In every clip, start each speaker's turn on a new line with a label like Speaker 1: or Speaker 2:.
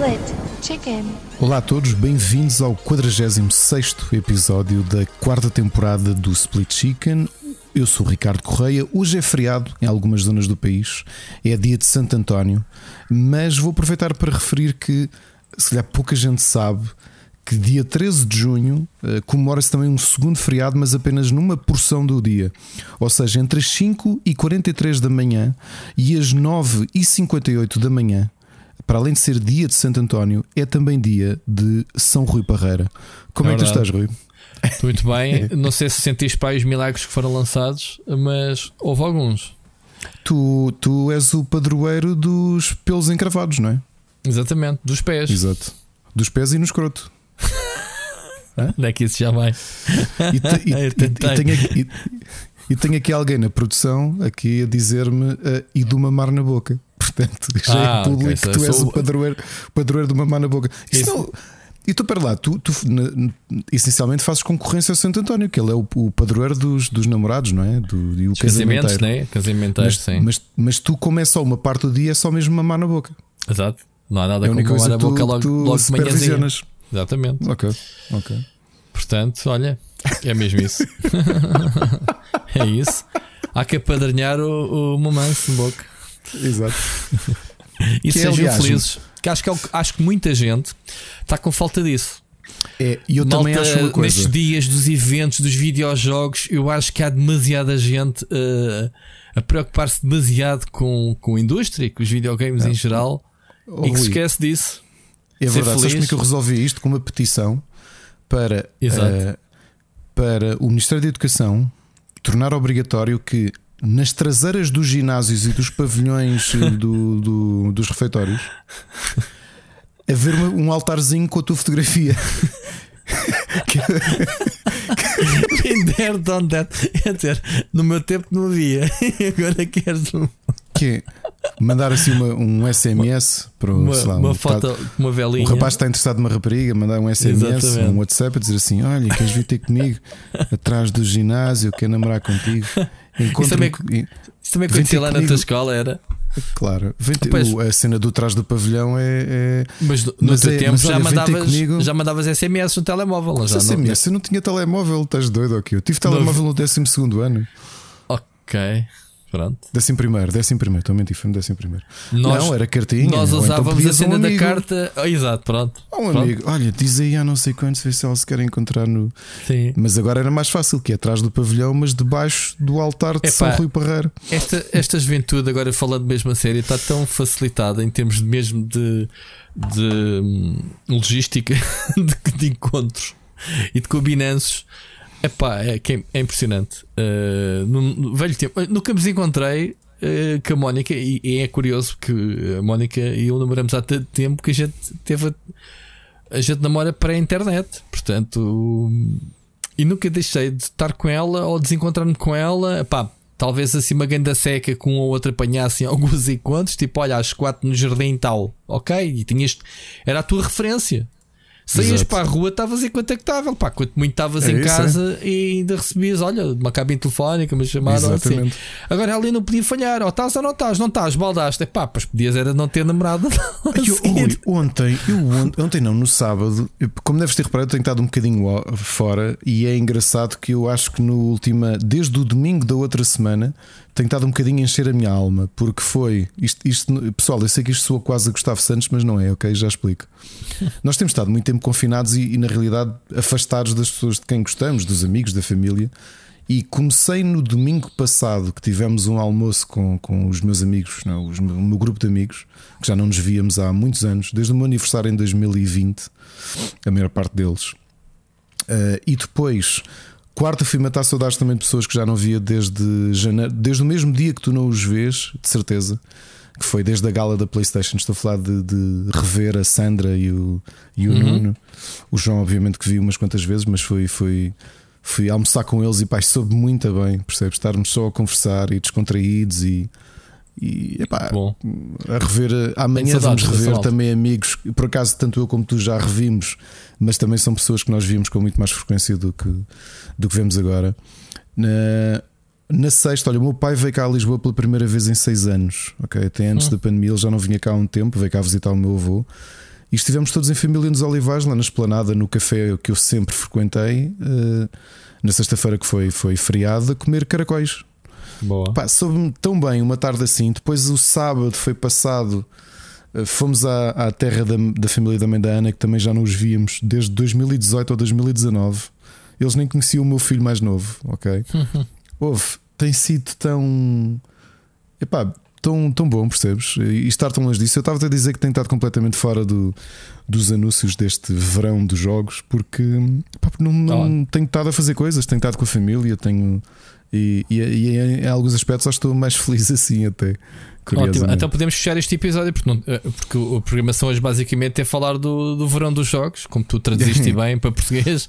Speaker 1: Split Chicken.
Speaker 2: Olá a todos, bem-vindos ao 46 episódio da quarta temporada do Split Chicken. Eu sou Ricardo Correia. Hoje é feriado em algumas zonas do país, é dia de Santo António, mas vou aproveitar para referir que, se calhar pouca gente sabe, que dia 13 de junho uh, comemora-se também um segundo feriado, mas apenas numa porção do dia. Ou seja, entre as 5 e 43 da manhã e as 9 e 58 da manhã, para além de ser dia de Santo António, é também dia de São Rui Parreira. Como é, é que tu estás, Rui?
Speaker 3: Muito bem. Não sei se sentiste para os milagres que foram lançados, mas houve alguns.
Speaker 2: Tu, tu és o padroeiro dos pelos encravados, não é?
Speaker 3: Exatamente, dos pés.
Speaker 2: Exato. Dos pés e no escroto.
Speaker 3: Onde é que isso já vai?
Speaker 2: E, te, e, e, tenho aqui, e, tenho aqui alguém na produção aqui a dizer-me uh, e do mamar na boca. Portanto, já é ah, é público okay, que tu és sou... o padroeiro, padroeiro do mamar na boca. Isso não, e tu, para lá, tu, tu essencialmente fazes concorrência ao Santo António, que ele é o, o padroeiro dos, dos namorados, não é? Do,
Speaker 3: e o casamentos, né? Casamentais,
Speaker 2: mas,
Speaker 3: sim.
Speaker 2: Mas, mas tu, como é só uma parte do dia, é só mesmo mamar na boca.
Speaker 3: Exato. Não há nada é como mamar na boca logo, logo de manhãzinha. Exatamente.
Speaker 2: Ok, ok.
Speaker 3: Portanto, olha, é mesmo isso. é isso. Há que apadrinhar o, o de boca.
Speaker 2: Exato.
Speaker 3: e que sejam é, felizes. Que acho, que é acho que muita gente está com falta disso.
Speaker 2: É, e eu Malta, também acho uma coisa.
Speaker 3: Nestes dias dos eventos, dos videojogos, eu acho que há demasiada gente uh, a preocupar-se demasiado com, com a indústria, com os videogames em geral, oh, e que se esquece disso.
Speaker 2: É verdade. Sabes como é que eu resolvi isto? Com uma petição para, uh, para o Ministério da Educação tornar obrigatório que nas traseiras dos ginásios e dos pavilhões do, do, dos refeitórios haver um altarzinho com a tua fotografia.
Speaker 3: There, done that. Quer dizer, no meu tempo não havia. Agora queres um.
Speaker 2: Que mandar assim uma, um SMS para
Speaker 3: uma,
Speaker 2: lá,
Speaker 3: uma um, foto, uma velhinha.
Speaker 2: O rapaz está interessado numa rapariga, mandar um SMS, Exatamente. um WhatsApp a dizer assim: Olha, queres vir ter comigo atrás do ginásio, quer namorar contigo?
Speaker 3: Isso também, isso também acontecia lá comigo. na tua escola, era?
Speaker 2: Claro, o, a cena do trás do pavilhão é. é
Speaker 3: mas no, mas teu é, tempo mas, já, olha, mandavas, comigo... já mandavas SMS no telemóvel. Já
Speaker 2: SMS, não... eu não tinha telemóvel, estás doido aqui. Eu tive telemóvel no 12 ano.
Speaker 3: Ok. Pronto.
Speaker 2: Décimo primeiro, décimo primeiro, estou a mentir, foi no décimo primeiro. Nós, não, era cartinha.
Speaker 3: Nós então usávamos então a cena um da carta. Oh, exato, pronto.
Speaker 2: Oh, um
Speaker 3: pronto.
Speaker 2: amigo, olha, diz aí há não sei quantos, vê se elas se querem encontrar no. Sim. Mas agora era mais fácil, que é atrás do pavilhão, mas debaixo do altar de Epá, São Rui Parreiro.
Speaker 3: Esta, esta juventude, agora falando mesmo a sério, está tão facilitada em termos mesmo de, de hum, logística de, de encontros e de combinanços Epá, é, é, é impressionante. Uh, no, velho tempo, nunca me encontrei uh, com a Mónica, e, e, é curioso que a Mónica e eu namoramos há tanto tempo que a gente teve. A, a gente namora para a internet, portanto. E nunca deixei de estar com ela ou desencontrar-me com ela. Epá, talvez assim uma ganda seca com um ou outro apanhassem alguns encontros, tipo, olha, às quatro no jardim tal, ok? E tinhas. Era a tua referência. Saías para a rua, estavas incontactável. Pá, quanto muito estavas é em isso, casa é? e ainda recebias, olha, uma cabine telefónica, uma chamada assim. Agora ali não podia falhar, ou estás ou não estás, não estás, baldaste. Pá, pois podias era não ter namorado.
Speaker 2: eu, ontem, eu, ontem não, no sábado, como deves ter reparado, eu tenho estado um bocadinho fora e é engraçado que eu acho que no última, desde o domingo da outra semana, tenho estado um bocadinho a encher a minha alma, porque foi. Isto, isto, pessoal, eu sei que isto soa quase a Gustavo Santos, mas não é, ok? Já explico. Nós temos estado muito tempo confinados e, e, na realidade, afastados das pessoas de quem gostamos, dos amigos, da família. E comecei no domingo passado, que tivemos um almoço com, com os meus amigos, não, os, o meu grupo de amigos, que já não nos víamos há muitos anos, desde o meu aniversário em 2020, a maior parte deles. Uh, e depois Quarta fui matar saudades também de pessoas que já não via desde janeiro, desde o mesmo dia que tu não os vês, de certeza. Que foi desde a gala da PlayStation. Estou a falar de, de rever a Sandra e o, e o uhum. Nuno. O João, obviamente, que vi umas quantas vezes, mas foi, foi, fui almoçar com eles e pai, soube muito bem, percebes? Estarmos só a conversar e descontraídos e e epá, Bom. a rever amanhã vamos rever também amigos. Por acaso, tanto eu como tu já revimos, mas também são pessoas que nós vimos com muito mais frequência do que, do que vemos agora. Na, na sexta, olha, o meu pai veio cá a Lisboa pela primeira vez em seis anos. ok Até antes hum. da pandemia, ele já não vinha cá há um tempo, veio cá visitar o meu avô. E estivemos todos em família nos Olivais, lá na esplanada, no café que eu sempre frequentei, uh, na sexta-feira que foi, foi feriado, a comer caracóis.
Speaker 3: Boa.
Speaker 2: Pá, soube-me tão bem uma tarde assim. Depois o sábado foi passado. Uh, fomos à, à terra da, da, família da mãe da Ana, que também já não os víamos desde 2018 ou 2019. Eles nem conheciam o meu filho mais novo, ok? Houve, tem sido tão. Epá, tão, tão bom, percebes? E estar tão longe disso. Eu estava a dizer que tenho estado completamente fora do, dos anúncios deste verão dos jogos, porque pá, não, não tenho estado a fazer coisas, tenho estado com a família, tenho. E, e, e em, alguns aspectos acho que estou mais feliz assim até.
Speaker 3: Ótimo. Então podemos fechar este episódio porque, não, eh, porque a programação hoje basicamente é falar do, do verão dos jogos, como tu traduziste bem para português.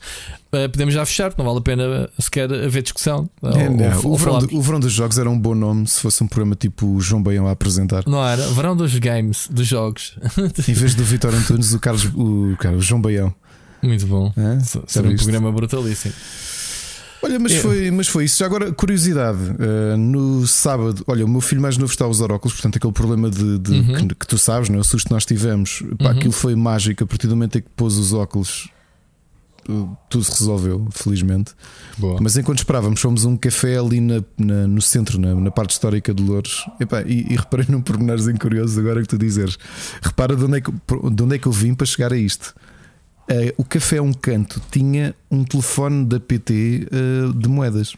Speaker 3: Eh, podemos já fechar, não vale a pena sequer haver discussão.
Speaker 2: É, ou, ou o, verão o, verão dos Jogos era um bom nome se fosse um programa tipo o João Baião a apresentar.
Speaker 3: Não era? Verão dos Games, dos Jogos.
Speaker 2: em vez do Vitor Antunes, o Carlos, o, o João Baião.
Speaker 3: Muito bom. É? Será um programa brutalíssimo.
Speaker 2: Olha, mas, é. foi, mas foi isso. Já agora, curiosidade: uh, no sábado, olha, o meu filho mais novo está a usar óculos, portanto, aquele problema de, de uhum. que, que, tu sabes, não é? o susto que nós tivemos, pá, uhum. aquilo foi mágico. A partir do momento em que pôs os óculos, tudo se resolveu, felizmente. Boa. Mas enquanto esperávamos, fomos a um café ali na, na no centro, na, na, parte histórica de Louros. Epá, e, e reparei num pormenorzinho curioso agora que tu dizeres. Repara de onde, é que, de onde é que eu vim para chegar a isto. Uh, o Café um Canto tinha um telefone da PT uh, eh, de moedas.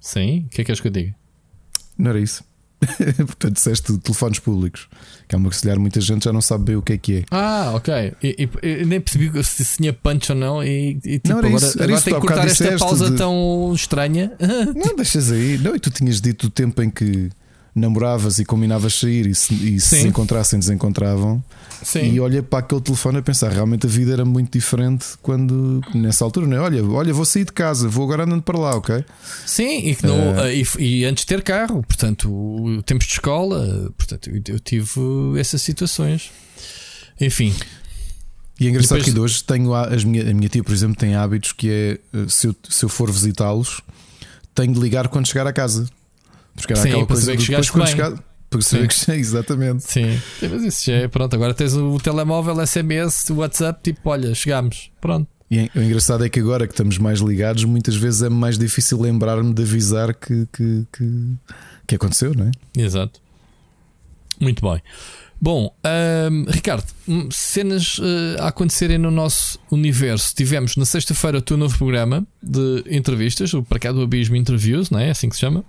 Speaker 3: Sim, o que é que queres que eu diga?
Speaker 2: Não era isso. Portanto, disseste telefones públicos. Que é uma que se calhar muita gente já não sabe bem o que é que é.
Speaker 3: Ah, ok. E, e, nem percebi se, se tinha punch ou não. E, e tipo,
Speaker 2: não, era
Speaker 3: agora,
Speaker 2: isso,
Speaker 3: agora
Speaker 2: isso,
Speaker 3: tenho que cortar esta pausa de... tão estranha.
Speaker 2: Não, deixas aí. Não, e tu tinhas dito o tempo em que namoravas e combinavas sair e se, e se, se encontrassem, desencontravam. Sim. E olha para aquele telefone a pensar, realmente a vida era muito diferente quando nessa altura, não é? Olha, olha, vou sair de casa, vou agora andando para lá, ok?
Speaker 3: Sim, e, não, uh... e, e, antes de ter carro, portanto, o, tempos de escola, portanto, eu, eu tive essas situações. Enfim.
Speaker 2: E é engraçado Depois... que hoje tenho as minha, a minha tia, por exemplo, tem hábitos que é eh, se eu, se eu for visitá-los, tenho de ligar quando chegar a casa.
Speaker 3: Porque era Sim, aquela coisa que quando chegar,
Speaker 2: porque saber que exatamente.
Speaker 3: Sim, mas isso já é pronto. Agora tens o telemóvel, SMS, WhatsApp, tipo, olha, chegamos, pronto.
Speaker 2: E o engraçado é que agora que estamos mais ligados, muitas vezes é mais difícil lembrar-me de avisar que, que, que, que, aconteceu, não é?
Speaker 3: Exato. Muito bem. Bom, hum, Ricardo, hum, cenas uh, a acontecerem no nosso universo. Tivemos na sexta-feira o teu novo programa de entrevistas, o Para Cá do Abismo Interviews, não é? é assim que se chama?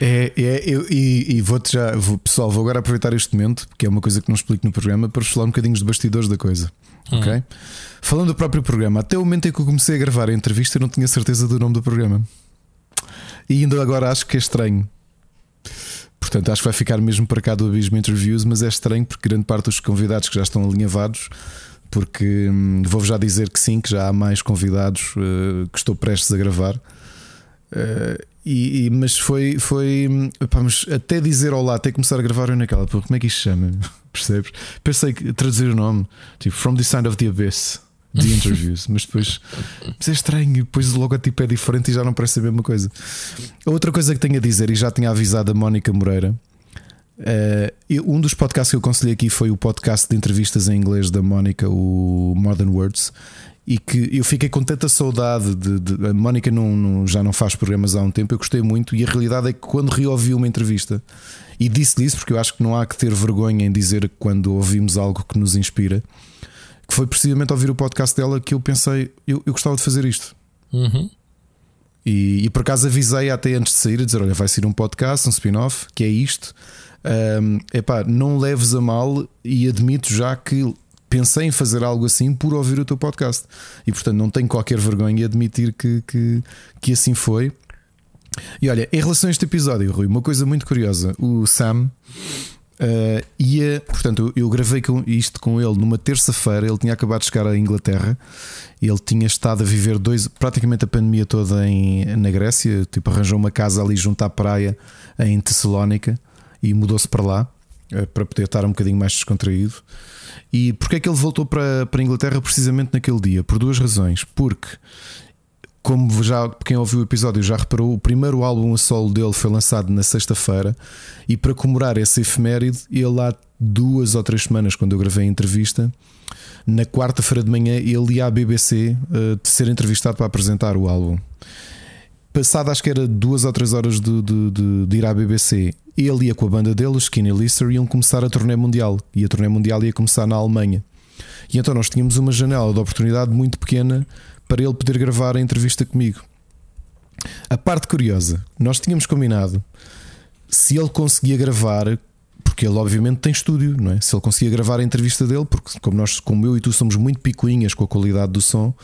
Speaker 2: É, é eu, e, e vou-te já, vou, pessoal, vou agora aproveitar este momento, porque é uma coisa que não explico no programa, para falar um bocadinho dos bastidores da coisa. Hum. Ok? Falando do próprio programa, até o momento em que eu comecei a gravar a entrevista, eu não tinha certeza do nome do programa. E ainda agora acho que é estranho. Portanto, acho que vai ficar mesmo para cá do Abismo Interviews, mas é estranho porque grande parte dos convidados que já estão alinhavados, porque hum, vou-vos já dizer que sim, que já há mais convidados uh, que estou prestes a gravar. Uh, e, e, mas foi, foi pá, mas até dizer olá, até começar a gravar eu naquela, como é que isto chama? Percebes? Pensei que traduzir o nome, tipo From the Side of the Abyss, The Interviews, mas depois mas é estranho, depois o logotipo é diferente e já não parece a mesma coisa. Outra coisa que tenho a dizer, e já tinha avisado a Mónica Moreira, uh, um dos podcasts que eu aconselhei aqui foi o podcast de entrevistas em inglês da Mónica, o Modern Words e que eu fiquei com tanta saudade de, de a Mónica não, não, já não faz programas há um tempo, eu gostei muito e a realidade é que quando reouvi uma entrevista e disse-lhe isso porque eu acho que não há que ter vergonha em dizer quando ouvimos algo que nos inspira, que foi precisamente ouvir o podcast dela que eu pensei, eu, eu gostava de fazer isto.
Speaker 3: Uhum.
Speaker 2: E, e, por acaso avisei até antes de sair a dizer: Olha, vai ser um podcast, um spin-off, que é isto. Um, epá, não leves a mal e admito já que pensei em fazer algo assim por ouvir o teu podcast. E portanto não tenho qualquer vergonha em admitir que, que, que assim foi. E olha, em relação a este episódio, Rui, uma coisa muito curiosa: o Sam uh, ia, portanto, eu gravei com isto com ele numa terça-feira. Ele tinha acabado de chegar à Inglaterra. Ele tinha estado a viver dois, praticamente a pandemia toda em, na Grécia. Tipo, arranjou uma casa ali junto à praia em Tessalónica e mudou-se para lá para poder estar um bocadinho mais descontraído. E porquê é que ele voltou para, para a Inglaterra precisamente naquele dia? Por duas razões. Porque como já quem ouviu o episódio já reparou, o primeiro álbum a solo dele foi lançado na sexta-feira e para comemorar essa efeméride, ele há duas ou três semanas, quando eu gravei a entrevista, na quarta-feira de manhã, ele ia à BBC uh, de ser entrevistado para apresentar o álbum. Passado, acho que era duas ou três horas de, de, de, de ir à BBC, ele ia com a banda dele, os Skinny Lister, iam começar a turnê mundial. E a turnê mundial ia começar na Alemanha. E então nós tínhamos uma janela de oportunidade muito pequena para ele poder gravar a entrevista comigo. A parte curiosa, nós tínhamos combinado se ele conseguia gravar, porque ele obviamente tem estúdio, não é? Se ele conseguia gravar a entrevista dele, porque como nós, como eu e tu somos muito picuinhas com a qualidade do som,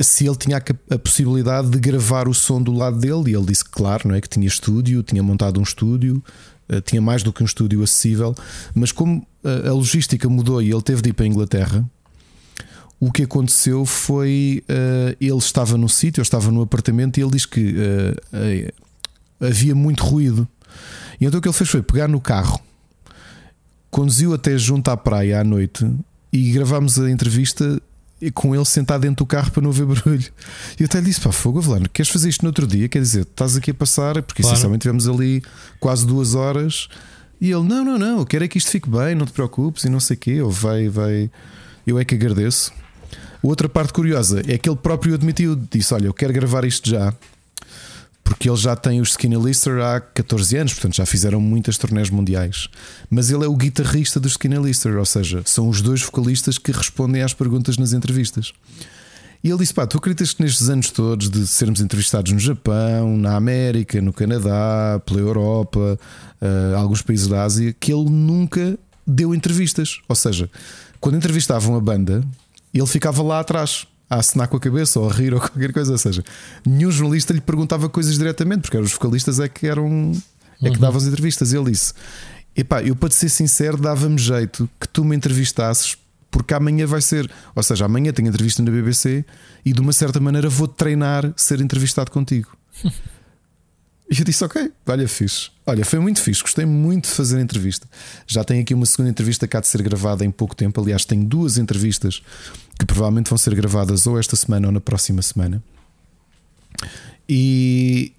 Speaker 2: se ele tinha a possibilidade de gravar o som do lado dele, e ele disse que claro, não é? Que tinha estúdio, tinha montado um estúdio, eh, tinha mais do que um estúdio acessível, mas como a logística mudou e ele teve de ir para a Inglaterra, o que aconteceu foi uh, ele estava no sítio, eu estava no apartamento e ele diz que havia muito ruído. E então o que ele fez foi pegar no carro, conduziu até junto à praia à noite e gravámos a entrevista com ele sentado dentro do carro para não haver barulho. E eu até lhe disse: pá, fogo, Avelano, queres fazer isto no outro dia? Quer dizer, estás aqui a passar, porque claro. essencialmente tivemos ali quase duas horas. E ele: não, não, não, eu quero é que isto fique bem, não te preocupes e não sei o quê. Ou vai, vai, eu é que agradeço. Outra parte curiosa é que ele próprio admitiu, disse: Olha, eu quero gravar isto já, porque ele já tem os Skinny Lister há 14 anos, portanto já fizeram muitas turnés mundiais. Mas ele é o guitarrista dos Skinny Lister, ou seja, são os dois vocalistas que respondem às perguntas nas entrevistas. E ele disse: Pá, tu acreditas que nestes anos todos de sermos entrevistados no Japão, na América, no Canadá, pela Europa, uh, alguns países da Ásia, que ele nunca deu entrevistas? Ou seja, quando entrevistavam a banda, ele ficava lá atrás a acenar com a cabeça ou a rir ou qualquer coisa. Ou seja, nenhum jornalista lhe perguntava coisas diretamente, porque os vocalistas é que eram é que uhum. davam as entrevistas. Ele disse: Epá, eu para te ser sincero, dava-me jeito que tu me entrevistasses, porque amanhã vai ser, ou seja, amanhã tenho entrevista na BBC e de uma certa maneira vou treinar ser entrevistado contigo. E eu disse: Ok, olha, fixe. Olha, foi muito fixe. Gostei muito de fazer a entrevista. Já tenho aqui uma segunda entrevista cá de ser gravada em pouco tempo. Aliás, tenho duas entrevistas que provavelmente vão ser gravadas ou esta semana ou na próxima semana. E,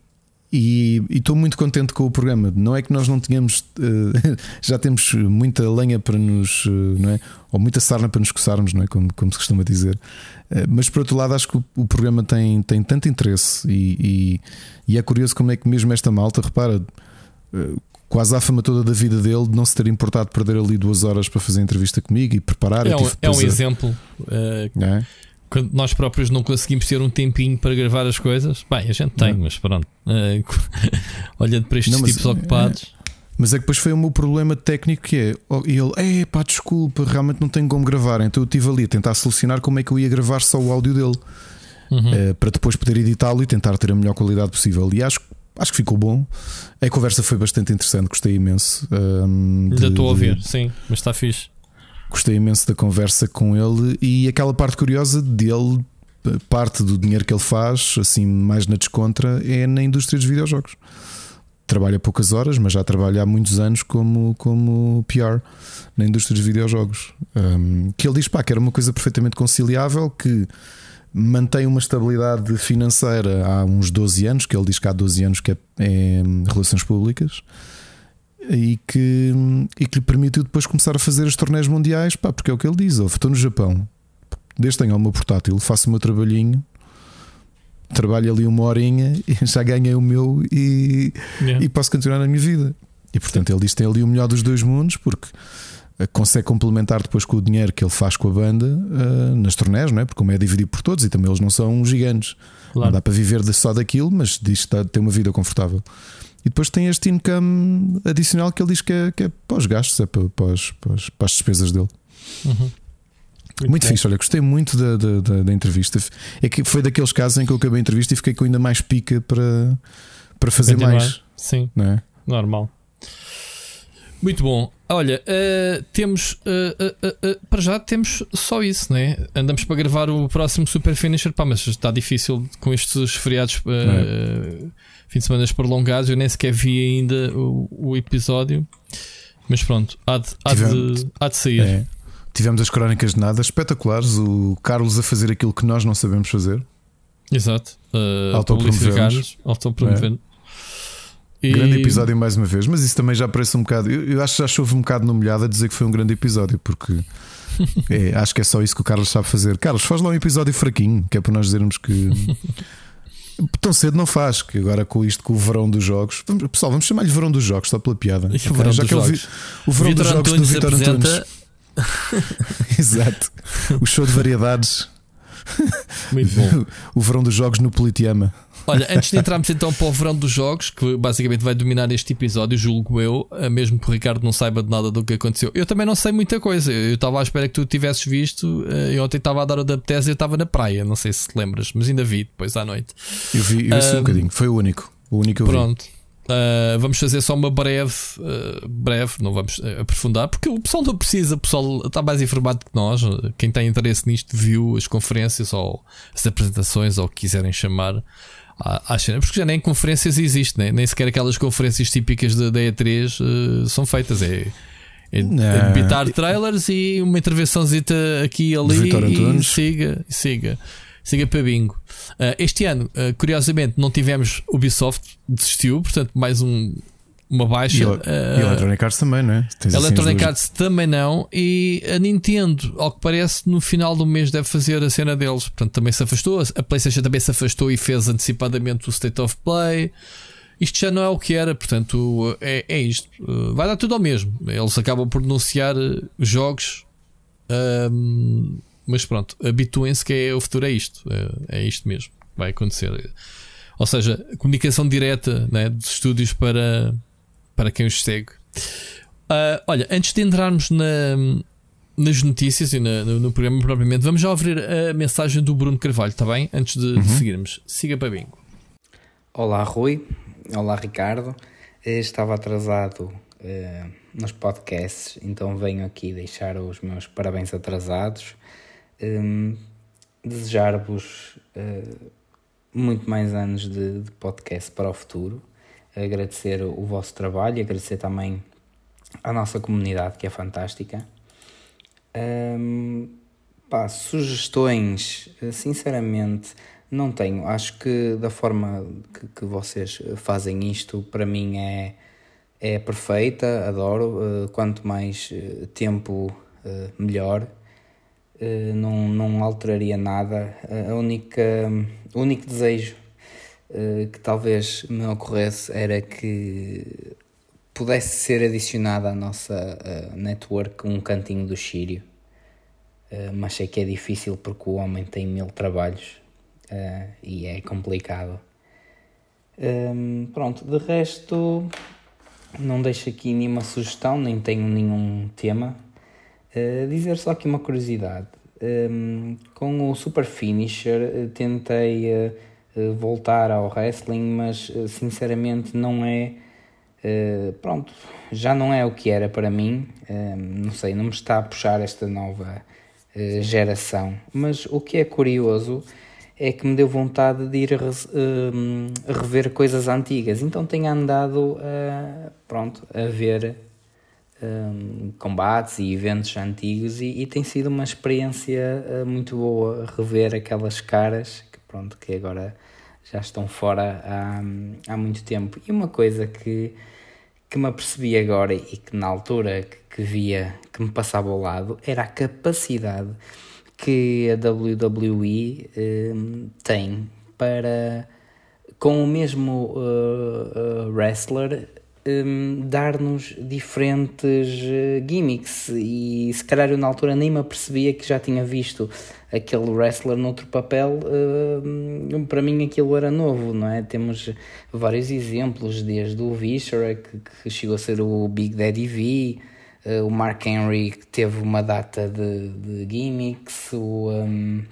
Speaker 2: e estou muito contente com o programa. Não é que nós não tenhamos, uh, já temos muita lenha para nos, uh, não é? ou muita sarna para nos coçarmos, não é? como, como se costuma dizer. Uh, mas por outro lado, acho que o, o programa tem, tem tanto interesse e, e, e, é curioso como é que mesmo esta malta, repara, quase a fama toda da vida dele de não se ter importado perder ali duas horas para fazer a entrevista comigo e preparar.
Speaker 3: É um, é um exemplo. É? quando nós próprios não conseguimos ter um tempinho para gravar as coisas, bem, a gente tem, não. mas pronto, uh, olhando para estes não, tipos é, ocupados.
Speaker 2: É, mas é que depois foi o meu problema técnico que é, oh, e ele, é pá, desculpa, realmente não tenho como gravar. Então eu estive ali a tentar solucionar como é que eu ia gravar só o áudio dele uhum. uh, para depois poder editá-lo e tentar ter a melhor qualidade possível. E acho, acho que ficou bom. A conversa foi bastante interessante, gostei imenso.
Speaker 3: Um, ehm, Ainda estou a ouvir, de... sim, mas está fixe.
Speaker 2: Gostei imenso da conversa com ele e aquela parte curiosa dele, parte do dinheiro que ele faz, assim, mais na descontra, é na indústria dos videojogos. Trabalha poucas horas, mas já trabalha há muitos anos como, como PR na indústria dos videojogos. Um, que ele diz pá, que era uma coisa perfeitamente conciliável, que mantém uma estabilidade financeira há uns 12 anos, que ele diz que há 12 anos que é, é relações públicas e que, e que lhe permitiu depois começar a fazer os torneios mundiais, pá, porque é o que ele diz: eu estou no Japão, desde tenho o meu portátil, faço o meu trabalhinho, trabalho ali uma horinha já ganhei o meu e, yeah. e posso continuar na minha vida. E portanto ele diz que tem ali o melhor dos dois mundos, porque consegue complementar depois com o dinheiro que ele faz com a banda uh, nas torneios, não é? Porque como é dividido por todos e também eles não são gigantes, claro. não dá para viver só daquilo, mas diz que ter uma vida confortável. E depois tem este income adicional que ele diz que é, que é para os gastos, é para, para, as, para as despesas dele. Uhum. Muito, muito fixe, olha, gostei muito da, da, da, entrevista. É que foi daqueles casos em que eu acabei a entrevista e fiquei com ainda mais pica para, para fazer Continuar. mais.
Speaker 3: Sim, não é? normal. Muito bom. Olha, uh, temos uh, uh, para já temos só isso, né? Andamos para gravar o próximo Super Finisher, pá, mas está difícil com estes feriados. É fim de semana prolongados. Eu nem sequer vi ainda o, o episódio, mas pronto, há de, há Tivemos, de, há de sair. É.
Speaker 2: Tivemos as crónicas de nada espetaculares. O Carlos a fazer aquilo que nós não sabemos fazer.
Speaker 3: Exato. Uh. Autopromovendo.
Speaker 2: E... Grande episódio mais uma vez, mas isso também já parece um bocado. Eu, eu acho que já chove um bocado no molhado a dizer que foi um grande episódio, porque é, acho que é só isso que o Carlos sabe fazer. Carlos, faz lá um episódio fraquinho, que é para nós dizermos que. Tão cedo não faz, que agora com isto, com o verão dos jogos. Pessoal, vamos chamar-lhe verão dos jogos, só pela piada.
Speaker 3: Okay? Verão Já que jogos. Vi,
Speaker 2: o verão Vitor dos jogos Antunes do Vitor Antunes. Exato. O show de variedades.
Speaker 3: Muito bom.
Speaker 2: o verão dos jogos no Politiama.
Speaker 3: Olha, antes de entrarmos então para o verão dos jogos, que basicamente vai dominar este episódio, julgo eu, eh, mesmo que o Ricardo não saiba de nada do que aconteceu. Eu também não sei muita coisa. Eu estava à espera que tu tivesses visto. Eh, eu ontem estava a dar o da e eu estava na praia. Não sei se te lembras, mas ainda vi depois à noite.
Speaker 2: Eu vi, eu vi um, um bocadinho. Foi o único. O único que eu
Speaker 3: pronto.
Speaker 2: vi.
Speaker 3: Uh, vamos fazer só uma breve, uh, breve, não vamos aprofundar, porque o pessoal não precisa, o pessoal está mais informado que nós. Quem tem interesse nisto viu as conferências ou as apresentações, ou o que quiserem chamar à, cena, porque já nem conferências existe, né? nem sequer aquelas conferências típicas da, E3 uh, são feitas. É, é, debitar trailers e uma intervençãozita aqui e ali e siga, siga, siga para bingo. Uh, este ano, uh, curiosamente, não tivemos Ubisoft, desistiu, portanto, mais um, uma baixa. E, uh,
Speaker 2: e Electronic Arts também, né?
Speaker 3: Tens assim Electronic Arts também não. E a Nintendo, ao que parece, no final do mês deve fazer a cena deles. Portanto, também se afastou. A PlayStation também se afastou e fez antecipadamente o State of Play. Isto já não é o que era, portanto, é, é isto. Uh, vai dar tudo ao mesmo. Eles acabam por denunciar uh, jogos. Um, mas pronto, habituem-se que é, o futuro é isto. É, é isto mesmo. Vai acontecer. Ou seja, comunicação direta né, dos estúdios para, para quem os segue. Uh, olha, antes de entrarmos na, nas notícias e na, no, no, programa propriamente, vamos já ouvir a mensagem do Bruno Carvalho, está bem? Antes de, uhum. de seguirmos. Siga para bingo.
Speaker 1: Olá, Rui. Olá, Ricardo. Eu estava atrasado uh, nos podcasts, então venho aqui deixar os meus parabéns atrasados. Um, Desejar-vos uh, muito mais anos de, de podcast para o futuro agradecer o vosso trabalho e agradecer também à nossa comunidade que é fantástica. Um, pá, sugestões, sinceramente, não tenho. Acho que da forma que, que vocês fazem isto, para mim é, é perfeita, adoro. Uh, quanto mais uh, tempo, uh, melhor. não, não alteraria nada. a única, o único desejo eh, que talvez me ocorresse era que pudesse ser adicionado à nossa uh, network um cantinho do Sírio. Uh, mas sei que é difícil porque o homem tem mil trabalhos e é complicado. Ehm, pronto, de resto, não deixo aqui nenhuma sugestão, nem tenho nenhum tema. dizer só aqui uma curiosidade. Ehm, com o Super Finisher, tentei eh, voltar ao wrestling, mas eh, sinceramente não é. Uh, pronto, já não é o que era para mim. Não sei, não me está a puxar esta nova geração. Mas o que é curioso é que me deu vontade de ir a rever coisas antigas. Então tenho andado pronto, a ver um, combates e eventos antigos e, e, tem sido uma experiência muito boa rever aquelas caras pronto, que agora já estão fora há, há muito tempo. E uma coisa que, que me apercebi agora e que na altura que, que via, que me passava ao lado, era a capacidade que a WWE um, tem para, com o mesmo uh, uh, wrestler, um, dar-nos diferentes uh, gimmicks e se calhar eu na altura nem me apercebia que já tinha visto aquele wrestler noutro papel uh, para mim aquilo era novo, não é? Temos vários exemplos desde o Viscera que, que chegou a ser o Big Daddy V uh, o Mark Henry que teve uma data de, de gimmicks o, um,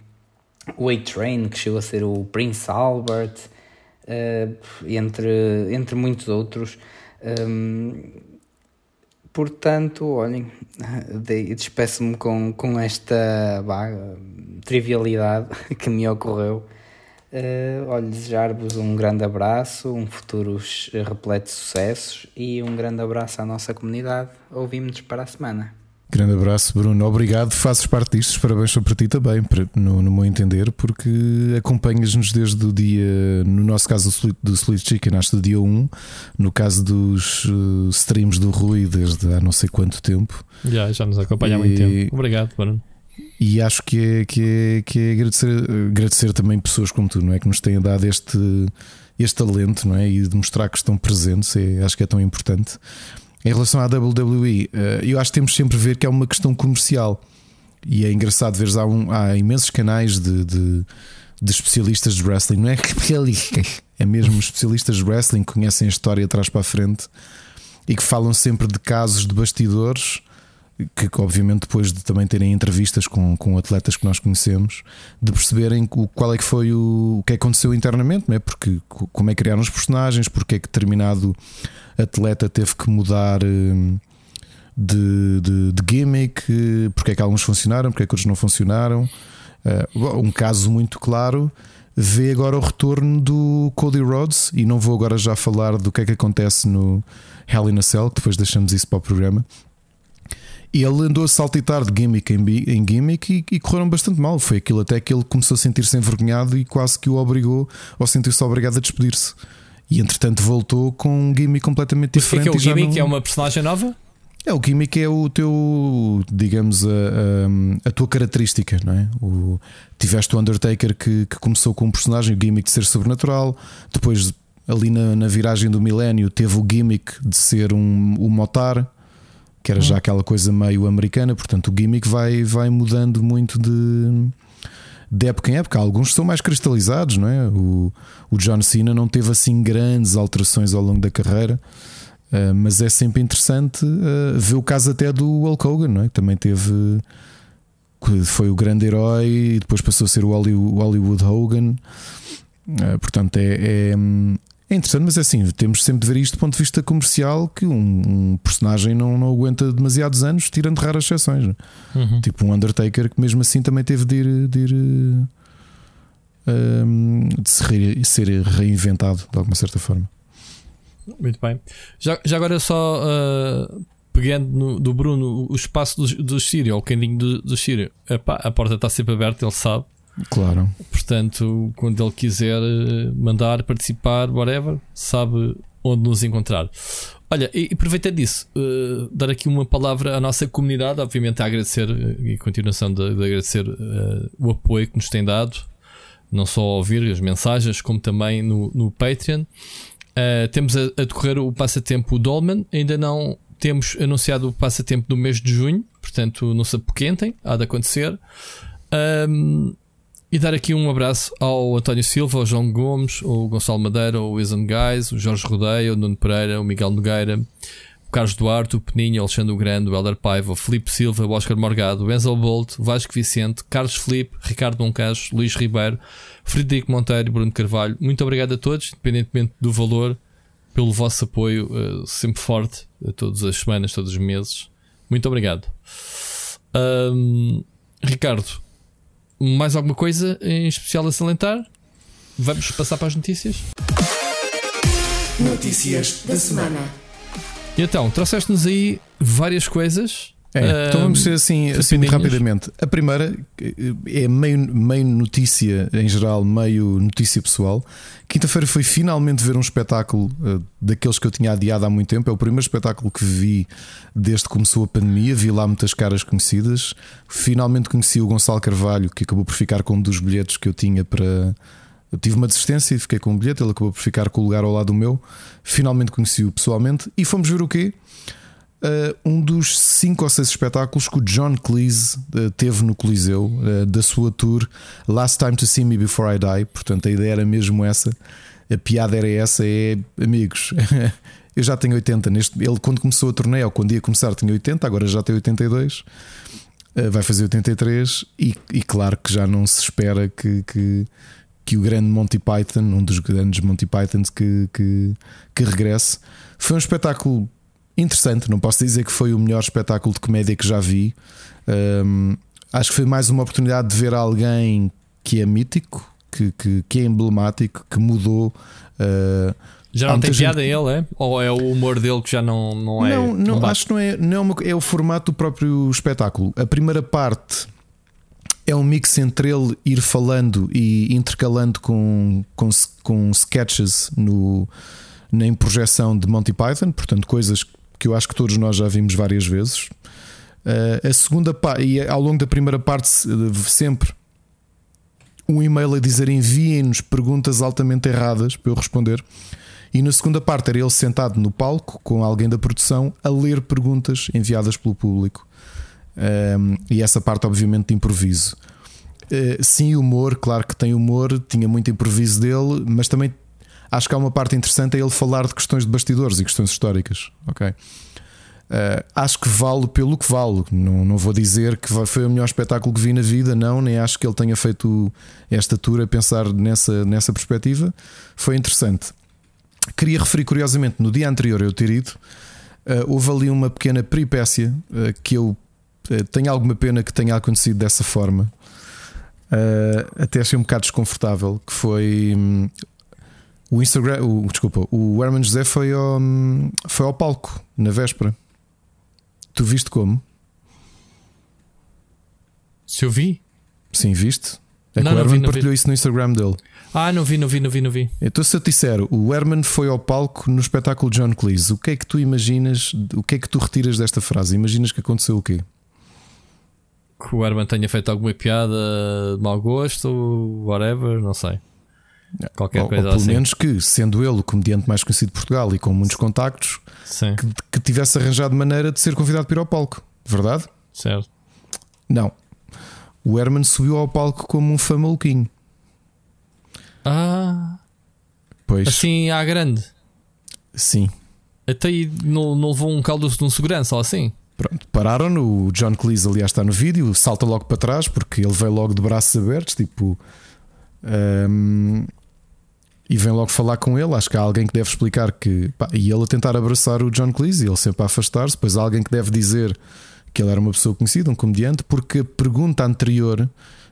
Speaker 1: o A-Train que chegou a ser o Prince Albert entre, entre muitos outros um, portanto, olhem, despeço-me com, com esta bah, trivialidade que me ocorreu. Uh, olha, desejar-vos um grande abraço, um futuro repleto de sucessos e um grande abraço à nossa comunidade. Ouvimos-nos para a semana.
Speaker 2: Grande abraço, Bruno. Obrigado, fazes parte disto. Parabéns para ti também, no, no meu entender, porque acompanhas-nos desde o dia, no nosso caso do Sweet Chicken, acho do dia 1, no caso dos uh, streams do Rui, desde há não sei quanto tempo.
Speaker 3: Já, já nos acompanha há muito tempo. Obrigado, Bruno.
Speaker 2: E acho que é, que é, que é agradecer, agradecer também pessoas como tu, não é? Que nos têm dado este, este talento, não é? E de mostrar que estão presentes, é, acho que é tão importante. Em relação à WWE, eh, eu acho que temos sempre a ver que é uma questão comercial. E é engraçado ver há, um, há imensos canais de, de, de, especialistas de wrestling, não é é mesmo especialistas de wrestling que conhecem a história atrás para a frente e que falam sempre de casos de bastidores. Que, obviamente depois de também terem entrevistas com, com atletas que nós conhecemos, de perceberem o, qual é que foi o, o que aconteceu internamente, não é? porque como é que criaram os personagens, porque é que determinado atleta teve que mudar hum, de, de, de gimmick, porque é que alguns funcionaram, porque é que outros não funcionaram. Uh, um caso muito claro vê agora o retorno do Cody Rhodes e não vou agora já falar do que é que acontece no Hell in a Cell, que depois deixamos isso para o programa. Ele andou a saltitar de gimmick em, gimmick e, e, correram bastante mal. Foi aquilo até que ele começou a sentir-se envergonhado e quase que o obrigou, ou sentiu-se obrigado a despedir-se. E entretanto voltou com um gimmick completamente diferente.
Speaker 3: O que é, que é o gimmick? Não... É uma personagem nova?
Speaker 2: É, o gimmick é o teu, digamos, a, a, a tua característica, não é? O, tiveste o Undertaker que, que, começou com um personagem, o gimmick de ser sobrenatural, depois ali na, na viragem do milénio teve o gimmick de ser um, um motar, que era já hum. aquela coisa meio americana, portanto o gimmick vai, vai mudando muito de de época em época. Alguns são mais cristalizados, não é? O, o John Cena não teve assim grandes alterações ao longo da carreira, uh, mas é sempre interessante uh, ver o caso até do Hulk Hogan, não é? Que também teve. Foi o grande herói e depois passou a ser o Hollywood Hogan. Uh, portanto, é, é, é interessante, mas é assim, temos sempre de ver isto do ponto de vista comercial que um, um personagem não, não aguenta demasiados anos, tirando raras exceções. Uhum. Tipo um Undertaker que mesmo assim também teve de ir, de, ir, um, de se re, ser reinventado de alguma certa forma.
Speaker 3: Muito bem. Já, já agora só uh, pegando no, do Bruno o espaço do, do Sírio, o cantinho do, do Sírio, a porta está sempre aberta, ele sabe.
Speaker 2: Claro.
Speaker 3: Portanto, quando ele quiser eh, mandar, participar, whatever, sabe onde nos encontrar. Olha, e aproveitando disso, uh, dar aqui uma palavra à nossa comunidade, obviamente a agradecer eh, e continuação de, de agradecer uh, o apoio que nos tem dado, não só a ouvir as mensagens, como também no, no Patreon. Uh, temos a, a, decorrer o passatempo Dolman, ainda não temos anunciado o passatempo do mês de junho, portanto não se apoquentem, há de acontecer. Um, e dar aqui um abraço ao António Silva, ao João Gomes, ao Gonçalo Madeira, ao Wisan Guys, o Jorge Rodeia, o Nuno Pereira, o Miguel Nogueira, o Carlos Duarte, o Peninho, o Alexandre o Grande, o Helder Paiva, o Felipe Silva, o Oscar Morgado, o Enzo Bolt, o Vasco Vicente, Carlos Felipe, Ricardo Moncacho, Luís Ribeiro, Frederico Monteiro e Bruno Carvalho. Muito obrigado a todos, independentemente do valor, pelo vosso apoio uh, sempre forte, a todas as semanas, todos os meses. Muito obrigado. Um, Ricardo, mais alguma coisa em especial a salientar? Vamos passar para as notícias?
Speaker 4: Notícias da semana.
Speaker 3: Então, trouxeste-nos aí várias coisas
Speaker 2: é, então vamos ser assim, assim rapidamente. A primeira é meio, meio notícia em geral, meio notícia pessoal. Quinta-feira foi finalmente ver um espetáculo uh, daqueles que eu tinha adiado há muito tempo. É o primeiro espetáculo que vi desde que começou a pandemia. Vi lá muitas caras conhecidas. Finalmente conheci o Gonçalo Carvalho, que acabou por ficar com um dos bilhetes que eu tinha para. Eu tive uma desistência e fiquei com um bilhete. Ele acabou por ficar com o lugar ao lado do meu. Finalmente conheci-o pessoalmente e fomos ver o quê? Uh, um dos cinco ou seis espetáculos que o John Cleese uh, teve no Coliseu uh, da sua tour Last Time to See Me Before I Die. Portanto, a ideia era mesmo essa. A piada era essa: é amigos. eu já tenho 80. Neste, ele, quando começou a turnê, ou quando ia começar, tinha 80, agora já tem 82. vai fazer 83. E, e, claro que já não se espera que, que, que, o grande Monty Python, um dos grandes Monty Pythons, que, que, que regresse. Foi um espetáculo interessante. Não posso dizer que foi o melhor espetáculo de comédia que já vi. Um, acho que foi mais uma oportunidade de ver alguém que é mítico, que, que, que é emblemático, que mudou uh,
Speaker 3: Já não tem piada gente... ele, é? Ou é o humor dele que já não, não é.
Speaker 2: Não, não, não acho que não é. Não é, uma, é o formato do próprio espetáculo. A primeira parte é um mix entre ele ir falando e intercalando com, com, com sketches no, na projeção de Monty Python, portanto, coisas que eu acho que todos nós já vimos várias vezes. Uh, a segunda e ao longo da primeira parte, sempre um e-mail a dizer enviem-nos perguntas altamente erradas para eu responder. E na segunda parte era ele sentado no palco com alguém da produção a ler perguntas enviadas pelo público. Um, e essa parte, obviamente, de improviso. Uh, sim, humor, claro que tem humor, tinha muito improviso dele, mas também acho que há uma parte interessante é ele falar de questões de bastidores e questões históricas. Ok. Uh, acho que vale pelo que vale. Não, não vou dizer que foi o melhor espetáculo que vi na vida, não, nem acho que ele tenha feito esta tour a pensar nessa, nessa perspectiva. Foi interessante. Queria referir curiosamente, no dia anterior eu ter ido, uh, houve ali uma pequena peripécia uh, que eu tenho alguma pena que tenha acontecido dessa forma. até achei um bocado desconfortável. Que foi um, o Instagram, o, desculpa, o Herman José foi ao, hum, foi ao palco na véspera. Tu viste como?
Speaker 3: Se eu vi?
Speaker 2: Sim, viste? É não, que o Herman vi, partilhou vi. isso no Instagram dele.
Speaker 3: Ah, não vi, não vi, não vi, não vi.
Speaker 2: Então, se eu te disser, o Herman foi ao palco no espetáculo John Cleese, o que é que tu imaginas? O que é que tu retiras desta frase? Imaginas que aconteceu o quê?
Speaker 3: Que o Herman tenha feito alguma piada de mau gosto, whatever, não sei. Qualquer ou, coisa ou
Speaker 2: pelo
Speaker 3: assim.
Speaker 2: menos que, sendo ele o comediante mais conhecido de Portugal e com muitos contactos, que, que, tivesse arranjado maneira de ser convidado para ir ao palco, verdade?
Speaker 3: Certo.
Speaker 2: Não. O Herman subiu ao palco como um fã maluquinho.
Speaker 3: Ah.
Speaker 2: Pois.
Speaker 3: Assim à grande.
Speaker 2: Sim.
Speaker 3: Até aí não, não levou um caldo de um segurança ou assim?
Speaker 2: Pronto, pararam. O John Cleese, aliás, está no vídeo, salta logo para trás porque ele veio logo de braços abertos, tipo. Um, e vem logo falar com ele. Acho que há alguém que deve explicar que. Pá, e ele a tentar abraçar o John Cleese, ele sempre a afastar-se. Depois há alguém que deve dizer que ele era uma pessoa conhecida, um comediante, porque a pergunta anterior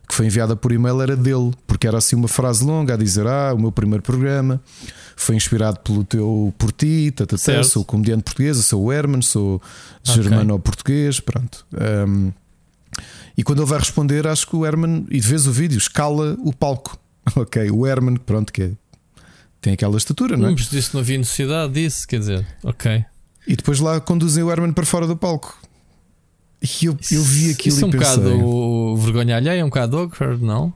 Speaker 2: que foi enviada por e-mail era dele, porque era assim uma frase longa a dizer: Ah, o meu primeiro programa foi inspirado pelo teu por ti, tatatá, sou comediante português, sou o Herman, sou okay. germano-português, pronto. Um, e quando ele vai responder, acho que o Herman, e de vez o vídeo, escala o palco. Ok, o Herman, pronto, que é, tem aquela estatura, não é?
Speaker 3: Mas disse não havia necessidade disso, quer dizer, ok.
Speaker 2: E depois lá conduzem o Herman para fora do palco. E eu, eu vi aquilo
Speaker 3: Isso
Speaker 2: e
Speaker 3: é um
Speaker 2: pensei,
Speaker 3: bocado vergonha alheia, é um bocado awkward, não?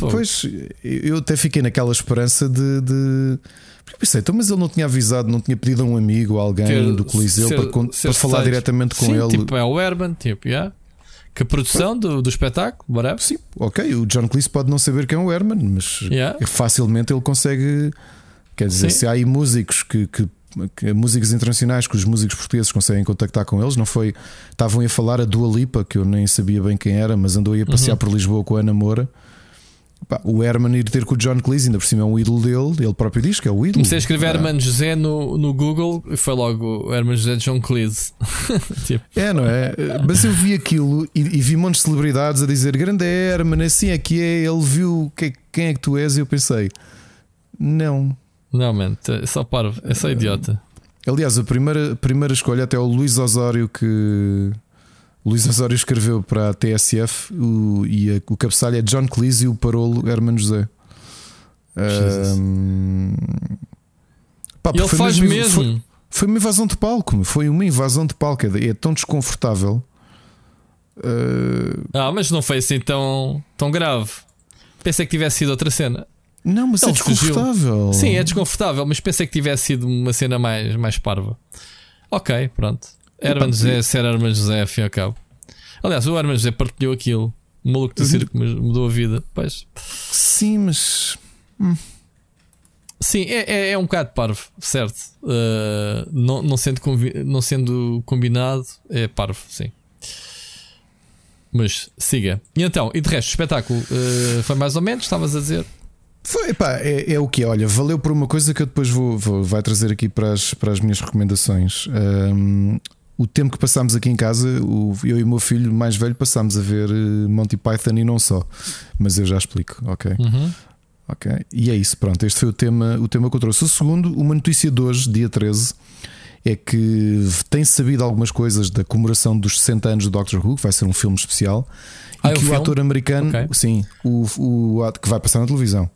Speaker 2: Pois, eu até fiquei naquela esperança de. de... Porque pensei, então, mas ele não tinha avisado, não tinha pedido a um amigo, a alguém ter, do Coliseu ser, para, ser para falar diretamente com
Speaker 3: Sim,
Speaker 2: ele.
Speaker 3: Tipo, é o Herman, tipo, yeah. Que a produção do, do espetáculo, whatever.
Speaker 2: Sim, ok. O John Cleese pode não saber quem é o Herman, mas yeah. facilmente ele consegue. Quer dizer, Sim. se há aí músicos que, que que músicos internacionais que os músicos portugueses conseguem contactar com eles. Não foi. Estavam a falar a Dua Lipa, que eu nem sabia bem quem era, mas andou a ir passear uhum. por Lisboa com a Ana Moura. Pá, o Herman ir ter com o John Cleese, ainda por cima é um ídolo dele, ele próprio diz que é o ídolo.
Speaker 3: Comecei a escrever ah. Herman José no, no Google e foi logo o Herman José John Cleese.
Speaker 2: tipo. É, não é? Mas eu vi aquilo e, e vi montes de celebridades a dizer grande Herman, assim é que é, ele viu que, quem é que tu és e eu pensei, não,
Speaker 3: não, man, é só parvo, é só idiota.
Speaker 2: Aliás, a primeira, primeira escolha até o Luís Osório que. Luís Osório escreveu para a TSF o, e a, o cabeçalho é John Cleese e o parolo Herman José. Um,
Speaker 3: pá, ele faz mesmo. mesmo.
Speaker 2: Foi, foi, uma invasão de palco. Foi uma invasão de palco. É, é tão desconfortável.
Speaker 3: Uh... Ah, mas não foi assim tão, tão grave. Pensei que tivesse sido outra cena.
Speaker 2: Não, mas é Ele é desconfortável.
Speaker 3: Fugiu. Sim, é desconfortável, mas pensei que tivesse sido uma cena mais, mais parva. Ok, pronto. Herman José, ser Herman José, afim ao cabo. Aliás, o Herman José partilhou aquilo. O maluco do uhum. circo mudou a vida. Pois.
Speaker 2: Sim, mas. Hum.
Speaker 3: Sim, é, é, é, um bocado parvo, certo? Uh, não, não, sendo não sendo combinado, é parvo, sim. Mas siga. E então, e de resto, o espetáculo uh, foi mais ou menos, estavas a dizer?
Speaker 2: Foi, pá, é, é, o que é. Olha, valeu por uma coisa que eu depois vou, vou vai trazer aqui para as, para as minhas recomendações. Um, o tempo que passámos aqui em casa, o, eu e o meu filho mais velho passámos a ver eh, Monty Python e não só. Mas eu já explico, ok?
Speaker 3: Uhum.
Speaker 2: Ok? E é isso, pronto. Este foi o tema, o tema que eu trouxe. O segundo, uma notícia de hoje, dia 13, é que tem sabido algumas coisas da comemoração dos 60 anos do Doctor Who, que vai ser um filme especial.
Speaker 3: Ah,
Speaker 2: e
Speaker 3: é
Speaker 2: que o
Speaker 3: filme?
Speaker 2: ator americano,
Speaker 3: Ok.
Speaker 2: sim, o, o, que vai passar na televisão,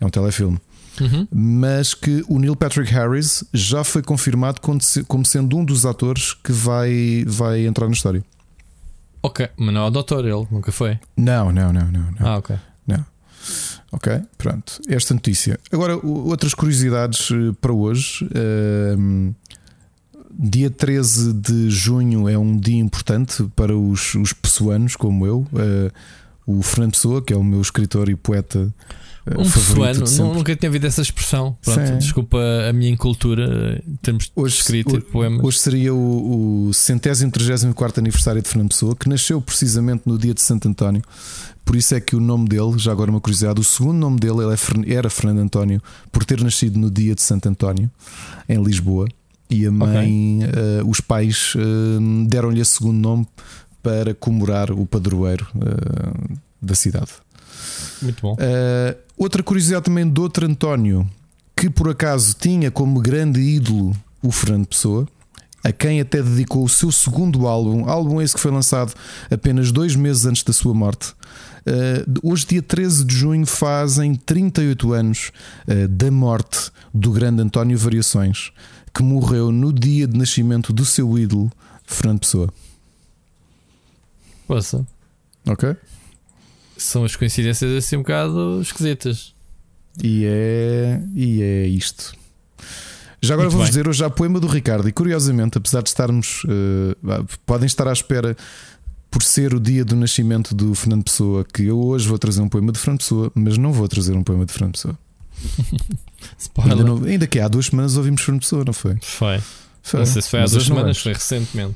Speaker 2: é um telefilme.
Speaker 3: Uhum.
Speaker 2: Mas que o Neil Patrick Harris já foi confirmado como se- como sendo um dos atores que vai, vai entrar na história.
Speaker 3: Ok, mas não é o doutor, ele nunca foi.
Speaker 2: Não, não, não, não. não.
Speaker 3: Ah, ok.
Speaker 2: Não. Ok, pronto. Esta notícia. Agora, outras curiosidades eh, para hoje. Ehm, dia 13 de junho é um dia importante para os, os pessoanos como eu. Eh, o Fernando Pessoa, que é o meu escritor e poeta
Speaker 3: Um
Speaker 2: de sempre.
Speaker 3: nu- nunca tinha ouvido essa expressão. Pronto,
Speaker 2: Sim.
Speaker 3: desculpa a minha incultura em termos de
Speaker 2: Hoje-
Speaker 3: escrita e de poemas.
Speaker 2: Hoje seria o, o centésimo, trigésimo quarto aniversário de Fernando Pessoa, que nasceu precisamente no dia de Santo António. Por isso é que o nome dele, já agora uma curiosidade, o segundo nome dele ele é era Fernando António, por ter nascido no dia de Santo António, em Lisboa. E a mãe, eh, os pais eh, deram-lhe esse segundo nome para comemorar o padroeiro eh, da cidade.
Speaker 3: Muito bom.
Speaker 2: Uh, outra curiosidade também do outro António, que por acaso tinha como grande ídolo o Fernando Pessoa, a quem até dedicou o seu segundo álbum, álbum esse que foi lançado apenas dois meses antes da sua morte. Uh, hoje, dia 13 de junho, fazem 38 anos uh, da morte do grande António Variações, que morreu no dia de nascimento do seu ídolo, Fernando Pessoa.
Speaker 3: Poxa,
Speaker 2: Ok?
Speaker 3: São as coincidências assim um bocado esquisitas.
Speaker 2: E é, e é isto. Já agora
Speaker 3: Muito
Speaker 2: vou-vos
Speaker 3: bem.
Speaker 2: dizer hoje a poema do Ricardo. E curiosamente, apesar de estarmos. vá, podem estar à espera por ser o dia do nascimento do Fernando Pessoa, que eu hoje vou trazer um poema de Fernando Pessoa, mas não vou trazer um poema de Fernando Pessoa. Ainda, não- ainda que há duas semanas ouvimos Fernando Pessoa, não foi?
Speaker 3: Foi.
Speaker 2: Foi.
Speaker 3: Não sei se foi há duas semanas, foi recentemente.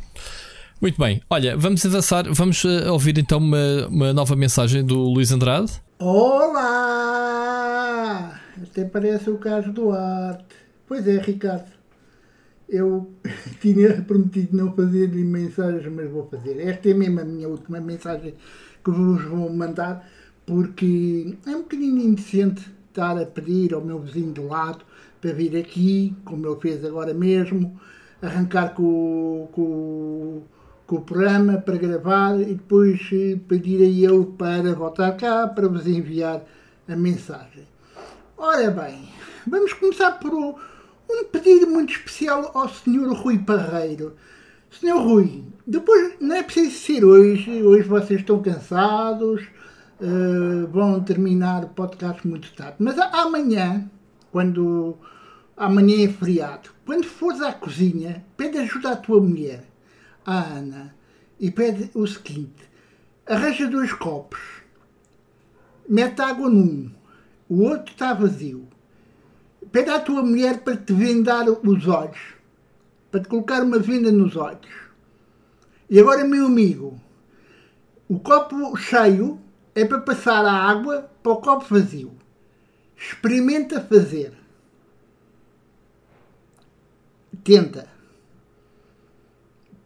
Speaker 3: Muito bem, olha, vamos avançar, vamos eh, ouvir então uma, uma nova mensagem do Luís Andrade.
Speaker 4: Olá! Até parece o Carlos Duarte. Pois é, Ricardo. Eu tinha prometido não fazer mensagens, mas vou fazer. Esta é mesmo a minha última mensagem que vos vou mandar, porque é um bocadinho indecente estar a pedir ao meu vizinho do lado para vir aqui, como ele fez agora mesmo, arrancar com, com, com o programa para gravar e depois eh, pedir a ele para voltar cá para vos enviar a mensagem. Ora bem, vamos começar por um, pedido muito especial ao Sr. Rui Parreiro. Sr. Rui, depois não é preciso ser hoje, hoje vocês estão cansados, eh, vão terminar o podcast muito tarde, mas amanhã, quando amanhã é feriado, quando fores à cozinha, pede ajuda à tua mulher, à Ana, e pede o seguinte: arranja dois copos, mete água num, o outro está vazio. Pede à tua mulher para te vendar os olhos, para te colocar uma venda nos olhos. E agora, meu amigo, o copo cheio é para passar a água para o copo vazio. Experimenta fazer. Tenta.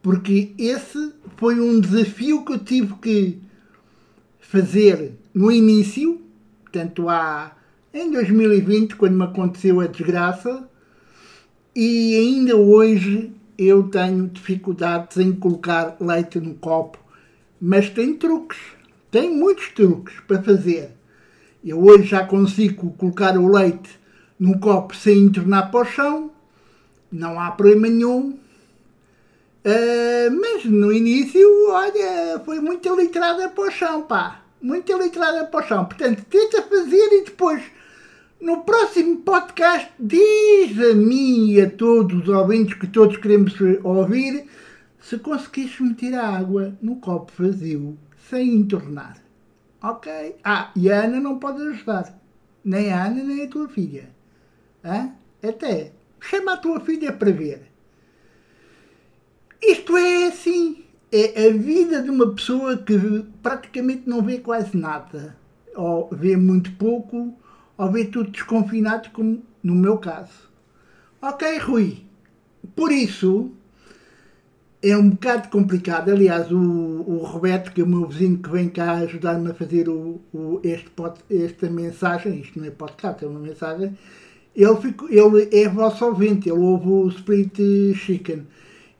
Speaker 4: Porque esse foi um desafio que eu tive que fazer no início, portanto há em 2020, quando me aconteceu a desgraça, e ainda hoje eu tenho dificuldades em colocar leite no copo, mas tem truques, tem muitos truques para fazer. Eu hoje já consigo colocar o leite num copo sem entornar para o chão, não há problema nenhum. Ah, mas no início, olha, foi muita litrada para o chão, pá. Muita litrada para o chão. Portanto, tenta fazer e depois, no próximo podcast, diz a mim e a todos os ouvintes que todos queremos ouvir se conseguires meter a água no copo vazio, sem entornar. Ok? Ah, e a Ana não pode ajudar. Nem a Ana, nem a tua filha. Hã? Até. Chama a tua filha para ver. Isto é assim. É a vida de uma pessoa que praticamente não vê quase nada. Ou vê muito pouco, ou vê tudo desconfinado, como no meu caso. Ok, Rui. Por isso, é um bocado complicado. Aliás, o, o Roberto, que é o meu vizinho que vem cá ajudar-me a fazer o, o, este esta mensagem, isto não é podcast, é uma mensagem, ele, ficou, ele é vosso ouvinte, ele ouve o Spirit Chicken.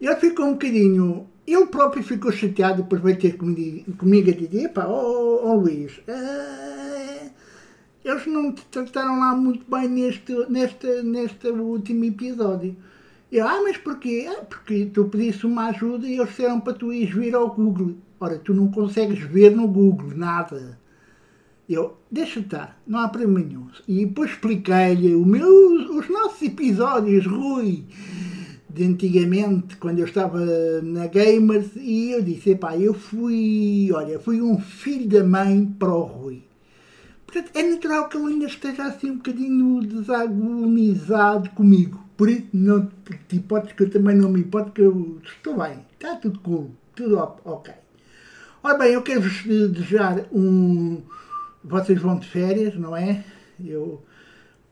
Speaker 4: Ele ficou um bocadinho. Ele próprio ficou chateado, depois veio ter comigo, a dizer: pá, ó oh, oh, Luís, uh, eles não te trataram lá muito bem neste, neste, neste último episódio. Eu, ah, mas porquê? Ah, porque tu pediste uma ajuda e eles disseram para tu ires ver ao Google. Ora, tu não consegues ver no Google nada. Eu, deixa estar, não há problema nenhum. E depois expliquei-lhe os nossos episódios, Rui, de antigamente, quando eu estava na Gamers, e eu disse, epá, eu fui, olha, fui um filho da mãe para o Rui. Portanto, é natural que ele ainda esteja assim um bocadinho desagonizado comigo. Por isso, não te hipótese que eu também não me importo, que eu estou bem, está tudo cool, tudo ok. Ora bem, eu quero-vos desejar um vocês vão de férias, não é? Eu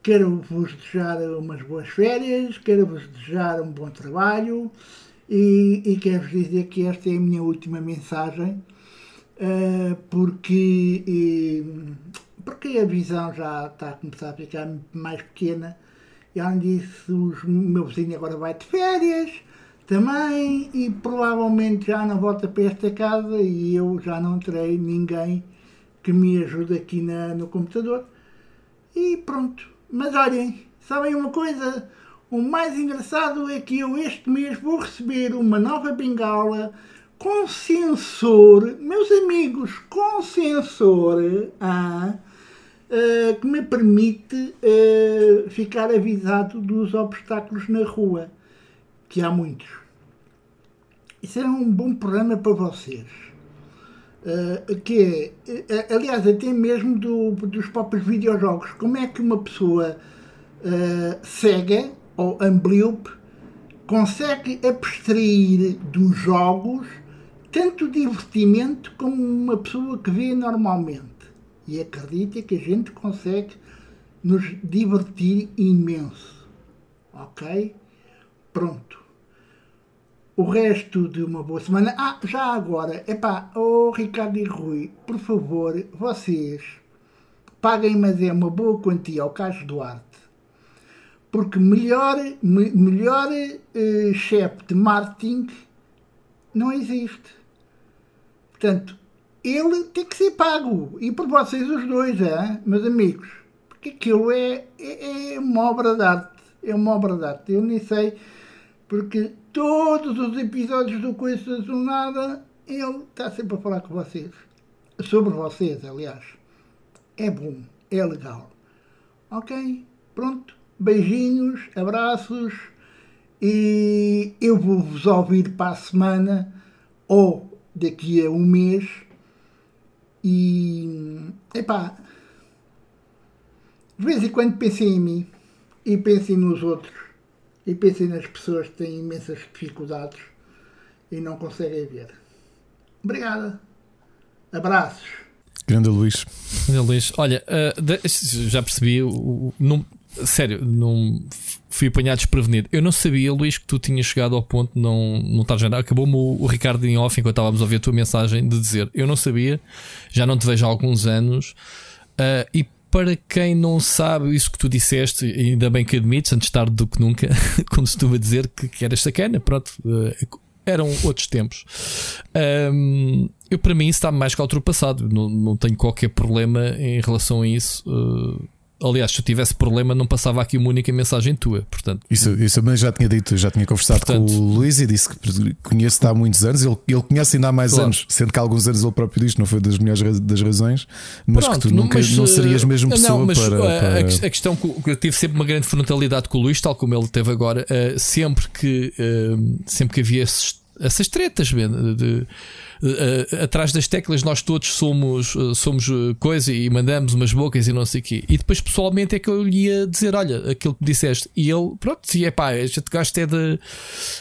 Speaker 4: quero vos desejar umas boas férias, quero vos desejar um bom trabalho e, e quero-vos dizer que esta é a minha última mensagem, uh, porque, e, porque a visão já está a começar a ficar mais pequena. E além disso, o meu vizinho agora vai de férias também e provavelmente já não volta para esta casa e eu já não terei ninguém que me ajuda aqui na, no computador. E pronto. Mas olhem, sabem uma coisa? O mais engraçado é que eu este mês vou receber uma nova bengala com sensor, meus amigos, com sensor ah, uh, que me permite uh, ficar avisado dos obstáculos na rua, que há muitos. Isso é um bom programa para vocês. Uh, que é, aliás, até mesmo do, dos próprios videojogos. Como é que uma pessoa uh, cega ou ambliope consegue abstrair dos jogos tanto divertimento como uma pessoa que vê normalmente? E acredita que a gente consegue nos divertir imenso. Ok? Pronto o resto de uma boa semana. Ah, já agora, epá, oh Ricardo e Rui, por favor, vocês paguem, mas é uma boa quantia ao Carlos Duarte, porque melhor, me, melhor uh, chefe de marketing não existe. Portanto, ele tem que ser pago. E por vocês os dois, é, meus amigos. Porque aquilo é, é, é uma obra de arte. É uma obra de arte. Eu nem sei porque todos os episódios do Coisas do Nada ele está sempre a falar com vocês. Sobre vocês, aliás. É bom, é legal. Ok? Pronto. Beijinhos, abraços e eu vou-vos ouvir para a semana ou daqui a um mês. E epá, de vez em quando pensem em mim e pensem nos outros e pensem nas pessoas que têm imensas dificuldades e não conseguem ver. Obrigada. Abraços.
Speaker 2: Grande Luís.
Speaker 3: Grande Luís. Olha, uh, já percebi, uh, não, sério, não fui apanhado desprevenido. Eu não sabia, Luís, que tu tinhas chegado ao ponto de não, não estar já. Acabou-me o, o, Ricardo em off enquanto estávamos a ouvir a tua mensagem de dizer: Eu não sabia, já não te vejo há alguns anos. Uh, e para quem não sabe isso que tu disseste, ainda bem que admites, antes tarde do que nunca, como se costuma dizer, que, que eras pronto, uh, eram outros tempos. Um, eu, para mim, isso está mais que ultrapassado, não, não tenho qualquer problema em relação a isso. Uh, Aliás, se eu tivesse problema, não passava aqui uma única mensagem tua. Portanto,
Speaker 2: isso, isso eu já tinha dito, já tinha conversado portanto, com o Luís e disse que conheço-te há muitos anos. Ele, ele conhece ainda há mais claro. anos, sendo que há alguns anos ele próprio diz não foi das melhores das razões, mas Pronto, que tu nunca mas, não serias mesmo pessoa não, mas, para, para,
Speaker 3: A, questão que eu tive sempre uma grande frontalidade com o Luís, tal como ele teve agora, uh, sempre que sempre que havia esses, essas tretas de, de uh, atrás das teclas nós todos somos, uh, somos coisa e mandamos umas bocas e não sei o quê. E depois pessoalmente é que eu lhe ia dizer: Olha, aquilo que disseste. E ele, pronto, se é pá, este gasto é de,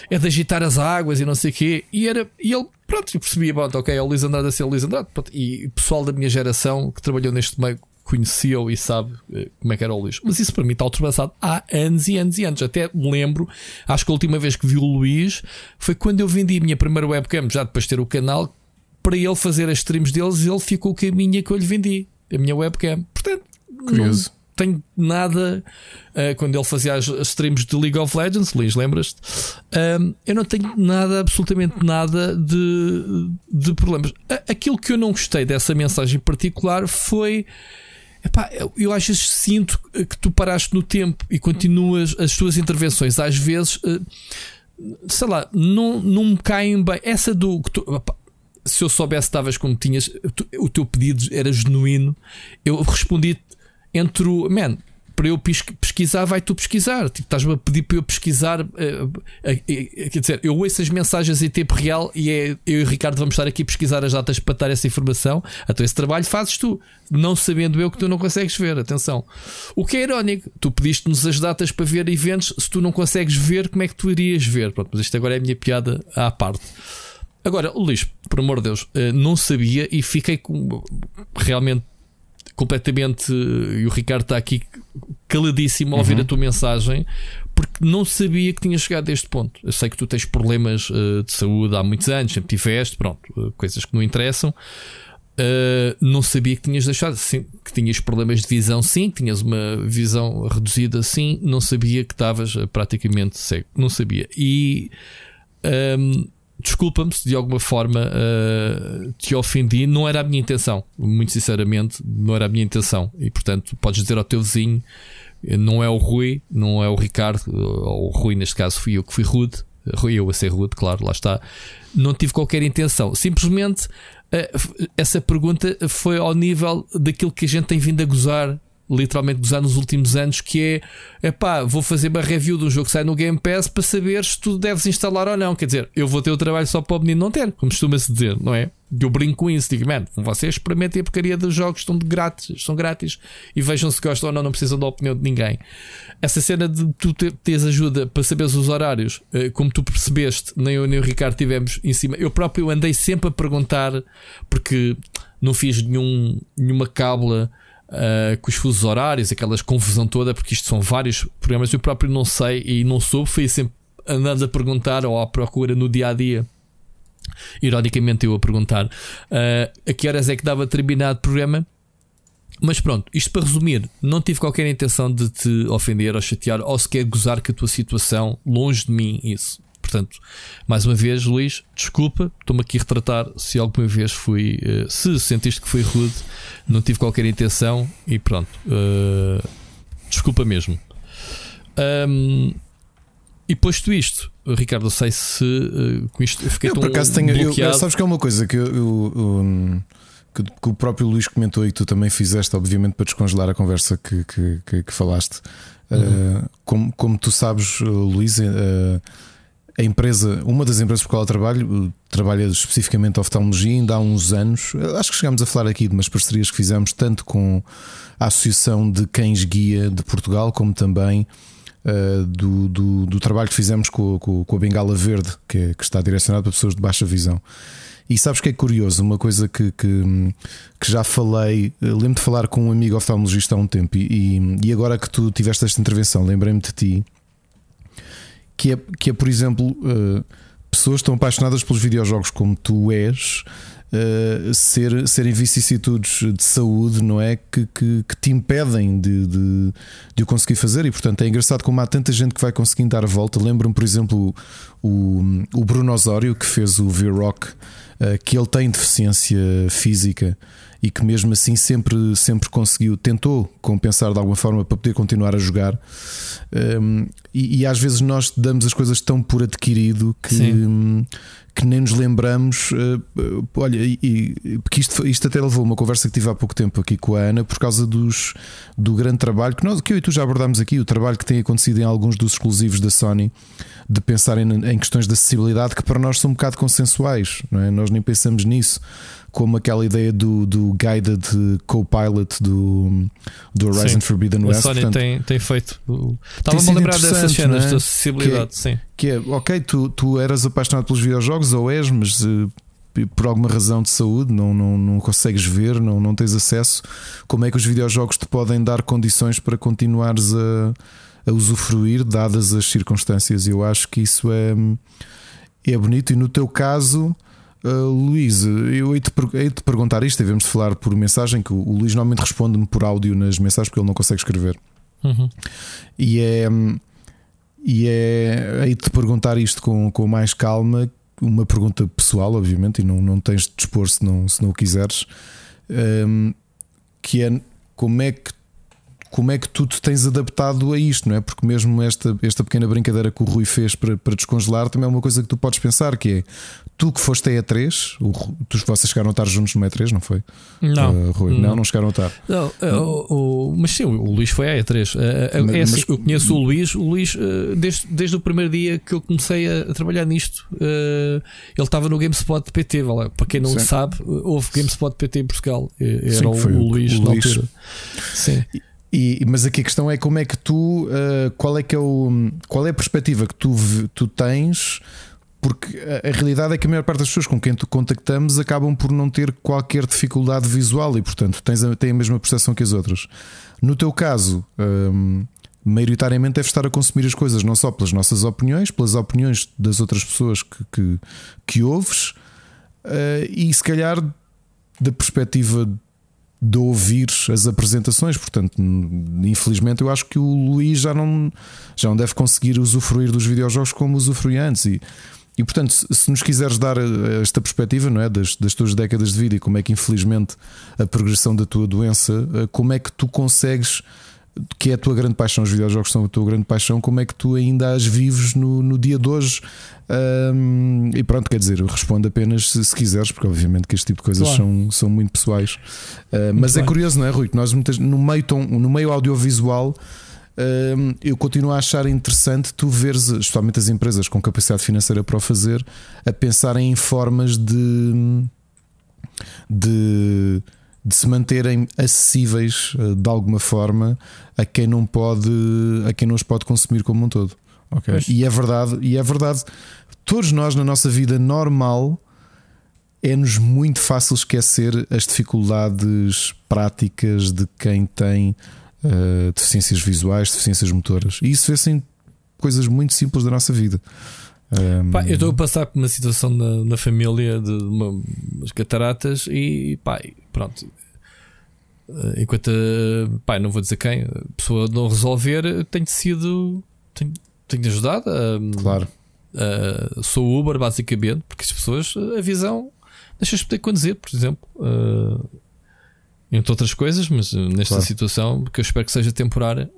Speaker 3: é de agitar as águas e não sei o quê. E, era, e ele, pronto, eu percebia: pronto, ok, é o Luís Andrade a ser o Luís Andrade. Pronto, e pessoal da minha geração que trabalhou neste meio conheceu e sabe uh, como é que era o Luís. Mas isso para mim está ultrapassado há anos e anos e anos. Até me lembro, acho que a última vez que vi o Luís foi quando eu vendi a minha primeira webcam, já depois de ter o canal, para ele fazer as streams deles, ele ficou com a minha que eu lhe vendi, a minha webcam. Portanto,
Speaker 2: Curioso.
Speaker 3: Não, tenho nada uh, quando ele fazia as, streams de League of Legends, Luís, lembras-te? Eu não tenho nada, absolutamente nada de, de problemas. Aquilo que eu não gostei dessa mensagem particular foi. Epá, eu às vezes sinto que tu paraste no tempo e continuas as tuas intervenções, às vezes, uh, sei lá, não, não me caem bem. Essa do. Tu, se eu soubesse que estavas como tinhas, o teu pedido era genuíno, eu respondi entre o. Man, para eu pesquisar, vai tu pesquisar. Tipo, estás-me a pedir para eu pesquisar. Uh, quer dizer, eu ouço as mensagens em tempo real e é, eu e o Ricardo vamos estar aqui a pesquisar as datas para dar essa informação. Então, esse trabalho fazes tu, não sabendo eu que tu não consegues ver. Atenção. O que é irónico, tu pediste-nos as datas para ver eventos. Se tu não consegues ver, como é que tu irias ver? Pronto, mas isto agora é a minha piada à parte. Agora, Luís, por amor de Deus, não sabia e fiquei com, realmente completamente. E o Ricardo está aqui caladíssimo a ouvir uhum. a tua mensagem, porque não sabia que tinha chegado a este ponto. Eu sei que tu tens problemas uh, de saúde há muitos anos, sempre tiveste, pronto, uh, coisas que não interessam. Uh, não sabia que tinhas deixado, sim, que tinhas problemas de visão, sim, que tinhas uma visão reduzida, sim, não sabia que estavas praticamente cego, não sabia. E um, ehm, desculpa-me se de alguma forma uh, te ofendi, não era a minha intenção, muito sinceramente, não era a minha intenção. E portanto, podes dizer ao teu vizinho, não é o Rui, não é o Ricardo, ou o Rui, neste caso, fui eu que fui rude, Rui, eu a ser rude, claro, lá está. Não tive qualquer intenção, simplesmente uh, essa pergunta foi ao nível daquilo que a gente tem vindo a gozar literalmente gozar nos últimos anos, que é pá, vou fazer uma review do jogo que sai no Game Pass para saber se tu deves instalar ou não. Quer dizer, eu vou ter o trabalho só para o menino não ter, como costuma-se dizer, não é? Eu brinco com isso, digo, man, vocês experimentem a porcaria dos jogos, estão de grátis, são grátis e vejam se gostam ou não, não precisam da opinião de ninguém. Essa cena de tu teres ajuda para saberes os horários, eh, como tu percebeste, nem eu nem o Ricardo tivemos em cima. Eu próprio andei sempre a perguntar, porque não fiz nenhum, nenhuma cábula uh, com os fusos horários, aquelas confusão toda, porque isto são vários programas, eu próprio não sei e não soube, fui sempre andando a perguntar ou à procura no dia a dia. Ironicamente, eu a perguntar uh, a que horas é que dava determinado programa. Mas pronto, isto para resumir, não tive qualquer intenção de te ofender ou chatear ou sequer gozar com a tua situação, longe de mim, isso. Portanto, mais uma vez, Luís, desculpa, estou-me aqui a retratar se alguma vez fui, uh, se sentiste que fui rude, não tive qualquer intenção e pronto, uh, desculpa mesmo. Um, e posto isto, Ricardo, sei se uh, com isto fiquei eu, tão por acaso tenho,
Speaker 2: eu, sabes que é uma coisa que, eu, que, que, o próprio Luís comentou e que tu também fizeste, obviamente, para descongelar a conversa que, que, que falaste. Uhum. Uh, como, como tu sabes, Luís, uh, a empresa, uma das empresas por qual eu trabalho, trabalha especificamente oftalmologia, ainda há uns anos. Acho que chegámos a falar aqui de umas parcerias que fizemos tanto com a Associação de Cães Guia de Portugal, como também uh, do, do, do, trabalho que fizemos com, com, com a Bengala Verde, que, que, está direcionado para pessoas de baixa visão. E sabes que é curioso, uma coisa que, que, que já falei, lembro de falar com um amigo oftalmologista há um tempo, e, e agora que tu tiveste esta intervenção, lembrei-me de ti que é, que é por exemplo, uh, pessoas tão apaixonadas pelos videojogos como tu és. Uh, ser, serem vicissitudes de saúde, não é? Que, que, que te impedem de, de, de, o conseguir fazer, e portanto é engraçado como há tanta gente que vai conseguindo dar a volta. Lembro-me, por exemplo, o, o Bruno Osório que fez o V-Rock, uh, que ele tem deficiência física e que mesmo assim sempre, sempre conseguiu, tentou compensar de alguma forma para poder continuar a jogar. Um, e, e, às vezes nós damos as coisas tão por adquirido que, que nem nos lembramos. Uh, olha, e, porque isto, isto até levou uma conversa que tive há pouco tempo aqui com a Ana por causa dos, do grande trabalho que, nós, que eu e tu já abordámos aqui, o trabalho que tem acontecido em alguns dos exclusivos da Sony de pensar em, em questões de acessibilidade que para nós são um bocado consensuais, não é? nós nem pensamos nisso como aquela ideia do, do guided co-pilot do, do Horizon sim. Forbidden West.
Speaker 3: A Sony portanto, tem, tem feito. Estava-me a lembrar dessas cenas é? de acessibilidade,
Speaker 2: que
Speaker 3: sim.
Speaker 2: Que é, ok, tu, tu eras apaixonado pelos videojogos, ou és, mas uh, por alguma razão de saúde não, não, não consegues ver, não, não tens acesso, como é que os videojogos te podem dar condições para continuares a, a usufruir, dadas as circunstâncias? Eu acho que isso é, é bonito. E no teu caso, uh, Luís, eu hei de, hei de perguntar isto, devemos de falar por mensagem, que o, o Luís normalmente responde-me por áudio nas mensagens porque ele não consegue escrever.
Speaker 3: Uhum.
Speaker 2: E é. E é aí de perguntar isto com, com mais calma, uma pergunta pessoal, obviamente, e não, não tens de dispor se não, se não o quiseres, um, que é como é que como é que tu te tens adaptado a isto, não é? Porque mesmo esta, esta pequena brincadeira que o Rui fez para, para descongelar também é uma coisa que tu podes pensar, que é tu que foste a E3, o, tu, vocês chegaram a estar juntos no E3, não foi?
Speaker 3: Não.
Speaker 2: Uh, Rui, não. não, não chegaram a estar.
Speaker 3: Não, uh, o, o, mas sim, o Luís foi a E3. Uh, mas, é assim, mas, eu conheço o Luís, o Luís desde, desde o primeiro dia que eu comecei a, a trabalhar nisto, ele estava no GameSpot PT, lá, para quem não sim. sabe, houve GameSpot PT em Portugal. Era sim, o, o, Luís o na Luís. altura. Sim.
Speaker 2: E, mas aqui a questão é como é que tu, uh, qual é que é o, qual é a perspectiva que tu, tu tens? Porque a, a, realidade é que a maior parte das pessoas com quem tu contactamos acabam por não ter qualquer dificuldade visual e, portanto, tens a, têm a mesma percepção que as outras. No teu caso, um, maioritariamente deves estar a consumir as coisas não só pelas nossas opiniões, pelas opiniões das outras pessoas que, que, que ouves, uh, e se calhar da perspectiva de ouvir as apresentações. Portanto, infelizmente, eu acho que o Luís já não, já não deve conseguir usufruir dos videojogos como usufruía antes. E, e portanto, se nos quiseres dar eh, esta perspectiva não é, das, das tuas décadas de vida e como é que, infelizmente, a progressão da tua doença, eh, como é que tu consegues que é a tua grande paixão, os videojogos são a tua grande paixão, como é que tu ainda as vives no, no dia de hoje? Um, e pronto, quer dizer, responde apenas se, se, quiseres, porque obviamente que este tipo de coisas claro. são, são muito pessoais. Uh, muito mas bem. é curioso, não é, Rui? Que nós no meio, tom, no meio audiovisual. Eu continuo a achar interessante tu veres, especialmente as empresas com capacidade financeira para o fazer, a pensarem em formas de, de de se manterem acessíveis eh, de alguma forma a quem não pode, a quem não os pode consumir como um todo. Okay? E é verdade, e é verdade. Todos nós na nossa vida normal é-nos muito fácil esquecer as dificuldades práticas de quem tem uh, deficiências visuais, deficiências motoras. E isso vê-se em coisas muito simples da nossa vida.
Speaker 3: Um... Pá, eu estou a passar por uma situação na, na família de uma, umas cataratas e pá, pronto. Eh, enquanto, pá, não vou dizer quem, a pessoa não resolver, tenho sido. Tenho, tenho ajudado. A,
Speaker 2: claro.
Speaker 3: A, sou Uber, basicamente, porque as pessoas, a visão, deixas de poder conduzir, por exemplo. Uh, entre outras coisas, mas nesta claro. situação, que eu espero que seja temporária,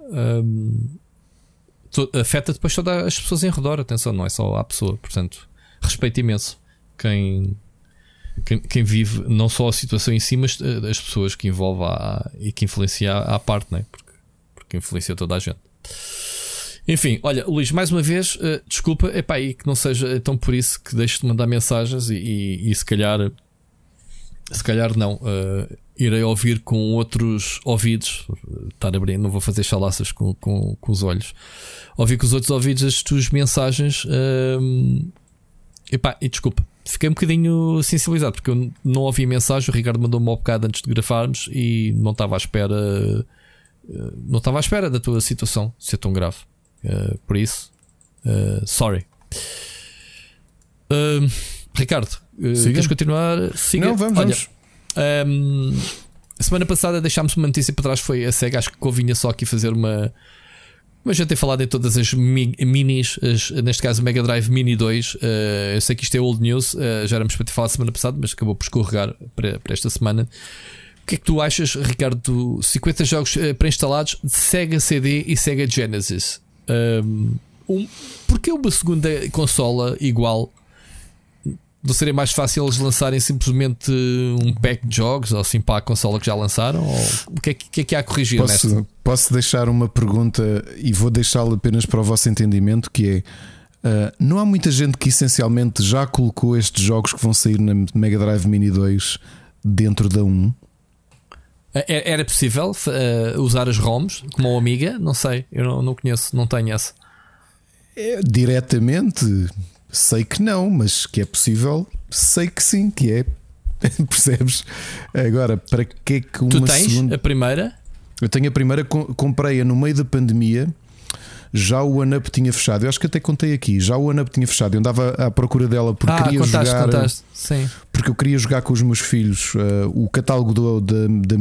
Speaker 3: afeta depois todas as pessoas em redor. Atenção, não é só a pessoa. Portanto, respeito imenso quem, quem, quem, vive não só a situação em si, mas eh, as pessoas que envolve a, e que influencia à parte, não é? porque, porque influencia toda a gente. Enfim, olha, Luís, mais uma vez, uh, desculpa, epá, e que não seja tão por isso que deixo de mandar mensagens e, e, e se calhar, se calhar não, uh, irei ouvir com outros ouvidos, estar a não vou fazer chalaças com, com, com os olhos, ouvir com os outros ouvidos as tuas mensagens. Uh, epá, e desculpa, fiquei um bocadinho sensibilizado porque eu não ouvi a mensagem. O Ricardo mandou-me um bocado antes de gravarmos e não estava à espera, uh, não estava à espera da tua situação ser tão grave. Uh, por isso, uh, sorry. Ricardo, queres continuar?
Speaker 2: Siga. Não, vamos, Olha, vamos.
Speaker 3: Um, semana passada deixámos uma notícia para trás. Foi a SEGA. Acho que convinha só aqui fazer uma. Mas já ter falado em todas as mi minis, as, neste caso Mega Drive Mini 2. Uh, eu sei que isto é old news, uh, já éramos para ter falado semana passada, mas acabou por escorregar para, para esta semana. O que é que tu achas, Ricardo? 50 jogos uh, pré-instalados de Sega CD e Sega Genesis. Um, um, porque uma segunda consola igual não seria mais fácil eles lançarem simplesmente um pack de jogos ou assim para a consola que já lançaram? Ou o que é que, que, é que há a corrigir
Speaker 2: posso,
Speaker 3: nesta?
Speaker 2: Posso deixar uma pergunta e vou deixá-la apenas para o vosso entendimento: que é. Uh, não há muita gente que essencialmente já colocou estes jogos que vão sair na Mega Drive Mini 2 dentro da 1?
Speaker 3: É, era possível uh, usar as ROMs como Amiga? Não sei, eu não, não conheço, não tenho essa.
Speaker 2: É, diretamente, sei que não, mas que é possível, sei que sim, que é. Percebes? Agora, para que é que uma
Speaker 3: tu tens
Speaker 2: segunda.
Speaker 3: a primeira?
Speaker 2: Eu tenho a primeira, co- comprei-a no meio da pandemia. Já o OneUp tinha fechado. Eu acho que até contei aqui. Já o OneUp tinha fechado. Eu andava à procura dela porque
Speaker 3: ah,
Speaker 2: queria
Speaker 3: contaste,
Speaker 2: jogar.
Speaker 3: contaste. Sim.
Speaker 2: Porque eu queria jogar com os meus filhos. eh, o catálogo do, da, da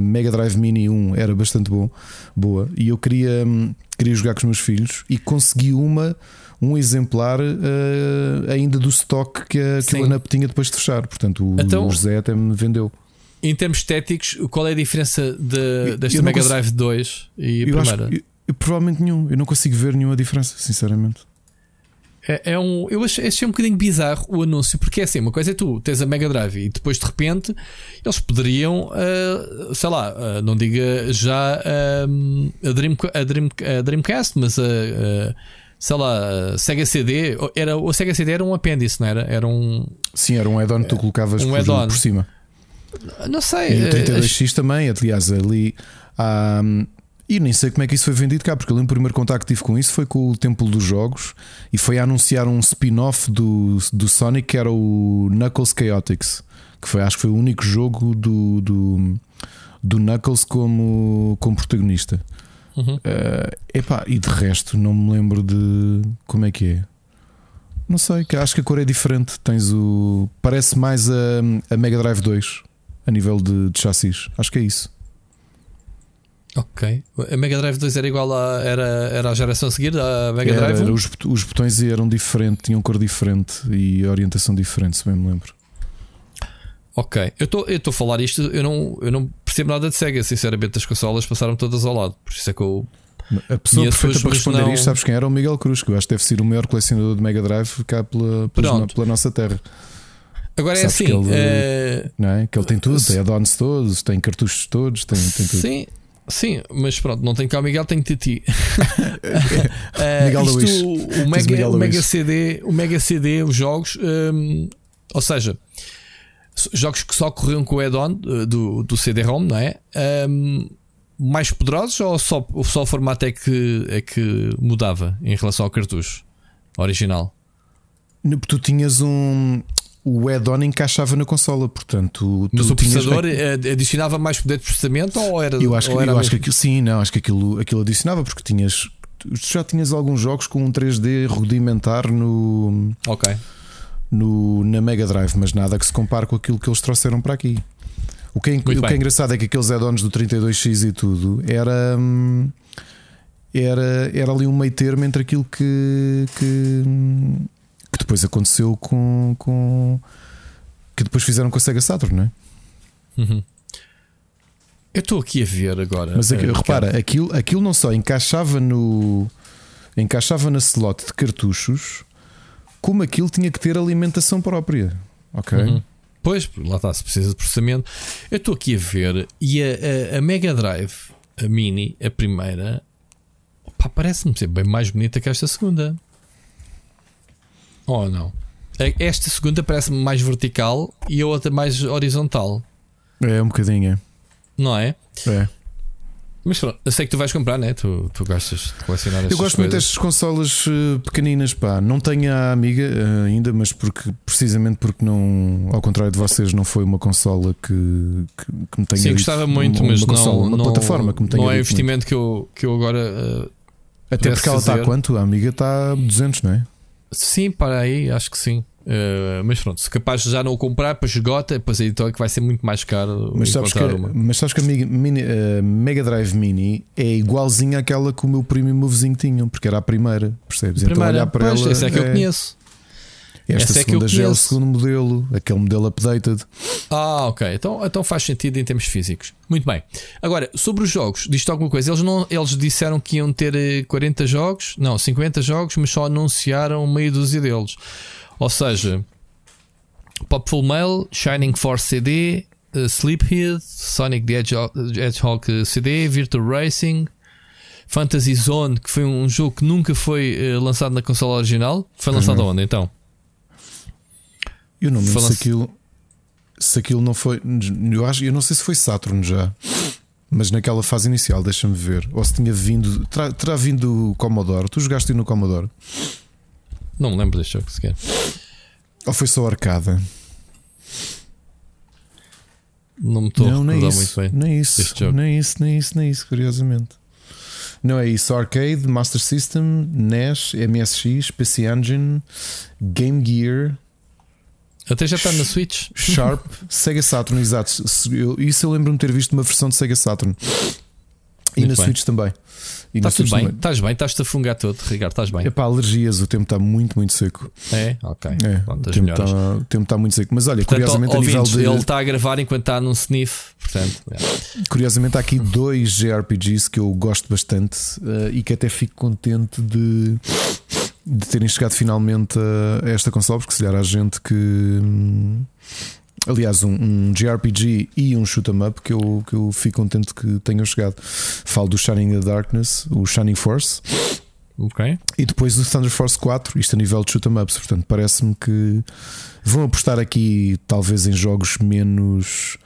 Speaker 2: Mega Drive Mini 1 era bastante bom, boa. E eu queria, hum, queria jogar com os meus filhos e consegui uma, um exemplar eh, ainda do stock que, a, que o OneUp tinha depois de fechar. Portanto, o,
Speaker 3: Então-
Speaker 2: o José até me vendeu.
Speaker 3: Em termos estéticos, qual é a diferença de, desta Mega
Speaker 2: consigo-
Speaker 3: Drive 2 e a
Speaker 2: acho
Speaker 3: primeira?
Speaker 2: que- eu- eu provavelmente nenhum. Eu não consigo ver nenhuma diferença, sinceramente.
Speaker 3: É, é um, eu achei, achei um bocadinho bizarro o anúncio, porque é assim: uma coisa é tu tens a Mega Drive e depois de repente eles poderiam, ah, sei lá, ah, não diga já ah, a, Dream, a, Dream, a Dreamcast, mas a, a, sei lá, Sega CD. Era, o Sega CD era um apêndice, não era? Era um.
Speaker 2: Sim, era um add-on que tu colocavas
Speaker 3: um
Speaker 2: por, por cima.
Speaker 3: Não sei.
Speaker 2: E o
Speaker 3: ah,
Speaker 2: 32X também, aliás, ali. há, e nem sei como é que isso foi vendido cá, porque eu lembro o primeiro contacto que tive com isso foi com o Templo dos Jogos e foi a anunciar um spin-off do, do Sonic que era o Knuckles Chaotix, que foi, acho que foi o único jogo do, do, do Knuckles como, como protagonista.
Speaker 3: Uhum.
Speaker 2: Eh, epá, e de resto, não me lembro de como é que é. Não sei, acho que a cor é diferente. Tens o. Parece mais a, a Mega Drive 2 a nível de, de chassis. Acho que é isso.
Speaker 3: Ok. A Mega Drive 2 era igual a. Era, era a geração a seguir da Mega
Speaker 2: Era-
Speaker 3: Drive 1?
Speaker 2: era, os, os botões eram diferentes, tinham cor diferente e orientação diferente, se bem me lembro.
Speaker 3: Ok, eu estou a falar isto, eu não, eu não percebo nada de Sega, sinceramente, as consolas passaram todas ao lado, por isso é que eu.
Speaker 2: A pessoa perfeita para responder
Speaker 3: não-
Speaker 2: isto, sabes quem era? O Miguel Cruz, que eu acho que deve ser o maior colecionador de Mega Drive cá pela,
Speaker 3: Pronto.
Speaker 2: pela nossa terra.
Speaker 3: Agora é
Speaker 2: Sabes
Speaker 3: assim,
Speaker 2: que ele-
Speaker 3: eh,
Speaker 2: Não é? Que ele tem tudo, tem add-ons todos, tem cartuchos todos, tem, tem tudo.
Speaker 3: sim, sim, mas pronto, não tenho cá o Miguel, tenho Titi. Eh,
Speaker 2: Miguel
Speaker 3: isto,
Speaker 2: Luís.
Speaker 3: o, Mega,
Speaker 2: Miguel
Speaker 3: o Mega
Speaker 2: Luís.
Speaker 3: CD, o Mega CD, os jogos, hum, ou seja, jogos que só corriam com o add-on eh, do, do CD-ROM, não é? Hum, mais poderosos ou só, ou só o formato é que, é que mudava em relação ao cartucho original?
Speaker 2: Tu tinhas um. O add-on encaixava na consola, portanto.
Speaker 3: Mas o processador eh, adicionava mais poder de processamento ou era
Speaker 2: Eu acho que, eu acho que aquilo, sim, não, acho que aquilo, aquilo adicionava, porque tinhas. Tu já tinhas alguns jogos com um 3D rudimentar no,
Speaker 3: Ok.
Speaker 2: No, na Mega Drive, mas nada que se compare com aquilo que eles trouxeram para aqui. O que é, o que é engraçado é que aqueles add-ons do 32X e tudo era. hum, Era, era ali um meio termo entre aquilo que, que, que depois aconteceu com, com. que depois fizeram com a Sega Saturn, não é?
Speaker 3: Uhum. Eu estou aqui a ver agora.
Speaker 2: Mas aqui-
Speaker 3: eh,
Speaker 2: repara, aquilo, aquilo não só encaixava no. encaixava na slot de cartuchos, como aquilo tinha que ter alimentação própria. Ok?
Speaker 3: Uhum. Pois, lá está, se precisa de processamento. Eu estou aqui a ver e a, a- a Mega Drive, a Mini, a primeira, parece-me ser bem mais bonita que esta segunda. Ou não? Esta segunda parece-me mais vertical e a outra mais horizontal,
Speaker 2: É um bocadinho,
Speaker 3: não é?
Speaker 2: É.
Speaker 3: Mas pronto, eu sei que tu vais comprar, né? Tu, tu gostas de colecionar
Speaker 2: Eu gosto muito
Speaker 3: coisas.
Speaker 2: destas consolas eh, pequeninas, pá. Não tenho a Amiga eh, ainda, mas porque precisamente porque não, ao contrário de vocês, não foi uma consola que, que, que me tenha
Speaker 3: Sim, gostava muito,
Speaker 2: uma,
Speaker 3: mas
Speaker 2: uma consola,
Speaker 3: não,
Speaker 2: uma
Speaker 3: não,
Speaker 2: plataforma que me tenha
Speaker 3: não é investimento que eu, que eu agora uh,
Speaker 2: muito. Até porque ela está quanto? A Amiga está a 200, não é?
Speaker 3: Sim, para aí, acho que sim. Uh, mas pronto, se capaz de já não o comprar, depois esgota, depois aí então é que vai ser muito mais caro
Speaker 2: Mas sabes, que,
Speaker 3: encontrar uma.
Speaker 2: mas sabes que a Mega, Mini- a Mega Drive Mini é igualzinha àquela que o meu primo e o meu vizinho tinham, porque era a primeira, percebes? então
Speaker 3: Primeira,
Speaker 2: olhar para
Speaker 3: pois,
Speaker 2: ela.
Speaker 3: essa é que eu conheço.
Speaker 2: Esta
Speaker 3: essa é que eu
Speaker 2: segunda já é o segundo modelo, aquele modelo updated.
Speaker 3: Ah, ok. Então, então faz sentido em termos físicos. Muito bem. Agora, sobre os jogos, diz-te alguma coisa? Eles, não, eles disseram que iam ter eh, 40 jogos, não, 50 jogos, mas só anunciaram meia dúzia deles. Ou seja, Popful Mail, Shining Force CD, eh, Sleephead, Sonic the Hedgehog, eh, CD, Virtual Racing, Fantasy Zone, que foi um jogo que nunca foi eh, lançado na consola original. Foi lançado
Speaker 2: não.
Speaker 3: onde então?
Speaker 2: Eu não me lembro se aquilo, se aquilo não foi. Eu, acho, eu não sei se foi Saturn já, mas naquela fase inicial, deixa-me ver. Ou se tinha vindo. Terá, terá vindo o Commodore. Tu jogaste no Commodore?
Speaker 3: Não me lembro deste jogo sequer.
Speaker 2: Ou foi só arcada?
Speaker 3: Não me estou a recordar
Speaker 2: isso,
Speaker 3: muito bem.
Speaker 2: nem isso,
Speaker 3: deste jogo.
Speaker 2: nem isso, nem isso, nem isso, curiosamente. Não é isso. Arcade, Master System, NES, MSX, PC Engine, Game Gear,
Speaker 3: Até já está na Switch.
Speaker 2: Sharp, Sega Saturn, exato. Isso eu lembro-me de ter visto uma versão de Sega Saturn. E
Speaker 3: Muito
Speaker 2: na
Speaker 3: bem.
Speaker 2: Switch também. E
Speaker 3: Estás tudo bem? Estás bem? Estás-te a fungar todo, Ricardo? Estás bem?
Speaker 2: Epá, alergias, o tempo está muito, muito seco.
Speaker 3: É? Ok.
Speaker 2: É,
Speaker 3: Pronto,
Speaker 2: o tempo está, o tempo está muito seco. Mas olha,
Speaker 3: Portanto,
Speaker 2: curiosamente, a nível
Speaker 3: ouvintes,
Speaker 2: de.
Speaker 3: ele está a gravar enquanto está num sniff. Portanto, é.
Speaker 2: Curiosamente, há aqui dois JRPGs que eu gosto bastante eh, e que até fico contente de, de terem chegado finalmente a, esta console, porque se calhar há gente que. hum, Aliás, um, um JRPG e um shoot 'em up que eu, que eu fico contente que tenham chegado. Falo do Shining in the Darkness, o Shining Force,
Speaker 3: ok.
Speaker 2: e depois do Thunder Force 4, isto a nível de shoot 'em ups. Portanto, parece-me que vão apostar aqui talvez em jogos menos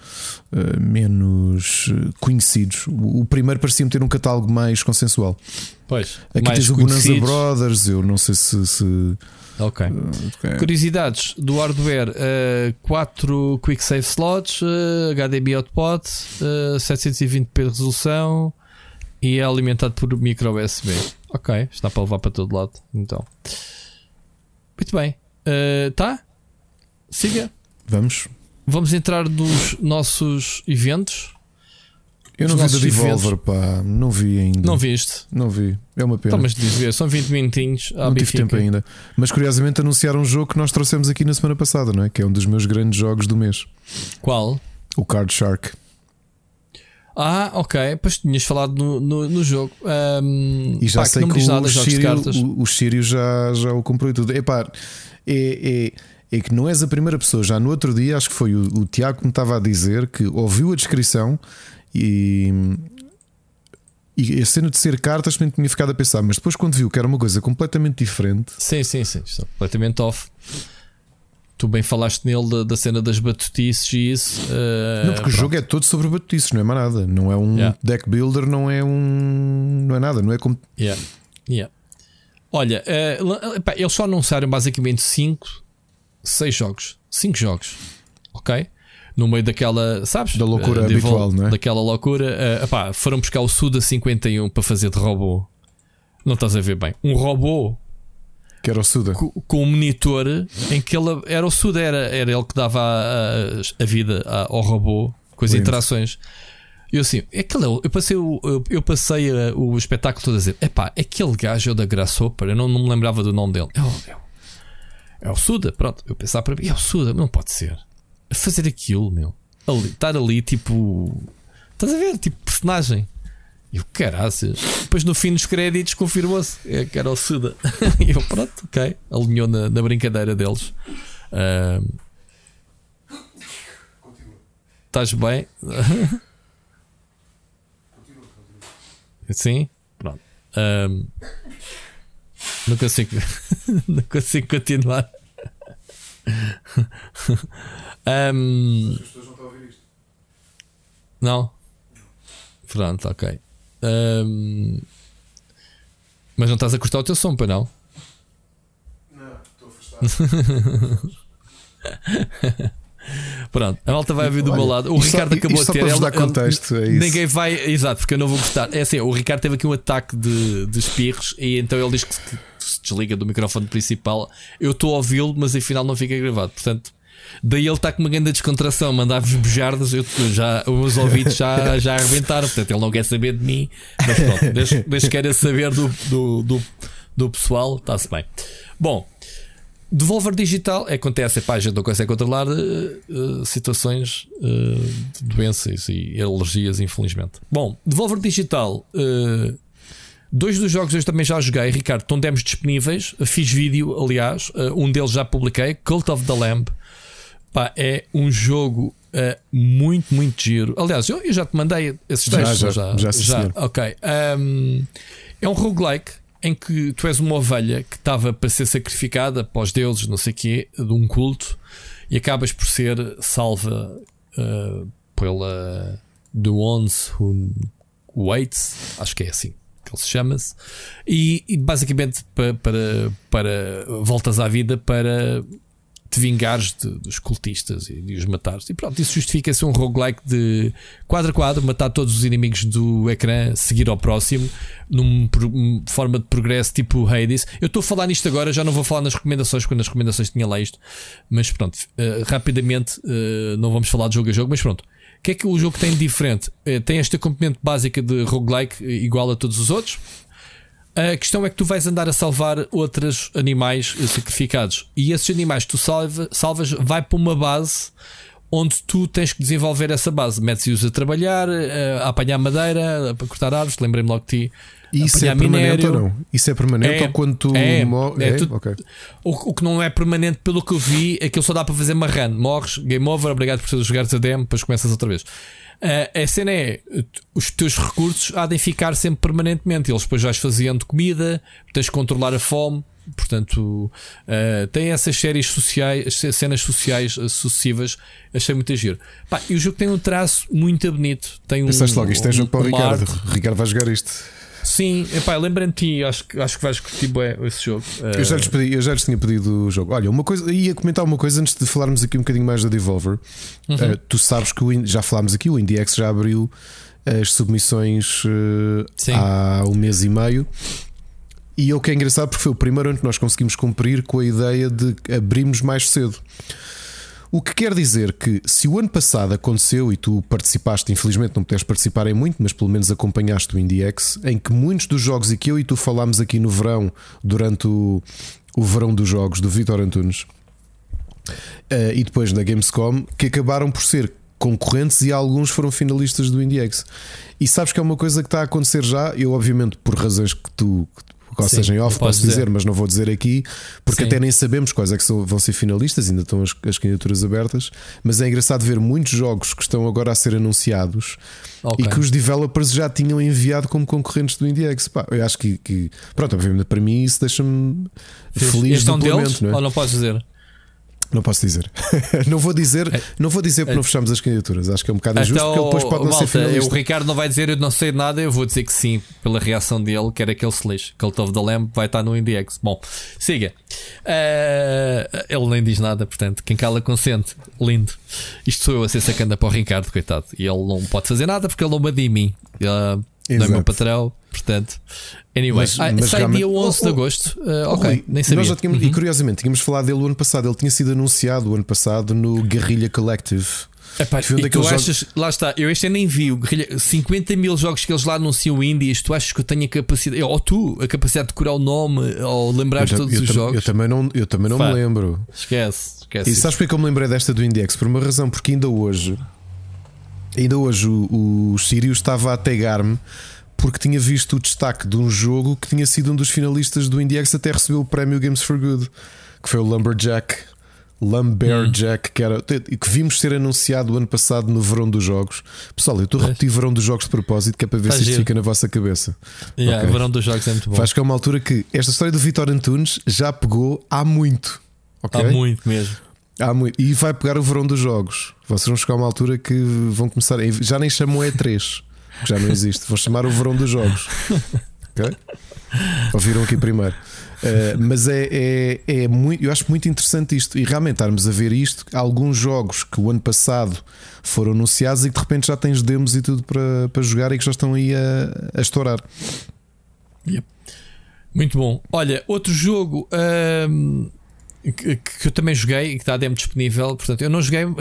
Speaker 2: eh, menos eh, conhecidos. O, o primeiro parecia-me ter um catálogo mais consensual.
Speaker 3: Pois.
Speaker 2: Aqui
Speaker 3: mais
Speaker 2: tens o Bonanza. Brothers, eu não sei se. se
Speaker 3: Ok.
Speaker 2: eh,
Speaker 3: Curiosidades do hardware: 4 Quick Save Slots, eh, HDMI Output, eh, 720p de resolução e é alimentado por micro USB. Ok, está para levar para todo lado. Então, muito bem, Eh, tá? Siga.
Speaker 2: vamos.
Speaker 3: Vamos entrar nos nossos eventos.
Speaker 2: Eu não vi da
Speaker 3: nossos
Speaker 2: Devolver, pá. Não vi ainda.
Speaker 3: Não viste?
Speaker 2: Não vi. É uma pena.
Speaker 3: Então, mas diz ver, são 20 minutinhos.
Speaker 2: não tive tempo ainda. Mas curiosamente anunciaram um jogo que nós trouxemos aqui na semana passada, não é? Que é um dos meus grandes jogos do mês.
Speaker 3: Qual?
Speaker 2: O Card Shark.
Speaker 3: Ah, ok. Pois tinhas falado no, no, no jogo. Ahm,
Speaker 2: E já
Speaker 3: pá,
Speaker 2: sei que
Speaker 3: nada,
Speaker 2: o Sírio, o, o Sírio já, já o comprou e tudo. Epá, é, é, é que não és a primeira pessoa. Já no outro dia, acho que foi o, o Tiago que me estava a dizer que ouviu a descrição e. E a cena de ser cartas também tinha ficado a pensar, mas depois quando viu que era uma coisa completamente diferente,
Speaker 3: Sim, sim, sim. Estou completamente off. Tu bem falaste nele da, da cena das batutices e isso. eh,
Speaker 2: não, porque o jogo é todo sobre batutices, não é mais nada. Não é um
Speaker 3: Yeah.
Speaker 2: deck builder, não é um. Não é nada, não é como.
Speaker 3: Yeah. Yeah. Olha, la- epá, eles só anunciaram basicamente 5, 6 jogos. 5 jogos. Ok? No meio daquela, sabes?
Speaker 2: Da loucura
Speaker 3: Devol-
Speaker 2: habitual, não é?
Speaker 3: Daquela loucura. eh, epá, foram buscar o Suda 51 para fazer de robô. Não estás a ver bem. Um robô
Speaker 2: Que era o Suda.
Speaker 3: co- com um monitor em que ele era o Suda, era, era ele que dava a, a- a vida a- ao robô com as
Speaker 2: Lindo.
Speaker 3: interações. Eu assim, aquele, é o- eu passei, o, eu, eu passei eh, o espetáculo todo a dizer: epá, aquele gajo é o da Grasshopper, eu não, não me lembrava do nome dele. É é o, é o Suda, pronto. Eu pensava para mim: é o Suda, não pode ser. Fazer aquilo, meu. Ali, estar ali, tipo. Estás a ver? Tipo personagem. E o caraças. Depois no fim dos créditos confirmou-se é que era o Suda. E eu, pronto, ok. Alinhou na, na brincadeira deles. Ahm. Estás bem? Sim? Pronto. Ahm. Não consigo. Não consigo continuar. Ahm. Não? Pronto, ok. Ahm, Mas não estás a cortar o teu som, para não?
Speaker 2: Não, estou afastado.
Speaker 3: Pronto, a malta vai ouvir do
Speaker 2: Olha,
Speaker 3: meu lado. O
Speaker 2: isto só-
Speaker 3: Ricardo acabou de ter.
Speaker 2: para
Speaker 3: ele-
Speaker 2: contexto, é.
Speaker 3: Ninguém vai. Exato, porque eu não vou gostar. É assim, o Ricardo teve aqui um ataque de, de espirros e então ele diz que se, que se desliga do microfone principal. Eu estou a ouvi-lo, mas afinal não fica gravado. Portanto, daí ele está com uma grande descontração, mandar-vos bujardas. Eu, já, os meus ouvidos já, já arrebentaram. Portanto, ele não quer saber de mim. Mas pronto, desde, desde que queira saber do, do, do, do pessoal, está-se bem. Bom. Devolver digital acontece, epá, a gente não consegue controlar eh, situações eh, de doenças e alergias, infelizmente. Bom, Devolver digital, eh, dois dos jogos eu também já joguei, Ricardo, estão demos disponíveis. Fiz vídeo, aliás, um deles já publiquei, Cult of the Lamb. Pá, é um jogo eh, muito, muito giro. Aliás, eu, eu já te mandei esses
Speaker 2: Já,
Speaker 3: textos.
Speaker 2: já, já, sim, senhor.
Speaker 3: ok. Um, é um roguelike em que tu és uma ovelha que estava para ser sacrificada para os deuses, não sei o quê, de um culto, e acabas por ser salva uh, pela The Ones Who Waits, acho que é assim que ele se chama-se, e, e, basicamente para, para, para voltas à vida para te vingares de, dos cultistas e de os matares. E pronto, isso justifica-se um roguelike de quadro a quadro, matar todos os inimigos do ecrã, seguir ao próximo, numa forma de progresso tipo Hades. Eu estou a falar nisto agora, já não vou falar nas recomendações, quando nas recomendações tinha lá isto, mas pronto, uh, rapidamente, uh, não vamos falar de jogo a jogo, mas pronto. O que é que o jogo tem de diferente? Uh, tem esta componente básica de roguelike igual a todos os outros a questão é que tu vais andar a salvar outros animais sacrificados. E esses animais que tu salva, salvas vai para uma base onde tu tens que desenvolver essa base. Metes-os a trabalhar, a apanhar madeira, a cortar árvores, lembrei-me logo de ti.
Speaker 2: Isso é permanente ou não? Isso é permanente é, ou quando tu
Speaker 3: é,
Speaker 2: morres?
Speaker 3: É, tu, okay. o, o, que não é permanente, pelo que eu vi, é que ele só dá para fazer uma run. Morres, game over, obrigado por jogares a demo, depois começas outra vez. A cena é os teus recursos há de ficar sempre permanentemente. Eles depois vais fazendo comida, tens de controlar a fome. Portanto, uh, tem essas séries sociais, cenas sociais sucessivas. Achei muito giro. Pá, e o jogo tem um traço muito bonito. Tem um,
Speaker 2: Pensaste logo, isto é jogo para o Ricardo. Ricardo vai jogar isto.
Speaker 3: Sim, epá, lembrem-te ti, acho, acho que vais curtir bem esse jogo.
Speaker 2: Eu já, lhes pedi, eu já lhes tinha pedido o jogo. Olha, uma coisa, ia comentar uma coisa antes de falarmos aqui um bocadinho mais da Devolver. Uhum. Uh, tu sabes que o, já falámos aqui, o IndieX já abriu as submissões uh, há um mês e meio. E o que é engraçado porque foi o primeiro ano que nós conseguimos cumprir com a ideia de abrirmos mais cedo. O que quer dizer que, se o ano passado aconteceu e tu participaste, infelizmente não pudeste participar em muito, mas pelo menos acompanhaste o IndieX, em que muitos dos jogos e que eu e tu falámos aqui no verão, durante o, o verão dos jogos do Vitor Antunes, uh, e depois na Gamescom, que acabaram por ser concorrentes e alguns foram finalistas do IndieX. E sabes que é uma coisa que está a acontecer já, eu obviamente por razões que tu, ou Sim, seja, em off posso dizer, dizer, mas não vou dizer aqui, porque Sim. até nem sabemos quais é que são, vão ser finalistas, ainda estão as, as candidaturas abertas. Mas é engraçado ver muitos jogos que estão agora a ser anunciados okay. e que os developers já tinham enviado como concorrentes do IndieX. Pá, eu acho que, que, pronto, obviamente para mim isso deixa-me feliz.
Speaker 3: Estão deles, não é? ou não podes dizer?
Speaker 2: Não posso dizer. não vou dizer, é. não vou dizer porque não fechamos as candidaturas. Acho que é um bocado injusto então, porque ele depois pode não ser finalista.
Speaker 3: O Ricardo não vai dizer eu não sei nada, eu vou dizer que sim, pela reação dele, que era aquele se lixe. Cult of the Lamb vai estar no IndieX. Bom, siga. Uh, ele nem diz nada, portanto, quem cala consente. Lindo. Isto sou eu a ser sacana para o Ricardo, coitado. E ele não pode fazer nada porque ele não manda em mim. Uh, não é meu patrão, portanto. Anyway, mas, ah, mas sai dia 11 oh, de agosto. Uh, ok, Rui, nem sabia. Nós já
Speaker 2: tínhamos, uhum. E curiosamente, tínhamos falado dele o ano passado. Ele tinha sido anunciado o ano passado no Guerrilla Collective.
Speaker 3: Epá, e tu achas, jogos... lá está, eu este ano nem vi o Guerrilha, 50 mil jogos que eles lá anunciam indies. Tu achas que eu tenho a capacidade, ou tu, a capacidade de curar o nome ou lembrar de todos
Speaker 2: eu
Speaker 3: os jogos?
Speaker 2: Eu também não, eu também não me lembro.
Speaker 3: Esquece, esquece.
Speaker 2: E sabes porque eu me lembrei desta do Index? Por uma razão, porque ainda hoje, ainda hoje o, o Sirius estava a tagar-me porque tinha visto o destaque de um jogo que tinha sido um dos finalistas do IndieX, até recebeu o prémio Games for Good, que foi o Lumberjack. Lumberjack, hum. que, era, que vimos ser anunciado o ano passado no verão dos jogos. Pessoal, eu estou a repetir verão dos jogos de propósito, que é para ver Faz se isto fica na vossa cabeça.
Speaker 3: Yeah, okay. verão dos jogos é muito bom.
Speaker 2: Faz que é uma altura que esta história do Vitor Antunes já pegou há muito. Okay?
Speaker 3: Há muito mesmo.
Speaker 2: Há muito. E vai pegar o verão dos jogos. Vocês vão chegar a uma altura que vão começar. Já nem chamam E3 que já não existe. Vou chamar o verão dos jogos. Ok? Ouviram aqui primeiro. Uh, mas é, é, é, muito, eu acho muito interessante isto e realmente estarmos a ver isto. Alguns jogos que o ano passado foram anunciados e que de repente já tens demos e tudo para, para jogar e que já estão aí a, a estourar.
Speaker 3: Yep. Muito bom. Olha, outro jogo. Hum, que, que, eu também joguei e que está demo disponível. Portanto, eu não joguei uh,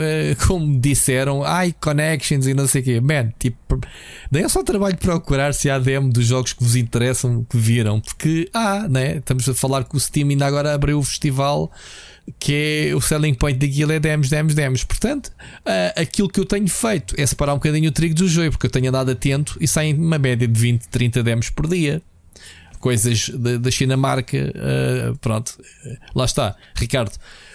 Speaker 3: como disseram, ai, connections e não sei o quê. Man, tipo, nem é só trabalho de procurar se há demo dos jogos que vos interessam, que viram, porque ah, né? Estamos a falar que o Steam ainda agora abriu o festival. Que é o selling point daquilo é demos, demos, demos. Portanto, uh, aquilo que eu tenho feito é separar um bocadinho o trigo do joio, porque eu tenho andado atento e saem uma média de 20, 30 demos por dia coisas da, da China marca. Uh, pronto, lá está, Ricardo.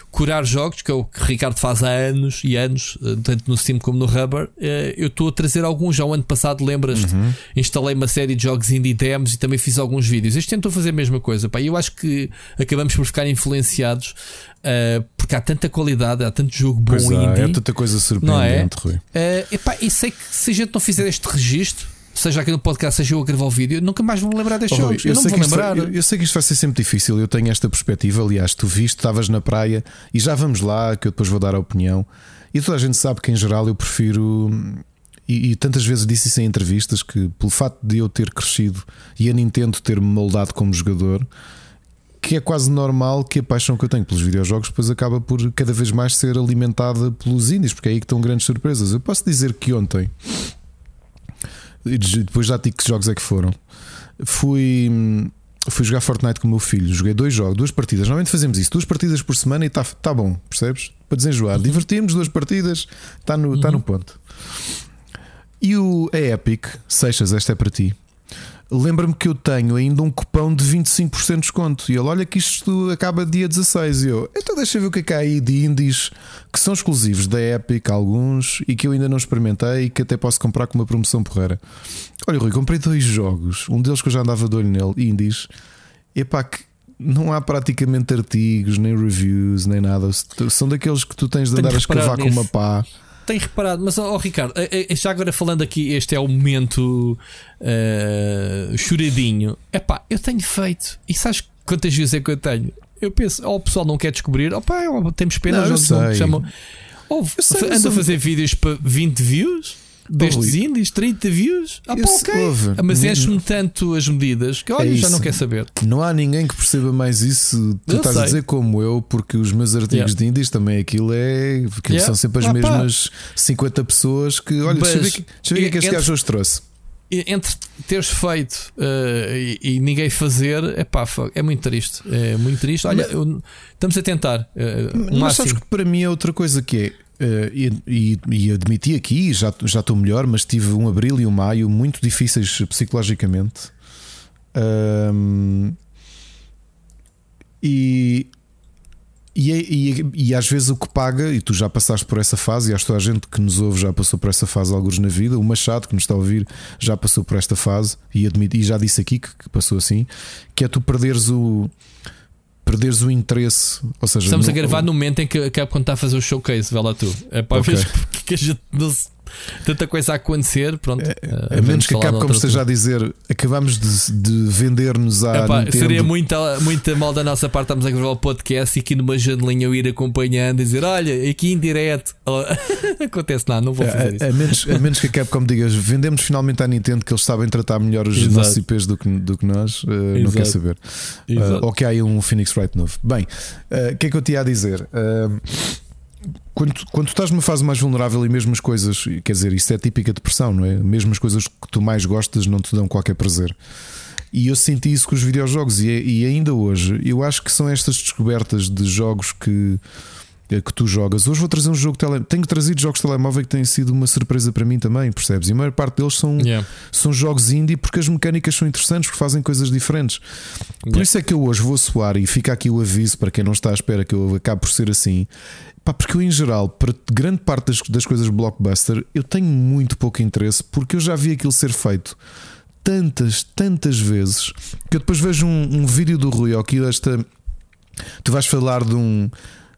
Speaker 3: Curar jogos, que é o que Ricardo faz há anos e anos, eh, tanto no Steam como no Rubber. Uh, eu estou a trazer alguns. Já o ano passado, lembras-te? Uhum. Instalei uma série de jogos indie demos e também fiz alguns vídeos. Este tentou fazer a mesma coisa. Pá. Eu acho que acabamos por ficar influenciados uh, porque há tanta qualidade, há tanto jogo bom
Speaker 2: pois
Speaker 3: indie.
Speaker 2: É tanta coisa surpreendente,
Speaker 3: não é? Rui. Uh, epá, e sei que se a gente não fizer este registro seja aqui no podcast, seja eu a gravar o vídeo, nunca mais vou me lembrar destes
Speaker 2: Oh,
Speaker 3: jogos.
Speaker 2: eu,
Speaker 3: Eu, não
Speaker 2: sei
Speaker 3: me vou
Speaker 2: que isto,
Speaker 3: lembrar.
Speaker 2: eu, eu sei que isto vai ser sempre difícil. Eu tenho esta perspectiva. Aliás, tu viste, estavas na praia e já vamos lá, que eu depois vou dar a opinião. E toda a gente sabe que, em geral, eu prefiro. E, e tantas vezes disse isso em entrevistas que, pelo facto de eu ter crescido e a Nintendo ter-me moldado como jogador, que é quase normal que a paixão que eu tenho pelos videojogos depois acaba por cada vez mais ser alimentada pelos indies, porque é aí que estão grandes surpresas. Eu posso dizer que ontem, e depois já digo que jogos é que foram, fui, fui jogar Fortnite com o meu filho. Joguei dois jogos, duas partidas. Normalmente fazemos isso, duas partidas por semana e está tá bom, percebes? Para desenjoar. Divertimos, duas partidas, está no, tá no ponto. E o, a Epic, Seixas, esta é para ti. Lembra-me que eu tenho ainda um cupão de 25% de desconto. E ele, olha que isto acaba dia 16. E eu, então deixa eu ver o que é que há aí de indies que são exclusivos da Epic, alguns, e que eu ainda não experimentei e que até posso comprar com uma promoção porreira. Olha, Rui, comprei dois jogos. Um deles que eu já andava de olho nele, indies. E pá, que não há praticamente artigos, nem reviews, nem nada. São daqueles que tu tens de andar a escavar com uma pá.
Speaker 3: Tenho reparado, mas ó Ricardo, eh, eh, já agora falando aqui, este é o momento eh, choradinho. Epá, eu tenho feito, e sabes quantas vezes é que eu tenho? Eu penso, ou o pessoal não quer descobrir, opá, ó, temos pena,
Speaker 2: Não, eu sei.
Speaker 3: chamam. Anda
Speaker 2: sei.
Speaker 3: a fazer vídeos para 20 views destes
Speaker 2: Rui.
Speaker 3: indies, 30 views. Ah, pá,
Speaker 2: sei,
Speaker 3: ok.
Speaker 2: ouve,
Speaker 3: Ah, Mas enche-me tanto as medidas que olha,
Speaker 2: É
Speaker 3: já não quer saber.
Speaker 2: Não há ninguém que perceba mais isso. Tu
Speaker 3: Eu
Speaker 2: estás a
Speaker 3: sei.
Speaker 2: dizer como eu, porque os meus artigos
Speaker 3: Yeah.
Speaker 2: de indies também aquilo é. Aquilo
Speaker 3: Yeah.
Speaker 2: são sempre as
Speaker 3: Ah, pá.
Speaker 2: mesmas 50 pessoas que. Olha, deixa eu ver,
Speaker 3: Mas
Speaker 2: deixa eu ver o que é que este gajo hoje trouxe.
Speaker 3: Entre teres feito eh, e, e ninguém fazer, epá, fo- é muito triste. É muito triste. Olha, eu- estamos a tentar. o
Speaker 2: Mas sabes
Speaker 3: máximo.
Speaker 2: que para mim é outra coisa que é. Eh, e, e, admiti aqui, já já estou melhor, mas tive um abril e um maio muito difíceis psicologicamente. Ahm, e, e, é- e, e às vezes o que paga, e tu já passaste por essa fase, e acho que a gente que nos ouve já passou por essa fase alguns na vida. O Machado que nos está a ouvir já passou por esta fase e, admite, e já disse aqui que, que passou assim: que é tu perderes o. Perderes o interesse, ou seja,
Speaker 3: Estamos a
Speaker 2: não-
Speaker 3: gravar no momento em que a Capcom está a fazer o showcase, vê lá tu. É para
Speaker 2: Ok.
Speaker 3: Que a gente não se- tanta coisa a acontecer. Pronto, eh,
Speaker 2: A menos que a Capcom esteja a dizer acabamos de, de vender-nos à
Speaker 3: Epá,
Speaker 2: Nintendo.
Speaker 3: seria muita, muita mal da nossa parte estamos a gravar o podcast e aqui numa janelinha eu ir acompanhando e dizer: Olha, aqui em direto. Acontece nada, não vou fazer isso.
Speaker 2: A, a menos, a menos que a Capcom diga vendemos finalmente à Nintendo que eles sabem tratar melhor os
Speaker 3: Exato.
Speaker 2: nossos IPs do que, do que nós, eh, não quer saber. Uh, ou que há aí um Phoenix Wright novo. Bem, uh, o que é que eu te ia a dizer? Uh, quando, quando estás numa fase mais vulnerável e mesmo as coisas, quer dizer, isso é típica depressão, não é? Mesmo as coisas que tu mais gostas não te dão qualquer prazer. E eu senti isso com os videojogos, e, e ainda hoje eu acho que são estas descobertas de jogos que, que tu jogas. Hoje vou trazer um jogo tele... Tenho trazido jogos de telemóvel que têm sido uma surpresa para mim também, percebes? E a maior parte deles são,
Speaker 3: Yeah.
Speaker 2: são jogos indie porque as mecânicas são interessantes, porque fazem coisas diferentes. Por
Speaker 3: Yeah.
Speaker 2: isso é que eu hoje vou soar e fica aqui o aviso para quem não está à espera que eu acabe por ser assim. Pá, porque eu, em geral, para grande parte das, das coisas blockbuster, eu tenho muito pouco interesse porque eu já vi aquilo ser feito tantas, tantas vezes que eu depois vejo um, um vídeo do Rui aqui desta. Tu vais falar de um.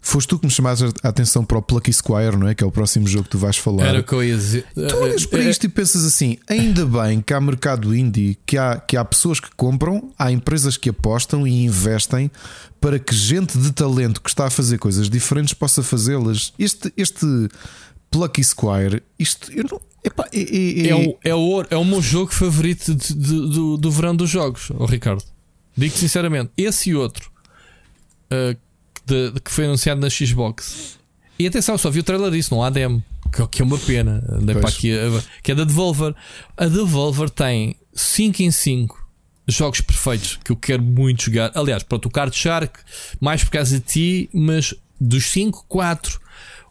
Speaker 2: Foste tu que me chamaste a atenção para o Plucky Squire, não é? Que é o próximo jogo que tu vais falar.
Speaker 3: Era o que eu ia dizer.
Speaker 2: Tu olhas para isto e pensas assim: ainda bem que há mercado indie, que há, que há pessoas que compram, há empresas que apostam e investem para que gente de talento que está a fazer coisas diferentes possa fazê-las. Este, este Plucky Squire, isto eu não. Epá, é, é-
Speaker 3: É, o, é, o, é o meu jogo favorito de- de- do, do verão dos jogos, o Ricardo. Digo sinceramente, esse e outro uh, de- de que foi anunciado na Xbox. E atenção, só vi o trailer disso, não há demo, que, que é uma pena. Andei
Speaker 2: Pois.
Speaker 3: para aqui, que é da Devolver. A Devolver tem 5 em 5 jogos perfeitos que eu quero muito jogar. Aliás, pronto, o Card Shark, mais por causa de ti, mas dos 5, 4.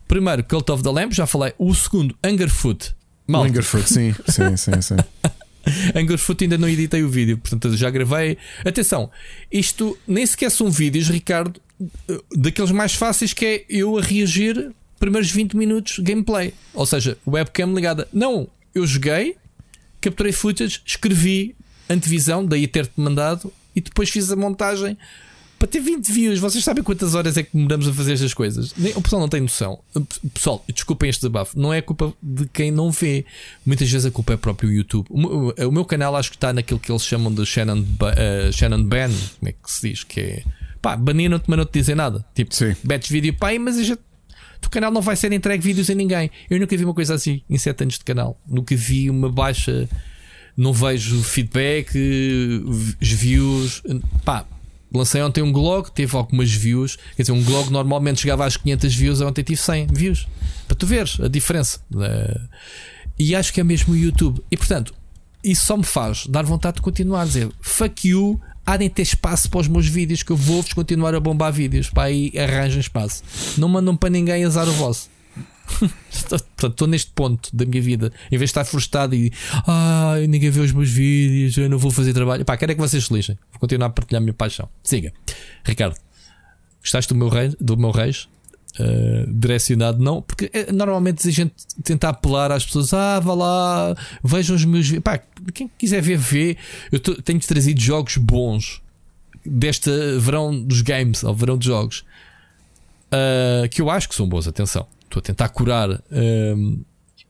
Speaker 3: O primeiro, Cult of the Lamb, já falei. O segundo, Hungerfoot.
Speaker 2: o
Speaker 3: Malta,
Speaker 2: Angerfoot, sim, sim, sim, sim.
Speaker 3: Angerfoot ainda não editei o vídeo, portanto já gravei. Atenção, isto nem sequer são vídeos, Ricardo, daqueles mais fáceis que é eu a reagir primeiros 20 minutos gameplay. Ou seja, webcam ligada. Não, eu joguei, capturei footage, escrevi antevisão, daí ter-te mandado e depois fiz a montagem para ter 20 views, vocês sabem quantas horas é que demoramos a fazer estas coisas? O pessoal não tem noção. Pessoal, desculpem este desabafo, não é culpa de quem não vê. Muitas vezes a culpa é próprio YouTube. O meu canal acho que está naquilo que eles chamam de Shannon, uh, Shannon Ban, como é que se diz? Que é pá, baniram-te, mas não te dizem nada. Tipo, betes vídeo, pá, mas já, o canal não vai ser entregue vídeos a ninguém. Eu nunca vi uma coisa assim em 7 anos de canal. Nunca vi uma baixa, não vejo feedback, views, pá Lancei ontem um blog, teve algumas views. Quer dizer, um blog normalmente chegava às 500 views, ontem tive 100 views. Para tu veres a diferença. Eh, e acho que é mesmo o YouTube. E portanto, isso só me faz dar vontade de continuar a dizer fuck you. Há de ter espaço para os meus vídeos que eu vou-vos continuar a bombar vídeos. Para aí arranjem espaço. Não mandam para ninguém azar o vosso. Estou neste ponto da minha vida. Em vez de estar frustrado e ah, ninguém vê os meus vídeos, eu não vou fazer trabalho. Pá, quero é que vocês se lixem. Vou continuar a partilhar a minha paixão. Siga, Ricardo. Gostaste do meu rei? Do meu reis? Uh, direcionado, não, porque é, normalmente a gente tenta apelar às pessoas, ah, vá lá, vejam os meus. Pá, quem quiser ver, vê. Eu tô, tenho trazido jogos bons deste verão dos games, ou verão de jogos, uh, que eu acho que são bons, atenção estou a tentar curar um,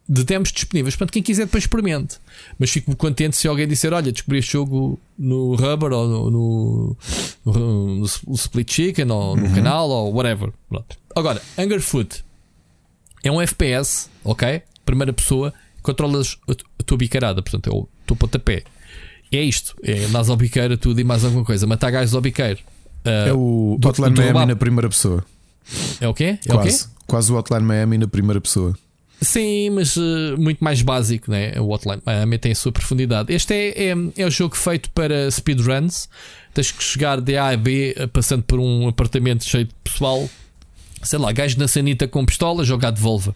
Speaker 3: de demos disponíveis. Portanto, quem quiser depois experimente. Mas fico contente se alguém disser: Olha, descobri este jogo no Rubber ou no, no, no, no Split Chicken ou no uhum. canal ou whatever. Pronto. Agora, Foot é um FPS, ok? Primeira pessoa, controlas a tua bicarada, portanto, é o teu pontapé. É isto, é nas ao biqueira tudo e mais alguma coisa. Matar gajos ao biqueiro.
Speaker 2: Uh, é o Hotline Miami na primeira pessoa.
Speaker 3: É o quê? É
Speaker 2: Quase.
Speaker 3: o quê?
Speaker 2: Quase o Hotline Miami na primeira pessoa.
Speaker 3: Sim, mas uh, muito mais básico, né? O Hotline Miami tem a sua profundidade. Este é, é, é o jogo feito para speedruns. Tens que chegar de A a B eh, passando por um apartamento cheio de pessoal. Sei lá, gajo na sanita com pistola, jogar de Volva.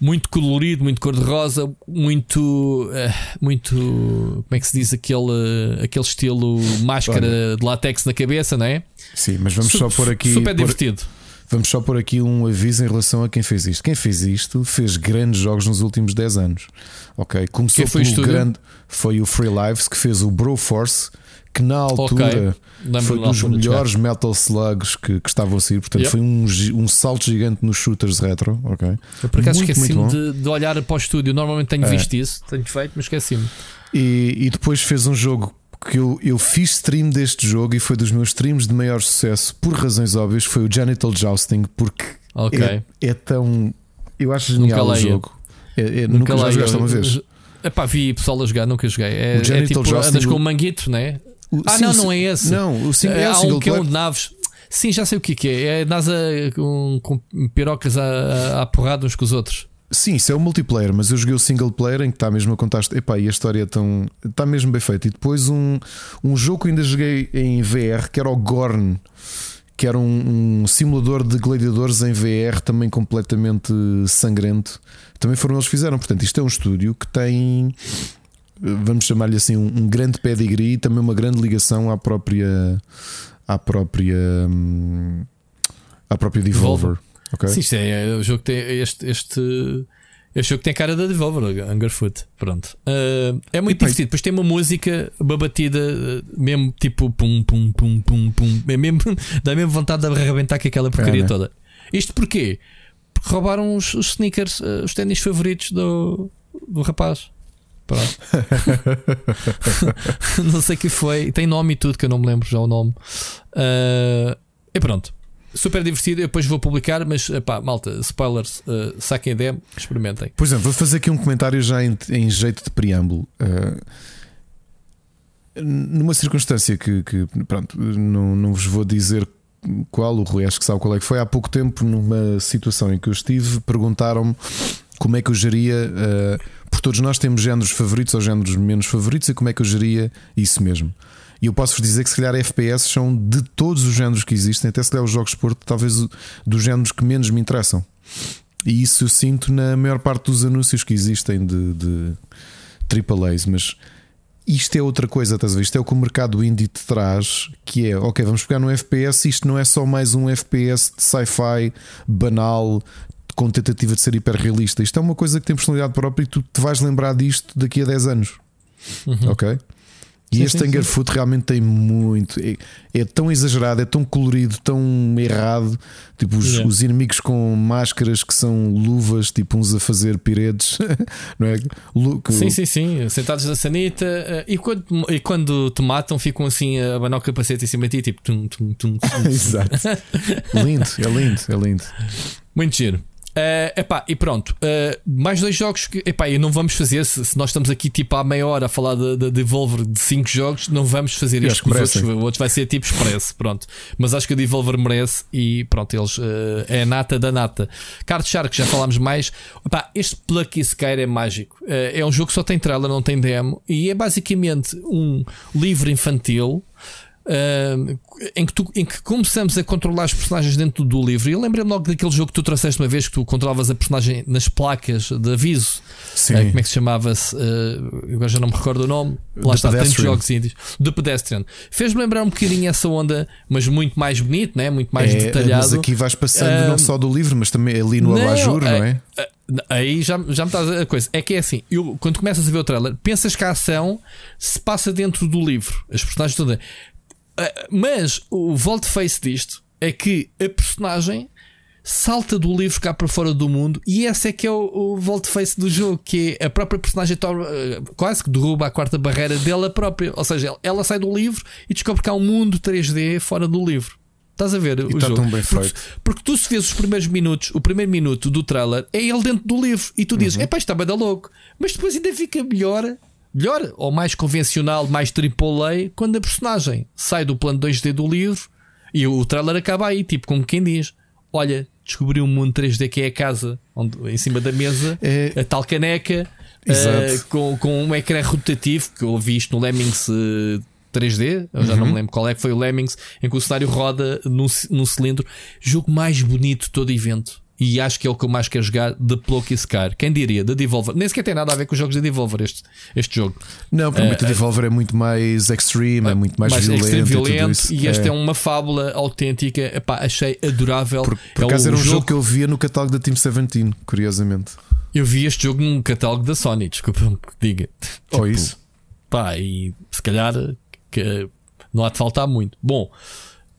Speaker 3: Muito colorido, muito cor-de-rosa, muito. Uh, muito. Como é que se diz? Aquele, aquele estilo máscara Olha. de látex na cabeça, não é?
Speaker 2: Sim, mas vamos só por aqui.
Speaker 3: Super divertido.
Speaker 2: Vamos só por aqui um aviso em relação a quem fez isto. Quem fez isto fez grandes jogos nos últimos 10 anos. Ok? Começou
Speaker 3: foi
Speaker 2: pelo grande. Foi o Free Lives que fez o Broforce, que na altura okay. foi dos melhores Metal Slugs que, que, estavam a sair. Portanto, yep. foi um, um salto gigante nos shooters retro. Ok?
Speaker 3: Eu por acaso esqueci-me de, de, olhar para o estúdio. Normalmente tenho é. visto isso, tenho feito, mas esqueci-me.
Speaker 2: E, e depois fez um jogo que eu, eu fiz stream deste jogo e foi dos meus streams de maior sucesso, por razões óbvias, foi o Genital Jousting, porque okay. é, é, tão. Eu acho genial o jogo. É, é, nunca, nunca jogaste uma vez.
Speaker 3: Epá, vi pessoal a jogar, nunca joguei. É, o é tipo, Jousting, andas com um manguito, né? O, ah, sim, não, não é esse.
Speaker 2: Não, o sim, é,
Speaker 3: Há um que é um de naves. Sim, já sei o que é. É NASA com, com pirocas a, a porrada uns com os outros.
Speaker 2: Sim, isso é o multiplayer, mas eu joguei o single player em que está mesmo a contar. Epá, e a história é tão. Está mesmo bem feita. E depois um, um jogo que ainda joguei em VR, que era o Gorn, que era um, um, simulador de gladiadores em VR, também completamente sangrento. Também foram eles que fizeram. Portanto, isto é um estúdio que tem. Vamos chamar-lhe assim, um, um grande pedigree e também uma grande ligação à própria. à própria. Hum, à própria Devolver. Devolver. Okay.
Speaker 3: Sim, isto é, é, o jogo tem este, este, este jogo tem cara da Devolver, Hungerfoot. Pronto. Uh, é muito e divertido. Depois tem uma música, uma batida, mesmo tipo pum, pum, pum, pum, pum. É mesmo, dá mesmo vontade de arrebentar com aquela porcaria é, toda. Isto porquê? Porque roubaram os, os sneakers, uh, os ténis favoritos do, do rapaz. Pronto. não sei o que foi. Tem nome e tudo que eu não me lembro já o nome. Uh, e pronto super divertido. Eu depois vou publicar, mas pá, malta, spoilers, uh, saquem a demo, experimentem.
Speaker 2: Por exemplo, vou fazer aqui um comentário já em, em jeito de preâmbulo. Uh, numa circunstância que, que, pronto, não, não vos vou dizer qual, o Rui acho que sabe qual é que foi. Há pouco tempo, numa situação em que eu estive, perguntaram-me como é que eu geria. Uh, por todos nós temos géneros favoritos ou géneros menos favoritos e como é que eu geria isso mesmo. E eu posso-vos dizer que se calhar FPS são de todos os géneros que existem, até se calhar os jogos de esporte, talvez dos géneros que menos me interessam. E isso eu sinto na maior parte dos anúncios que existem de, de AAAs, mas isto é outra coisa, estás a ver? Isto é o que o mercado indie te traz, que é, ok, vamos pegar num FPS, isto não é só mais um FPS de sci-fi banal, com tentativa de ser hiperrealista. Isto é uma coisa que tem personalidade própria e tu te vais lembrar disto daqui a 10 anos. Uhum. Ok? E
Speaker 3: Sim,
Speaker 2: este
Speaker 3: sim,
Speaker 2: Tangerfoot realmente tem muito. É, é tão exagerado, é tão colorido, tão errado. Tipo, os,
Speaker 3: Yeah.
Speaker 2: os inimigos com máscaras que são luvas, tipo uns a fazer piretes, não é?
Speaker 3: Sim, sim, sim. Sentados na sanita eh, e, quando, e quando te matam, ficam assim a abanar o capacete em cima de ti, tipo tum, tum, tum, tum.
Speaker 2: Exato. lindo, é lindo, é lindo.
Speaker 3: Muito giro. Eh, epá, e pronto, Eh, mais dois jogos que epá, e não vamos fazer. Se, se nós estamos aqui tipo há meia hora a falar da de, Devolver de 5 jogos, não vamos fazer isto com os outros. O outro vai ser tipo expresso. Pronto, mas acho que a Devolver merece e pronto, eles eh, é a nata da nata. Card Shark, já falámos mais. Epá, este Plucky Skyr é mágico. Eh, é um jogo que só tem trailer, não tem demo e é basicamente um livro infantil. Uh, em, que tu, em que começamos a controlar os personagens dentro do livro. E eu lembrei-me logo daquele jogo que tu trouxeste uma vez que tu controlavas a personagem nas placas de aviso. Uh, como é que se chamava-se? Uh, agora já não me recordo o nome. Lá
Speaker 2: The
Speaker 3: está, tantos jogos índios. The Pedestrian. Fez-me lembrar um bocadinho essa onda, mas muito mais bonito, né? muito mais
Speaker 2: É,
Speaker 3: detalhado.
Speaker 2: Mas aqui vais passando não só do livro, mas também ali no
Speaker 3: não,
Speaker 2: abajur, não é?
Speaker 3: é- Aí já, já me estás a coisa. É que é assim, eu, quando começas a ver o trailer, pensas que a ação se passa dentro do livro. As personagens todas. Ah, Mas o volte-face disto é que a personagem salta do livro cá para fora do mundo e esse é que é o, o volte-face do jogo, que é a própria personagem torna, ah, quase que derruba a quarta barreira dela própria. Ou seja, ela sai do livro e descobre que há um mundo 3D fora do livro. Estás a ver o
Speaker 2: está
Speaker 3: jogo?
Speaker 2: tão bem
Speaker 3: Porque-
Speaker 2: feito.
Speaker 3: porque tu se vês os primeiros minutos, o primeiro minuto do trailer é ele dentro do livro e tu dizes,
Speaker 2: Uhum.
Speaker 3: epá, isto está bem da louco. Mas depois ainda fica melhor, melhor ou mais convencional, mais AAA, quando a personagem sai do plano 2D do livro e o trailer acaba aí, tipo como quem diz: Olha, descobri um mundo 3D que é a casa, onde, em cima da mesa,
Speaker 2: É-
Speaker 3: a tal caneca, eh, com, com um ecrã rotativo, que eu vi isto no Lemmings eh, 3D, eu já não
Speaker 2: Uhum.
Speaker 3: me lembro qual é que foi o Lemmings, em que o cenário roda num, num cilindro. Jogo mais bonito de todo evento. E acho que é o que eu mais quero jogar de Plucky Scar. Quem diria? Da Devolver. Nem sequer tem nada a ver com os jogos da Devolver, este, este jogo.
Speaker 2: Não, porque muito Devolver é muito mais extreme, é muito mais, violento. e tudo
Speaker 3: violento.
Speaker 2: isso.
Speaker 3: E este é. uma fábula autêntica. Epá, achei adorável.
Speaker 2: Por, por
Speaker 3: É
Speaker 2: acaso era um jogo que eu via no catálogo da Team 17, curiosamente.
Speaker 3: Eu vi este jogo num catálogo da Sony, desculpa-me que diga.
Speaker 2: Ou
Speaker 3: Tipo,
Speaker 2: isso.
Speaker 3: Pá, e se calhar que não há de faltar muito. Bom,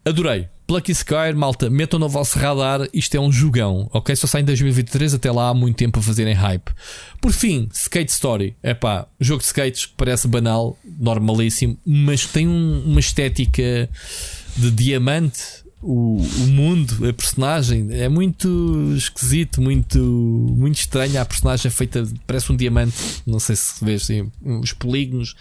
Speaker 3: adorei. Plucky Sky, malta, metam no vosso radar. Isto é um jogão, ok? Só sai em 2023, até lá há muito tempo a fazerem hype. Por fim, Skate Story. É pá, jogo de skates que parece banal, normalíssimo, mas tem um- uma estética de diamante. O, o mundo, a personagem é muito esquisito, muito, muito estranho. A personagem é feita, parece um diamante. Não sei se vês assim, os polígonos.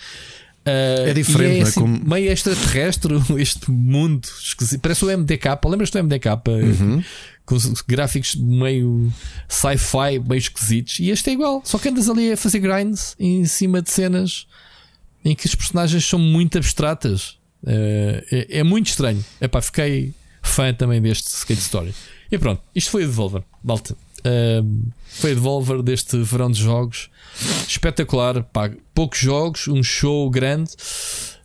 Speaker 3: Ah,
Speaker 2: É diferente, não é?
Speaker 3: assim,
Speaker 2: Como-
Speaker 3: meio extraterrestre este mundo esquisito. Parece o MDK. Lembras-te do MDK?
Speaker 2: Uhum.
Speaker 3: Com os gráficos meio sci-fi, meio esquisitos. E este é igual. Só que andas ali a fazer grinds em cima de cenas em que as personagens são muito abstratas. Eh, é, é muito estranho. Epá, fiquei fã também deste Skate Story. E pronto, isto foi a Devolver, malta. Eh, foi a Devolver deste verão de jogos. Espetacular, pá, poucos jogos, um show grande.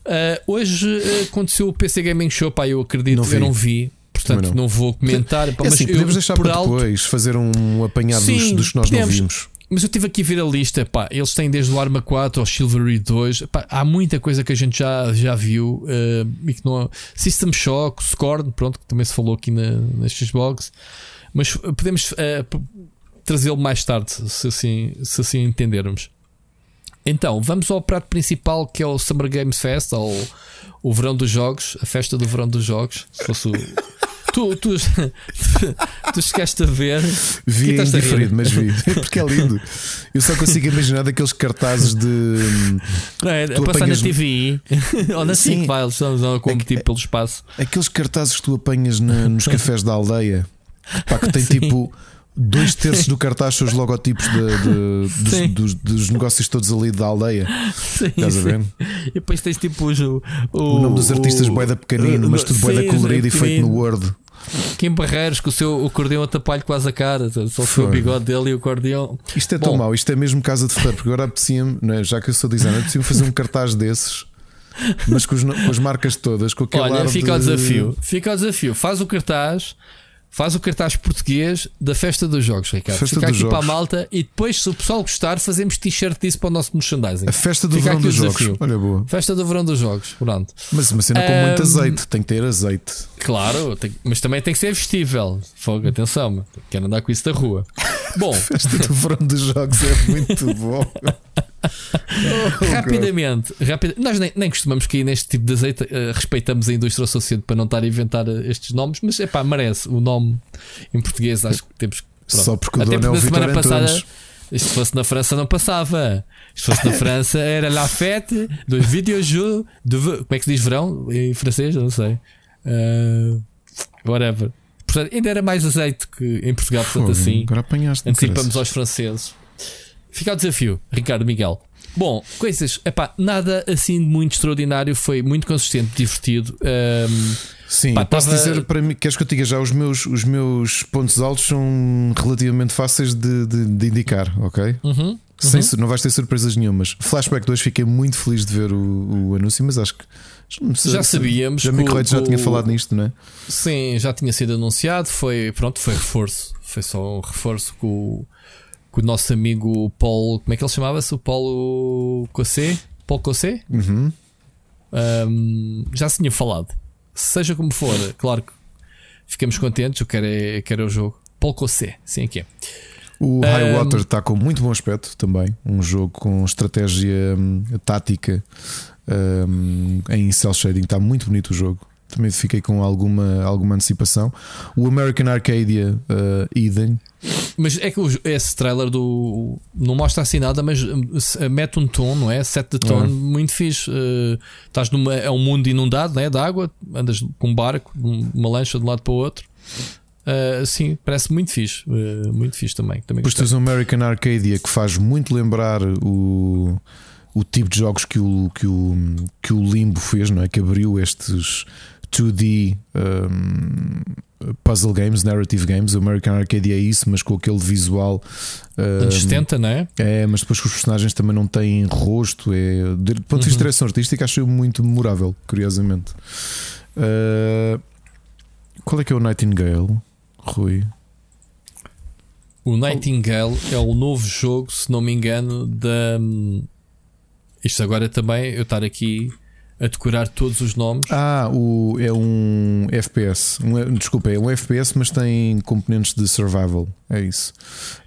Speaker 3: Eh, hoje eh, aconteceu o PC Gaming Show, pá, eu acredito,
Speaker 2: Não vi.
Speaker 3: eu não vi. Portanto, não.
Speaker 2: não.
Speaker 3: vou comentar. pá,
Speaker 2: É
Speaker 3: mas
Speaker 2: assim,
Speaker 3: eu,
Speaker 2: podemos deixar
Speaker 3: por
Speaker 2: para
Speaker 3: alto,
Speaker 2: depois fazer um apanhado dos,
Speaker 3: Sim,
Speaker 2: dos que nós
Speaker 3: podemos.
Speaker 2: não vimos.
Speaker 3: mas eu tive aqui a ver a lista, pá, eles têm desde o Arma 4 ao Chivalry 2, pá, há muita coisa que a gente já, já viu eh, e que não System Shock, Scorn, pronto, que também se falou aqui na, nas Xbox, mas podemos p- trazê-lo mais tarde, se assim, se assim entendermos. Então, vamos ao prato principal que é o Summer Games Fest, ou o verão dos jogos, a festa do verão dos jogos. Se fosse o. tu, tu, tu chegaste a ver.
Speaker 2: Vi
Speaker 3: Que
Speaker 2: em
Speaker 3: estás a rir?
Speaker 2: diferido, mas vi. Porque é lindo. Eu só consigo imaginar daqueles cartazes de. hum,
Speaker 3: É,
Speaker 2: Tu
Speaker 3: a passar
Speaker 2: apanhas-
Speaker 3: na TV ou na
Speaker 2: Sim.
Speaker 3: SIC, vai, estão a competir
Speaker 2: É-
Speaker 3: pelo espaço.
Speaker 2: Aqueles cartazes que tu apanhas na- nos cafés da aldeia. Pá, que tem
Speaker 3: Sim.
Speaker 2: tipo. Dois terços do cartaz são os logotipos de- de-
Speaker 3: Sim.
Speaker 2: dos, dos- dos negócios todos ali da aldeia.
Speaker 3: Sim,
Speaker 2: Estás a ver?
Speaker 3: sim. E depois tens tipo os- o,
Speaker 2: O nome dos artistas boeda pequenino, mas tudo boeda
Speaker 3: Sim,
Speaker 2: colorido e feito no Word.
Speaker 3: Kim Barreiros com o seu acordeão a tapar-lhe quase a cara, só o seu bigode dele e o acordeão.
Speaker 2: Isto é tão
Speaker 3: Bom.
Speaker 2: mau, isto é mesmo casa de ferreiro, porque agora apetecia-me, é? já que eu sou designer, apetecia-me fazer um cartaz desses, mas com, os com as marcas todas, com aquele
Speaker 3: Olha, fica
Speaker 2: de...
Speaker 3: ao desafio. Fica ao desafio. Faz o cartaz, Faz o cartaz português da festa dos jogos, Ricardo.
Speaker 2: Festa
Speaker 3: Fica aqui
Speaker 2: jogos.
Speaker 3: para a malta e depois, se o pessoal gostar, fazemos t-shirt disso para o nosso merchandising.
Speaker 2: A festa do
Speaker 3: Fica
Speaker 2: verão dos jogos. Olha, boa.
Speaker 3: Festa do verão dos jogos, pronto.
Speaker 2: Mas uma cena com muito azeite, tem que ter azeite.
Speaker 3: Claro, tem- mas também tem que ser vestível. Fogo, atenção, quero andar com isso da rua. Bom,
Speaker 2: Festa do verão dos jogos é muito bom. Oh,
Speaker 3: rapidamente, rapida- nós nem, nem costumamos cair neste tipo de azeite, eh, respeitamos a indústria o suficiente para não estar a inventar eh, estes nomes, mas é pá, merece o nome em português. Acho que temos que.
Speaker 2: Só porque o
Speaker 3: Até
Speaker 2: dono é o
Speaker 3: na semana passada, isto fosse na França, não passava. Isto fosse na França, era la fête dos videojeux de. Como é que se diz verão em francês? Não sei. Eh, whatever. Portanto, ainda era mais azeite que em Portugal, portanto,
Speaker 2: Fogo,
Speaker 3: assim.
Speaker 2: Agora apanhaste
Speaker 3: Antecipamos aos franceses. Fica o desafio, Ricardo Miguel. Bom, coisas, epá, nada assim de muito extraordinário, foi muito consistente, divertido. Ahm,
Speaker 2: Sim,
Speaker 3: Pá,
Speaker 2: posso
Speaker 3: tava-
Speaker 2: dizer para mim, queres que eu diga já? Os meus, os meus pontos altos são relativamente fáceis de, de- de indicar, ok?
Speaker 3: uhum,
Speaker 2: Sem sur- não vais ter surpresas nenhumas. Flashback 2, fiquei muito feliz de ver o, o anúncio, mas acho que
Speaker 3: Já sabíamos
Speaker 2: Já
Speaker 3: que
Speaker 2: já tinha falado nisto, não é?
Speaker 3: Sim, já tinha sido anunciado, foi, pronto, foi reforço. Foi só um reforço com, o- com o nosso amigo Paulo, como é que ele chamava-se? O Paulo Cossé? Paulo Cossé?
Speaker 2: Uhum.
Speaker 3: Um, já se tinha falado. Seja como for, claro que ficamos contentes. Eu quero é, eu quero é o jogo. Paul Cossé, sim, aqui é.
Speaker 2: O
Speaker 3: Um,
Speaker 2: Highwater está com muito bom aspecto também. Um jogo com estratégia hum, tática hum, em cel shading. Está muito bonito o jogo. Também fiquei com alguma, alguma antecipação. O American Arcadia uh, Eden.
Speaker 3: Mas é que esse trailer do. Não mostra assim nada, mas uh, se- mete um tom, não é? Set de tom
Speaker 2: É.
Speaker 3: muito fixe. Uh, estás numa. É um mundo inundado, não é? De água, andas com um barco, um- uma lancha de um lado para o outro. Uh, sim, parece muito fixe. uh, muito fixe também. também gostei.
Speaker 2: tens o American Arcadia que faz muito lembrar o, o tipo de jogos que o, que, o, que o Limbo fez, não é? Que abriu estes 2D um, puzzle games, narrative games. O American Arcadia é isso, mas com aquele visual. um,
Speaker 3: Anos 70, não é?
Speaker 2: é, mas depois que os personagens também não têm rosto. É, de ponto de vista de
Speaker 3: Uhum.
Speaker 2: direção artística, achei muito memorável, curiosamente. Uh, qual é que é o Nightingale, Rui?
Speaker 3: O Nightingale é o novo jogo, se não me engano, da. Isto agora também, eu estar aqui a decorar todos os nomes.
Speaker 2: Ah, o, é um FPS. Um, desculpa, é um FPS, mas tem componentes de survival. É isso.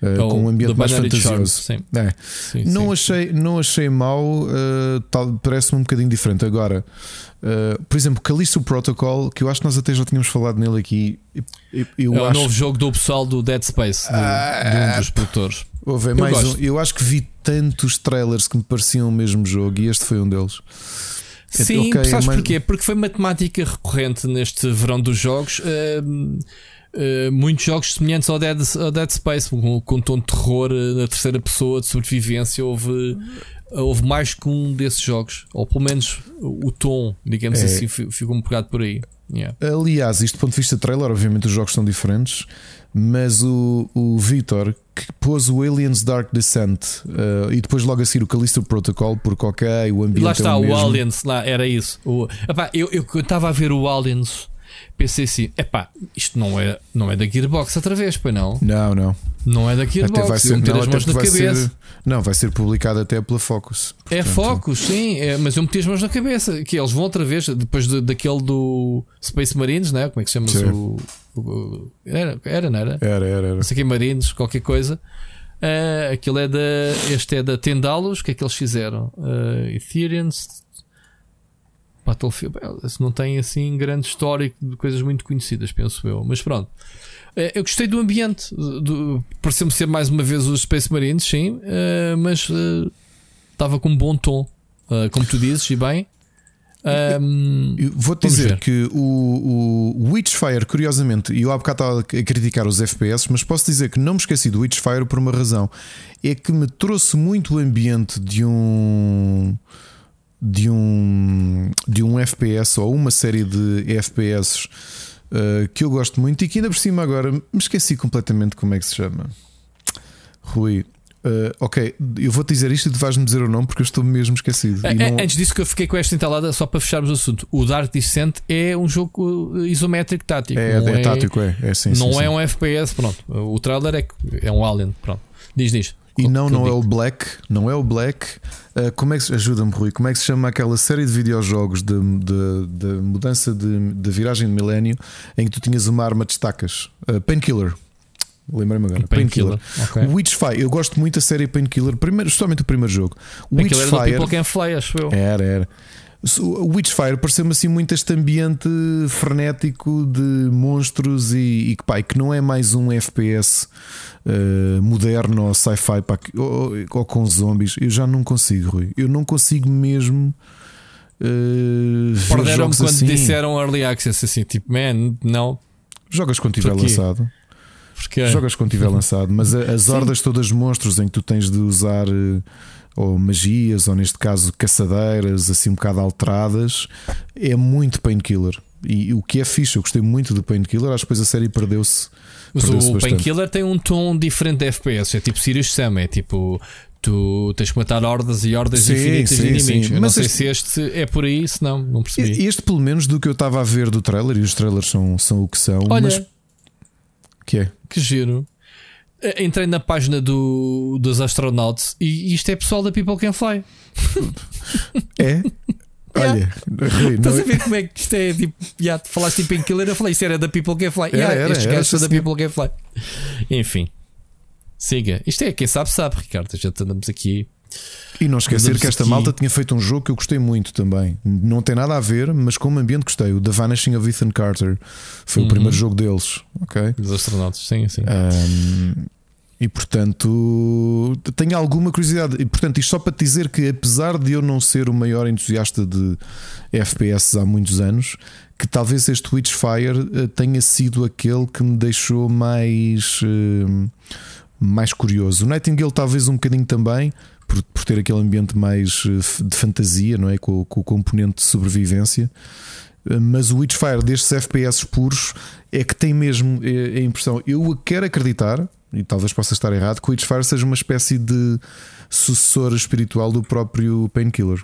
Speaker 2: Uh,
Speaker 3: o
Speaker 2: com um ambiente mais
Speaker 3: Charm,
Speaker 2: fantasioso.
Speaker 3: sim.
Speaker 2: É.
Speaker 3: Sim,
Speaker 2: Não,
Speaker 3: sim.
Speaker 2: achei, não achei mau, uh, parece-me um bocadinho diferente. Agora, uh, por exemplo, Callisto Protocol, que eu acho que nós até já tínhamos falado nele aqui. Eu, eu
Speaker 3: é o
Speaker 2: acho
Speaker 3: novo jogo do pessoal do Dead Space, do- de
Speaker 2: Ah,
Speaker 3: um dos produtores.
Speaker 2: Houve
Speaker 3: Eu
Speaker 2: mais um, eu acho que vi tantos trailers que me pareciam o mesmo jogo e este foi um deles.
Speaker 3: Sim,
Speaker 2: ok,
Speaker 3: sabes
Speaker 2: mas-
Speaker 3: porquê? Porque foi matemática recorrente neste verão dos jogos. hum, hum, muitos jogos semelhantes ao Dead, ao Dead Space, com, com um tom de terror eh, na terceira pessoa, de sobrevivência. Houve, houve mais que um desses jogos, ou pelo menos o tom, digamos
Speaker 2: É.
Speaker 3: assim, fi- ficou um bocado por aí. Yeah.
Speaker 2: Aliás, isto do ponto de vista de trailer, obviamente os jogos são diferentes, mas o, o Vitor que pôs o Aliens Dark Descent uh, e depois logo a seguir o Callisto Protocol, porque ok, o ambiente
Speaker 3: Lá está,
Speaker 2: é o, mesmo.
Speaker 3: Aliens, lá, era isso. O, epá, eu eu estava a ver o Aliens, pensei assim: epá, isto não é, não é da Gearbox outra vez, pois não?
Speaker 2: Não, não.
Speaker 3: Não é da Gearbox,
Speaker 2: até vai ser,
Speaker 3: eu meter
Speaker 2: não,
Speaker 3: as mãos na cabeça.
Speaker 2: ser, não, vai ser publicado até pela Focus.
Speaker 3: É
Speaker 2: Portanto,
Speaker 3: Focus, sim, é, mas eu meti as mãos na cabeça. Que eles vão outra vez, depois de- daquele do Space Marines, né? como é que se chama-se? O- era, era, não era?
Speaker 2: Era, era, era.
Speaker 3: Não sei que Marines, qualquer coisa. Ah, aquilo é da. Este é da Tendalos. O que é que eles fizeram? Uh, Ethereum. Battlefield. não tem assim grande histórico de coisas muito conhecidas, penso eu. Mas pronto. Eh, Eu gostei do ambiente. Do, Pareceu-me ser mais uma vez os Space Marines, sim. eh, mas estava com um bom tom. Como tu dizes, e bem.
Speaker 2: Eu Vou-te dizer
Speaker 3: ver.
Speaker 2: que o, o Witchfire, curiosamente, e eu há bocado estava a criticar os FPS, mas posso dizer que não me esqueci do Witchfire por uma razão: é que me trouxe muito o ambiente de um. De um, de um FPS ou uma série de FPS uh, que eu gosto muito e que ainda por cima agora me esqueci completamente como é que se chama. Rui, Uh, ok, eu vou-te dizer isto e tu vais-me dizer o nome porque eu estou mesmo esquecido.
Speaker 3: É,
Speaker 2: não...
Speaker 3: Antes disso, que eu fiquei com esta entalada, só para fecharmos o assunto: o Dark Descent é um jogo isométrico tático.
Speaker 2: É, é, é tático, é. é sim,
Speaker 3: não
Speaker 2: sim,
Speaker 3: é
Speaker 2: sim.
Speaker 3: um FPS, pronto. O trailer é, é um Alien, pronto. Diz, diz.
Speaker 2: E não, não é o Black, não é o Black. Uh, como é que ajuda-me, Rui? Como é que se chama aquela série de videojogos de, de, de mudança de, de, viragem de milénio em que tu tinhas uma arma de estacas? Uh, Painkiller. Lembrei-me agora.
Speaker 3: Painkiller.
Speaker 2: Pain okay. Witchfire. Eu gosto muito da série Painkiller, primeiro, justamente o primeiro jogo.
Speaker 3: Witchfire. Era do People Can Fly, acho eu.
Speaker 2: Era, era. O Witchfire pareceu-me assim muito este ambiente frenético de monstros e, e que, pá, que não é mais um FPS uh, moderno ou sci-fi ou, ou, com zombies. Eu já não consigo, Rui. Eu não consigo mesmo. Uh,
Speaker 3: Perderam-me quando
Speaker 2: assim.
Speaker 3: disseram early access assim, tipo, man, não.
Speaker 2: Jogas quando tiver lançado.
Speaker 3: Porque...
Speaker 2: Jogas quando tiver lançado, mas as hordas todas monstros em que tu tens de usar. Uh, ou magias, ou neste caso caçadeiras, assim um bocado alteradas, é muito painkiller. E o que é fixe, eu gostei muito do Painkiller, acho que depois a série perdeu-se.
Speaker 3: Mas
Speaker 2: perdeu
Speaker 3: o Painkiller tem um tom diferente de FPS, é tipo Sirius Sam, é tipo. Tu tens que matar hordas e hordas
Speaker 2: sim,
Speaker 3: infinitas
Speaker 2: sim,
Speaker 3: de inimigos.
Speaker 2: Sim.
Speaker 3: Eu
Speaker 2: Mas
Speaker 3: não sei
Speaker 2: este...
Speaker 3: se este é por aí, se não, não percebi.
Speaker 2: Este, pelo menos, do que eu estava a ver do trailer, e os trailers são, são o que são,
Speaker 3: Olha,
Speaker 2: mas. Que é?
Speaker 3: Que giro. Entrei na página do, dos astronautas e isto é pessoal da People Can Fly.
Speaker 2: É? Olha, Rui,
Speaker 3: estás a ver como é que isto é? Tipo, te falaste em Painkiller, eu falei isto era da People Can Fly.
Speaker 2: Era,
Speaker 3: yeah,
Speaker 2: era,
Speaker 3: estes gajos são da. People Can Fly. Enfim, siga. Isto é, quem sabe, sabe, Ricardo. Já andamos aqui.
Speaker 2: E não esquecer que esta
Speaker 3: aqui.
Speaker 2: malta tinha feito um jogo que eu gostei muito também. Não tem nada a ver, mas como ambiente gostei. O The Vanishing of Ethan Carter foi
Speaker 3: Uhum.
Speaker 2: o primeiro jogo deles. Ok.
Speaker 3: Dos astronautas, sim, sim.
Speaker 2: Um, e portanto tenho alguma curiosidade. E portanto, isto só para te dizer que, apesar de eu não ser o maior entusiasta de FPS há muitos anos, que talvez este Witchfire eh, tenha sido aquele que me deixou mais, eh, mais curioso. O Nightingale, talvez um bocadinho também. Por, por ter aquele ambiente mais eh, de fantasia, não é? Com, com o componente de sobrevivência, Eh, mas o Witchfire destes FPS puros é que tem mesmo eh, a impressão. Eu quero acreditar, e talvez possa estar errado, que o Witchfire seja uma espécie de sucessor espiritual do próprio Painkiller.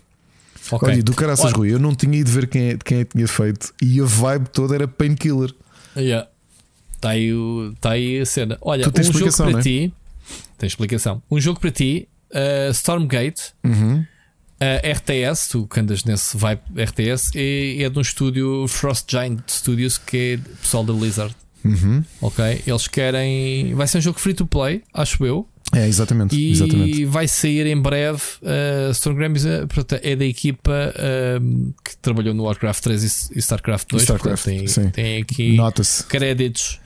Speaker 3: Ok.
Speaker 2: Olha, do caraças,
Speaker 3: Olha,
Speaker 2: Rui, eu não tinha ido ver quem é, quem é que tinha feito e a vibe toda era Painkiller.
Speaker 3: Yeah. Está aí, o- tá aí a cena. Olha, um jogo para
Speaker 2: é?
Speaker 3: ti. Tem explicação. Um jogo para ti, uh, Stormgate,
Speaker 2: Uhum.
Speaker 3: uh, RTS, tu que andas nesse vibe RTS, é, é de um estúdio Frost Giant Studios, que é pessoal da Blizzard.
Speaker 2: Uhum.
Speaker 3: Ok? Eles querem. Vai ser um jogo free to play, acho eu.
Speaker 2: É, exatamente.
Speaker 3: E
Speaker 2: exatamente.
Speaker 3: vai sair em breve. Uh, uh, portanto, é da equipa um, que trabalhou no Warcraft 3 e, e Starcraft 2.
Speaker 2: Starcraft,
Speaker 3: portanto,
Speaker 2: sim.
Speaker 3: tem, tem aqui créditos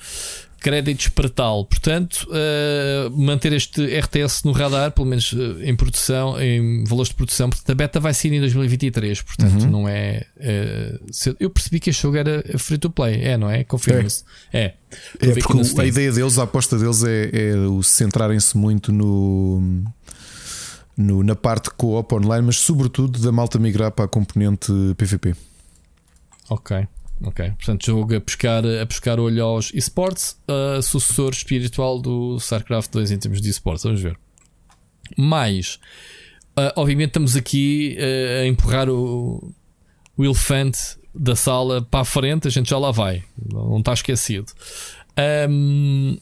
Speaker 3: créditos para tal. Portanto, uh, manter este RTS no radar, pelo menos uh, em produção, em valores de produção. Portanto, a beta vai sair em 2023. Portanto,
Speaker 2: Uhum.
Speaker 3: não é. uh, eu percebi que este jogo era free to play. É, não é? Confirma-se. É.
Speaker 2: É
Speaker 3: aqui
Speaker 2: porque a ideia deles, a aposta deles é, é o centrarem-se muito no, no- na parte co-op online, mas sobretudo da malta migrar para a componente PVP.
Speaker 3: Ok. Ok, portanto, jogo a buscar, a buscar olho aos esportes, uh, sucessor espiritual do StarCraft 2 em termos de esportes. Vamos ver. Mas, uh, obviamente, estamos aqui uh, a empurrar o, o elefante da sala para a frente. A gente já lá vai, não está esquecido. Um,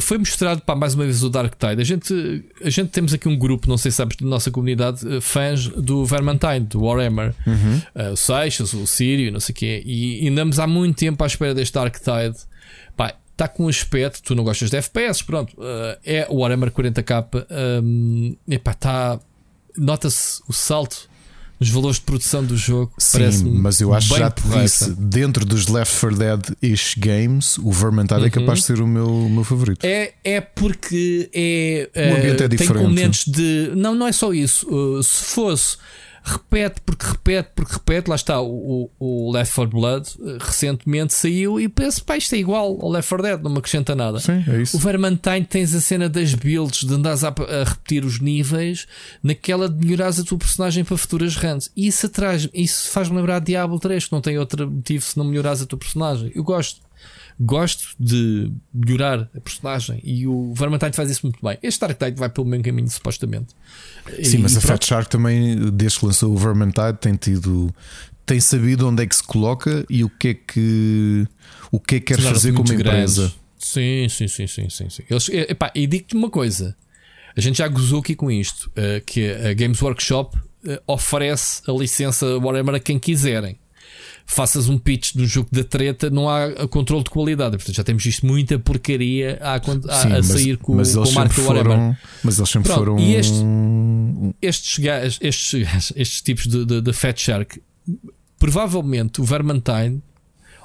Speaker 3: foi mostrado para mais uma vez o Dark Tide. A gente, a gente temos aqui um grupo, não sei se sabes, da nossa comunidade, uh, fãs do Vermintide, do Warhammer. Uh, o Seixas, o Sírio, não sei o quê. E, e andamos há muito tempo à espera deste Dark Tide. Pá, está com um aspecto, tu não gostas de FPS, pronto. uh, é o Warhammer 40k. Um, epá, está. Nota-se o salto nos valores de produção do jogo.
Speaker 2: Sim, mas eu acho que já te disse, dentro dos Left 4 Dead-ish games, o Vermintide é capaz de ser o meu, meu favorito.
Speaker 3: Uhum. É, é porque é,
Speaker 2: O ambiente
Speaker 3: eh,
Speaker 2: é
Speaker 3: tem
Speaker 2: diferente.
Speaker 3: componentes de. Não, não é só isso. Uh, se fosse repete porque repete porque repete, lá está o, o, o Left 4 Blood uh, recentemente saiu e penso, pá, isto é igual ao Left 4 Dead, não me acrescenta nada.
Speaker 2: Sim, é
Speaker 3: O
Speaker 2: isso.
Speaker 3: Vermintide tens a cena das builds de andares a, a repetir os níveis naquela de melhorares a tua personagem para futuras runs. E isso atrás, isso faz-me lembrar de Diablo 3, que não tem outro motivo se não melhorares a tua personagem. Eu gosto. Gosto de melhorar a personagem e o Vermintide faz isso muito bem. Este Dark Tide vai pelo mesmo caminho, supostamente.
Speaker 2: Sim,
Speaker 3: E-
Speaker 2: mas
Speaker 3: e
Speaker 2: a
Speaker 3: pronto.
Speaker 2: Fat Shark também, desde que lançou o Vermintide, tem tido. Tem sabido onde é que se coloca e o que é que o que é que quer fazer como empresa.
Speaker 3: grandes. Sim, sim, sim, sim, sim. sim. Eles, e- epá, e digo-te uma coisa: a gente já gozou aqui com isto, eh, que a Games Workshop eh, oferece a licença Warhammer a quem quiserem. Faças um pitch do jogo da treta, não há a controle de qualidade. Portanto, já temos visto muita porcaria a, a-
Speaker 2: Sim,
Speaker 3: a sair com,
Speaker 2: mas
Speaker 3: com a
Speaker 2: sempre
Speaker 3: Warhammer.
Speaker 2: foram, mas eles sempre
Speaker 3: Pronto,
Speaker 2: foram.
Speaker 3: e este- estes, gajos- estes, estes tipos de, de, de Fat Shark, provavelmente o Vermintide,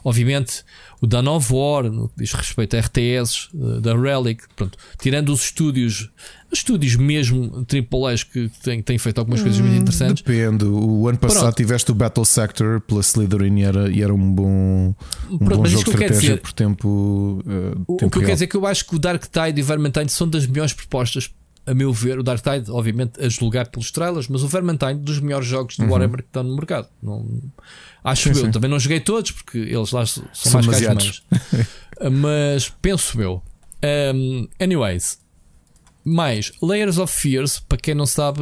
Speaker 3: obviamente o Dawn of War, no que diz respeito a RTS, eh, da Relic, pronto, tirando os estúdios, os estúdios mesmo AAAs que têm, têm feito algumas coisas muito interessantes.
Speaker 2: Depende. O ano passado
Speaker 3: Pronto.
Speaker 2: tiveste o Battle Sector pela Slytherin e era, e era um bom, um
Speaker 3: Pronto,
Speaker 2: bom jogo
Speaker 3: que eu dizer-
Speaker 2: por tempo. eh,
Speaker 3: O, o
Speaker 2: tempo
Speaker 3: que eu
Speaker 2: real.
Speaker 3: quero dizer é que eu acho que o Dark Tide e o Vermintide são das melhores propostas, a meu ver. O Dark Tide, obviamente, a julgar pelos trailers, mas o Vermintide dos melhores jogos de Warhammer que estão no mercado. Não, acho.
Speaker 2: Sim,
Speaker 3: eu.
Speaker 2: sim.
Speaker 3: Também não joguei todos, porque eles lá são,
Speaker 2: São
Speaker 3: mais caros. mas penso eu. Um, anyways, mais Layers of Fears, para quem não sabe,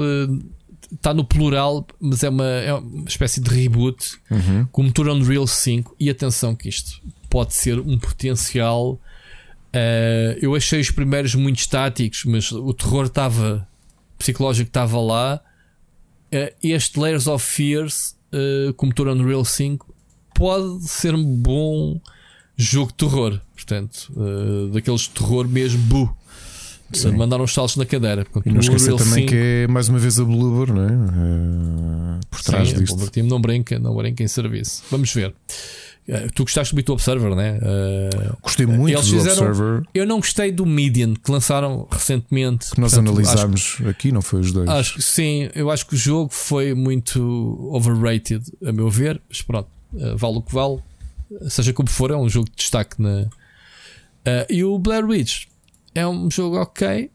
Speaker 3: está no plural, mas é uma, é uma espécie de reboot
Speaker 2: Uhum.
Speaker 3: com motor Unreal 5. E atenção, que isto pode ser um potencial. eh, eu achei os primeiros muito estáticos, mas o terror estava psicológico estava lá. Eh, este Layers of Fears eh, com motor Unreal 5 pode ser um bom jogo de terror. Portanto, eh, daqueles de terror mesmo, bu.
Speaker 2: Sim.
Speaker 3: Mandaram os saltos na cadeira. Portanto,
Speaker 2: E não esquecer também
Speaker 3: 5
Speaker 2: que é mais uma vez a Bloober, não é? Eh, por trás
Speaker 3: Sim,
Speaker 2: disto.
Speaker 3: O Team não brinca, não brinca em serviço. Vamos ver. Eh, Tu gostaste muito do Observer, né? Eh,
Speaker 2: Gostei muito
Speaker 3: Eles
Speaker 2: do
Speaker 3: fizeram-
Speaker 2: Observer
Speaker 3: eu não gostei do Median que lançaram recentemente.
Speaker 2: que nós
Speaker 3: Portanto,
Speaker 2: analisámos aqui, não foi os dois.
Speaker 3: Acho, sim, eu acho que o jogo foi muito overrated, a meu ver. Mas pronto, eh, vale o que vale. Seja como for, é um jogo de destaque na. Eh, e o Blair Witch é um jogo ok,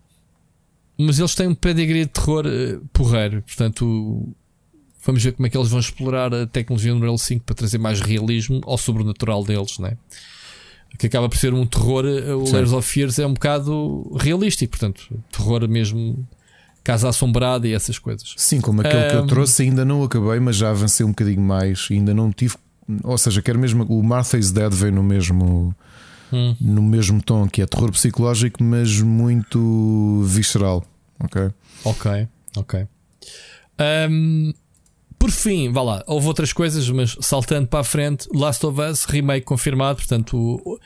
Speaker 3: mas eles têm um pedigree de terror porreiro. Portanto, vamos ver como é que eles vão explorar a tecnologia Unreal 5 para trazer mais realismo ao sobrenatural deles, né? Que acaba por ser um terror. eh, O. Layers of Fears é um bocado realístico, portanto, terror mesmo, casa assombrada e essas coisas.
Speaker 2: Sim, como aquele que eu trouxe, ainda não acabei, mas já avancei um bocadinho mais. Ainda não tive. Ou seja, quero mesmo. O Martha is Dead veio no mesmo,
Speaker 3: Hum.
Speaker 2: no mesmo tom, que é terror psicológico, mas muito visceral. Ok?
Speaker 3: Ok, ok. Ahm, por fim, vá lá, houve outras coisas, mas saltando para a frente, Last of Us remake confirmado. Portanto, o, o-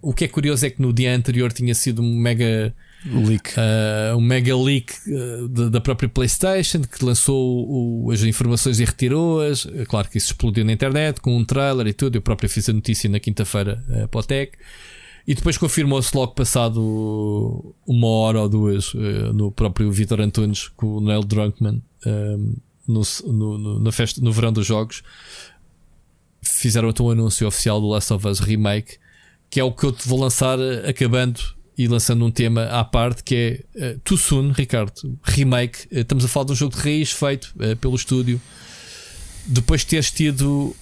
Speaker 3: o que é curioso é que no dia anterior tinha sido um mega,
Speaker 2: leak.
Speaker 3: ah, um mega leak ah, da, da própria PlayStation que lançou o- as informações e retirou-as. É Claro que isso explodiu na internet com um trailer e tudo. Eu próprio fiz a notícia na quinta-feira ah, para o Tech. E depois confirmou-se logo passado uma hora ou duas eh, no próprio Vitor Antunes com o Neil Drunkman no, no, na festa, no verão dos jogos. Fizeram então o anúncio oficial do Last of Us Remake, que é o que eu te vou lançar eh, acabando e lançando um tema à parte que é eh, Too Soon, Ricardo. Remake. Eh, estamos a falar de um jogo de raiz feito eh, pelo estúdio. Depois de teres tido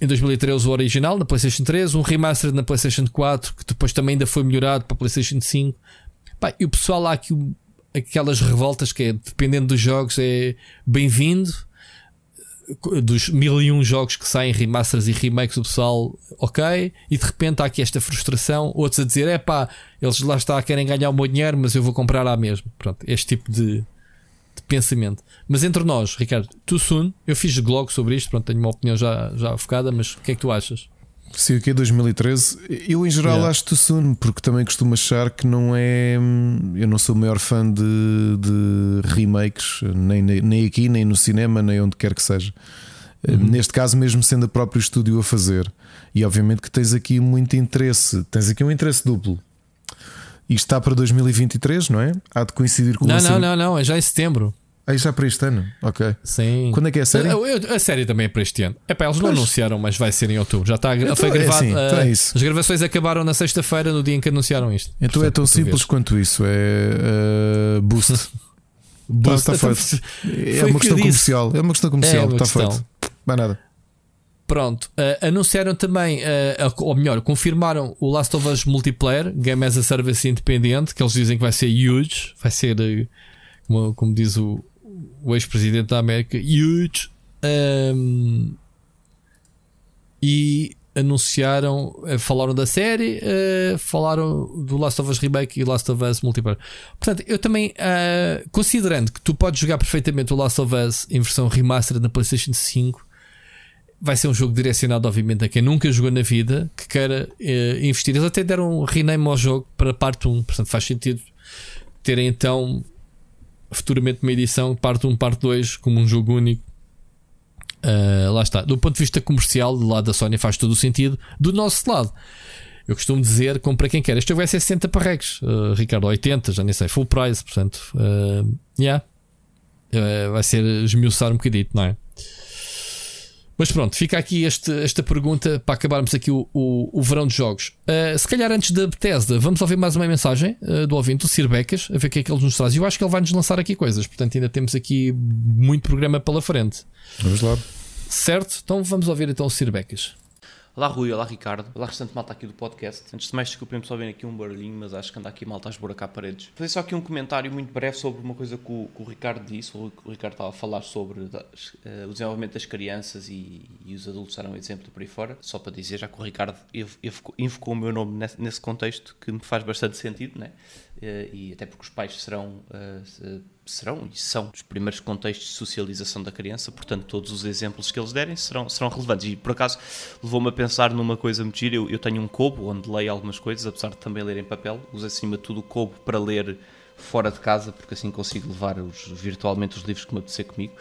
Speaker 3: em 2013 o original na PlayStation 3, um remaster na PlayStation 4, que depois também ainda foi melhorado para a PlayStation 5. Pá, e o pessoal lá o- aquelas revoltas que é dependendo dos jogos é bem-vindo. Dos mil e um jogos que saem remasters e remakes, o pessoal, ok, e de repente há aqui esta frustração. Outros a dizer: é pá, eles lá está, querem ganhar o meu dinheiro, mas eu vou comprar lá mesmo. Pronto, este tipo de, de pensamento. Mas entre nós, Ricardo, too soon, eu fiz blog sobre isto, pronto, tenho uma opinião já, já focada, mas o que é que tu achas?
Speaker 2: Sim, aqui é 2013. Eu, em geral,
Speaker 3: Yeah.
Speaker 2: acho too soon, porque também costumo achar que não é. Eu não sou o maior fã de, de remakes, nem, nem- aqui, nem no cinema, nem onde quer que seja. Neste caso, mesmo sendo o próprio estúdio a fazer. E obviamente que tens aqui muito interesse. Tens aqui um interesse duplo. Isto está para 2023, não é? Há de coincidir com o
Speaker 3: Não, não, não, não, é já em setembro.
Speaker 2: Ah, já para este ano. Ok.
Speaker 3: Sim.
Speaker 2: Quando é que é a série?
Speaker 3: A, a- a série também é para este ano. É para eles não
Speaker 2: Pois.
Speaker 3: anunciaram, mas vai ser em outubro. Já está
Speaker 2: Então
Speaker 3: foi
Speaker 2: é
Speaker 3: gravado.
Speaker 2: assim, então é isso.
Speaker 3: as gravações acabaram na sexta-feira, no dia em que anunciaram isto.
Speaker 2: Então é
Speaker 3: Portanto,
Speaker 2: tão
Speaker 3: tu
Speaker 2: simples
Speaker 3: vês.
Speaker 2: quanto isso. É uh, boost.
Speaker 3: Boost.
Speaker 2: Tá- tá feito. É uma
Speaker 3: que
Speaker 2: questão comercial. É uma questão comercial.
Speaker 3: É
Speaker 2: Está feito. Mais nada.
Speaker 3: Pronto, uh, anunciaram também, uh, ou melhor, confirmaram o Last of Us Multiplayer, Game as a Service independente, que eles dizem que vai ser huge, vai ser, uh, como, como, diz o, o ex-presidente da América, huge. Um, e anunciaram, falaram da série, falaram do Last of Us Remake e Last of Us Multiplayer. Portanto, eu também, considerando que tu podes jogar perfeitamente o Last of Us em versão remastered na PlayStation 5 vai ser um jogo direcionado, obviamente, a quem nunca jogou na vida, que queira eh, investir. Eles até deram um rename ao jogo para parte 1, portanto faz sentido terem então futuramente uma edição parte 1, parte 2, como um jogo único. Uh, lá está. Do ponto de vista comercial, do lado da Sony faz todo o sentido. Do nosso lado, eu costumo dizer, compra quem quer. Este jogo vai ser 60 parreques, uh, Ricardo, 80, já nem sei, full price, portanto, uh, yeah. Uh, vai ser esmiuçar um bocadito, não é? Mas pronto, fica aqui este, esta pergunta para acabarmos aqui o, o, o verão de jogos. Uh, se calhar antes da Bethesda, vamos ouvir mais uma mensagem uh, do ouvinte, o Sir Becas, a ver o que é que ele nos traz. Eu acho que ele vai nos lançar aqui coisas, portanto ainda temos aqui muito programa pela frente.
Speaker 2: Vamos lá.
Speaker 3: Certo? Então vamos ouvir então o Sir Becas.
Speaker 5: Olá Rui, olá Ricardo, olá restante malta aqui do podcast. Antes de mais, desculpem-me só ver aqui um barulhinho, mas acho que anda aqui malta a esburacar paredes. Vou fazer só aqui um comentário muito breve sobre uma coisa que o, que o Ricardo disse. O, o, Ricardo estava a falar sobre uh, o desenvolvimento das crianças e, e, os adultos eram um exemplo por aí fora. Só para dizer, já que o Ricardo invocou o meu nome nesse, contexto, que me faz bastante sentido, né? Uh, e até porque os pais serão uh, serão e são os primeiros contextos de socialização da criança, portanto, todos os exemplos que eles derem serão, serão relevantes. E por acaso levou-me a pensar numa coisa muito gira. Eu, eu tenho um Kobo onde leio algumas coisas, apesar de também ler em papel. Uso acima de tudo o Kobo para ler fora de casa, porque assim consigo levar os, virtualmente os livros que me apetecer comigo.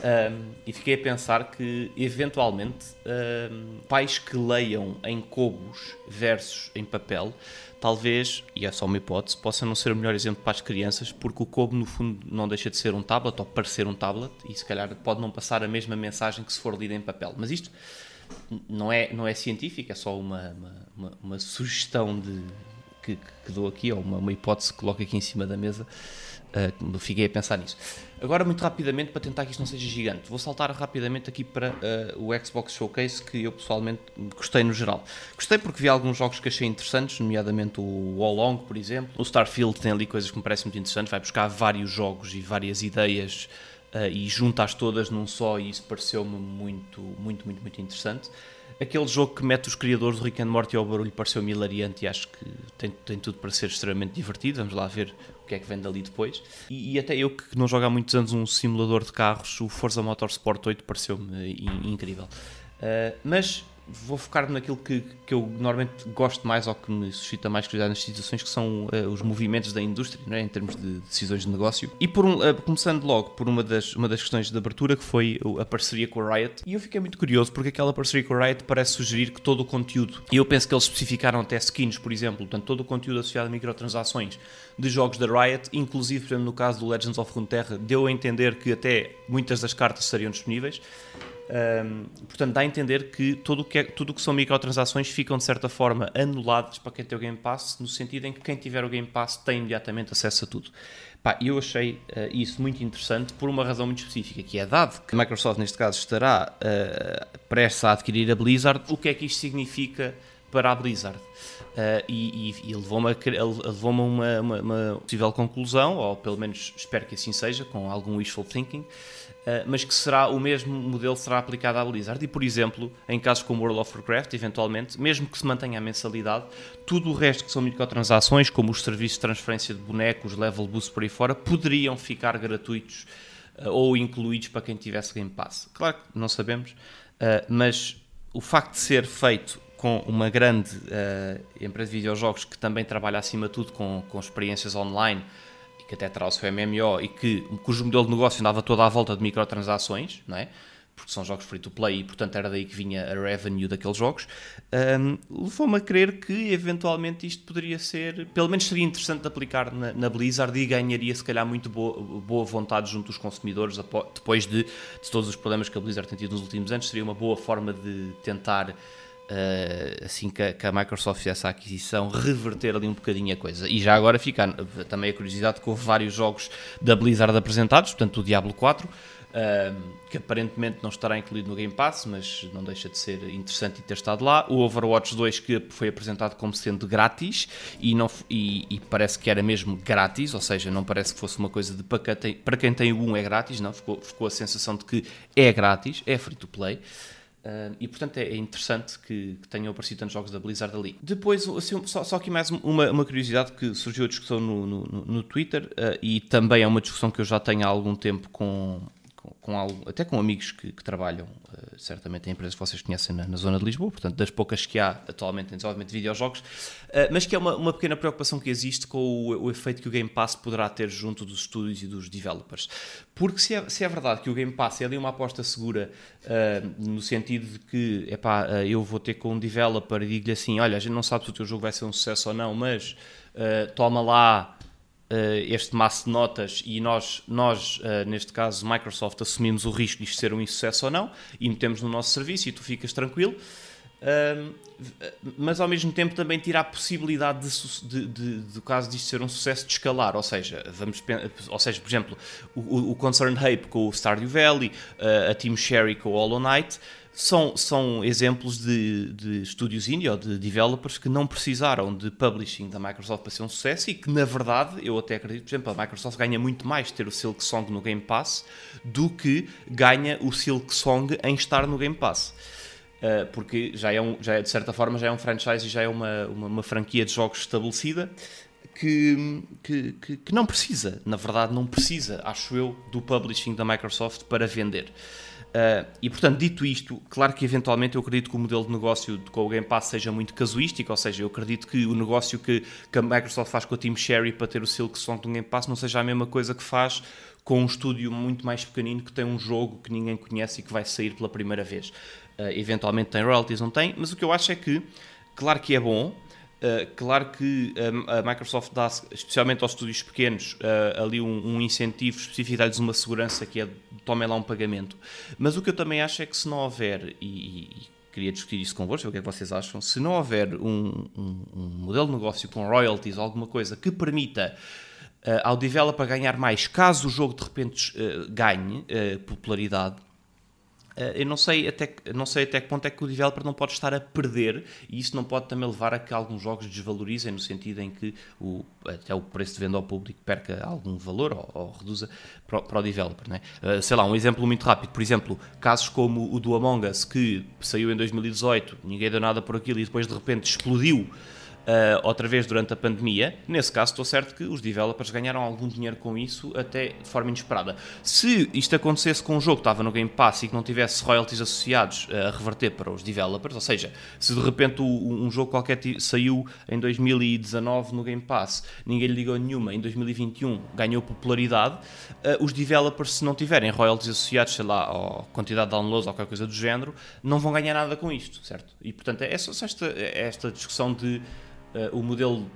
Speaker 5: Um, e fiquei a pensar que, eventualmente, um, pais que leiam em cobos versus em papel talvez, e é só uma hipótese, possa não ser o melhor exemplo para as crianças, porque o Kobo, no fundo, não deixa de ser um tablet, ou parecer um tablet, e se calhar pode não passar a mesma mensagem que se for lida em papel. Mas isto não é, não é científico, é só uma, uma, uma, uma sugestão de, que, que, dou aqui, ou uma, uma hipótese que coloco aqui em cima da mesa. Uh, fiquei a pensar nisso. Agora, muito rapidamente, para tentar que isto não seja gigante, vou saltar rapidamente aqui para uh, o Xbox Showcase, que eu pessoalmente gostei no geral. Gostei porque vi alguns jogos que achei interessantes, nomeadamente o All Long, por exemplo. O Starfield tem ali coisas que me parecem muito interessantes, vai buscar vários jogos e várias ideias uh, e junta-as todas num só, e isso pareceu-me muito, muito, muito, muito interessante. Aquele jogo que mete os criadores do Rick and Morty ao barulho pareceu-me hilariante e acho que tem, tem tudo para ser extremamente divertido. Vamos lá ver que é que vem dali depois. E, e, até eu que não jogo há muitos anos um simulador de carros, o Forza Motorsport 8 pareceu-me incrível. Uh, mas vou focar naquilo que, que eu normalmente gosto mais ou que me suscita mais curiosidade nas situações, que são uh, os movimentos da indústria, é? em termos de decisões de negócio. E por um, uh, começando logo por uma das, uma das questões de abertura, que foi a parceria com a Riot. E eu fiquei muito curioso, porque aquela parceria com a Riot parece sugerir que todo o conteúdo, e eu penso que eles especificaram até skins, por exemplo, portanto, todo o conteúdo associado a microtransações de jogos da Riot, inclusive, por exemplo, no caso do Legends of Runeterra, deu a entender que até muitas das cartas estariam disponíveis. Um, portanto, dá a entender que tudo que, é, tudo que são microtransações ficam de certa forma anuladas para quem tem o Game Pass, no sentido em que quem tiver o Game Pass tem imediatamente acesso a tudo. Pá, eu achei uh, isso muito interessante por uma razão muito específica, que é dado que a Microsoft, neste caso, estará uh, prestes a adquirir a Blizzard, o que é que isto significa para a Blizzard? Uh, e, e, e levou-me a, levou uma, uma, uma possível conclusão, ou pelo menos espero que assim seja, com algum wishful thinking, mas que será o mesmo modelo será aplicado à Blizzard. E, por exemplo, em casos como World of Warcraft, eventualmente, mesmo que se mantenha a mensalidade, tudo o resto que são microtransações, como os serviços de transferência de bonecos, level boost por aí fora, poderiam ficar gratuitos uh, ou incluídos para quem tivesse Game Pass. Claro que não sabemos, uh, mas o facto de ser feito com uma grande empresa de videojogos que também trabalha acima de tudo com, com experiências online que até terá o MMO e que, cujo modelo de negócio andava toda à volta de microtransações, não é? porque são jogos free to play e portanto era daí que vinha a revenue daqueles jogos, um, levou-me a crer que eventualmente isto poderia ser, pelo menos seria interessante de aplicar na, na Blizzard e ganharia se calhar muito boa, boa vontade junto dos consumidores depois de, de, todos os problemas que a Blizzard tem tido nos últimos anos, seria uma boa forma de tentar Uh, assim que a, que a, Microsoft fizesse a aquisição, reverter ali um bocadinho a coisa. E já agora fica também a curiosidade que houve vários jogos da Blizzard apresentados, portanto o Diablo 4, que aparentemente não estará incluído no Game Pass, mas não deixa de ser interessante ter estado lá. O Overwatch 2 que foi apresentado como sendo grátis e, não, e, e parece que era mesmo grátis, ou seja, não parece que fosse uma coisa de para quem tem, para o 1 é grátis, não, ficou, ficou a sensação de que é grátis, é free to play. Uh, e portanto é, é interessante que, que, tenham aparecido tantos jogos da Blizzard ali. Depois, assim, só, só aqui mais uma, uma curiosidade que surgiu a discussão no, no, no Twitter uh, e também é uma discussão que eu já tenho há algum tempo com, com, com até com amigos que, que trabalham uh, certamente em empresas que vocês conhecem na, na, zona de Lisboa, portanto, das poucas que há atualmente em desenvolvimento de videojogos, uh, mas que é uma, uma pequena preocupação que existe com o, o, efeito que o Game Pass poderá ter junto dos estúdios e dos developers. Porque se é, se é verdade que o Game Pass é ali uma aposta segura, uh, no sentido de que, epá, eu vou ter com um developer e digo-lhe assim: olha, a gente não sabe se o teu jogo vai ser um sucesso ou não, mas toma lá uh, este maço de notas e nós, nós uh, neste caso, Microsoft, assumimos o risco de isto ser um insucesso ou não e metemos no nosso serviço e tu ficas tranquilo. Mas ao mesmo tempo também tira a possibilidade de, de, de, do caso disto ser um sucesso de escalar, ou seja, vamos, ou seja por exemplo, o, o Concerned Ape com o Stardew Valley, uh, a Team Sherry com o Hollow Knight, são, são exemplos de, de estúdios indie ou de developers que não precisaram de publishing da Microsoft para ser um sucesso e que, na verdade, eu até acredito, por exemplo, a Microsoft ganha muito mais ter o Silk Song no Game Pass do que ganha o Silk Song em estar no Game Pass. Uh, porque já é, um, já é, de certa forma, já é um franchise e já é uma, uma, uma franquia de jogos estabelecida que, que, que, que não precisa, na verdade, não precisa, acho eu, do publishing da Microsoft para vender. Uh, e portanto, dito isto, claro que eventualmente eu acredito que o modelo de negócio com o Game Pass seja muito casuístico, ou seja, eu acredito que o negócio que, que a Microsoft faz com a Team Sherry para ter o Silk Song do Game Pass não seja a mesma coisa que faz com um estúdio muito mais pequenino que tem um jogo que ninguém conhece e que vai sair pela primeira vez. Uh, eventualmente tem royalties, não tem, mas o que eu acho é que, claro que é bom, claro que a, Microsoft dá, especialmente aos estúdios pequenos, uh, ali um, um incentivo específico, dá-lhes uma segurança que é tomem lá um pagamento. Mas o que eu também acho é que se não houver, e, e queria discutir isso convosco, o que é que vocês acham, se não houver um, um, um modelo de negócio com royalties, alguma coisa que permita uh, ao developer ganhar mais, caso o jogo de repente ganhe popularidade, eh, eu não sei, até, não sei até que ponto é que o developer não pode estar a perder e isso não pode também levar a que alguns jogos desvalorizem no sentido em que o, até o preço de venda ao público perca algum valor ou, ou reduza para, para, o developer. Né? Uh, sei lá, um exemplo muito rápido, por exemplo, casos como o do Among Us que saiu em 2018, ninguém deu nada por aquilo e depois de repente explodiu uh, outra vez durante a pandemia, nesse caso estou certo que os developers ganharam algum dinheiro com isso até de forma inesperada. Se isto acontecesse com um jogo que estava no Game Pass e que não tivesse royalties associados uh, a reverter para os developers, ou seja, se de repente um jogo qualquer saiu em 2019 no Game Pass, ninguém lhe ligou nenhuma, em 2021 ganhou popularidade, uh, os developers se não tiverem royalties associados, sei lá, à quantidade de downloads ou qualquer coisa do género, não vão ganhar nada com isto, certo? E portanto é só esta, é esta discussão de Uh, o modelo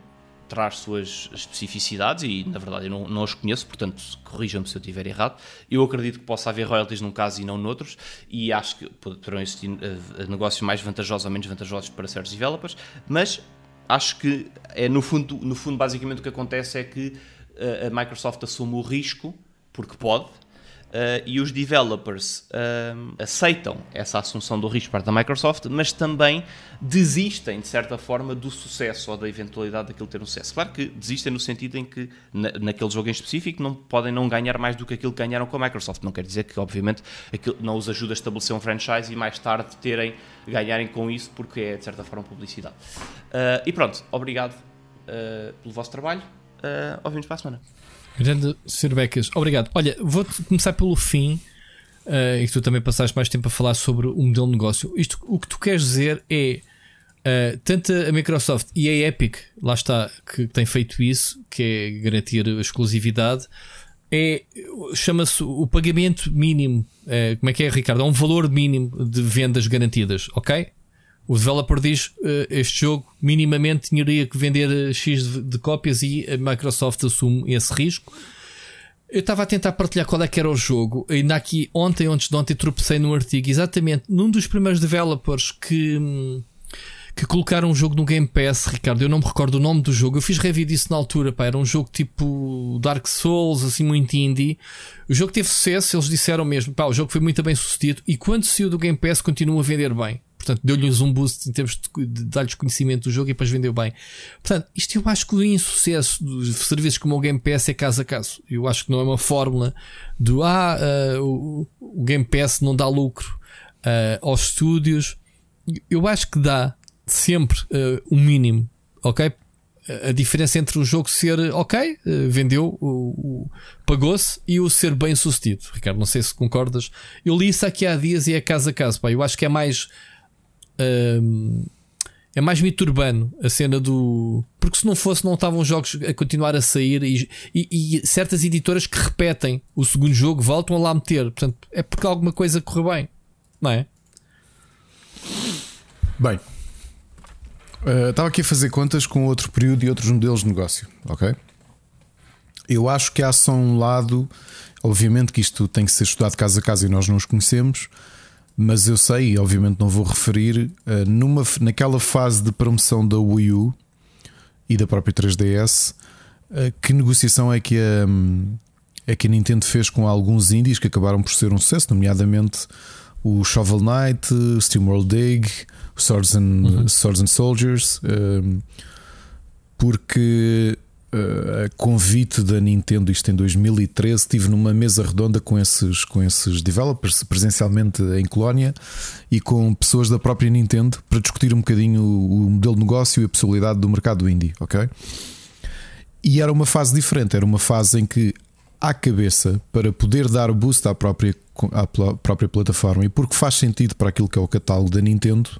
Speaker 5: traz suas especificidades e, na verdade, eu não, não os conheço, portanto, corrijam-me se eu estiver errado. Eu acredito que possa haver royalties num caso e não noutros, e acho que poderão existir uh, negócios mais vantajosos ou menos vantajosos para certos developers, mas acho que é no fundo, no fundo basicamente o que acontece é que uh, a Microsoft assume o risco, porque pode, Uh, e os developers uh, aceitam essa assunção do risco parte da Microsoft, mas também desistem, de certa forma, do sucesso ou da eventualidade daquilo ter um sucesso. Claro que desistem no sentido em que, na, naquele jogo em específico, não podem não ganhar mais do que aquilo que ganharam com a Microsoft. Não quer dizer que, obviamente, aquilo não os ajuda a estabelecer um franchise e mais tarde terem, ganharem com isso, porque é, de certa forma, publicidade. Uh, e pronto, obrigado pelo vosso trabalho. Uh, ouvimos para a semana.
Speaker 3: Grande Sr. Becas, obrigado. Olha, vou começar pelo fim, uh, e que tu também passaste mais tempo a falar sobre o modelo de negócio. Isto, o que tu queres dizer é uh, tanto a Microsoft e a Epic, lá está, que tem feito isso, que é garantir a exclusividade, é, chama-se o pagamento mínimo. Uh, como é que é, Ricardo? É um valor mínimo de vendas garantidas, ok? O developer diz uh, este jogo minimamente tinha que vender eh, X de, de, cópias e a Microsoft assume esse risco. Eu estava a tentar partilhar qual é que era o jogo. Ainda aqui ontem, antes de ontem, tropecei num artigo exatamente num dos primeiros developers que, que colocaram um jogo no Game Pass, Ricardo. Eu não me recordo o nome do jogo. Eu fiz review disso na altura, pá. Era um jogo tipo Dark Souls, assim, muito indie. O jogo teve sucesso, eles disseram mesmo, pá, o jogo foi muito bem sucedido e quando saiu do Game Pass continua a vender bem. Portanto, deu-lhes um boost em termos de, de dar-lhes conhecimento do jogo e depois vendeu bem. Portanto, isto eu acho que o insucesso dos serviços como o Game Pass é caso a caso. Eu acho que não é uma fórmula do ah, uh, o, o, Game Pass não dá lucro uh, aos estúdios. Eu acho que dá sempre uh, o mínimo, ok? A diferença entre o jogo ser ok, vendeu, pagou-se, e o ser bem sucedido. Ricardo, não sei se concordas. Eu li isso aqui há dias e é caso a caso. Pá. Eu acho que é mais é mais mito urbano a cena do. Porque se não fosse, não estavam jogos a continuar a sair e, e, e, certas editoras que repetem o segundo jogo voltam a lá meter. Portanto, é porque alguma coisa correu bem, não é?
Speaker 2: Bem, uh, estava aqui a fazer contas com outro período e outros modelos de negócio, ok? Eu acho que há só um lado, obviamente que isto tem que ser estudado caso a caso e nós não os conhecemos mas eu sei, obviamente não vou referir, uh, numa, naquela fase de promoção da Wii U e da própria 3DS, uh, eh, que negociação é que, a, é que a Nintendo fez com alguns indies que acabaram por ser um sucesso, nomeadamente o Shovel Knight, o SteamWorld Dig, o Swords and, uhum. Swords and Soldiers, uh, a convite da Nintendo, isto em 2013, estive numa mesa redonda com esses, com esses developers, presencialmente em Colónia, e com pessoas da própria Nintendo para discutir um bocadinho o, modelo de negócio e a possibilidade do mercado indie, ok? E era uma fase diferente, era uma fase em que à cabeça para poder dar boost à própria, à própria plataforma e porque faz sentido para aquilo que é o catálogo da Nintendo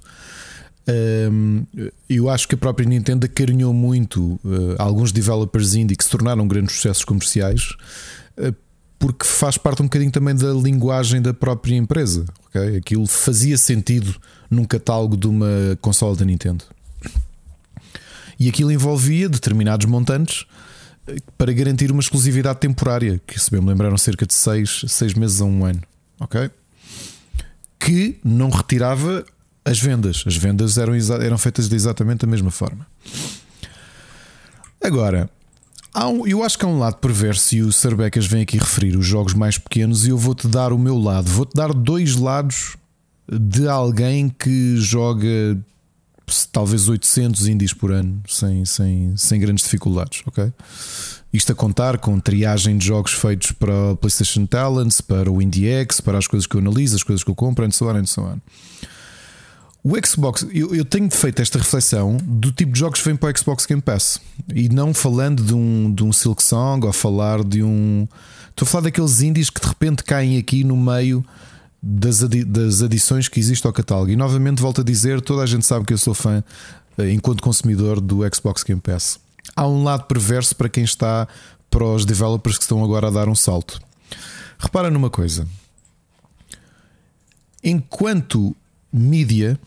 Speaker 2: eu acho que a própria Nintendo acarinhou muito uh, alguns developers indie que se tornaram grandes sucessos comerciais, uh, porque faz parte um bocadinho também da linguagem da própria empresa. Okay? Aquilo fazia sentido num catálogo de uma consola da Nintendo. E aquilo envolvia determinados montantes eh, para garantir uma exclusividade temporária, que se bem me lembraram cerca de 6 seis, meses a um ano. Ok? Que não retirava as vendas. As vendas eram, eram feitas de exatamente da mesma forma. Agora, um, eu acho que há um lado perverso e o Sarbecas vem aqui referir os jogos mais pequenos e eu vou-te dar o meu lado. Vou-te dar dois lados de alguém que joga talvez 800 indies por ano sem, sem, sem grandes dificuldades, ok? Isto a contar com triagem de jogos feitos para o PlayStation Talents, para o IndieX, para as coisas que eu analiso, as coisas que eu compro, and so on, and so on. O Xbox, eu, eu, tenho feito esta reflexão do tipo de jogos que vêm para o Xbox Game Pass e não falando de um, de um Silk Song ou falar de um. Estou a falar daqueles indies que de repente caem aqui no meio das, adi das adições que existe ao catálogo. E novamente volto a dizer: toda a gente sabe que eu sou fã, eh, enquanto consumidor, do Xbox Game Pass. Há um lado perverso para quem está para os developers que estão agora a dar um salto. Repara numa coisa. Enquanto mídia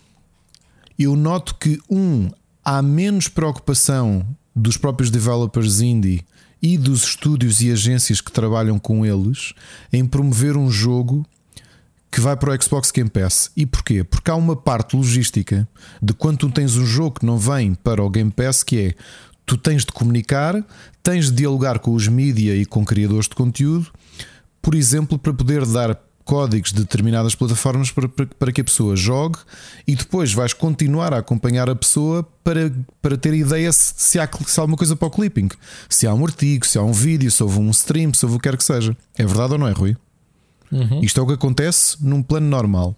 Speaker 2: eu noto que, um, há menos preocupação dos próprios developers indie e dos estúdios e agências que trabalham com eles em promover um jogo que vai para o Xbox Game Pass. E porquê? Porque há uma parte logística de quando tu tens um jogo que não vem para o Game Pass que é tu tens de comunicar, tens de dialogar com os mídia e com criadores de conteúdo, por exemplo, para poder dar códigos de determinadas plataformas para, para, para, que a pessoa jogue e depois vais continuar a acompanhar a pessoa para, para ter ideia se, se, há, se há alguma coisa para o clipping, se há um artigo, se há um vídeo, se houve um stream, se houve o que quer que seja. É verdade ou não é, Rui? Uhum. Isto é o que acontece num plano normal.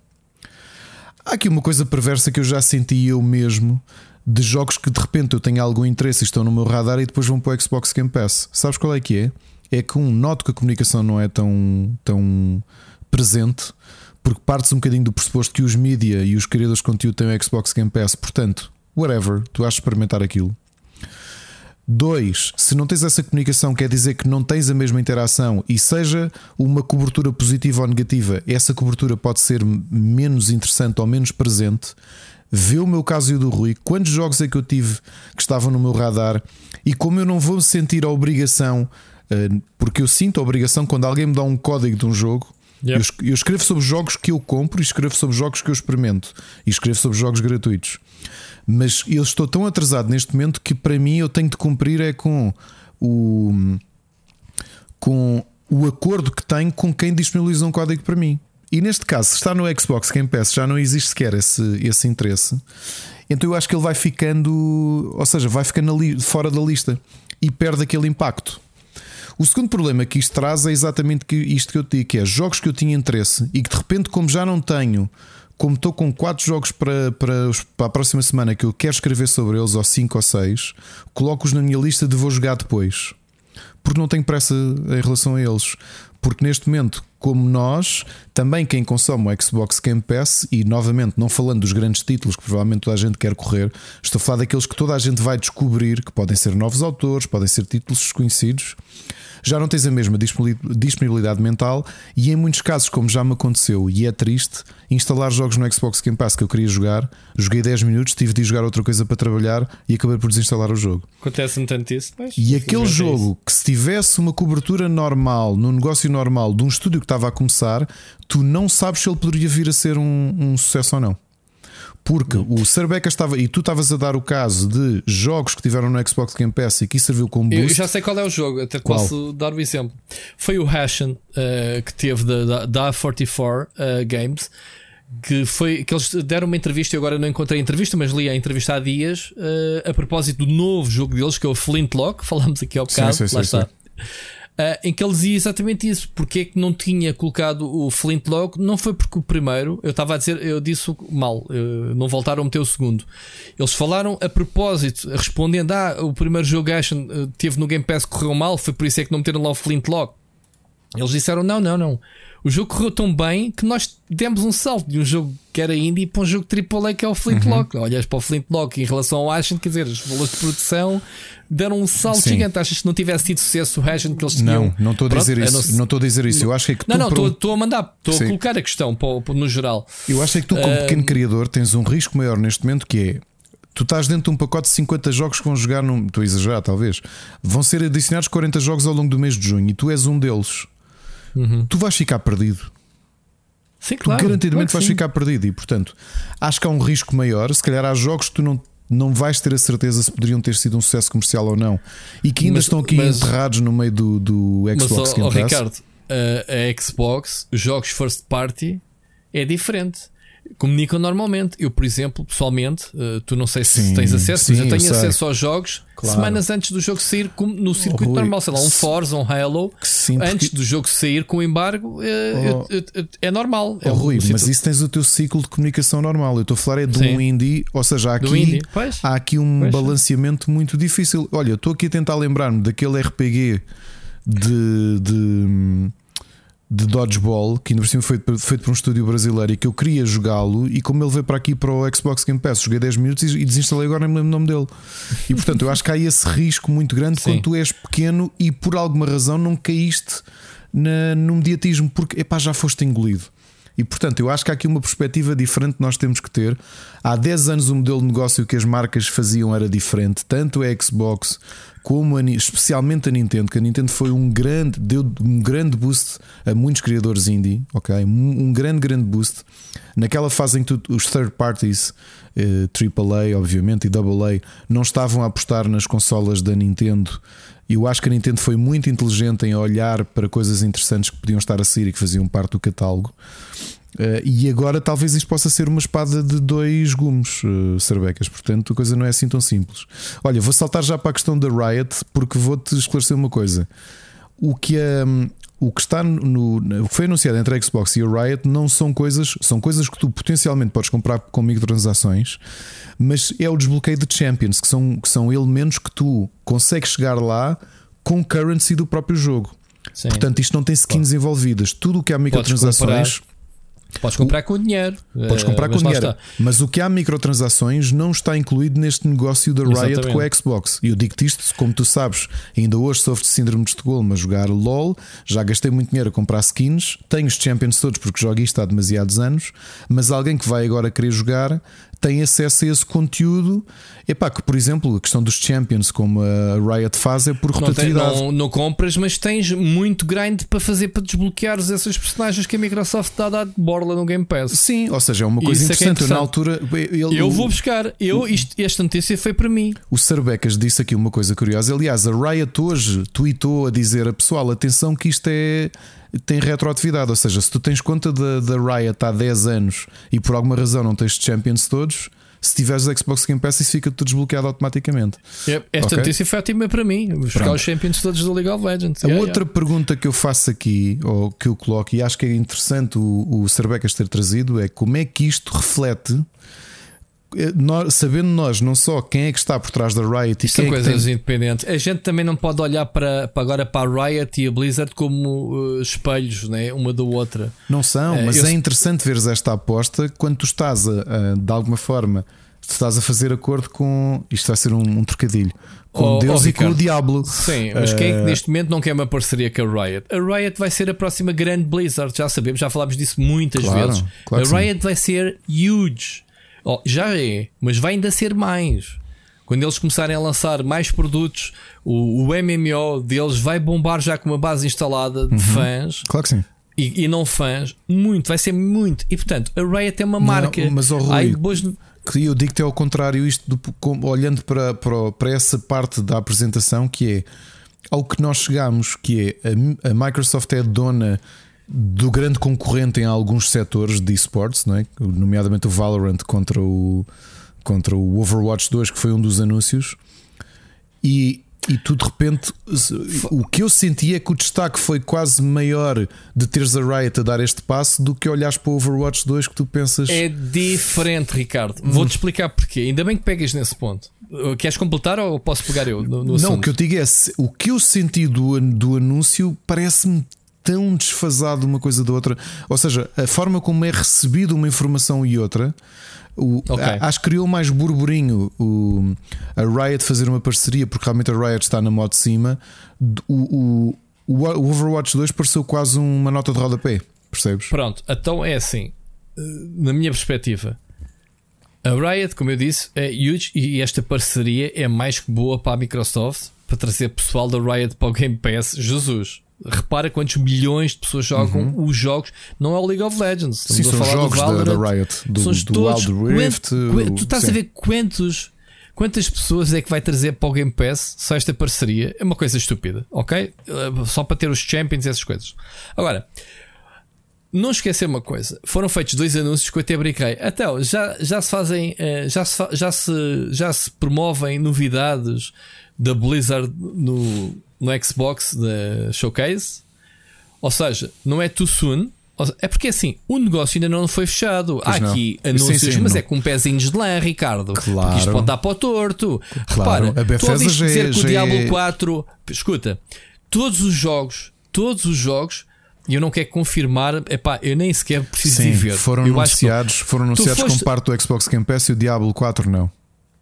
Speaker 2: Há aqui uma coisa perversa que eu já senti eu mesmo de jogos que de repente eu tenho algum interesse e estão no meu radar e depois vão para o Xbox Game Pass. Sabes qual é que é? É que um noto que a comunicação não é tão, tão presente, porque partes um bocadinho do pressuposto que os mídia e os criadores de conteúdo têm o Xbox Game Pass, portanto, whatever, tu de experimentar aquilo. Dois, se não tens essa comunicação, quer dizer que não tens a mesma interação e seja uma cobertura positiva ou negativa, essa cobertura pode ser menos interessante ou menos presente. Vê o meu caso e o do Rui, quantos jogos é que eu tive que estavam no meu radar e como eu não vou sentir a obrigação, eh, porque eu sinto a obrigação quando alguém me dá um código de um jogo Yep. Eu, eu, escrevo sobre jogos que eu compro e escrevo sobre jogos que eu experimento e escrevo sobre jogos gratuitos. Mas eu estou tão atrasado neste momento que para mim eu tenho de cumprir é com o com o acordo que tenho com quem disponibiliza um código para mim. E neste caso, se está no Xbox Game Pass, já não existe sequer esse, esse interesse. Então eu acho que ele vai ficando, ou seja, vai ficando fora da lista e perde aquele impacto. O segundo problema que isto traz é exatamente isto que eu digo, que é jogos que eu tinha interesse e que de repente, como já não tenho, como estou com quatro jogos para, para, para a próxima semana que eu quero escrever sobre eles, ou cinco ou seis, coloco-os na minha lista de vou jogar depois. Porque não tenho pressa em relação a eles. Porque neste momento, como nós, também quem consome o Xbox Game Pass, e novamente não falando dos grandes títulos que provavelmente toda a gente quer correr, estou a falar daqueles que toda a gente vai descobrir, que podem ser novos autores, podem ser títulos desconhecidos já não tens a mesma disponibilidade mental e em muitos casos, como já me aconteceu e é triste, instalar jogos no Xbox Game Pass que eu queria jogar, joguei 10 minutos, tive de jogar outra coisa para trabalhar e acabei por desinstalar o jogo.
Speaker 3: Acontece-me tanto isso. Mas
Speaker 2: e aquele jogo que se tivesse uma cobertura normal, num negócio normal, de um estúdio que estava a começar, tu não sabes se ele poderia vir a ser um, um sucesso ou não. Porque o Cerbeca estava, e tu estavas a dar o caso de jogos que tiveram no Xbox Game Pass e que serviu como boost.
Speaker 3: Eu já sei qual é o jogo, até qual? posso dar um exemplo. Foi o Hashen uh, que teve da, da, 44 uh, Games. Que foi que eles deram uma entrevista. Eu agora não encontrei a entrevista, mas li a entrevista há dias uh, a propósito do novo jogo deles, que é o Flintlock. Falámos aqui ao bocado, sim, sim, lá sim, está. Uh, em que ele dizia exatamente isso. Porque é que não tinha colocado o Flintlock? Não foi porque o primeiro, eu estava a dizer, eu disse mal, uh, não voltaram a meter o segundo. Eles falaram a propósito, respondendo: Ah, o primeiro jogo Action uh, teve no Game Pass, correu mal, foi por isso é que não meteram lá o Flintlock. Eles disseram: Não, não, não. O jogo correu tão bem que nós demos um salto de um jogo que era indie para um jogo AAA que é o Flintlock. Uhum. Olhas para o Flintlock em relação ao Ashen, quer dizer, os valores de produção deram um salto Sim. gigante. Achas que não tivesse tido sucesso o Ashen que eles tinham?
Speaker 2: Não, não estou a dizer Pronto, isso. Não estou a dizer isso. Eu acho que, é que
Speaker 3: não, não, estou, a mandar, estou a colocar a questão para, no geral.
Speaker 2: Eu acho que tu, como uh... pequeno criador, tens um risco maior neste momento que é tu estás dentro de um pacote de 50 jogos que vão jogar num. Estou a exagerar, talvez. Vão ser adicionados 40 jogos ao longo do mês de junho e tu és um deles uhum. tu vais ficar perdido.
Speaker 3: Sim, claro.
Speaker 2: Tu garantidamente
Speaker 3: claro
Speaker 2: vais
Speaker 3: sim.
Speaker 2: ficar perdido e, portanto, acho que há um risco maior. Se calhar há jogos que tu não, não vais ter a certeza se poderiam ter sido um sucesso comercial ou não e que ainda mas, estão aqui mas, enterrados no meio do, do Xbox
Speaker 3: mas, oh, Ricardo, a, a Xbox, os jogos first party é diferente comunicam normalmente. Eu, por exemplo, pessoalmente, uh, tu não sei se sim, tens acesso, sim, mas eu tenho eu acesso aos jogos claro. semanas antes do jogo sair no circuito oh, normal, sei lá, um Forza, um Halo, sim, porque... antes do jogo sair com o embargo, uh, oh, eu, é normal.
Speaker 2: Oh, é Rui, mas isso tens o teu ciclo de comunicação normal. Eu estou a falar é de um indie, ou seja, há aqui, há aqui um pois. balanceamento muito difícil. Olha, estou aqui a tentar lembrar-me daquele RPG de, de de Dodgeball, que ainda por cima foi feito por um estúdio brasileiro e que eu queria jogá-lo, e como ele veio para aqui para o Xbox Game Pass, joguei 10 minutos e desinstalei agora, nem me lembro o nome dele. E portanto, eu acho que há esse risco muito grande Sim. quando tu és pequeno e por alguma razão não caíste na, no mediatismo, porque epá, já foste engolido. E portanto, eu acho que há aqui uma perspectiva diferente que nós temos que ter. Há 10 anos o modelo de negócio que as marcas faziam era diferente, tanto a Xbox como a, especialmente a Nintendo, que a Nintendo foi um grande, deu um grande boost a muitos criadores indie, ok? Um, grande, grande boost. Naquela fase em que tu, os third parties, eh, AAA, obviamente, e AA, não estavam a apostar nas consolas da Nintendo eu acho que a Nintendo foi muito inteligente em olhar para coisas interessantes que podiam estar a sair e que faziam parte do catálogo. Uh, e agora talvez isto possa ser uma espada de dois gumes, uh, Cerbecas. Portanto, a coisa não é assim tão simples. Olha, vou saltar já para a questão da Riot, porque vou-te esclarecer uma coisa. O que a, o que está no, o que foi anunciado entre a Xbox e a Riot não são coisas, são coisas que tu potencialmente podes comprar com microtransações, mas é o desbloqueio de Champions, que são, que são elementos que tu consegues chegar lá com currency do próprio jogo. Sim. Portanto, isto não tem skins envolvidas. Tudo o que há microtransações.
Speaker 3: Podes comprar com dinheiro.
Speaker 2: Podes comprar uh, com dinheiro. Mas o que há microtransações não está incluído neste negócio da Riot Exatamente. com a Xbox. E eu digo-te isto, como tu sabes, ainda hoje sofro de síndrome de Estocolmo a jogar LOL. Já gastei muito dinheiro a comprar skins. Tenho os Champions todos porque jogo isto há demasiados anos. Mas alguém que vai agora querer jogar tem acesso a esse conteúdo. Epá, que por exemplo, a questão dos Champions, como a Riot faz, é por
Speaker 3: Não, tem-
Speaker 2: rotatividade.
Speaker 3: não, não compras, mas tens muito grind para fazer para desbloqueares essas personagens que a Microsoft está a dar de borla no Game Pass.
Speaker 2: Sim, ou seja, é uma coisa
Speaker 3: Isso é é
Speaker 2: interessante. Eu, na
Speaker 3: interessante.
Speaker 2: altura, ele,
Speaker 3: Eu vou buscar. Eu, isto, esta notícia foi para mim.
Speaker 2: O Sarbecas disse aqui uma coisa curiosa. Aliás, a Riot hoje tweetou a dizer a pessoal: atenção, que isto é. tem retroatividade. Ou seja, se tu tens conta da, da Riot há 10 anos e por alguma razão não tens Champions todos, se tiveres Xbox Game Pass, isso fica tudo desbloqueado automaticamente.
Speaker 3: É, Esta notícia foi ótima para mim.
Speaker 2: Pronto.
Speaker 3: os Champions todos do League of Legends.
Speaker 2: A
Speaker 3: Yeah,
Speaker 2: outra
Speaker 3: yeah.
Speaker 2: pergunta que eu faço aqui, ou que eu coloco, e acho que é interessante o, o Sarbecas ter trazido, é como é que isto reflete. Eh, nós- sabendo nós não só quem é que está por trás da Riot e
Speaker 3: são
Speaker 2: quem é que
Speaker 3: coisas
Speaker 2: tem,
Speaker 3: independentes. A gente também não pode olhar para, para agora para a Riot e a Blizzard como uh, espelhos, né? uma da outra.
Speaker 2: Não são,
Speaker 3: É,
Speaker 2: mas
Speaker 3: eu-
Speaker 2: é interessante veres esta aposta quando tu estás a, a, de alguma forma, tu estás a fazer acordo com. Isto vai ser um, um trocadilho. Com
Speaker 3: Oh,
Speaker 2: Deus
Speaker 3: oh,
Speaker 2: e com o. Diablo.
Speaker 3: Sim, mas quem é que
Speaker 2: Eh,
Speaker 3: neste momento não quer uma parceria com a Riot? A Riot vai ser a próxima grande Blizzard, já sabemos, já falámos disso muitas
Speaker 2: Claro,
Speaker 3: vezes.
Speaker 2: claro
Speaker 3: a Riot vai ser huge. Oh, já é, mas vai ainda ser mais. Quando eles começarem a lançar mais produtos, o, o MMO deles vai bombar já com uma base instalada
Speaker 2: Uhum.
Speaker 3: de fãs
Speaker 2: Claro que sim.
Speaker 3: e, e não fãs, muito, vai ser muito. E portanto, a Riot é uma marca.
Speaker 2: mas, oh, Rui,
Speaker 3: boas-
Speaker 2: Que eu digo-te ao contrário, isto do- olhando para, para, para essa parte da apresentação, que é ao que nós chegamos, que é a, a Microsoft é dona do grande concorrente em alguns setores de esportes, não é? nomeadamente o Valorant contra o, contra o Overwatch 2, que foi um dos anúncios, e, e tu de repente o que eu senti é que o destaque foi quase maior de teres a Riot a dar este passo do que olhares para o Overwatch 2 que tu pensas.
Speaker 3: É diferente, Ricardo. Vou-te explicar porquê. Ainda bem que pegas nesse ponto. Uh, Queres completar ou posso pegar eu no, no
Speaker 2: Não, o que eu digo é o que eu senti do, do anúncio parece-me tão desfasado uma coisa da outra. Ou seja, a forma como é recebido uma informação e outra. O,
Speaker 3: Ok.
Speaker 2: a- acho que criou mais burburinho o, a Riot fazer uma parceria, porque realmente a Riot está na moto de cima. O, o, o Overwatch 2 pareceu quase uma nota de rodapé, percebes?
Speaker 3: Pronto, então é assim. Uh, Na minha perspectiva, a Riot, como eu disse, é huge e esta parceria é mais que boa para a Microsoft para trazer pessoal da Riot para o Game Pass. Jesus. Repara quantos milhões de pessoas jogam os jogos. Não é o League of Legends.
Speaker 2: Sim,
Speaker 3: Estamos a
Speaker 2: são
Speaker 3: falar do
Speaker 2: jogos da, Riot, do,
Speaker 3: São
Speaker 2: do
Speaker 3: todos.
Speaker 2: Wild Rift.
Speaker 3: Tu estás
Speaker 2: sim.
Speaker 3: a ver quantos, quantas pessoas é que vai trazer para o Game Pass só esta parceria? É uma coisa estúpida, ok? Uh, Só para ter os Champions e essas coisas. Agora, não esquecer uma coisa: foram feitos dois anúncios que eu até brinquei. Até já, já se fazem, eh, já se, já, se, já se promovem novidades da Blizzard no, no Xbox da Showcase. Ou seja, não é too soon. É porque assim, o negócio ainda não foi fechado. Há
Speaker 2: não.
Speaker 3: aqui
Speaker 2: Sim,
Speaker 3: anúncios,
Speaker 2: sim,
Speaker 3: mas
Speaker 2: não.
Speaker 3: é com pezinhos de lã, Ricardo.
Speaker 2: Claro.
Speaker 3: Porque isto pode dar para o torto.
Speaker 2: Claro.
Speaker 3: Repara,
Speaker 2: A Bethesda
Speaker 3: tu ouviste dizer que o Diablo
Speaker 2: é-
Speaker 3: 4. Escuta, todos os jogos, todos os jogos, e eu não quero confirmar, epá, eu nem sequer preciso
Speaker 2: Sim,
Speaker 3: de ver.
Speaker 2: foram
Speaker 3: eu acho que-
Speaker 2: anunciados, foram anunciados
Speaker 3: foste-
Speaker 2: como parte do Xbox Game Pass e o Diablo 4 não.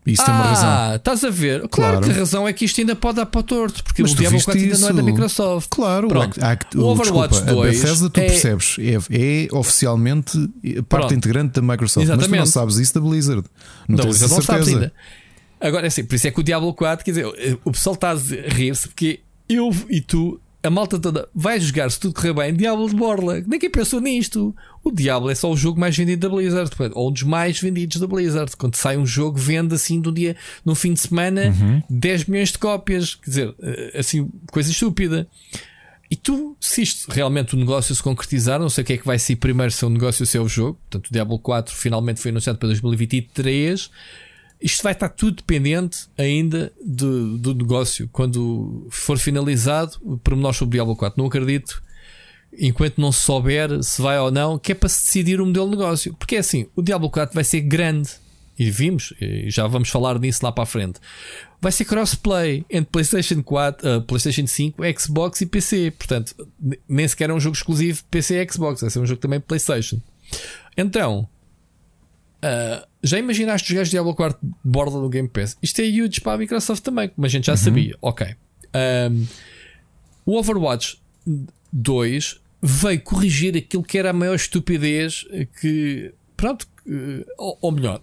Speaker 2: Isso tem uma razão.
Speaker 3: Ah, estás a ver? Claro,
Speaker 2: Claro.
Speaker 3: que a razão é que isto ainda pode dar para o torto, porque
Speaker 2: Mas
Speaker 3: o Diablo
Speaker 2: viste
Speaker 3: 4 ainda não é da? Microsoft.
Speaker 2: Claro,
Speaker 3: Pronto.
Speaker 2: há
Speaker 3: o Overwatch
Speaker 2: desculpa,
Speaker 3: 2
Speaker 2: a Bethesda tu
Speaker 3: é-
Speaker 2: percebes, é, é oficialmente parte
Speaker 3: Pronto.
Speaker 2: integrante da Microsoft, mas tu não
Speaker 3: Exatamente.
Speaker 2: sabes isso da Blizzard. Não
Speaker 3: Não,
Speaker 2: tens
Speaker 3: mas
Speaker 2: essa
Speaker 3: não sabes
Speaker 2: certeza.
Speaker 3: ainda. Agora é assim, por isso é que o Diablo 4, quer dizer, o pessoal está a rir-se porque eu e tu, a malta toda, vai jogar se tudo correr bem. Diablo de Borla, ninguém pensou nisto. O Diablo é só o jogo mais vendido da Blizzard, ou um dos mais vendidos da Blizzard. Quando sai um jogo, vende assim de um dia, num fim de semana,
Speaker 2: Uhum.
Speaker 3: 10 milhões de cópias. Quer dizer, eh, assim, coisa estúpida. E tu, se isto realmente o negócio se concretizar, não sei o que é que vai ser primeiro, se é o negócio ou se é o jogo. Portanto, o Diablo 4 finalmente foi anunciado para 2023. Isto vai estar tudo dependente ainda do, negócio. Quando for finalizado, pormenores sobre o Diablo 4. Não acredito, enquanto não se souber se vai ou não, que é para se decidir o modelo de negócio. Porque é assim, o Diablo 4 vai ser grande. E vimos, e já vamos falar nisso lá para a frente. Vai ser crossplay entre PlayStation 4, uh, PlayStation 5, Xbox e PC. Portanto, nem sequer é um jogo exclusivo PC e Xbox, vai ser um jogo também PlayStation. Então, Uh, já imaginaste os gajos de Diablo 4 de borda do Game Pass? Isto é huge para a Microsoft também, como a gente já sabia. Ok. Um, o Overwatch 2 veio corrigir aquilo que era a maior estupidez que. Pronto, ou, ou melhor,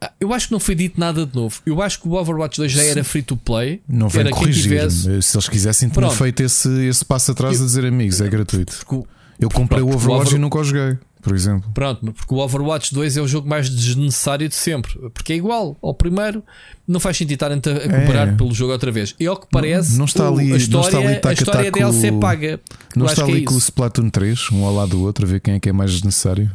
Speaker 3: Ah, Eu acho que não foi dito nada de novo. Eu acho que o Overwatch 2 já era free to play.
Speaker 2: Não vem corrigir.
Speaker 3: tivesse-
Speaker 2: Se eles quisessem, tinham feito esse, esse passo atrás a dizer amigos, é gratuito.
Speaker 3: O-
Speaker 2: Eu comprei
Speaker 3: Pronto,
Speaker 2: o
Speaker 3: o
Speaker 2: Overwatch
Speaker 3: Over-
Speaker 2: e nunca o joguei, por exemplo.
Speaker 3: Pronto, porque o Overwatch 2 é o jogo mais desnecessário de sempre. Porque é igual ao primeiro, não faz sentido estarem a a comparar
Speaker 2: É.
Speaker 3: pelo jogo outra vez. E ao que parece,
Speaker 2: não está
Speaker 3: o-
Speaker 2: ali-
Speaker 3: a
Speaker 2: não
Speaker 3: história,
Speaker 2: está ali
Speaker 3: a
Speaker 2: tac a
Speaker 3: história é
Speaker 2: tac
Speaker 3: DLC paga.
Speaker 2: Não está ali
Speaker 3: é
Speaker 2: com o
Speaker 3: isso.
Speaker 2: Splatoon 3, um ao lado do outro, a ver quem é que é mais desnecessário.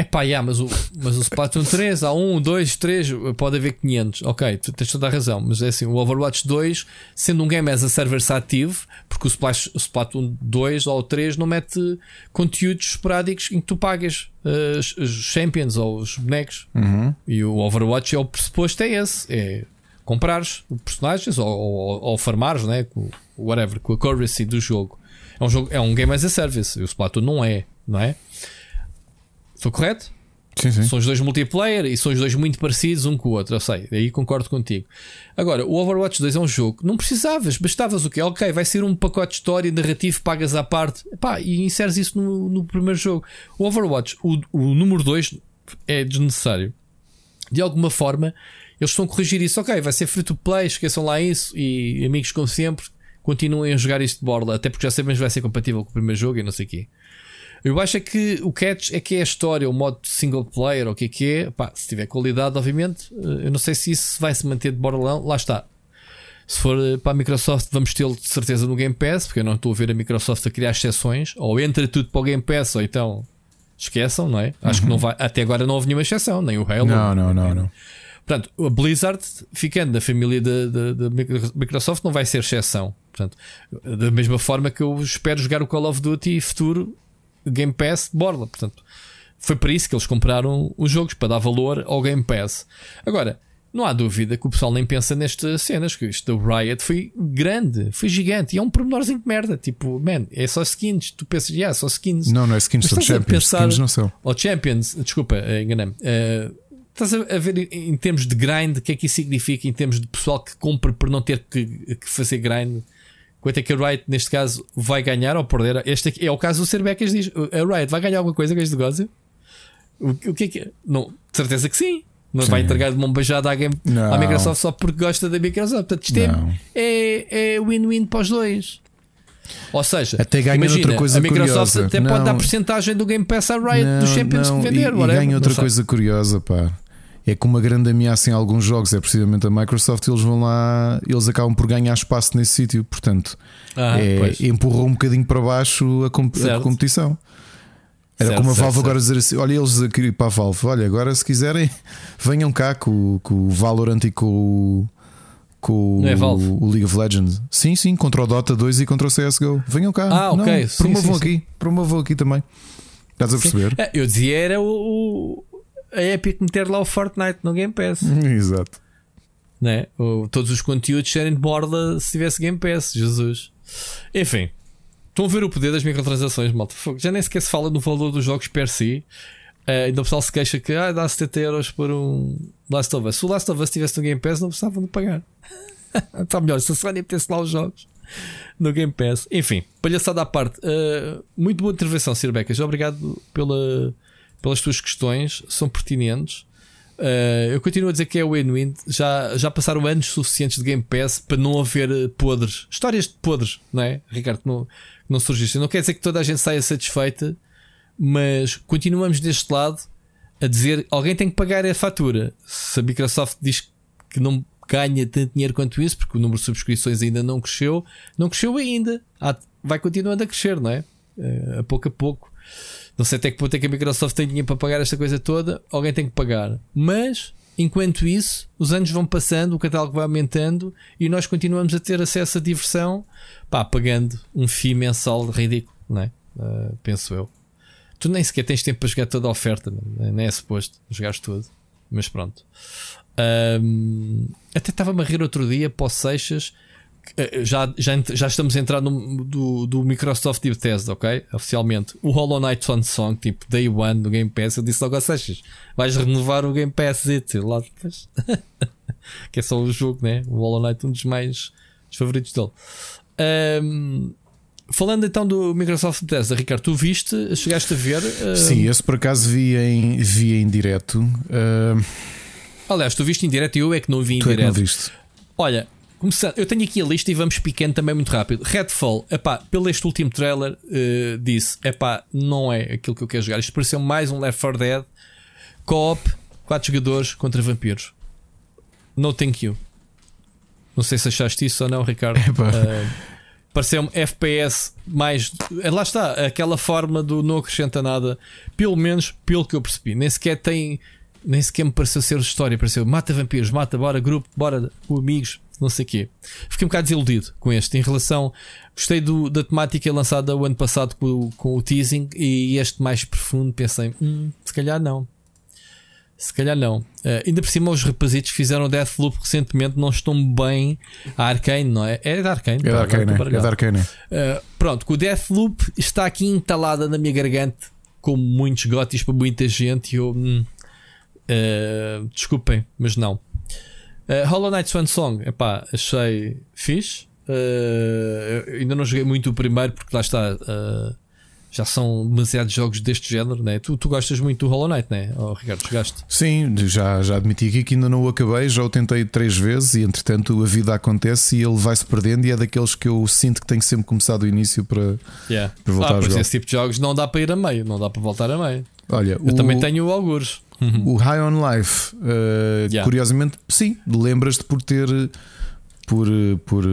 Speaker 3: É pá, yeah, mas, o, mas o Splatoon 3 há 1, 2, 3, pode haver 500. Ok, tu tens toda a razão. Mas é assim, o Overwatch 2, sendo um game as a service ativo, porque o, Splash, o Splatoon 2 ou 3 não mete conteúdos esporádicos em que tu pagas eh, os, os champions ou os bonecos. E o Overwatch é o pressuposto, é esse: é comprares os personagens ou, ou, ou farmares, né? Com, whatever, com a currency do jogo. É um, jogo, é um game as a service. E o Splatoon não é, não é? Estou correto?
Speaker 2: Sim, sim.
Speaker 3: São os dois multiplayer e são os dois muito parecidos um com o outro, eu sei, aí concordo contigo. Agora, o Overwatch 2 é um jogo não precisavas, bastavas o quê? Ok, vai ser um pacote de história narrativo, pagas à parte Epá, e inseres isso no, no primeiro jogo. O Overwatch, o, o número 2 é desnecessário. De alguma forma, eles estão a corrigir isso. Ok, vai ser free to play, esqueçam lá isso e amigos, como sempre, continuem a jogar isto de borla, até porque já sabemos que vai ser compatível com o primeiro jogo e não sei o quê. Eu acho é que o catch é que é a história, o modo single player, ou o que é que é. Pá, se tiver qualidade, obviamente. eh, Eu não sei se isso vai se manter de borralão. Lá está. Se for eh, para a Microsoft, vamos tê-lo de certeza no Game Pass, porque eu não estou a ver a Microsoft a criar exceções. Ou entra tudo para o Game Pass, ou então esqueçam, não é? Acho que não vai. Até agora não houve nenhuma exceção, nem o Halo.
Speaker 2: Não, não, não, não.
Speaker 3: Portanto, a Blizzard, ficando da família da Microsoft, não vai ser exceção. Portanto, da mesma forma que eu espero jogar o Call of Duty futuro Game Pass de borla. Portanto, foi para isso que eles compraram os jogos, para dar valor ao Game Pass. Agora, não há dúvida que o pessoal nem pensa nestas cenas, que isto do Riot foi grande, foi gigante, e é um pormenorzinho de merda. Tipo, man, é só skins. Tu pensas, yeah, só skins.
Speaker 2: Não, não é skins,
Speaker 3: Mas
Speaker 2: são champions.
Speaker 3: pensar-
Speaker 2: Skins não são.
Speaker 3: Ou Champions, desculpa, eh, enganei-me. Eh, estás a ver em, em termos de grind, o que é que isso significa em termos de pessoal que compra por não ter que, que fazer grind? Quanto é que a Riot, neste caso, vai ganhar ou perder? Este aqui é o caso do Cerbecas diz: a Riot vai ganhar alguma coisa com este negócio? O, o que é que é? Não, de certeza que sim. Não
Speaker 2: Sim.
Speaker 3: vai entregar de mão beijada à, game,
Speaker 2: Não.
Speaker 3: à Microsoft só porque gosta da Microsoft. Portanto, isto é-
Speaker 2: Não.
Speaker 3: é é win-win para os dois. Ou seja,
Speaker 2: Até ganha
Speaker 3: imagina,
Speaker 2: outra coisa
Speaker 3: a Microsoft
Speaker 2: curiosa.
Speaker 3: até pode
Speaker 2: Não.
Speaker 3: dar porcentagem do Game Pass à Riot dos Champions
Speaker 2: não,
Speaker 3: que vender.
Speaker 2: E, e ganha
Speaker 3: não
Speaker 2: outra coisa curiosa, pá. É que uma grande ameaça em alguns jogos é precisamente a Microsoft. Eles vão lá, eles acabam por ganhar espaço nesse sítio. Portanto,
Speaker 3: Ah,
Speaker 2: é,
Speaker 3: pois.
Speaker 2: empurrou um bocadinho para baixo a, a competição. Era
Speaker 3: Certo,
Speaker 2: como a Valve
Speaker 3: certo.
Speaker 2: agora dizer assim: olha, eles a querer para a Valve, olha, agora se quiserem, venham cá com, o- com o Valorant e com o. Com
Speaker 3: é Valve?
Speaker 2: o League of Legends, sim, sim, contra o Dota 2 e contra o CSGO. Venham cá,
Speaker 3: Ah, ok,
Speaker 2: Não,
Speaker 3: sim,
Speaker 2: promovam
Speaker 3: sim, sim.
Speaker 2: aqui, promovam aqui também. Estás a perceber?
Speaker 3: É, eu dizia era o, o- a Epic meter lá o Fortnite no Game Pass,
Speaker 2: Exato.
Speaker 3: né? O- todos os conteúdos serem de borda se tivesse Game Pass, Jesus. Enfim, estão a ver o poder das microtransações, malta. Já nem sequer se fala no valor dos jogos per si. Eh, ainda o pessoal se queixa que ah, dá 70 euros por um Last of Us. Se o Last of Us estivesse no Game Pass, não precisavam de pagar. Está melhor, se a Sony metesse lá os jogos no Game Pass. Enfim, palhaçada à parte. Uh, muito boa intervenção, Sir Becas. Obrigado pela, pelas tuas questões, são pertinentes. Uh, eu continuo a dizer que é win-win. Já, já passaram anos suficientes de Game Pass para não haver uh, podres, histórias de podres, não é, Ricardo? Não, não surgissem. Não quer dizer que toda a gente saia satisfeita, mas continuamos deste lado a dizer alguém tem que pagar a fatura. Se a Microsoft diz que não ganha tanto dinheiro quanto isso, porque o número de subscrições ainda não cresceu, não cresceu ainda. Há- vai continuando a crescer, não é? Eh, a pouco a pouco. Não sei até que ponto é que a Microsoft tem dinheiro para pagar esta coisa toda, alguém tem que pagar. Mas, enquanto isso, os anos vão passando, o catálogo vai aumentando e nós continuamos a ter acesso à diversão, pá, pagando um FII mensal ridículo, não é? Eh, penso eu. Tu nem sequer tens tempo para jogar toda a oferta, não é? nem é suposto jogares tudo, mas pronto. Ahm, até estava-me a rir outro dia para o Seixas. Eh, Já, já, ent- já estamos a entrar no, do, do Microsoft e Bethesda, ok? Oficialmente. O Hollow Knight One Song, tipo Day One do Game Pass. Eu disse logo a Seixas: vais renovar o Game Pass. E lá depois. que é só o jogo, né? O Hollow Knight, um dos mais dos favoritos dele. Ahm, falando então do Microsoft Bethesda, Ricardo, tu viste, chegaste a ver? Uh...
Speaker 2: Sim, esse por acaso vi em, vi em direto. Uh...
Speaker 3: Aliás, tu viste em direto e eu é que não vi em tu direto. É que não viste. Olha, começando, eu tenho aqui a lista e vamos picando também muito rápido. Redfall, epá, pelo este último trailer, uh, disse: epá, não é aquilo que eu quero jogar. Isto pareceu mais um Left 4 Dead co-op, 4 jogadores contra vampiros. No thank you. Não sei se achaste isso ou não, Ricardo. Uh, Pareceu-me FPS mais. Eh, lá está, aquela forma do não acrescenta nada, pelo menos pelo que eu percebi. Nem sequer tem. Nem sequer me pareceu ser história. Pareceu mata vampiros, mata, bora grupo, bora amigos, não sei o quê. Fiquei um bocado desiludido com este. Em relação. Gostei do, da temática lançada o ano passado com, com o teasing e este mais profundo. Pensei, hum, se calhar não. Se calhar não. Uh, ainda por cima, os rapazitos que fizeram Deathloop recentemente não estão bem a Arkane, não é? É da Arkane.
Speaker 2: É da Arkane. É da Arkane.
Speaker 3: Uh, pronto, que o Deathloop está aqui entalada na minha garganta, como muitos gotis para muita gente. E eu. Hum, uh, desculpem, mas não. Uh, Hollow Knight Swan Song, epá, achei fixe. ainda não joguei muito o primeiro porque lá está já são demasiados jogos deste género, né? Tu, tu gostas muito do Hollow Knight, né? Oh, Ricardo, jogaste?
Speaker 2: Sim, já, já admiti aqui que ainda não o acabei, já o tentei três vezes e entretanto a vida acontece e ele vai-se perdendo e é daqueles que eu sinto que tenho sempre começado do início para,
Speaker 3: yeah.
Speaker 2: para voltar
Speaker 3: ah,
Speaker 2: a jogar.
Speaker 3: Esse tipo de jogos não dá para ir a meio, não dá para voltar a meio.
Speaker 2: Olha,
Speaker 3: eu o, também tenho o Algures.
Speaker 2: O High on Life, uh, yeah. curiosamente, sim, lembras-te por ter por, por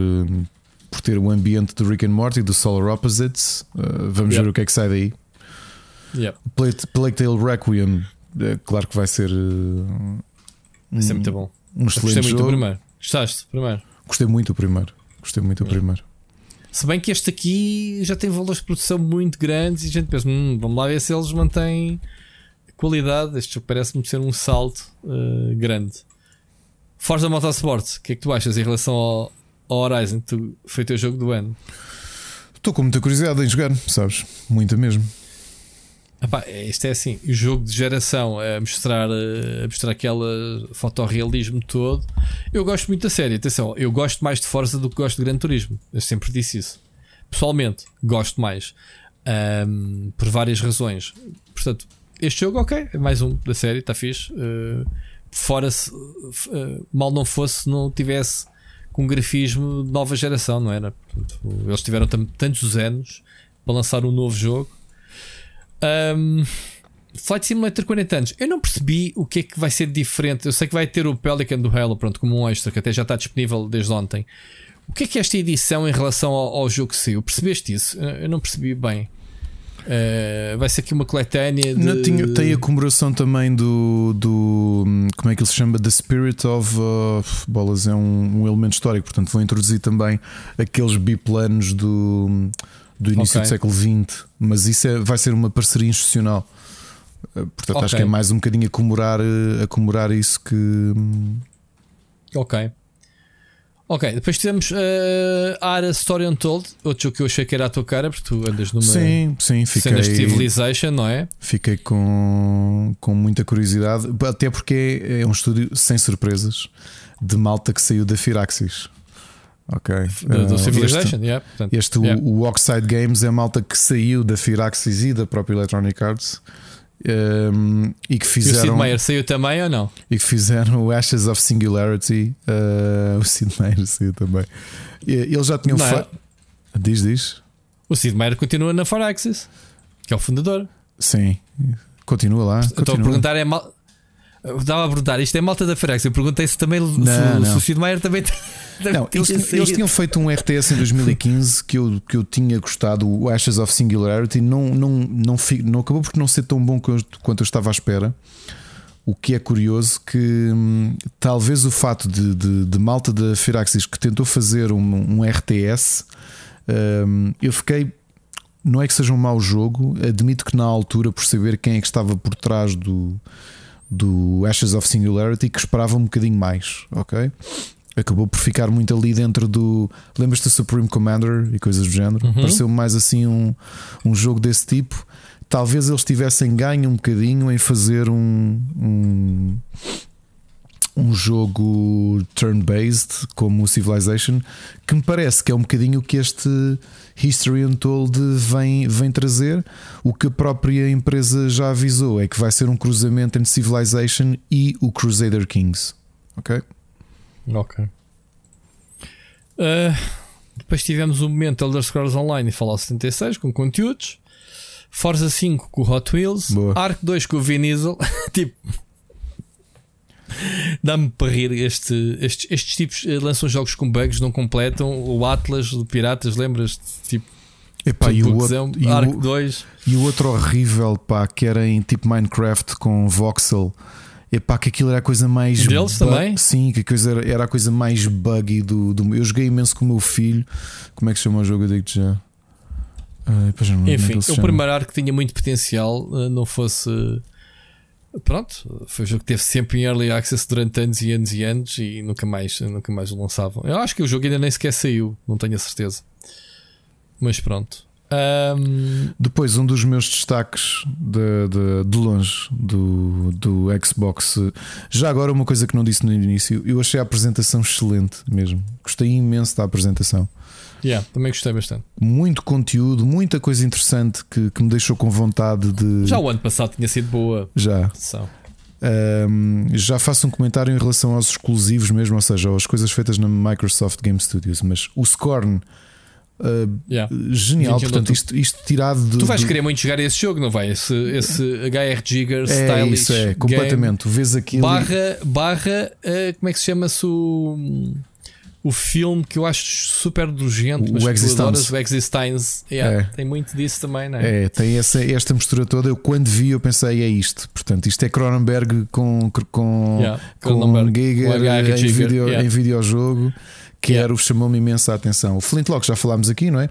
Speaker 2: por ter o ambiente do Rick and Morty, do Solar Opposites. Uh, vamos yep. ver o que é que sai daí.
Speaker 3: Yep.
Speaker 2: Plague Tale Requiem, é, claro que vai ser. Uh,
Speaker 3: vai ser muito bom.
Speaker 2: Um excelente
Speaker 3: Gostei
Speaker 2: muito
Speaker 3: jogo. do primeiro. Gostaste do primeiro?
Speaker 2: Gostei muito do primeiro. Gostei muito do primeiro.
Speaker 3: Se bem que este aqui já tem valores de produção muito grandes e a gente pensa, hum, vamos lá ver se eles mantêm qualidade. Este parece-me ser um salto uh, grande. Forza Motorsport, o que é que tu achas em relação ao, ao Horizon, tu, foi o teu jogo do ano?
Speaker 2: Estou com muita curiosidade em jogar, sabes? Muita mesmo.
Speaker 3: Epá, isto é assim, o jogo de geração a mostrar, a mostrar aquele fotorrealismo todo. Eu gosto muito da série, atenção, eu gosto mais de Forza do que gosto de Gran Turismo. Eu sempre disse isso. Pessoalmente, gosto mais. Um, por várias razões. Portanto, este jogo, ok, é mais um da série, está fixe. Uh, fora se uh, mal não fosse, não tivesse com grafismo de nova geração, não era? Portanto, eles tiveram tantos anos para lançar um novo jogo. Um, Flight Simulator 40 anos. Eu não percebi o que é que vai ser diferente. Eu sei que vai ter o Pelican do Halo, pronto, como um extra, que até já está disponível desde ontem. O que é que é esta edição em relação ao, ao jogo que saiu? Percebeste isso? Eu não percebi bem. Uh, vai ser aqui uma coletânea. De...
Speaker 2: Não, tinha, tem a comemoração também do, do. Como é que ele se chama? The Spirit of. Uh, bolas é um, um, elemento histórico, portanto vou introduzir também aqueles biplanos do, do início okay. do século XX. Mas isso é, vai ser uma parceria institucional. Uh, portanto, okay. acho que é mais um bocadinho a comemorar, a comemorar isso que.
Speaker 3: Ok. Ok, depois tivemos uh, Ara Story Untold, outro jogo que eu achei que era a tua cara, porque tu andas numa
Speaker 2: sim, sim, fiquei,
Speaker 3: cena Civilization, não é?
Speaker 2: Fiquei com, com muita curiosidade, até porque é um estúdio sem surpresas de malta que saiu da Firaxis. Ok.
Speaker 3: Do, do uh, Civilization,
Speaker 2: este,
Speaker 3: yeah, portanto,
Speaker 2: este
Speaker 3: yeah.
Speaker 2: O, o Oxide Games é malta que saiu da Firaxis e da própria Electronic Arts um, e que fizeram. E o
Speaker 3: Sid Meier saiu também ou não?
Speaker 2: E que fizeram o Ashes of Singularity. Uh, o Sid Meier saiu também. Eles já tinham feito. Diz, diz.
Speaker 3: O Sid Meier continua na Firaxis, que é o fundador.
Speaker 2: Sim, continua lá.
Speaker 3: Estou
Speaker 2: continua.
Speaker 3: a perguntar, é mal. Estava a perguntar, isto é malta da Firaxis. Eu perguntei se também não, se, não. se o Sid Meier também.
Speaker 2: Não, eles, eles, tinham feito um RTS em 2015 que eu, que eu tinha gostado, o Ashes of Singularity. Não, não, não, não acabou por não ser tão bom quanto eu estava à espera. O que é curioso que hum, talvez o fato de, de, de, malta da Firaxis que tentou fazer um, um RTS, hum, eu fiquei. Não é que seja um mau jogo, admito que na altura, por saber quem é que estava por trás do, do Ashes of Singularity, que esperava um bocadinho mais, ok? acabou por ficar muito ali dentro do. Lembras-te do Supreme Commander e coisas do género? Uhum. Pareceu mais assim um, um jogo desse tipo. Talvez eles tivessem ganho um bocadinho em fazer um, um, um jogo turn-based como o Civilization, que me parece que é um bocadinho o que este History Untold vem, vem trazer. O que a própria empresa já avisou é que vai ser um cruzamento entre Civilization e o Crusader Kings. Ok?
Speaker 3: Ok. Uh, depois tivemos o momento Elder Scrolls Online e Fallout 76 com conteúdos. Forza 5 com o Hot Wheels.
Speaker 2: Boa.
Speaker 3: Arc 2 com o Vin Diesel. tipo. Dá-me para rir este, estes, estes tipos eh, lançam jogos com bugs, não completam. O Atlas do Piratas, lembras? Tipo,
Speaker 2: Epá, e, o
Speaker 3: bugzão.
Speaker 2: outro, e, o,
Speaker 3: 2.
Speaker 2: e o outro horrível, pá, que era em tipo Minecraft com voxel. Epá, que aquilo era a coisa mais.
Speaker 3: Deles também?
Speaker 2: Sim, que a coisa era, era a coisa mais buggy do, do. Eu joguei imenso com o meu filho. Como é que se chama o jogo? Eu digo já. Ah, é
Speaker 3: Enfim, o primeiro arco tinha muito potencial, eh, não fosse. Pronto, foi um jogo que teve sempre em early access durante anos e anos e anos e nunca mais, nunca mais o lançavam. Eu acho que o jogo ainda nem sequer saiu, não tenho a certeza. Mas pronto. Ahm,
Speaker 2: Depois, um dos meus destaques de, de, de longe do, do Xbox. Já agora, uma coisa que não disse no início, eu achei a apresentação excelente mesmo. Gostei imenso da apresentação.
Speaker 3: Yeah, também gostei bastante.
Speaker 2: Muito conteúdo, muita coisa interessante que, que me deixou com vontade de.
Speaker 3: Já o ano passado tinha sido boa.
Speaker 2: Já. Um, já faço um comentário em relação aos exclusivos mesmo, ou seja, às coisas feitas na Microsoft Game Studios, mas o Scorn uh,
Speaker 3: Yeah.
Speaker 2: genial,
Speaker 3: 21 de
Speaker 2: portanto, isto, isto tirado de.
Speaker 3: Tu vais
Speaker 2: do-
Speaker 3: querer muito jogar esse jogo, não vai? Esse, esse HR Jigger
Speaker 2: é
Speaker 3: Stylish.
Speaker 2: isso, é,
Speaker 3: game
Speaker 2: completamente. Tu vês aquilo.
Speaker 3: Barra, barra eh, como é que se chama-se o, o filme que eu acho super
Speaker 2: O
Speaker 3: mas que tu
Speaker 2: Existence.
Speaker 3: o Existence. Yeah,
Speaker 2: É.
Speaker 3: Tem muito disso também, não é?
Speaker 2: É, tem essa, esta mistura toda. Eu quando vi, eu pensei, é isto. Portanto, isto é Cronenberg com, com,
Speaker 3: Yeah,
Speaker 2: com Giger
Speaker 3: o
Speaker 2: em,
Speaker 3: Giger,
Speaker 2: video,
Speaker 3: yeah.
Speaker 2: em videojogo. Que
Speaker 3: Yeah.
Speaker 2: era o chamou-me imensa atenção. O Flintlock já falámos aqui, não é?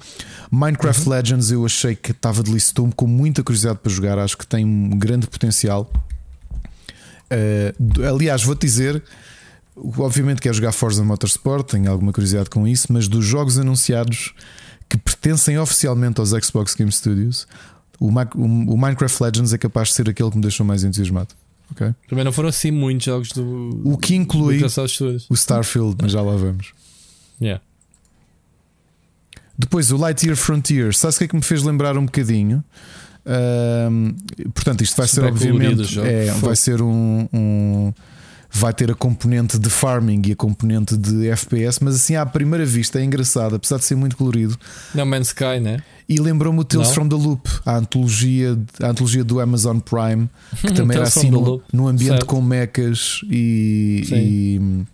Speaker 2: Minecraft
Speaker 3: Uhum.
Speaker 2: Legends eu achei que estava delícia. Estou com muita curiosidade para jogar. Acho que tem um grande potencial. Uh, aliás, vou-te dizer, obviamente quero jogar Forza Motorsport, tenho alguma curiosidade com isso, mas dos jogos anunciados que pertencem oficialmente aos Xbox Game Studios, o, Minecraft Legends é capaz de ser aquele que me deixou mais entusiasmado. ok?
Speaker 3: Também não foram assim muitos jogos do.
Speaker 2: O que inclui-. O Starfield, mas já lá vamos.
Speaker 3: Yeah.
Speaker 2: Depois o Lightyear Frontier, sabes o que é que me fez lembrar um bocadinho? Ahm, portanto, isto vai ser obviamente é, vai ser um, um- vai ter a componente de farming e a componente de FPS, mas assim à primeira vista é engraçado, apesar de ser muito colorido.
Speaker 3: No Man's Sky, né?
Speaker 2: E lembrou-me o Tales
Speaker 3: Não?
Speaker 2: from the Loop, a antologia, a antologia do Amazon Prime, que também era assim no, no ambiente
Speaker 3: Certo.
Speaker 2: com mechas e,
Speaker 3: Sim.
Speaker 2: e-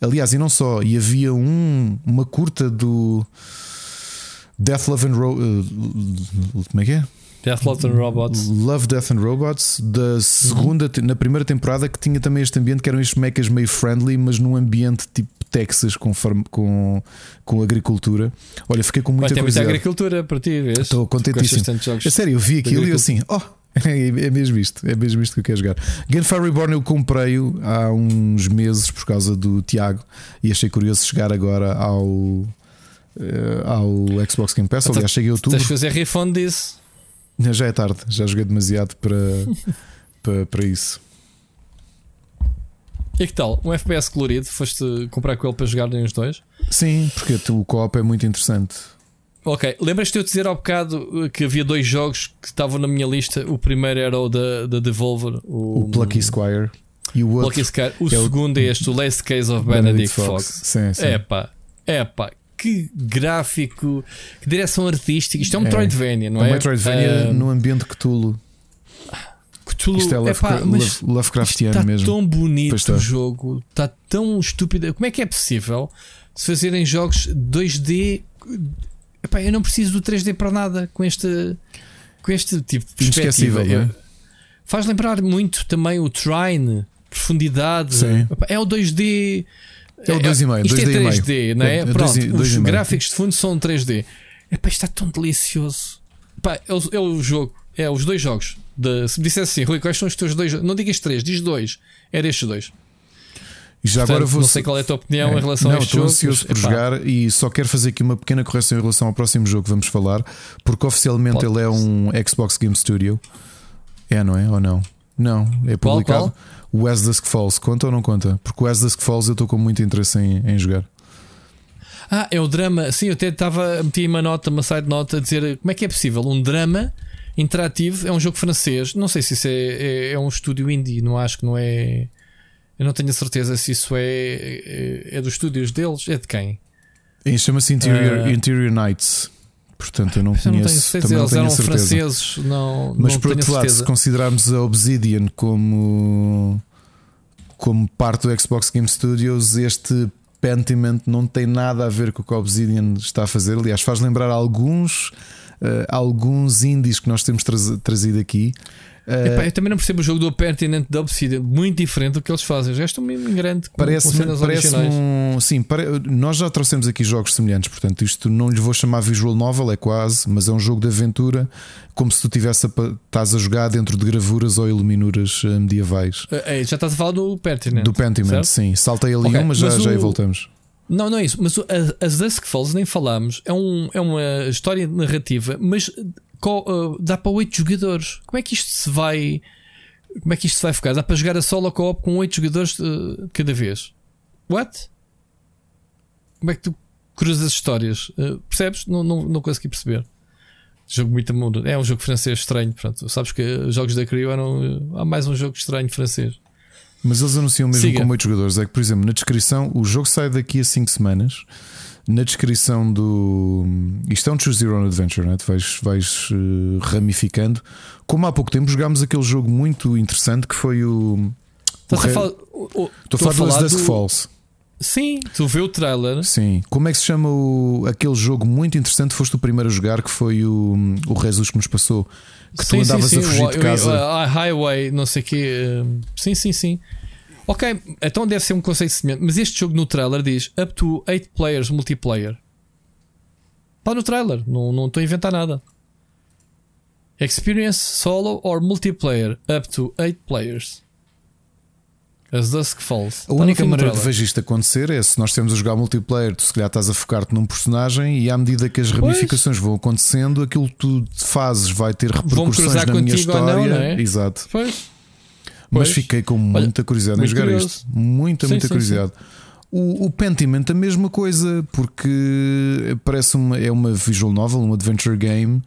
Speaker 2: aliás, e não só, e havia um, uma curta do Death Love and Ro uh, como é que é?
Speaker 3: Deathlock and Robots.
Speaker 2: Love, Death and Robots da segunda, te- na primeira temporada que tinha também este ambiente que eram estes mechas meio friendly, mas num ambiente tipo Texas com, com, com agricultura. Olha, fiquei com
Speaker 3: Vai
Speaker 2: muita
Speaker 3: ter muita
Speaker 2: curiosidade.
Speaker 3: agricultura para ti, vês?
Speaker 2: Estou contentíssimo. A sério, eu vi aquilo e eu assim, oh, é mesmo isto, é mesmo isto que eu quero jogar. Gunfire Reborn eu comprei-o há uns meses por causa do Tiago e achei curioso chegar agora ao, eh, ao Xbox Game Pass. Aliás, cheguei a outubro.
Speaker 3: Tens de fazer refund disso.
Speaker 2: Já é tarde, já joguei demasiado para, para, para isso.
Speaker 3: E que tal? Um FPS colorido? Foste comprar com ele para jogar nem os dois?
Speaker 2: Sim, porque o co-op é muito interessante.
Speaker 3: Ok, lembras-te de eu dizer ao bocado que havia dois jogos que estavam na minha lista? O primeiro era o da, da Devolver, o,
Speaker 2: O Plucky Squire e o outro.
Speaker 3: Plucky Sky. O
Speaker 2: é o-
Speaker 3: segundo é este, o Last Case of Benedict, Fox.
Speaker 2: Sim, sim.
Speaker 3: É pá, é pá, que gráfico, que direção artística. Isto é um
Speaker 2: É.
Speaker 3: Metroidvania, não
Speaker 2: é
Speaker 3: é?
Speaker 2: um Metroidvania
Speaker 3: Ah,
Speaker 2: no ambiente Cthulhu.
Speaker 3: Cthulhu,
Speaker 2: Isto é
Speaker 3: epá,
Speaker 2: Lovecra-
Speaker 3: mas
Speaker 2: Love- Lovecraftiano
Speaker 3: está
Speaker 2: mesmo.
Speaker 3: tão bonito
Speaker 2: está.
Speaker 3: o jogo, está tão estúpido. Como é que é possível se fazerem jogos 2D? Epá, eu não preciso do 3D para nada com este, com este tipo de perspectiva.
Speaker 2: É?
Speaker 3: Faz lembrar muito também o Trine, profundidade. Epá, É o 2D.
Speaker 2: É o 2,5,
Speaker 3: Isto
Speaker 2: 2D e
Speaker 3: é
Speaker 2: meio.
Speaker 3: 3D, não é?
Speaker 2: É, é
Speaker 3: Pronto, os gráficos de fundo são 3D. Epá, isto está tão delicioso. Epá, é, o, é o jogo, é os dois jogos. De- se me dissesse assim, Rui, quais são os teus dois? Não digas três, diz dois. Era estes dois.
Speaker 2: Já
Speaker 3: Portanto,
Speaker 2: agora vou
Speaker 3: não sei qual é a tua opinião em relação
Speaker 2: não,
Speaker 3: a este
Speaker 2: estou
Speaker 3: jogo.
Speaker 2: ansioso
Speaker 3: mas,
Speaker 2: por
Speaker 3: epá,
Speaker 2: jogar e só quero fazer aqui uma pequena correção em relação ao próximo jogo que vamos falar, porque oficialmente
Speaker 3: Pode.
Speaker 2: ele é um Xbox Game Studio. É, não é? Ou não? Não, é
Speaker 3: Qual,
Speaker 2: publicado.
Speaker 3: qual?
Speaker 2: O As Dusk Falls, conta ou não conta? Porque o As Dusk Falls eu estou com muito interesse em, em jogar.
Speaker 3: Ah, é o drama. Sim, eu até estava meti uma nota, uma side nota a dizer como é que é possível um drama interativo. É um jogo francês. Não sei se isso é, é, é um estúdio indie. Não acho que não é. Eu não tenho a certeza se isso é, é, é dos estúdios deles. É de quem?
Speaker 2: Chama-se Interior, uh, Interior Nights. Portanto, eu não conheço. Não tenho Eles eram certeza.
Speaker 3: franceses. Não,
Speaker 2: Mas
Speaker 3: não
Speaker 2: por outro lado, se considerarmos a Obsidian como, como parte do Xbox Game Studios, este Pentiment não tem nada a ver com o que a Obsidian está a fazer. Aliás, faz lembrar alguns, uh, alguns indies que nós temos trazido aqui.
Speaker 3: Uh, Epá, eu também não percebo o jogo do Pertinent da Obsidian, muito diferente do que eles fazem. Já estou mesmo grande com,
Speaker 2: parece um, Sim, pare... nós já trouxemos aqui jogos semelhantes, portanto, isto não lhe vou chamar visual novel, é quase, mas é um jogo de aventura, como se tu tivesse a, estás a jogar dentro de gravuras ou iluminuras eh, medievais.
Speaker 3: Uh, já estás a falar do Pertinent.
Speaker 2: Do Pentiment, sim. Saltei ali okay, um, mas, já, o... já aí voltamos.
Speaker 3: Não, não é isso. Mas as Dusk Falls nem falámos. É, um, é uma história narrativa, mas uh, dá para 8 jogadores. Como é que isto se vai. Como é que isto se vai ficar? Dá para jogar a solo co-op com 8 jogadores uh, cada vez? What? Como é que tu cruzas as histórias? Uh, percebes? Não, não, não consegui perceber. Jogo muito mundo. É um jogo francês estranho. Pronto. Sabes que os jogos da Crio eram. Há mais um jogo estranho francês.
Speaker 2: Mas eles anunciam mesmo Siga. com 8 jogadores. É que, por exemplo, na descrição, o jogo sai daqui a 5 semanas na descrição do. Isto é um Choose Your Own Adventure, né? vais, vais uh, ramificando. Como há pouco tempo jogámos aquele jogo muito interessante que foi o.
Speaker 3: o Re... falar, o,
Speaker 2: Estou a falar do Dusk Falls.
Speaker 3: Sim, tu vê o trailer.
Speaker 2: Sim. Como é que se chama o, aquele jogo muito interessante? Foste o primeiro a jogar, que foi o, o Jesus que nos passou. Que sim, tu andavas sim, sim. a fugir de casa.
Speaker 3: A highway, não sei o quê. Eh, sim, sim, sim. Ok, então deve ser um conceito semelhante. Mas este jogo no trailer diz up to 8 players multiplayer. Está no trailer, não, não estou a inventar nada. Experience solo or multiplayer up to 8 players. As Dusk Falls.
Speaker 2: A única maneira de vejo isto acontecer é se nós temos a jogar multiplayer, tu se calhar estás a focar-te num personagem e à medida que as ramificações pois. vão acontecendo, aquilo que tu fazes vai ter repercussões na minha história. Não, não é? Exato.
Speaker 3: Pois.
Speaker 2: Mas fiquei com muita Olha, curiosidade em jogar curioso. isto. Muita, sim, muita sim, curiosidade. Sim. O, o Pentiment, a mesma coisa, porque parece uma, é uma visual novel, um adventure game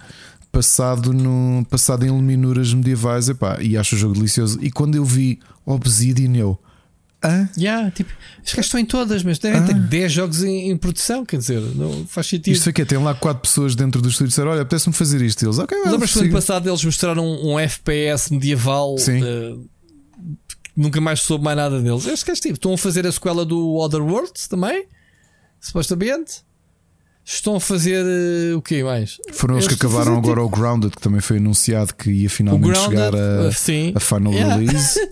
Speaker 2: passado, no, passado em luminuras medievais epá, e acho o jogo delicioso. E quando eu vi Obsidian, eu.
Speaker 3: Hã? Yeah, tipo, as que estão em todas, mas devem ter 10 jogos em, em, produção, quer dizer, não faz sentido.
Speaker 2: Isto aqui é, tem lá 4 pessoas dentro do estúdio e disseram: Olha, apetece-me fazer isto. Eles, ok,
Speaker 3: Lembras que no ano passado eles mostraram um, um FPS medieval
Speaker 2: Sim. Uh,
Speaker 3: nunca mais soube mais nada deles. Acho que é tipo, estão a fazer a sequela do Other Worlds também, supostamente. Estão a fazer uh, o que mais?
Speaker 2: Foram eles que acabaram agora tipo... o Grounded, que também foi anunciado que ia finalmente Grounded, chegar a, uh,
Speaker 3: sim.
Speaker 2: a final yeah. release.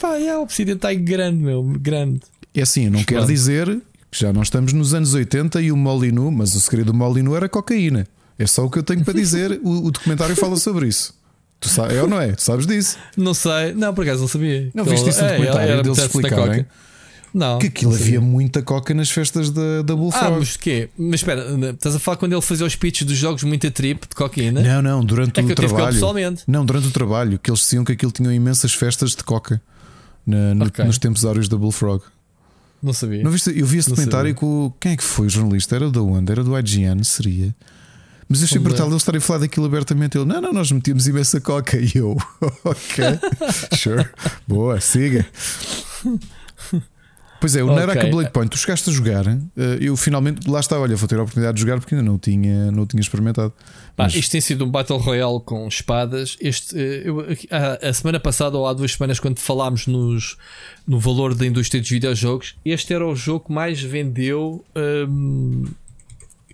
Speaker 3: Pá, yeah, o Obsidian está grande, meu, grande.
Speaker 2: É assim, eu não quero dizer que já não estamos nos anos 80 e o Molinu, mas o segredo do Molinu era cocaína. É só o que eu tenho para dizer. o, o documentário fala sobre isso. Tu sabes, é ou não é? Tu sabes disso?
Speaker 3: Não sei, não, por acaso não sabia.
Speaker 2: Não viste isso no é, documentário deles explicarem?
Speaker 3: Não.
Speaker 2: Que aquilo havia muita coca nas festas da, da Bullfrog.
Speaker 3: Ah, mas quê? Mas espera, estás a falar quando ele fazia os pitches dos jogos muito a trip de cocaína?
Speaker 2: Não, não, durante
Speaker 3: é
Speaker 2: o trabalho.
Speaker 3: pessoalmente.
Speaker 2: Não, durante o trabalho, que eles diziam que aquilo tinham imensas festas de coca na, no, okay. nos tempos áureos da Bullfrog.
Speaker 3: Não sabia.
Speaker 2: Não viste? Eu vi esse documentário com. Quem é que foi o jornalista? Era da onde? Era do IGN, seria? Mas eu achei brutal eles estarem a falar daquilo abertamente. Ele, não, não, nós metíamos imensa coca. E eu, ok, sure, boa, siga. Pois é, o okay. Naraka Blade Point, tu chegaste a jogar. Eh, eu finalmente, lá está, olha, vou ter a oportunidade de jogar porque ainda não tinha, não tinha experimentado.
Speaker 3: Mas... isto tem sido um Battle Royale com espadas. Este, eh, eu, a, a, semana passada, ou há duas semanas, quando falámos nos, no valor da indústria dos videojogos, este era o jogo que mais vendeu, um,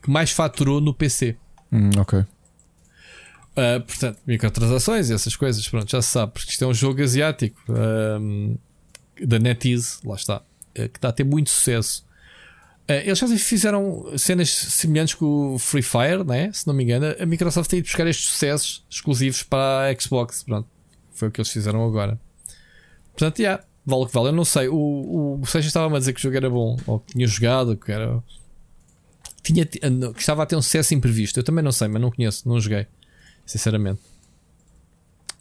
Speaker 3: que mais faturou no PC.
Speaker 2: Hum, ok.
Speaker 3: Uh, portanto, microtransações e essas coisas, pronto, já se sabe, porque isto é um jogo asiático um, da NetEase, lá está, que está a ter muito sucesso. Uh, eles já fizeram cenas semelhantes com o Free Fire, né? se não me engano. A Microsoft tem ido buscar estes sucessos exclusivos para a Xbox. Pronto, foi o que eles fizeram agora. Portanto, yeah, vale o que vale. Eu não sei. O, o, Seixas estava a dizer que o jogo era bom, ou que tinha jogado, que era tinha, que estava a ter um sucesso imprevisto. Eu também não sei, mas não conheço, não joguei, sinceramente.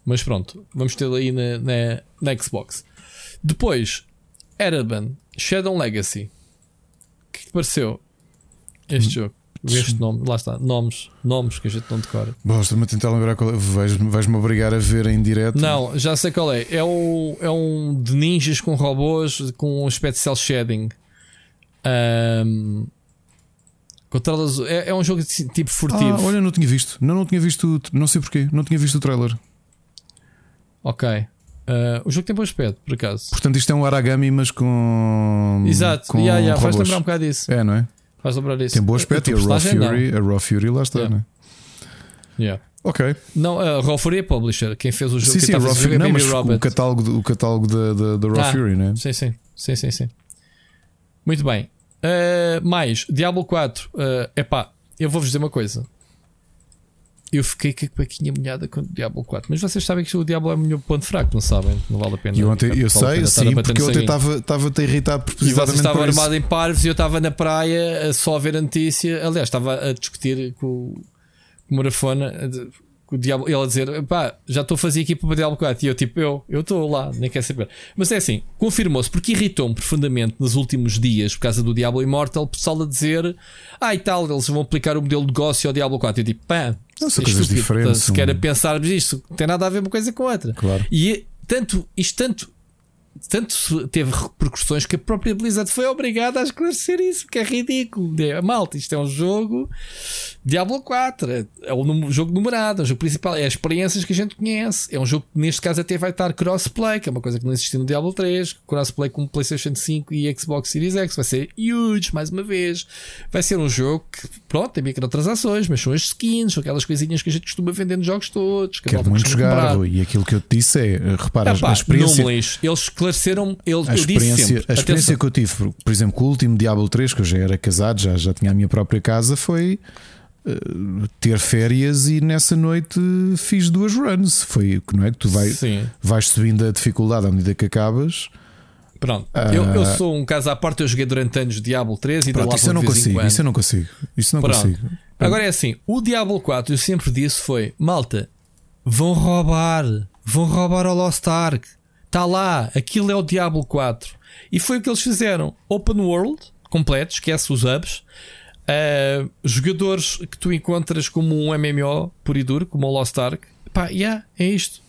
Speaker 3: Mas pronto, vamos ter aí na, na, na Xbox. Depois, Ereban Shadow Legacy. O que te pareceu este hum. jogo? Este nome, lá está, nomes, nomes que a gente não decora.
Speaker 2: Basta-me a tentar lembrar qual é. Vais-me obrigar a ver em direto.
Speaker 3: Não, já sei qual é. É, o, é um de ninjas com robôs com um aspecto cel shading. Um, controlas, é, é um jogo de tipo furtivo. Ah,
Speaker 2: olha, não tinha visto. Não, não tinha visto. Não sei porquê. Não tinha visto o trailer.
Speaker 3: Ok. Uh, o jogo tem bom aspecto, por acaso.
Speaker 2: Portanto, isto é um Aragami, mas com.
Speaker 3: Exato,
Speaker 2: com
Speaker 3: yeah, yeah. faz lembrar um bocado disso.
Speaker 2: É, não é?
Speaker 3: Faz lembrar isso.
Speaker 2: Tem bom aspecto e a Raw, Fury, a Raw Fury lá está,
Speaker 3: yeah.
Speaker 2: né?
Speaker 3: Yeah.
Speaker 2: Ok.
Speaker 3: Não, a Raw Fury é publisher. Quem fez o jogo
Speaker 2: sim, sim, Raw Fury, é não, mas o catálogo, o catálogo da, da, da Raw
Speaker 3: ah,
Speaker 2: Fury, né?
Speaker 3: Sim, sim, sim, sim, sim. Muito bem. Uh, mais, Diablo 4. Uh, epá, eu vou-vos dizer uma coisa. Eu fiquei com a cuequinha molhada com o Diablo 4. Mas vocês sabem que o Diablo é o meu ponto fraco, não sabem? Não vale a pena.
Speaker 2: Eu, ontem, eu sei, sim, porque eu até estava-te a irritar
Speaker 3: E vocês estavam armado em parvos e eu estava na praia só a ver a notícia. Aliás, estava a discutir com o Morafona o Diablo, ele a dizer, pá, já estou a fazer equipa para o Diablo 4. E eu, tipo, eu eu estou lá, nem quero saber. Mas é assim, confirmou-se, porque irritou-me profundamente nos últimos dias, por causa do Diablo Immortal, o pessoal a dizer, ah, e tal, eles vão aplicar o modelo de negócio ao Diablo 4. Eu tipo, pá,
Speaker 2: não são é coisas diferentes.
Speaker 3: Se quer pensar isto, não tem nada a ver uma coisa com a outra.
Speaker 2: Claro.
Speaker 3: E tanto, isto tanto tanto teve repercussões que a própria Blizzard foi obrigada a esclarecer isso, que é ridículo. Malta, isto é um jogo Diablo 4, é, um jogo numerado, é um jogo principal, é as experiências que a gente conhece. É um jogo que neste caso até vai estar crossplay, que é uma coisa que não existia no Diablo 3, crossplay com PlayStation 5 e Xbox Series X, vai ser huge, mais uma vez. Vai ser um jogo que, pronto, tem microtransações, mas são as skins, são aquelas coisinhas que a gente costuma vender nos jogos todos.
Speaker 2: Que Quero muito jogar, e aquilo que eu te disse é, repara,
Speaker 3: Epá,
Speaker 2: a experiência.
Speaker 3: Eles esclareceram, eles,
Speaker 2: a experiência, sempre, a experiência que eu tive, por exemplo, com o último Diablo 3, que eu já era casado, já, já tinha a minha própria casa, foi ter férias e nessa noite fiz duas runs. Foi não é que tu vai, vais subindo a dificuldade à medida que acabas.
Speaker 3: Pronto, eu, eu, sou um caso à parte, eu joguei durante anos Diablo 3 e
Speaker 2: pronto, isso eu não consigo, isso eu não consigo. Isso não pronto. consigo.
Speaker 3: Agora é assim, o Diablo 4 eu sempre disse foi, malta, vão roubar, vão roubar o Lost Ark. Está lá, aquilo é o Diablo 4. E foi o que eles fizeram. Open World, completo, esquece os hubs. Uh, jogadores que tu encontras como um MMO por e duro, como o Lost Ark. Pá, yeah, é isto.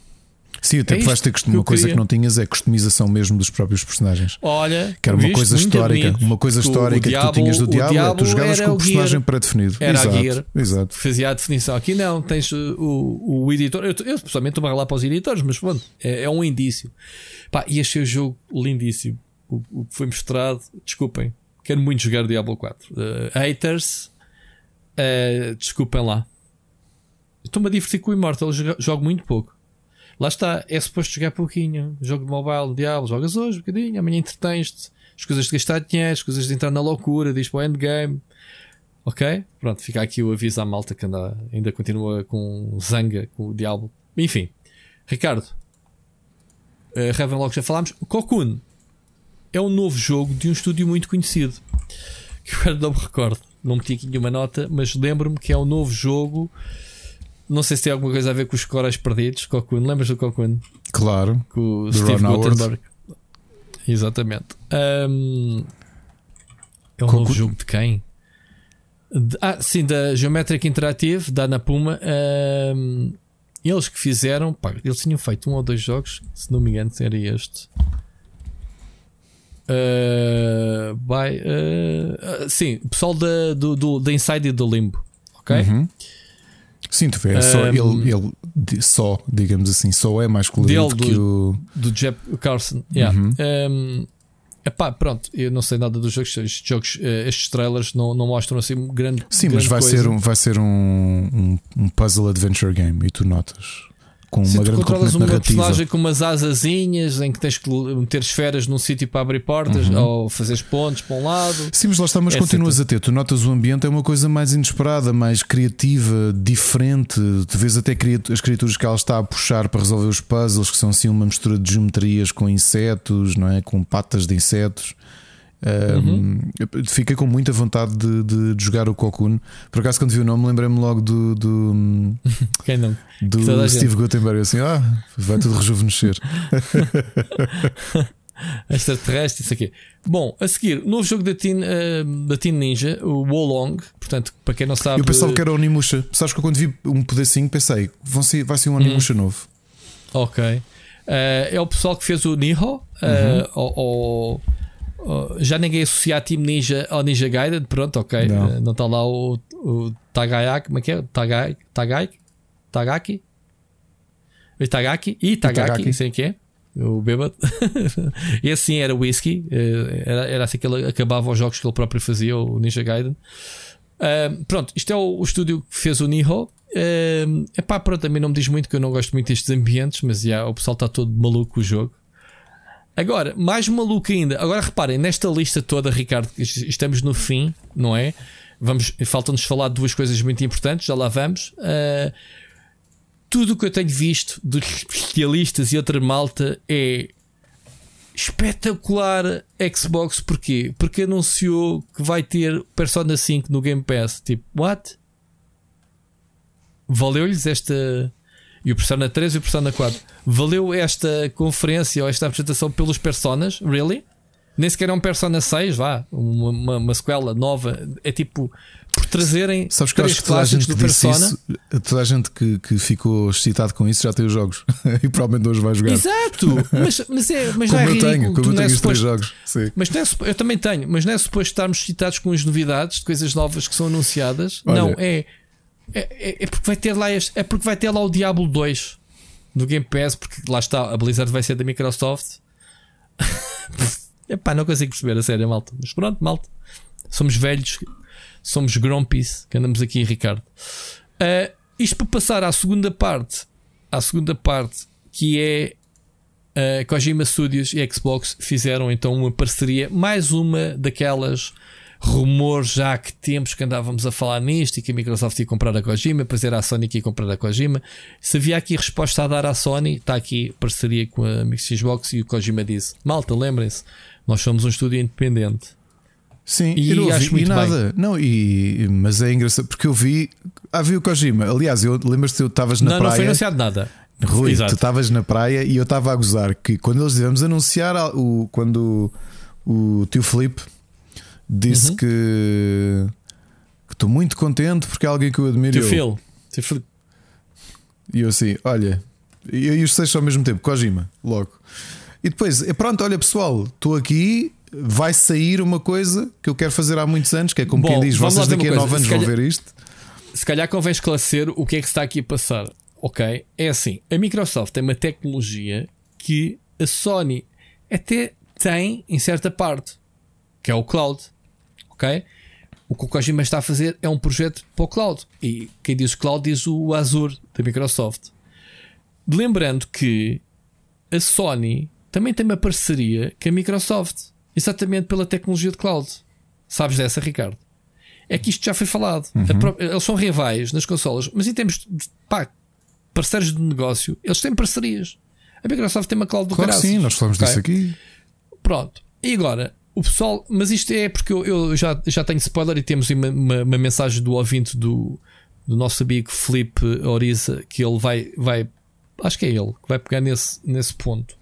Speaker 2: Sim, até é vais ter que uma coisa que não tinhas é customização mesmo dos próprios personagens.
Speaker 3: Olha,
Speaker 2: que era uma coisa histórica, uma coisa histórica que tu tinhas do Diablo, Diablo tu jogavas com o personagem pré-definido.
Speaker 3: Era
Speaker 2: exato,
Speaker 3: a gear,
Speaker 2: exato.
Speaker 3: fazia a definição. Aqui não, tens o, o editor. Eu, eu pessoalmente estou a lá para os editores, mas pronto, é, é um indício. Pá, e achei o jogo lindíssimo. O, o que foi mostrado, desculpem, quero muito jogar Diablo 4. Uh, haters, uh, desculpem lá. Estou-me a divertir com o Immortal, jogo muito pouco. Lá está, é suposto jogar pouquinho. Jogo de mobile, diabo, jogas hoje um bocadinho, amanhã entretens-te. As coisas de gastar dinheiro, as coisas de entrar na loucura, diz para o endgame. Ok? Pronto, fica aqui o aviso à malta que anda, ainda continua com zanga, com o diabo. Enfim, Ricardo, uh, Ravenlock já falámos. Cocoon é um novo jogo de um estúdio muito conhecido. Que eu agora não me recordo, não meti aqui nenhuma nota, mas lembro-me que é um novo jogo não sei se tem alguma coisa a ver com os corais perdidos. Cocoon, lembras do Cocoon?
Speaker 2: Claro.
Speaker 3: Com o Steve Guttenberg. Exatamente. Um, é um Cocoon. novo jogo de quem? De, ah, sim, da Geometric Interactive, da Anapuma. Um, eles que fizeram, pá, eles tinham feito um ou dois jogos, se não me engano, era este. Uh, by, uh, uh, sim, o pessoal da, do, do, da Inside e do Limbo, ok?
Speaker 2: Uhum. Sim, tu vês, só, um, ele, ele só, digamos assim, só é mais colorido
Speaker 3: dele,
Speaker 2: que o.
Speaker 3: Do Jeff Carson. Yeah. Uhum. Um, epá, pronto, eu não sei nada dos jogos. Estes, jogos, eh, estes trailers não, não mostram assim grande.
Speaker 2: Sim,
Speaker 3: grande
Speaker 2: mas vai
Speaker 3: coisa.
Speaker 2: ser, um, vai ser um, um, um puzzle adventure game e tu notas com
Speaker 3: Se
Speaker 2: uma grande
Speaker 3: controlas uma
Speaker 2: narrativa.
Speaker 3: personagem com umas asazinhas em que tens que meter esferas num sítio para abrir portas uhum. ou fazer pontos para um lado.
Speaker 2: Sim, mas lá está, mas continuas a ter. Tu notas o ambiente é uma coisa mais inesperada, mais criativa, diferente. Tu vês até as criaturas que ela está a puxar para resolver os puzzles, que são assim uma mistura de geometrias com insetos, não é? Com patas de insetos. Um, Fiquei com muita vontade de, de, de, jogar o Cocoon. Por acaso, quando vi o nome, lembrei-me logo do, do,
Speaker 3: Quem não?
Speaker 2: do Steve Gutenberg. Assim, ah, vai tudo rejuvenescer.
Speaker 3: Extraterrestre, isso aqui. Bom, a seguir, novo jogo da Teen, uh, da Teen Ninja, o Wolong. Portanto, para quem não sabe.
Speaker 2: Eu pensava que era o Onimusha. Sabes que quando vi um pedacinho, pensei, vão ser, vai ser um Onimusha hum. novo.
Speaker 3: Ok. Uh, é o pessoal que fez o Niho. Uh, uhum. Já ninguém associa a Team Ninja ao Ninja Gaiden. Pronto, ok. Não, está lá o, o Tagayaki. Como é que é? Tagai, Tagai, Tagaki? Tagaki? E Tagaki, sei o que é o bêbado. e assim era whisky, eh, era, era assim que ele acabava os jogos que ele próprio fazia, o Ninja Gaiden. Uh, pronto, isto é o, o, estúdio que fez o Niho. Uh, epá, pronto, também não me diz muito que eu não gosto muito destes ambientes, mas já, o pessoal está todo maluco com o jogo. Agora, mais maluco ainda. Agora reparem, nesta lista toda, Ricardo, estamos no fim, não é? Vamos, falta-nos falar de duas coisas muito importantes, já lá vamos. Uh, tudo o que eu tenho visto de especialistas e outra malta é espetacular Xbox. Porquê? Porque anunciou que vai ter Persona 5 no Game Pass. Tipo, what? Valeu-lhes esta. E o Persona 3 e o Persona 4. Valeu esta conferência ou esta apresentação pelos Personas? Really? Nem sequer é um Persona 6, vá, uma, uma, uma sequela nova. É tipo, por trazerem
Speaker 2: Sabes que três que a gente do Persona. Isso, toda a gente que, que ficou excitado com isso já tem os jogos e provavelmente hoje vai jogar.
Speaker 3: Exato, mas, mas, é, mas
Speaker 2: como
Speaker 3: não é
Speaker 2: eu
Speaker 3: ridículo.
Speaker 2: tenho, como eu tenho é suposto, três jogos. Sim.
Speaker 3: Mas é, eu também tenho, mas não é suposto estarmos excitados com as novidades de coisas novas que são anunciadas. Olha, não, é, é, é, porque vai ter lá este, é porque vai ter lá o Diablo 2 no Game Pass, porque lá está, a Blizzard vai ser da Microsoft. Epá, não consigo perceber a sério, malta. Mas pronto, malta. Somos velhos, somos grumpies que andamos aqui, Ricardo. Uh, isto para passar à segunda parte, à segunda parte, que é uh, Kojima Studios e Xbox fizeram então uma parceria, mais uma daquelas rumores já há que tempos que andávamos a falar nisto e que a Microsoft ia comprar a Kojima, depois era a Sony que ia comprar a Kojima. Se havia aqui resposta a dar à Sony, está aqui parceria com a Xbox e o Kojima disse: Malta, lembrem-se, nós somos um estúdio independente.
Speaker 2: Sim, e eu não ouvi nada. Bem. Não, e, mas é engraçado porque eu vi. Ah, vi o Kojima. Aliás, eu lembras-te que eu estavas na
Speaker 3: não,
Speaker 2: praia.
Speaker 3: Não, foi anunciado nada.
Speaker 2: Rui, Exato. tu estavas na praia e eu estava a gozar que quando eles devemos anunciar o, quando o, o tio Felipe disse uhum. que estou muito contente porque é alguém que eu admiro.
Speaker 3: Phil. Tio Phil.
Speaker 2: E eu assim, olha, e os seis ao mesmo tempo, Kojima, logo. E depois, pronto, olha pessoal, estou aqui, vai sair uma coisa que eu quero fazer há muitos anos, que é como Bom, quem diz, vocês daqui a 9 anos calhar, vão ver isto.
Speaker 3: Se calhar convém esclarecer o que é que está aqui a passar. Ok? É assim, a Microsoft tem uma tecnologia que a Sony até tem em certa parte, que é o cloud. Ok? O que o Kojima está a fazer é um projeto para o cloud. E quem diz cloud diz o Azure da Microsoft. Lembrando que a Sony também tem uma parceria com a Microsoft, exatamente pela tecnologia de cloud. Sabes dessa, Ricardo? É que isto já foi falado. Uhum. Eles são rivais nas consolas, mas em termos de pá, parceiros de negócio, eles têm parcerias. A Microsoft tem uma cloud do
Speaker 2: claro Sim, nós falamos okay? disso aqui.
Speaker 3: Pronto. E agora, o pessoal, mas isto é porque eu, eu já, já tenho spoiler e temos uma, uma, uma, mensagem do ouvinte do, do nosso amigo Felipe Oriza que ele vai, vai, acho que é ele que vai pegar nesse, nesse ponto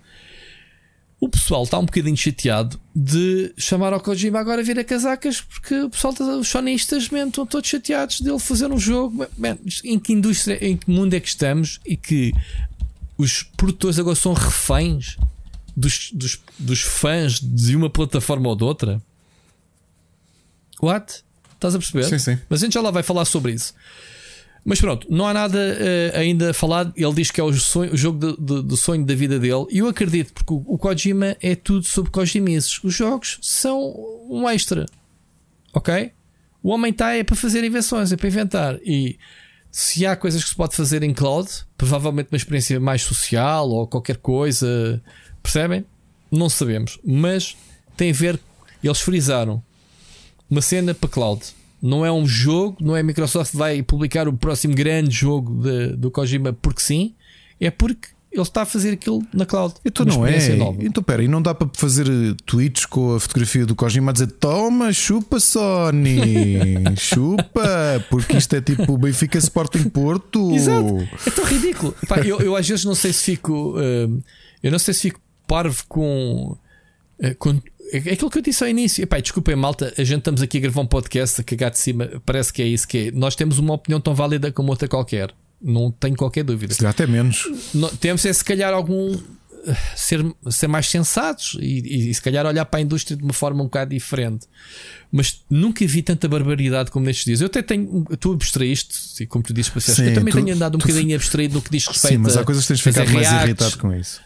Speaker 3: o pessoal está um bocadinho chateado de chamar ao Kojima agora a vir a casacas porque o pessoal, tá, os sonistas, man, estão todos chateados dele fazer um jogo. Man, em que indústria, em que mundo é que estamos e que os produtores agora são reféns dos, dos, dos fãs de uma plataforma ou de outra? What? Estás a perceber?
Speaker 2: Sim, sim.
Speaker 3: Mas a gente já lá vai falar sobre isso. Mas pronto, não há nada uh, ainda falado. Ele diz que é o, sonho, o jogo do, sonho da vida dele. E eu acredito, porque o, o Kojima é tudo sobre Kojimices. Os jogos são um extra. Ok? O homem está é para fazer invenções, é para inventar. E se há coisas que se pode fazer em cloud, provavelmente uma experiência mais social ou qualquer coisa, percebem? Não sabemos. Mas tem a ver. Eles frisaram uma cena para cloud não é um jogo, não é a Microsoft vai publicar o próximo grande jogo de, do Kojima porque sim, é porque ele está a fazer aquilo na cloud.
Speaker 2: Então não é.
Speaker 3: nova.
Speaker 2: Então pera, e não dá para fazer eh, tweets com a fotografia do Kojima a dizer toma, chupa Sony, chupa, porque isto é tipo Benfica Sporting Porto.
Speaker 3: Exato. É tão ridículo. Pá, eu, eu às vezes não sei se fico. hum, eu não sei se fico parvo com. eh, com é aquilo que eu disse ao início. Epá, desculpem, malta. A gente estamos aqui a gravar um podcast a cagar de cima. Parece que é isso que é. Nós temos uma opinião tão válida como outra qualquer. Não tenho qualquer dúvida.
Speaker 2: Se calhar até menos.
Speaker 3: No- temos é se calhar algum. eh, Ser, ser mais sensatos e, e, se calhar olhar para a indústria de uma forma um bocado diferente. Mas nunca vi tanta barbaridade como nestes dias. Eu até tenho. Tu abstraíste, e como tu dizes,
Speaker 2: Sim,
Speaker 3: eu também
Speaker 2: tu-
Speaker 3: tenho andado um
Speaker 2: tu-
Speaker 3: bocadinho abstraído no que diz respeito
Speaker 2: Sim, mas há coisas que tens ficado mais irritado com isso.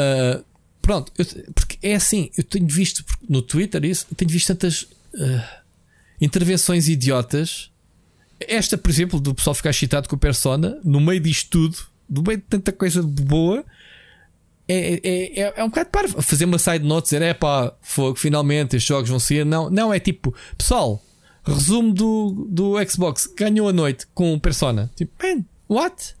Speaker 3: Uh, pronto, eu- porque é assim, eu tenho visto no Twitter isso, tenho visto tantas uh, intervenções idiotas. Esta, por exemplo, do pessoal ficar excitado com o Persona, no meio disto tudo, no meio de tanta coisa boa, é, é, é, é um bocado parvo. Fazer uma side note, dizer é pá, fogo, finalmente estes jogos vão sair. Não, não é tipo, pessoal, resumo do, do Xbox, ganhou a noite com o Persona. Tipo, man, what?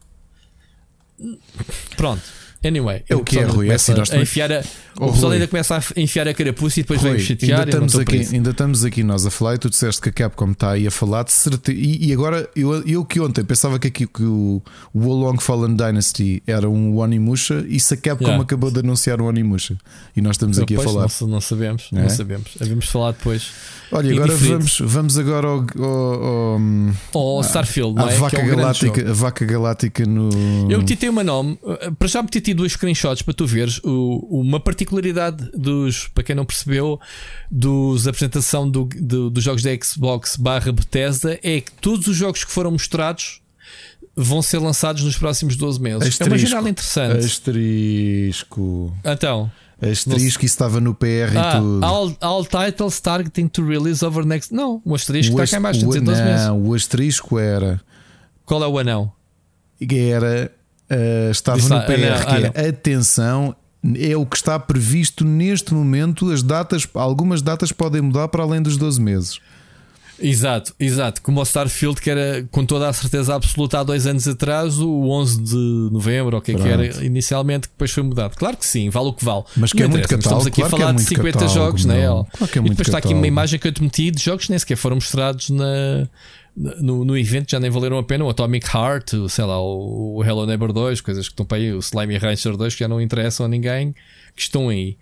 Speaker 3: Pronto. Anyway,
Speaker 2: É o que é,
Speaker 3: pessoal
Speaker 2: Rui, é assim, nós
Speaker 3: a
Speaker 2: também-
Speaker 3: enfiar a,
Speaker 2: Oh,
Speaker 3: o pessoal
Speaker 2: Rui.
Speaker 3: ainda começa a enfiar a carapuça e depois
Speaker 2: Rui,
Speaker 3: vem-me chatear.
Speaker 2: ainda, estamos aqui, ainda estamos aqui nós a falar e tu disseste que a Capcom está aí a falar de certeza. E, e agora, eu, eu que ontem pensava que, aqui, que o, o Wolong Fallen Dynasty era um Onimusha e se a Capcom
Speaker 3: Yeah.
Speaker 2: acabou de anunciar um Onimusha e nós estamos aqui a
Speaker 3: Pois,
Speaker 2: falar.
Speaker 3: Não, não sabemos,
Speaker 2: É?
Speaker 3: não sabemos. Havemos falar depois.
Speaker 2: Olha, agora vamos, vamos agora ao, ao- ao-
Speaker 3: Ou Starfield,
Speaker 2: à
Speaker 3: não é?
Speaker 2: vaca
Speaker 3: que é um
Speaker 2: galáctica, a vaca galáctica no.
Speaker 3: Eu titei uma nome, uh, para já meti duas screenshots para tu veres o- uma particularidade dos, para quem não percebeu, dos apresentação do, do- dos jogos da Xbox barra Bethesda é que todos os jogos que foram mostrados vão ser lançados nos próximos 12 meses. É uma
Speaker 2: Asterisco.
Speaker 3: janela interessante.
Speaker 2: Asterisco.
Speaker 3: Então,
Speaker 2: Asterisco, isso estava no PR e
Speaker 3: ah,
Speaker 2: tudo.
Speaker 3: all, all titles targeting to release over next. Não, o asterisco
Speaker 2: o,
Speaker 3: está cá
Speaker 2: o-
Speaker 3: dizer 12 meses.
Speaker 2: não, o asterisco era.
Speaker 3: Qual é o anão?
Speaker 2: era uh, estava
Speaker 3: Disse
Speaker 2: no
Speaker 3: lá,
Speaker 2: PR
Speaker 3: ah,
Speaker 2: que é atenção é o que está previsto neste momento as datas algumas datas podem mudar para além dos 12 meses
Speaker 3: Exato, exato. Como o Starfield, que era com toda a certeza absoluta há dois anos atrás, o 11 de novembro, ou o que é que era inicialmente, que depois foi mudado. Claro que sim, vale o que vale.
Speaker 2: Mas que
Speaker 3: Não
Speaker 2: é muito catálogo,
Speaker 3: Estamos aqui
Speaker 2: claro
Speaker 3: a
Speaker 2: é
Speaker 3: falar de
Speaker 2: muito
Speaker 3: 50
Speaker 2: catálogo,
Speaker 3: jogos, não é?
Speaker 2: Claro que é
Speaker 3: e depois está aqui uma imagem que eu te meti de jogos que nem sequer foram mostrados na, no, no evento, já nem valeram a pena. O Atomic Heart, o, sei lá, o, Hello Neighbor 2, coisas que estão para aí, o Slimy Rancher 2, que já não interessam a ninguém, que estão aí.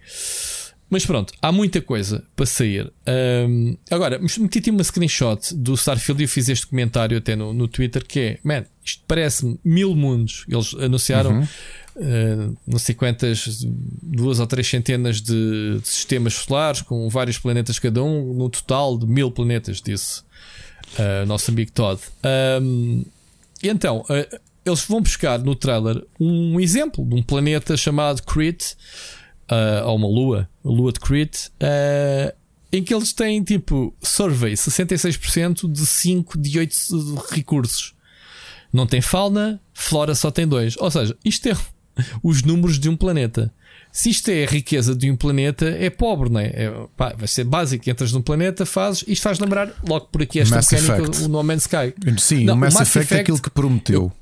Speaker 3: Mas pronto, há muita coisa para sair. Ahm, agora, meti-te uma screenshot do Starfield e eu fiz este comentário até no, no Twitter que é, man, isto parece-me mil mundos. Eles anunciaram ah, não sei quantas, duas ou três centenas de, de sistemas solares com vários planetas cada um, no total de mil planetas, disse ah, nosso amigo Todd. Ahm, e então, ah, eles vão buscar no trailer um exemplo de um planeta chamado Crete, ah, ou uma lua, a lua de Crete, ah, em que eles têm tipo survey 66% de 5 de 8 recursos. Não tem fauna, flora só tem dois. Ou seja, isto é os números de um planeta. Se isto é a riqueza de um planeta, é pobre, não é? É, pá, vai ser básico. Entras num planeta, fazes. Isto faz lembrar logo por aqui esta
Speaker 2: Mass
Speaker 3: mecânica,
Speaker 2: Effect.
Speaker 3: o No Man's Sky.
Speaker 2: sim
Speaker 3: Não,
Speaker 2: o Mass,
Speaker 3: o Mass
Speaker 2: Effect é aquilo que prometeu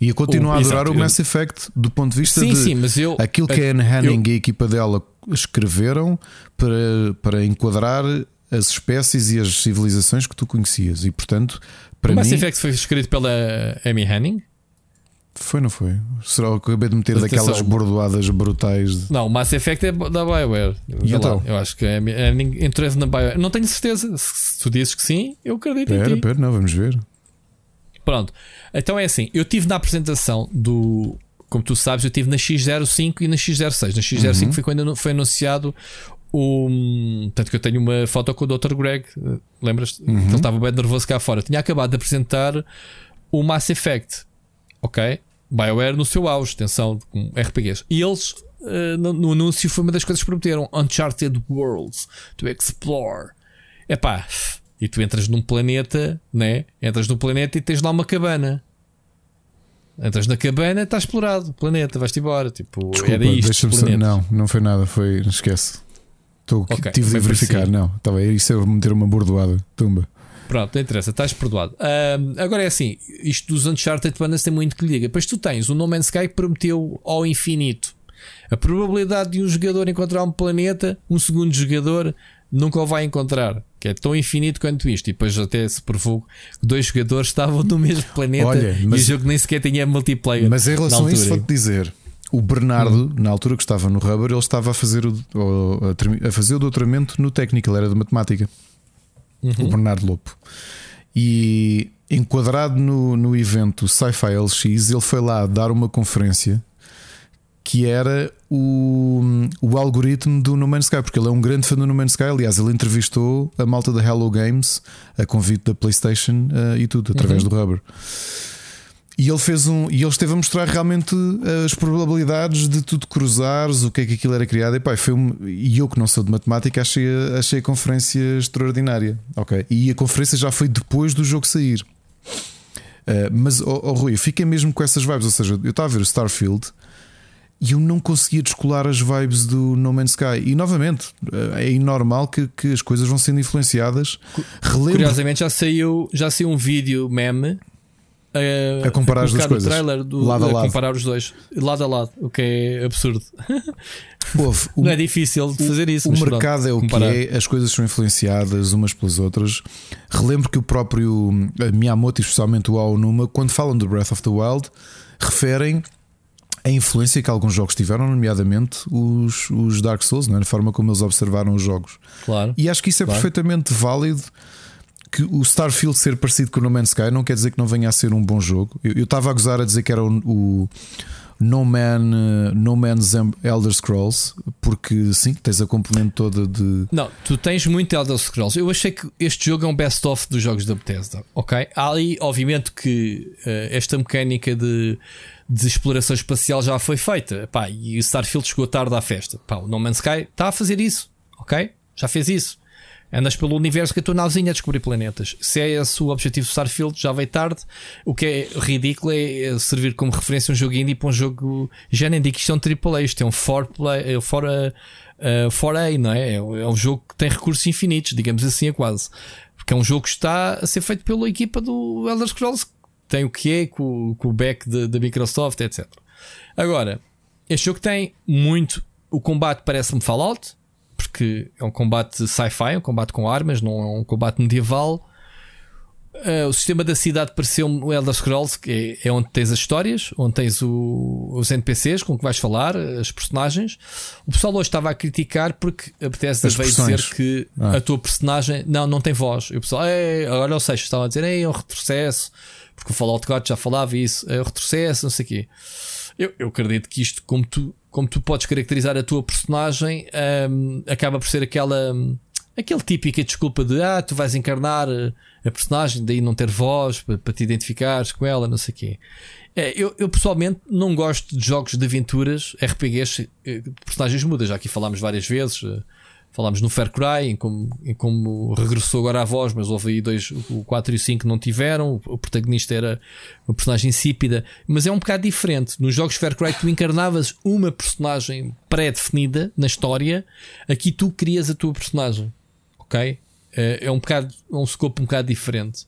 Speaker 2: e eu continuo
Speaker 3: O-
Speaker 2: a adorar
Speaker 3: exato,
Speaker 2: o
Speaker 3: eu-
Speaker 2: Mass Effect do ponto de vista
Speaker 3: Sim,
Speaker 2: de
Speaker 3: sim, mas eu.
Speaker 2: aquilo que a Anne Hanning e a equipa dela escreveram para, para enquadrar as espécies e as civilizações que tu conhecias e portanto para
Speaker 3: o Mass
Speaker 2: mim
Speaker 3: Effect foi escrito pela Amy Henning?
Speaker 2: foi não foi será que eu acabei de meter daquelas bordoadas brutais de...
Speaker 3: Não, o Mass Effect é da BioWare. Vê
Speaker 2: então?
Speaker 3: lá, Eu acho que a Amy Henning entrou na BioWare. Não tenho certeza. Se tu dizes que sim, eu acredito em
Speaker 2: Pera,
Speaker 3: ti.
Speaker 2: pera, não, vamos ver.
Speaker 3: Pronto. Então é assim, eu tive na apresentação do. Como tu sabes, eu tive na X05 e na X06. Na X05
Speaker 2: Uhum.
Speaker 3: foi quando foi anunciado o. Tanto que eu tenho uma foto com o Dr. Greg. eh, Lembras?
Speaker 2: Uhum.
Speaker 3: Ele estava bem nervoso cá fora. Tinha acabado de apresentar o Mass Effect. Ok? BioWare no seu auge, atenção, com RPGs. E eles, eh, no, no anúncio, foi uma das coisas que prometeram: Uncharted Worlds to Explore. Epá, e tu entras num planeta, né? Entras num planeta e tens lá uma cabana. Entras na cabana, está explorado o planeta, vais-te embora. Tipo,
Speaker 2: Desculpa,
Speaker 3: era isto.
Speaker 2: só-. Não, não foi nada, foi. Esquece. Estou,
Speaker 3: Ok,
Speaker 2: tive de verificar. Não, estava isso é meter uma bordoada. Tumba.
Speaker 3: Pronto, não interessa, estás perdoado. Uh, agora é assim: isto dos Uncharted Bandas tem muito que lhe diga. Depois tu tens o No Man's Sky que prometeu ao infinito. A probabilidade de um jogador encontrar um planeta, um segundo jogador nunca o vai encontrar. Que é tão infinito quanto isto. E depois até se provou que dois jogadores estavam no mesmo planeta
Speaker 2: Olha, mas-
Speaker 3: e o jogo nem sequer tinha multiplayer.
Speaker 2: Mas em relação a isso, vou-te dizer: o Bernardo, na altura que estava no Rubber, ele estava a fazer o, a, fazer o doutoramento no técnico, ele era de matemática. O Bernardo Lopo. E enquadrado no, no evento Sci-Fi LX, ele foi lá dar uma conferência que era o, o algoritmo do No Man's Sky, porque ele é um grande fã do No Man's Sky. Aliás, ele entrevistou a malta da Hello Games a convite da PlayStation eh, e tudo, através do Rubber. E ele fez um. E ele esteve a mostrar realmente as probabilidades de tudo cruzares, o que é que aquilo era criado. E, pá, foi um, e eu que não sou de matemática achei, a- achei a conferência extraordinária. Ok. E a conferência já foi depois do jogo sair. Uh, mas, oh, oh, Rui, eu fiquei mesmo com essas vibes. Ou seja, eu estava a ver o Starfield e eu não conseguia descolar as vibes do No Man's Sky. E novamente, uh, é normal que, que as coisas vão sendo influenciadas. Relembro
Speaker 3: Curiosamente já saiu, já saiu um vídeo meme eh,
Speaker 2: A comparar as duas
Speaker 3: o
Speaker 2: coisas.
Speaker 3: trailer do,
Speaker 2: Lado a
Speaker 3: a
Speaker 2: lado.
Speaker 3: comparar os dois lado a lado, o que é absurdo.
Speaker 2: um-
Speaker 3: Não é difícil de fazer isso.
Speaker 2: O mercado
Speaker 3: pronto,
Speaker 2: é o
Speaker 3: comparar.
Speaker 2: que é, as coisas são influenciadas umas pelas outras. Relembro que o próprio eh, Miyamoto, especialmente o Aonuma, quando falam do Breath of the Wild, referem a influência que alguns jogos tiveram, nomeadamente os, os Dark Souls, não é? a forma como eles observaram os jogos.
Speaker 3: Claro.
Speaker 2: E acho que isso é
Speaker 3: Claro.
Speaker 2: perfeitamente válido. Que o Starfield ser parecido com o No Man's Sky não quer dizer que não venha a ser um bom jogo. Eu estava a gozar a dizer que era o, o No, Man, eh, no Man's Elder Scrolls, porque sim, tens a componente toda de.
Speaker 3: Não, tu tens muito Elder Scrolls. Eu achei que este jogo é um best-of dos jogos da Bethesda. Ok? Há ali, obviamente, que eh, esta mecânica de, de exploração espacial já foi feita. Pá, e o Starfield chegou tarde à festa. Pá, o No Man's Sky está a fazer isso. Ok? Já fez isso. Andas pelo universo com a tua navezinha a descobrir planetas. Se é esse o objetivo do Starfield, já veio tarde. O que é ridículo é servir como referência um jogo indie para um jogo. Já nem digo que isto é um AAA, isto é um 4play, é for a, a 4A, não é? É um é um jogo que tem recursos infinitos, digamos assim, é quase. Porque é um jogo que está a ser feito pela equipa do Elder Scrolls, que tem o que é, com, com o back da Microsoft, etc. Agora, este jogo tem muito. O combate parece-me Fallout, porque é um combate sci-fi, um combate com armas, não é um combate medieval. Uh, o sistema da cidade pareceu-me o Elder Scrolls, que é, é onde tens as histórias, onde tens o- os NPCs com que vais falar, as personagens. O pessoal hoje estava a criticar porque a Bethesda
Speaker 2: As
Speaker 3: veio dizer que
Speaker 2: Ah.
Speaker 3: a tua personagem não, não tem voz. E o pessoal, "Ei", agora ou seja, estavam a dizer, é um retrocesso, porque o Fallout 4 já falava isso, é um retrocesso, não sei o quê. Eu, eu acredito que isto, como tu, como tu podes caracterizar a tua personagem, hum, acaba por ser aquela. hum, Aquele típica desculpa de ah, tu vais encarnar eh, a personagem, daí não ter voz para, para te identificares com ela, não sei o quê. É, eu, eu pessoalmente não gosto de jogos de aventuras, RPGs, eh, personagens mudas. Já aqui falámos várias vezes. Eh, Falámos no Far Cry, em como, em como regressou agora a voz, mas houve aí dois, o 4 e o 5 não tiveram. O, o protagonista era uma personagem insípida, mas é um bocado diferente. Nos jogos Far Cry, tu encarnavas uma personagem pré-definida na história, aqui tu crias a tua personagem, ok? É, é um bocado, é um scope um bocado diferente.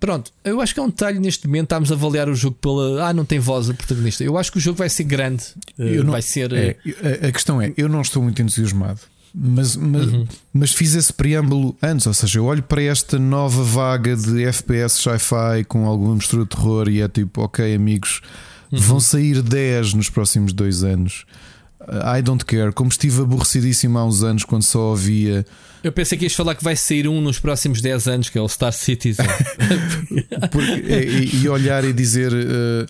Speaker 3: Pronto, eu acho que é um detalhe neste momento. Estamos a avaliar o jogo pela. Ah, não tem voz a protagonista. Eu acho que o jogo vai ser grande. eh,
Speaker 2: não-
Speaker 3: vai ser.
Speaker 2: É,
Speaker 3: eh,
Speaker 2: a questão é, eu não estou muito entusiasmado. Mas, mas, mas fiz esse preâmbulo antes, ou seja, eu olho para esta nova vaga de FPS sci-fi com alguma mistura de terror e é tipo, ok, amigos, vão sair 10 nos próximos dois anos. I don't care. Como estive aborrecidíssimo há uns anos quando só havia
Speaker 3: Eu pensei que ias falar que vai sair um nos próximos 10 anos, que é o Star Citizen.
Speaker 2: Porque- e, e olhar e dizer eh,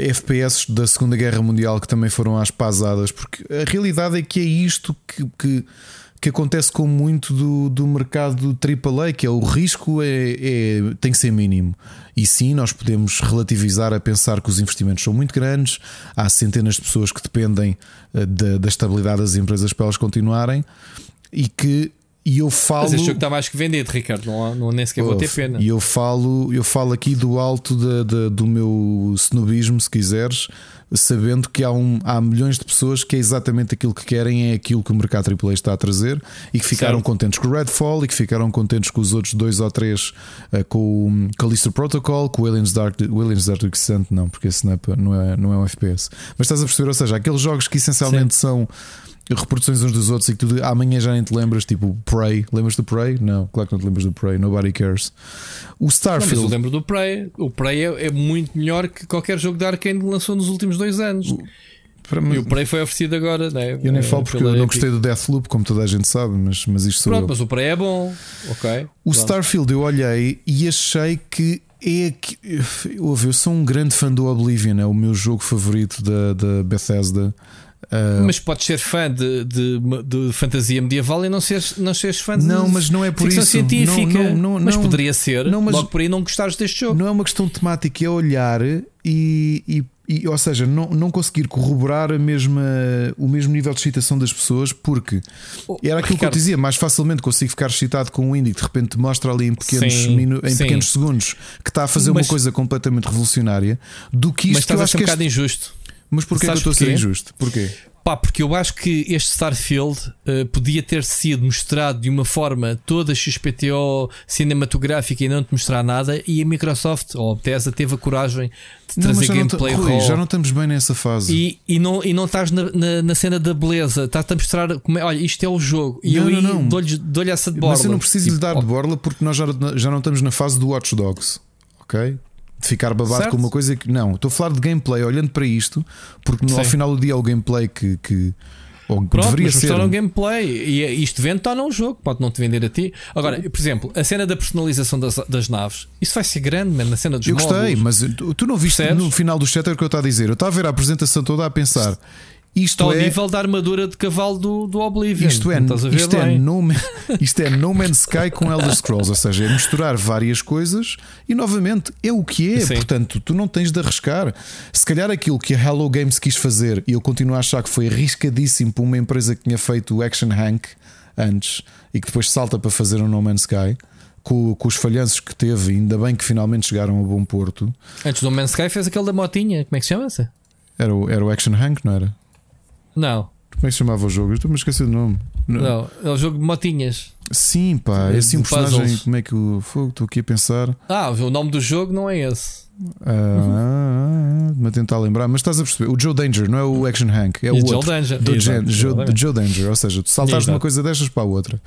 Speaker 2: FPS da Segunda Guerra Mundial que também foram às pasadas, porque a realidade é que é isto que, que, que acontece com muito do, do mercado AAA, que é o risco é, é- tem que ser mínimo. E sim, nós podemos relativizar a pensar que os investimentos são muito grandes, há centenas de pessoas que dependem eh, da, da estabilidade das empresas para elas continuarem e que e eu falo
Speaker 3: Mas este jogo está mais que vendido, Ricardo. Não, há- não nem sequer vou ter pena.
Speaker 2: E eu falo, eu falo aqui do alto da- da- do meu snobismo, se quiseres. sabendo que há, um, há milhões de pessoas que é exatamente aquilo que querem, é aquilo que o mercado AAA está a trazer e que ficaram certo. contentes com o Redfall e que ficaram contentes com os outros dois ou três, uh, com o Callisto Protocol, com o Aliens Dark, Aliens Dark Descent, não, porque esse não é, não é, não é um FPS. Mas estás a perceber, ou seja, aqueles jogos que essencialmente Sim. são reproduções uns dos outros e que tu amanhã já nem te lembras, tipo Prey. Lembras do Prey? Não, claro que não te lembras do Prey. Nobody cares. O Starfield. Não,
Speaker 3: mas eu lembro do Prey. O Prey é, é, muito melhor que qualquer jogo da Arkane lançou nos últimos dois anos. O... E o Prey foi oferecido agora, né?
Speaker 2: Eu nem é, falo porque eu não gostei do Deathloop, como toda a gente sabe, mas, mas isto
Speaker 3: Pronto,
Speaker 2: eu.
Speaker 3: mas o Prey é bom, ok.
Speaker 2: O Pronto. Starfield eu olhei e achei que é que. Ouve, eu sou um grande fã do Oblivion, é o meu jogo favorito da, da Bethesda.
Speaker 3: Uh, mas podes ser fã de, de, de, fantasia medieval e não seres, não seres fã de
Speaker 2: Não, mas não é por isso.
Speaker 3: científica. Não, não, não, mas poderia ser. Não, mas logo por aí não gostares deste jogo.
Speaker 2: Não é uma questão temática, é olhar e, e, e, ou seja, não, não conseguir corroborar a mesma, o mesmo nível de excitação das pessoas, porque era aquilo Ricardo. que eu dizia, mais facilmente consigo ficar excitado com um indie que de repente mostra ali em pequenos, sim, minu, em sim. pequenos segundos que está a fazer mas, uma coisa completamente revolucionária do que isto
Speaker 3: mas
Speaker 2: que eu
Speaker 3: acho
Speaker 2: um
Speaker 3: que bocado
Speaker 2: este...
Speaker 3: injusto.
Speaker 2: Mas porquê que eu estou a ser injusto? Porquê?
Speaker 3: Pá, porque eu acho que este Starfield uh, podia ter sido mostrado de uma forma toda XPTO cinematográfica e não te mostrar nada, e a Microsoft ou a Bethesda teve a coragem de não, trazer gameplay
Speaker 2: Rui, Já não estamos bem nessa fase.
Speaker 3: E, e, não, e não estás na, na, na cena da beleza, estás-te a mostrar como é, olha, isto é o jogo. E não, eu não, dou-lhe dou essa de borla.
Speaker 2: Mas eu não preciso lhe dar de borla porque nós já, já não estamos na fase do Watch Dogs. Ok? De ficar babado certo. com uma coisa que. Não, estou a falar de gameplay olhando para isto, porque no, ao final do dia é o gameplay que. que ou
Speaker 3: Pronto,
Speaker 2: deveria
Speaker 3: mas
Speaker 2: ser.
Speaker 3: um gameplay e isto vende está num jogo, pode não te vender a ti. Agora, por exemplo, a cena da personalização das, das naves, isso vai ser grande, na cena dos
Speaker 2: Eu
Speaker 3: módulos.
Speaker 2: gostei, mas tu, não viste Percebes? no final do chatter que eu estava a dizer. Eu estava a ver a apresentação toda a pensar. Isto
Speaker 3: Está
Speaker 2: é...
Speaker 3: ao nível da armadura de cavalo do, do Oblivion.
Speaker 2: Isto é, isto, é no, isto é No Man's Sky com Elder Scrolls, ou seja, é misturar várias coisas e novamente é o que é. Sim. Portanto, tu não tens de arriscar. Se calhar aquilo que a Hello Games quis fazer, e eu continuo a achar que foi arriscadíssimo para uma empresa que tinha feito o Action Hank antes e que depois salta para fazer um No Man's Sky. Com, com, os falhanços que teve, ainda bem que finalmente chegaram a bom porto.
Speaker 3: Antes do No Man's Sky fez aquele da motinha, como é que se chama essa?
Speaker 2: Era o, era o Action Hank, não era?
Speaker 3: Não.
Speaker 2: Como é que se chamava o jogo? Estou-me a esquecer do nome.
Speaker 3: Não. não, é o jogo de motinhas.
Speaker 2: Sim, pá, é assim um personagem. Puzzles. Como é que o fogo? Estou aqui a pensar.
Speaker 3: Ah, o nome do jogo não é esse.
Speaker 2: Ah, uhum. a tentar lembrar, mas estás a perceber? O Joe Danger não é o Action Hank, é o
Speaker 3: Joe
Speaker 2: outro.
Speaker 3: Danger.
Speaker 2: Do Exato, Joe, Joe Danger, ou seja, tu saltares de uma coisa destas para a outra.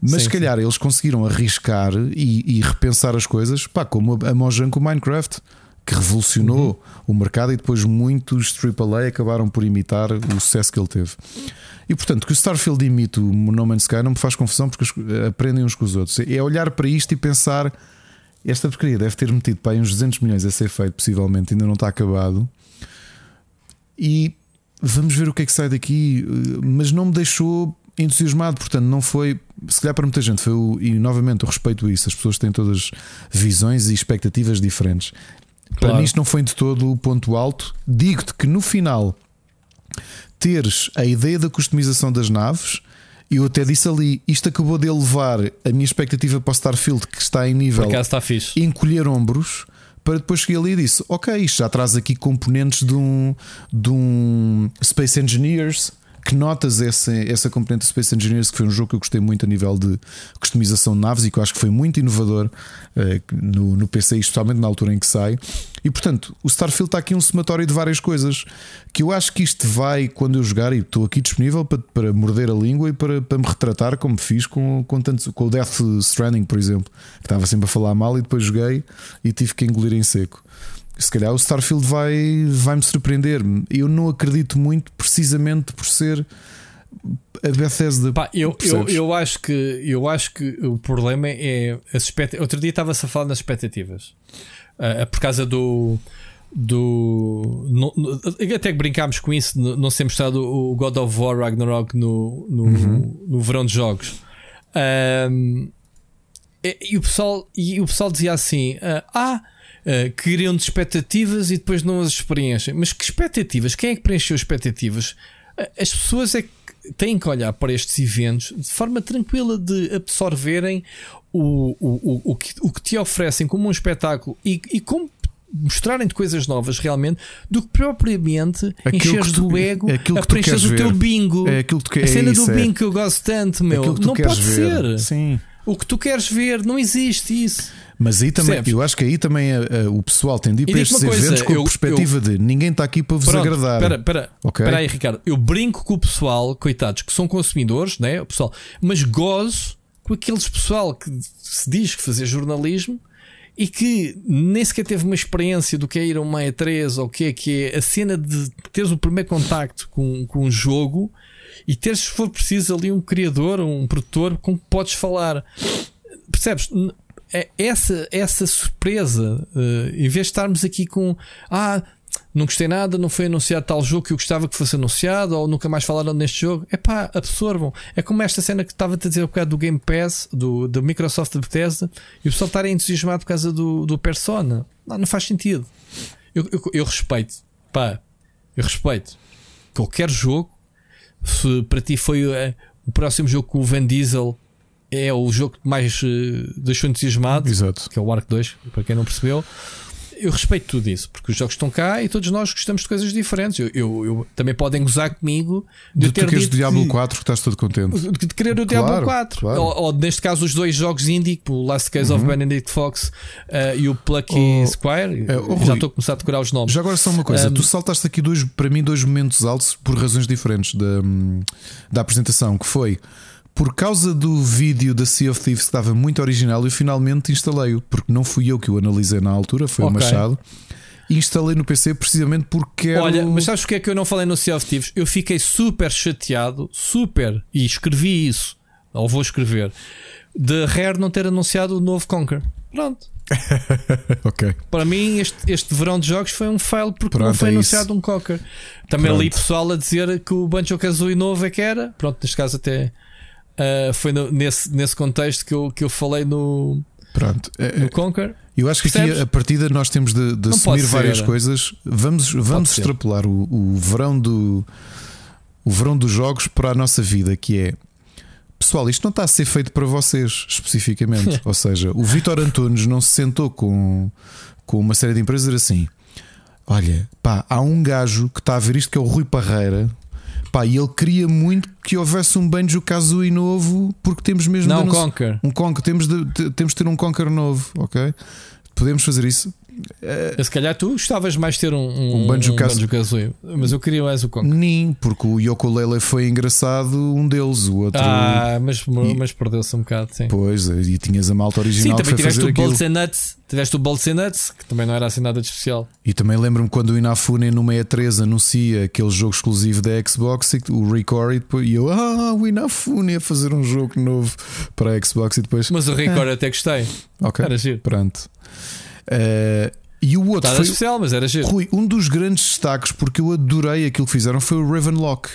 Speaker 2: Mas se calhar sim. eles conseguiram arriscar e, e, repensar as coisas, pá, como a Mojang com o Minecraft que revolucionou uhum. o mercado e depois muitos AAA acabaram por imitar o sucesso que ele teve. E portanto, que o Starfield imite o No Man's Sky não me faz confusão porque aprendem uns com os outros. É olhar para isto e pensar: esta porcaria deve ter metido para aí uns 200 milhões a ser feito, possivelmente, ainda não está acabado. E vamos ver o que é que sai daqui, mas não me deixou entusiasmado, portanto, não foi. Se calhar para muita gente foi o, e novamente eu respeito isso, as pessoas têm todas visões e expectativas diferentes. Claro. Para mim, isto não foi de todo o ponto alto. Digo-te que no final, teres a ideia da customização das naves. Eu até disse ali, isto acabou de elevar a minha expectativa para o Starfield, que está em nível
Speaker 3: está fixe.
Speaker 2: encolher ombros, para depois cheguei ali e disse: Ok, isto já traz aqui componentes de um, de um Space Engineers que notas essa, essa componente de Space Engineers, que foi um jogo que eu gostei muito a nível de customização de naves e que eu acho que foi muito inovador uh, no, no PC, especialmente na altura em que sai. E portanto, o Starfield está aqui um somatório de várias coisas que eu acho que isto vai, quando eu jogar, e estou aqui disponível para, para morder a língua e para, para me retratar, como fiz com, com, tanto, com o Death Stranding, por exemplo, que estava sempre a falar mal e depois joguei e tive que engolir em seco se calhar o Starfield vai, vai me surpreender. Eu não acredito muito, precisamente por ser a Bethesda.
Speaker 3: Pá, eu, eu, eu, acho que, eu acho que o problema é as expectativas. Outro dia estava-se a falar nas expectativas uh, por causa do. Do no, no, até que brincámos com isso, não, não ser mostrado o God of War Ragnarok no, no, uhum. no verão de jogos. Um, e, e, o pessoal, e o pessoal dizia assim: uh, Ah, uh, criam de expectativas e depois não as preenchem. Mas que expectativas? Quem é que preencheu expectativas? As pessoas é que têm que olhar para estes eventos de forma tranquila de absorverem o, o, o, o, que, o que te oferecem como um espetáculo e, e como mostrarem-te coisas novas realmente do que propriamente
Speaker 2: Aquilo
Speaker 3: encheres
Speaker 2: que tu-
Speaker 3: do ego
Speaker 2: é
Speaker 3: a preencheres o teu bingo.
Speaker 2: É aquilo que
Speaker 3: a cena
Speaker 2: é
Speaker 3: do
Speaker 2: isso, é.
Speaker 3: bingo que eu gosto tanto, meu. Não pode
Speaker 2: ver.
Speaker 3: ser.
Speaker 2: Sim.
Speaker 3: O que tu queres ver, não existe isso.
Speaker 2: Mas aí também,
Speaker 3: Percebes?
Speaker 2: eu acho que aí também eh, eh, o pessoal tem de ir para estes
Speaker 3: coisa,
Speaker 2: eventos com
Speaker 3: eu-
Speaker 2: a perspectiva de ninguém está aqui para vos
Speaker 3: Pronto,
Speaker 2: agradar.
Speaker 3: Espera, espera,
Speaker 2: Ok?
Speaker 3: espera aí, Ricardo. Eu brinco com o pessoal, coitados, que são consumidores, né? O pessoal, mas gozo com aqueles pessoal que se diz que fazer jornalismo e que nem sequer teve uma experiência do que é ir a uma E3 ou o que é que é a cena de teres o primeiro contacto com, com um jogo e teres, se for preciso, ali um criador, um produtor com que podes falar. Percebes? É essa, essa surpresa, eh, em vez de estarmos aqui com ah, não gostei nada, não foi anunciado tal jogo que eu gostava que fosse anunciado, ou nunca mais falaram neste jogo, é pá, absorvam. É como esta cena que estava a dizer um bocado do Game Pass, do, do Microsoft de Bethesda, e o pessoal estar entusiasmado por causa do, do Persona. Não, não faz sentido. Eu, eu, eu respeito, pá, eu respeito qualquer jogo. Se para ti foi eh, o próximo jogo com o Van Diesel é o jogo que mais eh, deixou entusiasmado,
Speaker 2: Exato.
Speaker 3: que é o Arc 2, para quem não percebeu. Eu respeito tudo isso, porque os jogos estão cá e todos nós gostamos de coisas diferentes. Eu, eu- eu- também podem gozar comigo de
Speaker 2: De tu
Speaker 3: ter
Speaker 2: queres
Speaker 3: dito
Speaker 2: Diablo
Speaker 3: que-
Speaker 2: 4 que estás todo contente.
Speaker 3: de de querer o Diablo
Speaker 2: Claro,
Speaker 3: 4.
Speaker 2: claro.
Speaker 3: Ou, ou, neste caso, os dois jogos indie, tipo o Last Case of Benedict Fox eh, e o Plucky
Speaker 2: Oh,
Speaker 3: Squire.
Speaker 2: é, oh,
Speaker 3: Já estou a começar a decorar os nomes.
Speaker 2: Já agora só uma coisa,
Speaker 3: Um,
Speaker 2: tu saltaste aqui dois, para mim, dois momentos altos por razões diferentes da, da apresentação, que foi por causa do vídeo da Sea of Thieves que estava muito original, eu finalmente instalei-o, porque não fui eu que o analisei na altura, foi o
Speaker 3: Ok.
Speaker 2: Machado. E instalei no PC precisamente porque quero.
Speaker 3: Olha, mas sabes o que é que eu não falei no Sea of Thieves? Eu fiquei super chateado, super, e escrevi isso, ou vou escrever, de Rare não ter anunciado o novo Conquer. Pronto.
Speaker 2: ok.
Speaker 3: Para mim, este, este verão de jogos foi um fail porque não
Speaker 2: Pronto,
Speaker 3: foi
Speaker 2: é
Speaker 3: anunciado um Conquer. Também li
Speaker 2: Pronto.
Speaker 3: pessoal a dizer que o Banjo Kazooie novo é que era. Pronto, neste caso, até ah, foi no- nesse, nesse contexto que eu, que eu falei no,
Speaker 2: Pronto. É,
Speaker 3: no Conquer.
Speaker 2: Eu acho que aqui
Speaker 3: Percebes?
Speaker 2: a partida nós temos de, de assumir várias coisas. Vamos, vamos extrapolar o, o verão do o verão dos jogos para a nossa vida, que é pessoal, isto não está a ser feito para vocês especificamente. Ou seja, o Vitor Antunes não se sentou com, com uma série de empresas assim. Olha, pá, há um gajo que está a ver isto que é o Rui Parreira. Pá, e ele queria muito que houvesse um Banjo Kazooie novo porque temos mesmo
Speaker 3: Não,
Speaker 2: anunci-
Speaker 3: Conquer.
Speaker 2: um Conquer, temos de, de- temos de ter um Conquer novo, ok? Podemos fazer isso.
Speaker 3: Se calhar tu gostavas mais de ter um, um,
Speaker 2: Um Banjo
Speaker 3: um
Speaker 2: Kazooie.
Speaker 3: Kazooie, mas eu queria mais o Conquer.
Speaker 2: Nem, porque o Yoko foi engraçado, um deles, o outro.
Speaker 3: Ah, mas,
Speaker 2: E-
Speaker 3: mas perdeu-se um bocado, sim.
Speaker 2: Pois, e tinhas a malta
Speaker 3: Sim,
Speaker 2: original que
Speaker 3: também
Speaker 2: foi
Speaker 3: tiveste o. Bolts and Nuts. Tiveste o Bolts and Nuts, que também não era assim nada de especial.
Speaker 2: E também lembro-me quando o Inafune no 63 anuncia aquele jogo exclusivo da Xbox, e o Record, e, depois, e eu, ah, o Inafune a fazer um jogo novo para a Xbox e depois.
Speaker 3: Mas o
Speaker 2: Ah.
Speaker 3: Record até gostei.
Speaker 2: ok,
Speaker 3: Era giro.
Speaker 2: pronto. Eh, e o outro foi.
Speaker 3: especial, mas era giro.
Speaker 2: Rui, um dos grandes destaques, porque eu adorei aquilo que fizeram, foi o Ravenlock.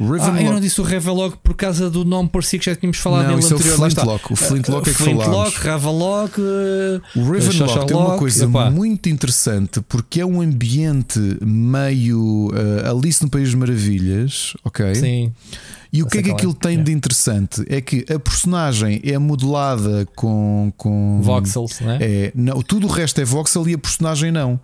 Speaker 2: O
Speaker 3: Ah, eu
Speaker 2: Ravenlock.
Speaker 3: não disse o Revelock por causa do nome por si que já tínhamos falado
Speaker 2: Não,
Speaker 3: nele
Speaker 2: isso é o
Speaker 3: anterior. Lá está.
Speaker 2: Flintlock. O Flintlock é que falámos.
Speaker 3: Flintlock, Ravelock, eh,
Speaker 2: O Ravenlock tem uma coisa
Speaker 3: epá.
Speaker 2: muito interessante porque é um ambiente meio uh, Alice no País das Maravilhas, ok?
Speaker 3: Sim.
Speaker 2: E o que é que
Speaker 3: qual é.
Speaker 2: aquilo tem de interessante? É que a personagem é modelada com. com
Speaker 3: Voxels, né?
Speaker 2: É, não, tudo o resto é voxel e a personagem não.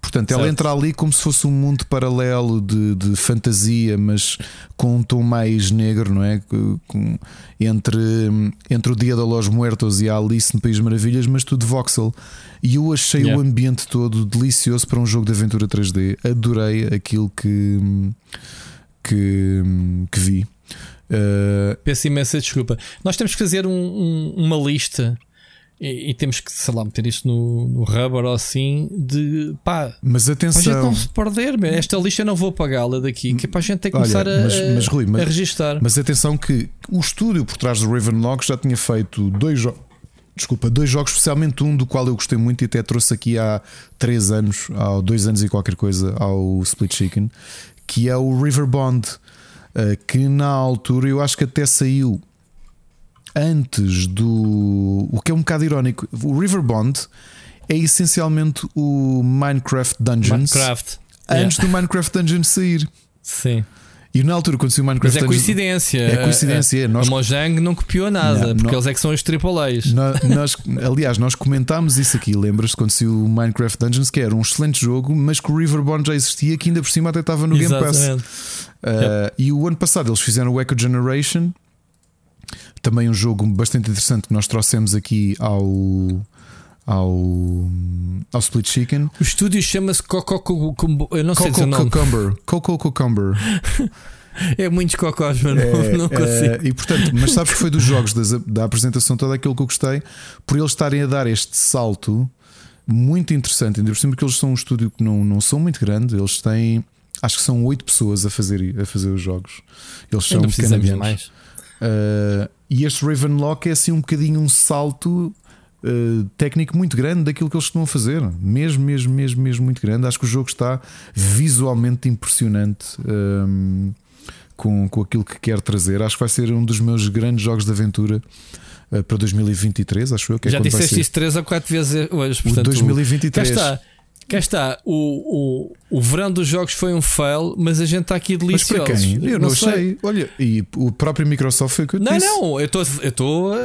Speaker 2: Portanto, ela
Speaker 3: Certo.
Speaker 2: entra ali como se fosse um mundo paralelo de, de fantasia, mas com um tom mais negro, não é? Com- entre, entre o Dia de los Muertos e a Alice no País Maravilhas, mas tudo voxel. E eu achei
Speaker 3: Yeah.
Speaker 2: o ambiente todo delicioso para um jogo de aventura 3D. Adorei aquilo que, que, que vi. Uh,
Speaker 3: Peço imensa desculpa. Nós temos que fazer um- um- uma lista e, e temos que, sei lá, meter isto no, no rubber ou assim de pá.
Speaker 2: mas
Speaker 3: Para a gente
Speaker 2: atenção.
Speaker 3: não se perder, meu. esta lista eu não vou pagá-la daqui, que é para a gente ter que
Speaker 2: Olha,
Speaker 3: começar a,
Speaker 2: mas- mas, Rui, mas-
Speaker 3: a registar.
Speaker 2: Mas atenção que o estúdio por trás do Ravenlock já tinha feito dois jogos. Desculpa, dois jogos, especialmente um do qual eu gostei muito e até trouxe aqui há três anos, há dois anos e qualquer coisa, ao Split Chicken, que é o River Bond, eh, que na altura eu acho que até saiu antes do. O que é um bocado irónico. O River Bond é essencialmente o Minecraft Dungeons
Speaker 3: Minecraft.
Speaker 2: antes do Minecraft Dungeons sair.
Speaker 3: Sim.
Speaker 2: E na altura, quando saiu o Minecraft
Speaker 3: Mas é
Speaker 2: Dungeons-
Speaker 3: coincidência.
Speaker 2: É coincidência,
Speaker 3: A,
Speaker 2: nós-
Speaker 3: a Mojang não copiou nada,
Speaker 2: Não,
Speaker 3: porque
Speaker 2: não-
Speaker 3: eles é que são os AAAs.
Speaker 2: No- Nós, aliás, nós comentámos isso aqui. Lembras-te quando saiu o Minecraft Dungeons, que era um excelente jogo, mas que o Riverborn já existia, que ainda por cima até estava no Game Pass.
Speaker 3: Exatamente.
Speaker 2: Uh, E o ano passado eles fizeram o Echo Generation, também um jogo bastante interessante que nós trouxemos aqui ao. ao, ao Split Chicken.
Speaker 3: O estúdio chama-se Coco Cucumber. Eu não sei dizer
Speaker 2: Coco. Cucumber. Coco Cucumber.
Speaker 3: É muitos cocós, mas
Speaker 2: É,
Speaker 3: não, não consigo.
Speaker 2: é, e portanto, mas sabes que foi dos jogos das- da apresentação toda aquilo que eu gostei, por eles estarem a dar este salto muito interessante, ainda por cima que eles são um estúdio que não, não são muito grande, eles têm acho que são oito pessoas a fazer, a fazer os jogos. Eles são canadianos.
Speaker 3: mais.
Speaker 2: Uh, e este Ravenlock é assim um bocadinho um salto uh, técnico muito grande daquilo que eles costumam fazer. Mesmo, mesmo, mesmo, mesmo muito grande. Acho que o jogo está visualmente impressionante um, com, com aquilo que quer trazer. Acho que vai ser um dos meus grandes jogos de aventura uh, para 2023. Acho eu que é
Speaker 3: Já disseste isso três ou quatro vezes hoje.
Speaker 2: O
Speaker 3: Portanto,
Speaker 2: 2023.
Speaker 3: Cá está. Cá está. O, o, o verão dos jogos foi um fail, mas a gente está aqui
Speaker 2: Mas para
Speaker 3: delicioso.
Speaker 2: quem? Eu não, sei. Olha, e o próprio Microsoft foi o que eu
Speaker 3: Não,
Speaker 2: disse.
Speaker 3: não, eu estou eu estou a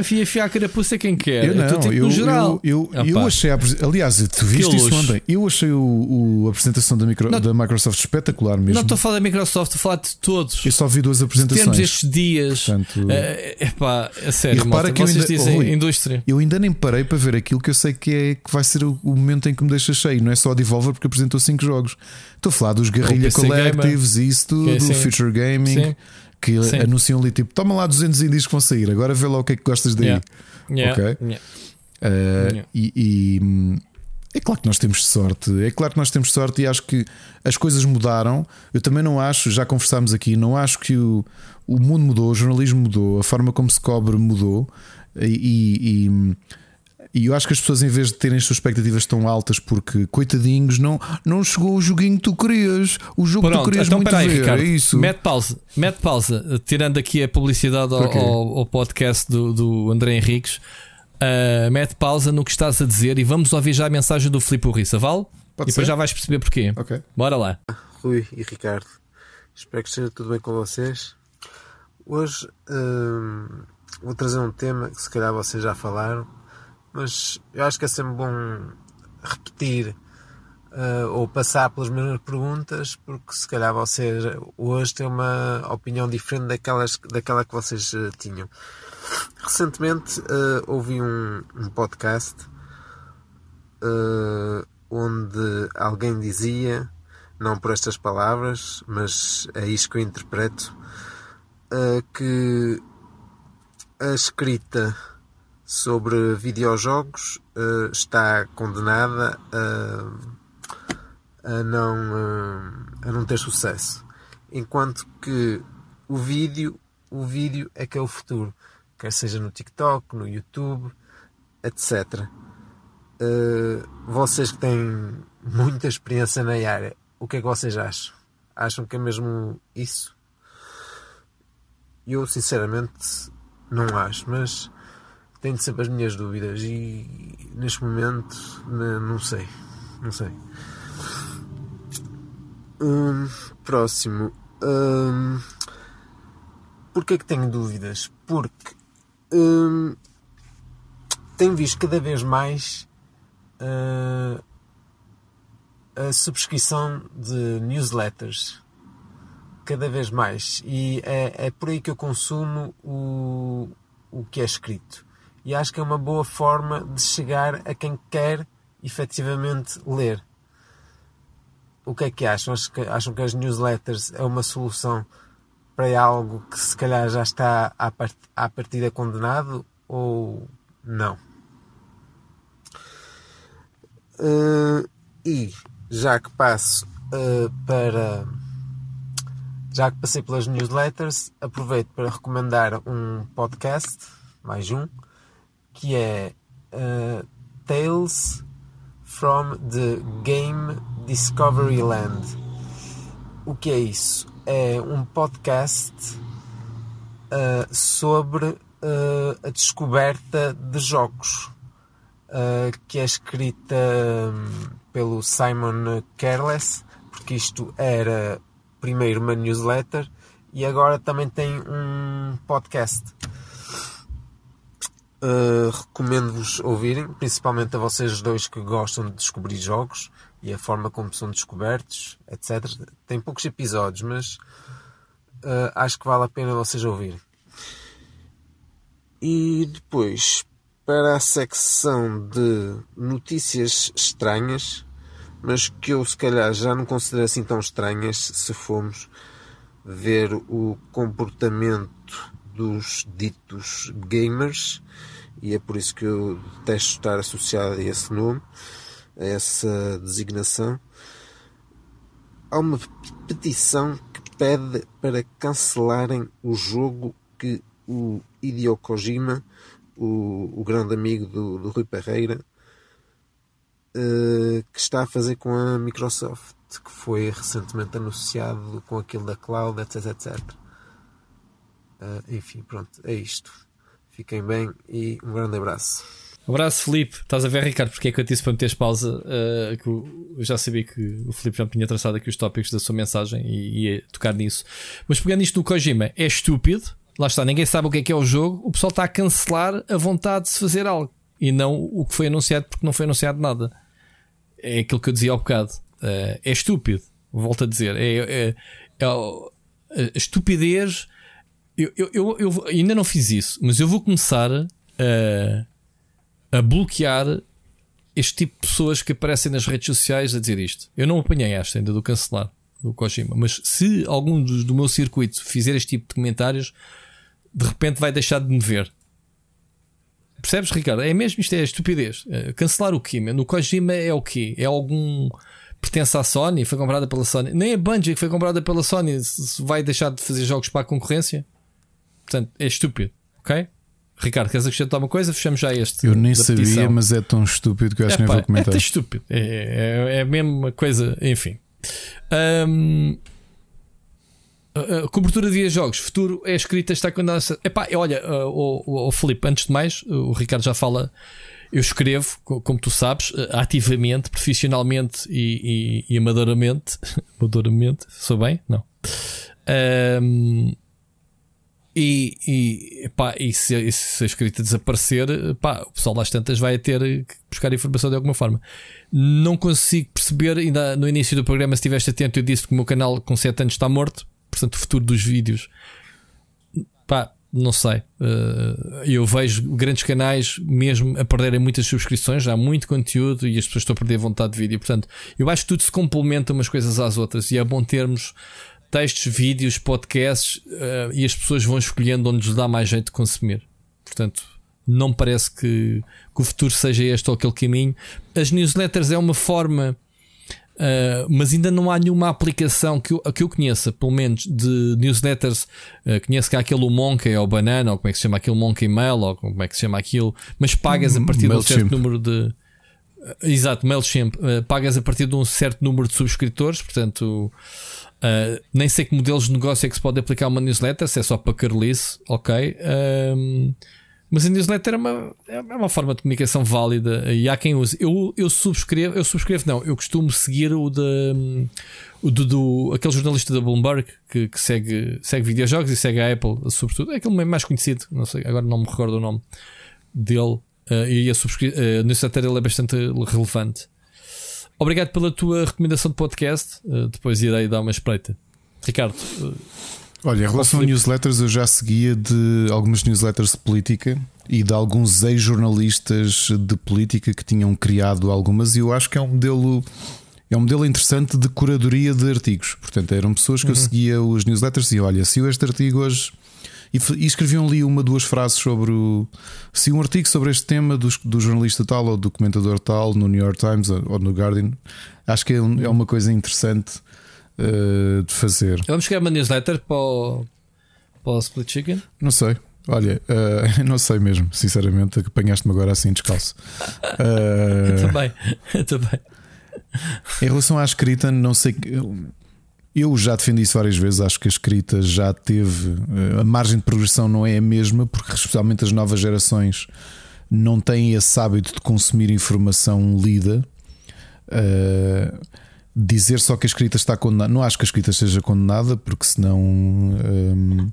Speaker 3: afiar a carapuça quem quer.
Speaker 2: Eu não,
Speaker 3: estou tipo
Speaker 2: eu,
Speaker 3: no geral.
Speaker 2: eu, eu, eu
Speaker 3: Opa.
Speaker 2: achei, a aliás, tu viste isso ontem. Eu achei o, o- a apresentação da, micro-
Speaker 3: Não.
Speaker 2: da Microsoft espetacular mesmo.
Speaker 3: Não estou a falar da Microsoft, estou a falar de todos.
Speaker 2: Eu só vi duas apresentações.
Speaker 3: Temos estes dias.
Speaker 2: Portanto,
Speaker 3: É epá, a sério,
Speaker 2: E repara
Speaker 3: malta,
Speaker 2: que eu
Speaker 3: vocês
Speaker 2: ainda-
Speaker 3: dizem
Speaker 2: Rui,
Speaker 3: indústria.
Speaker 2: Eu ainda nem parei para ver aquilo que eu sei que, é, que vai ser o, o momento em que me deixa cheio. Não é só a Devolver porque apresentou 5 jogos. Estou a falar dos Guerrilla Collectives e isso tudo, do
Speaker 3: sim.
Speaker 2: Future Gaming,
Speaker 3: Sim.
Speaker 2: que
Speaker 3: Sim.
Speaker 2: anunciam ali tipo: toma lá 200 indies que vão sair, agora vê lá o que é que gostas daí.
Speaker 3: Yeah. Yeah,
Speaker 2: Ok.
Speaker 3: yeah.
Speaker 2: Uh, e, e, hum, é claro que nós temos sorte, é claro que nós temos sorte e acho que as coisas mudaram. Eu também não acho, já conversámos aqui, não acho que o, o mundo mudou, o jornalismo mudou, a forma como se cobre mudou e, e- e- eu acho que as pessoas, em vez de terem as suas expectativas tão altas, porque coitadinhos, não, não chegou o joguinho que tu querias, o jogo que tu
Speaker 3: Pronto,
Speaker 2: querias
Speaker 3: então
Speaker 2: muito
Speaker 3: peraí,
Speaker 2: ver,
Speaker 3: Ricardo.
Speaker 2: é isso.
Speaker 3: Mete pausa, mete pausa, tirando aqui a publicidade ao, ao- ao podcast do, do André Henriques. uh, mete pausa no que estás a dizer e vamos ouvir já a mensagem do Filipe Urriça, vale?
Speaker 2: Pode
Speaker 3: e depois
Speaker 2: ser?
Speaker 3: já vais perceber porquê.
Speaker 2: Ok.
Speaker 3: Bora lá.
Speaker 6: Rui e Ricardo. Espero que esteja tudo bem com vocês. Hoje hum, vou trazer um tema que se calhar vocês já falaram, mas eu acho que é sempre bom repetir ah, ou passar pelas mesmas perguntas, porque se calhar vocês hoje têm uma opinião diferente daquelas, daquela que vocês eh, tinham. Recentemente ah, ouvi um, um podcast onde alguém dizia não por estas palavras, mas é isto que eu interpreto, uh, que a escrita sobre videojogos uh, está condenada a, a, não, uh, a não ter sucesso. Enquanto que o vídeo, o vídeo é que é o futuro, quer seja no TikTok, no YouTube, etc. Uh, vocês que têm muita experiência na área, o que é que vocês acham? Acham que é mesmo isso? Eu sinceramente não acho, mas tenho sempre as minhas dúvidas e neste momento não sei. Não sei. Hum, próximo. Hum, Porquê que tenho dúvidas? Porque hum, tenho visto cada vez mais uh, a subscrição de newsletters cada vez mais e é, é por aí que eu consumo o, o que é escrito e acho que é uma boa forma de chegar a quem quer efetivamente ler o que é que acham? Acham que, as newsletters é uma solução para algo que se calhar já está à partida condenado ou não? Uh, e já que passo uh, para. Já que passei pelas newsletters, aproveito para recomendar um podcast, mais um, que é uh, Tales from the Game Discovery Land. O que é isso? É um podcast uh, sobre uh, a descoberta de jogos. Que é escrita um, pelo Simon Careless, porque isto era primeiro uma newsletter e agora também tem um podcast. Uh, Recomendo-vos ouvirem, principalmente a vocês dois que gostam de descobrir jogos e a forma como são descobertos, etc. Tem poucos episódios, mas uh, acho que vale a pena vocês ouvirem. E depois, para a secção de notícias estranhas, mas que eu se calhar já não considero assim tão estranhas se formos ver o comportamento dos ditos gamers, e é por isso que eu detesto estar associado a esse nome, a essa designação. Há uma petição que pede para cancelarem o jogo que o Hideo Kojima, o, o grande amigo do, do Rui Pereira, uh, que está a fazer com a Microsoft, que foi recentemente anunciado com aquilo da cloud, etc, etc. Uh, enfim, pronto, é isto. Fiquem bem e um grande abraço.
Speaker 3: Abraço, Felipe. Estás a ver, Ricardo, porque é que eu disse para meteres pausa? Uh, que eu já sabia que o Felipe já me tinha traçado aqui os tópicos da sua mensagem e ia tocar nisso. Mas pegando isto no Kojima, é estúpido. Lá está, ninguém sabe o que é que é o jogo. O pessoal está a cancelar a vontade de se fazer algo e não o que foi anunciado, porque não foi anunciado nada é aquilo que eu dizia ao bocado. Uh, é estúpido, volto a dizer. É, é, é a estupidez. Eu, eu, eu, eu, ainda não fiz isso, mas eu vou começar a, a bloquear este tipo de pessoas que aparecem nas redes sociais a dizer isto. Eu não apanhei esta ainda do cancelar do Kojima, mas se algum dos, do meu circuito fizer este tipo de comentários, de repente vai deixar de me ver. Percebes, Ricardo? É mesmo isto, é estupidez. Uh, cancelar o quê? No Kojima é o quê? É algum. pertence à Sony? Foi comprada pela Sony? Nem a Bungie que foi comprada pela Sony vai deixar de fazer jogos para a concorrência? Portanto, é estúpido, ok? Ricardo, queres acrescentar uma coisa? Fechamos já este.
Speaker 2: Eu nem sabia, petição. mas é tão estúpido que eu acho que nem vou comentar.
Speaker 3: É estúpido. É, é, é a mesma coisa, enfim. Um, a cobertura de jogos futuro é escrita, está quando Epá, olha, uh, o, o, Felipe, antes de mais, o Ricardo já fala. Eu escrevo, como tu sabes, uh, ativamente, profissionalmente e, e, e amadoramente. amadoramente, sou bem? Não. Um, e, e, epá, e, se, se a escrita desaparecer, epá, o pessoal às tantas vai ter que buscar informação de alguma forma. Não consigo perceber, ainda no início do programa, se estiveste atento, eu disse que o meu canal com 7 anos está morto portanto, o futuro dos vídeos, pá, não sei. Uh, eu vejo grandes canais mesmo a perderem muitas subscrições, já há muito conteúdo e as pessoas estão a perder vontade de vídeo. Portanto, eu acho que tudo se complementa umas coisas às outras e é bom termos textos, vídeos, podcasts uh, e as pessoas vão escolhendo onde lhes dá mais jeito de consumir. Portanto, não parece que, que o futuro seja este ou aquele caminho. As newsletters é uma forma Uh, mas ainda não há nenhuma aplicação que eu, que eu conheça, pelo menos de newsletters. Uh, conheço que há aquele Monkey ou Banana, ou como é que se chama aquele Monkey Mail, ou como é que se chama aquilo, mas pagas a partir de um certo número de. Uh, exato, MailChimp. pagas a partir de um certo número de subscritores, portanto. Nem sei que modelos de negócio é que se pode aplicar uma newsletter, se é só para carlice, ok. Mas a newsletter é uma, é uma forma de comunicação válida e há quem use. Eu, eu subscrevo, eu subscrevo, não, eu costumo seguir o de o do, do aquele jornalista da Bloomberg que, que, segue, segue videojogos e segue a Apple, sobretudo. É aquele mais conhecido, não sei, agora não me recordo o nome dele. Uh, e a, uh, a newsletter ele é bastante relevante. Obrigado pela tua recomendação de podcast. Uh, depois irei dar uma espreita. Ricardo. Uh,
Speaker 2: Olha, em relação a newsletters, eu já seguia de algumas newsletters de política e de alguns ex-jornalistas de política que tinham criado algumas, e eu acho que é um modelo. É um modelo interessante de curadoria de artigos. Portanto, eram pessoas que uhum. eu seguia os newsletters e olha, se este artigo hoje. E, e escreviam ali uma, duas frases sobre o. Se um artigo sobre este tema do, do jornalista tal ou do comentador tal no New York Times ou, ou no Guardian, acho que é, um, é uma coisa interessante uh, de fazer.
Speaker 3: Vamos criar uma newsletter para o, para o Split Chicken?
Speaker 2: Não sei. Olha, uh, não sei mesmo, sinceramente, apanhaste-me agora assim descalço.
Speaker 3: Uh, também, também.
Speaker 2: Em relação à escrita, não sei. Eu já defendi isso várias vezes. Acho que a escrita já teve. A margem de progressão não é a mesma, porque especialmente as novas gerações não têm esse hábito de consumir informação lida. Uh, dizer só que a escrita está condenada. Não acho que a escrita esteja condenada, porque senão. Hum,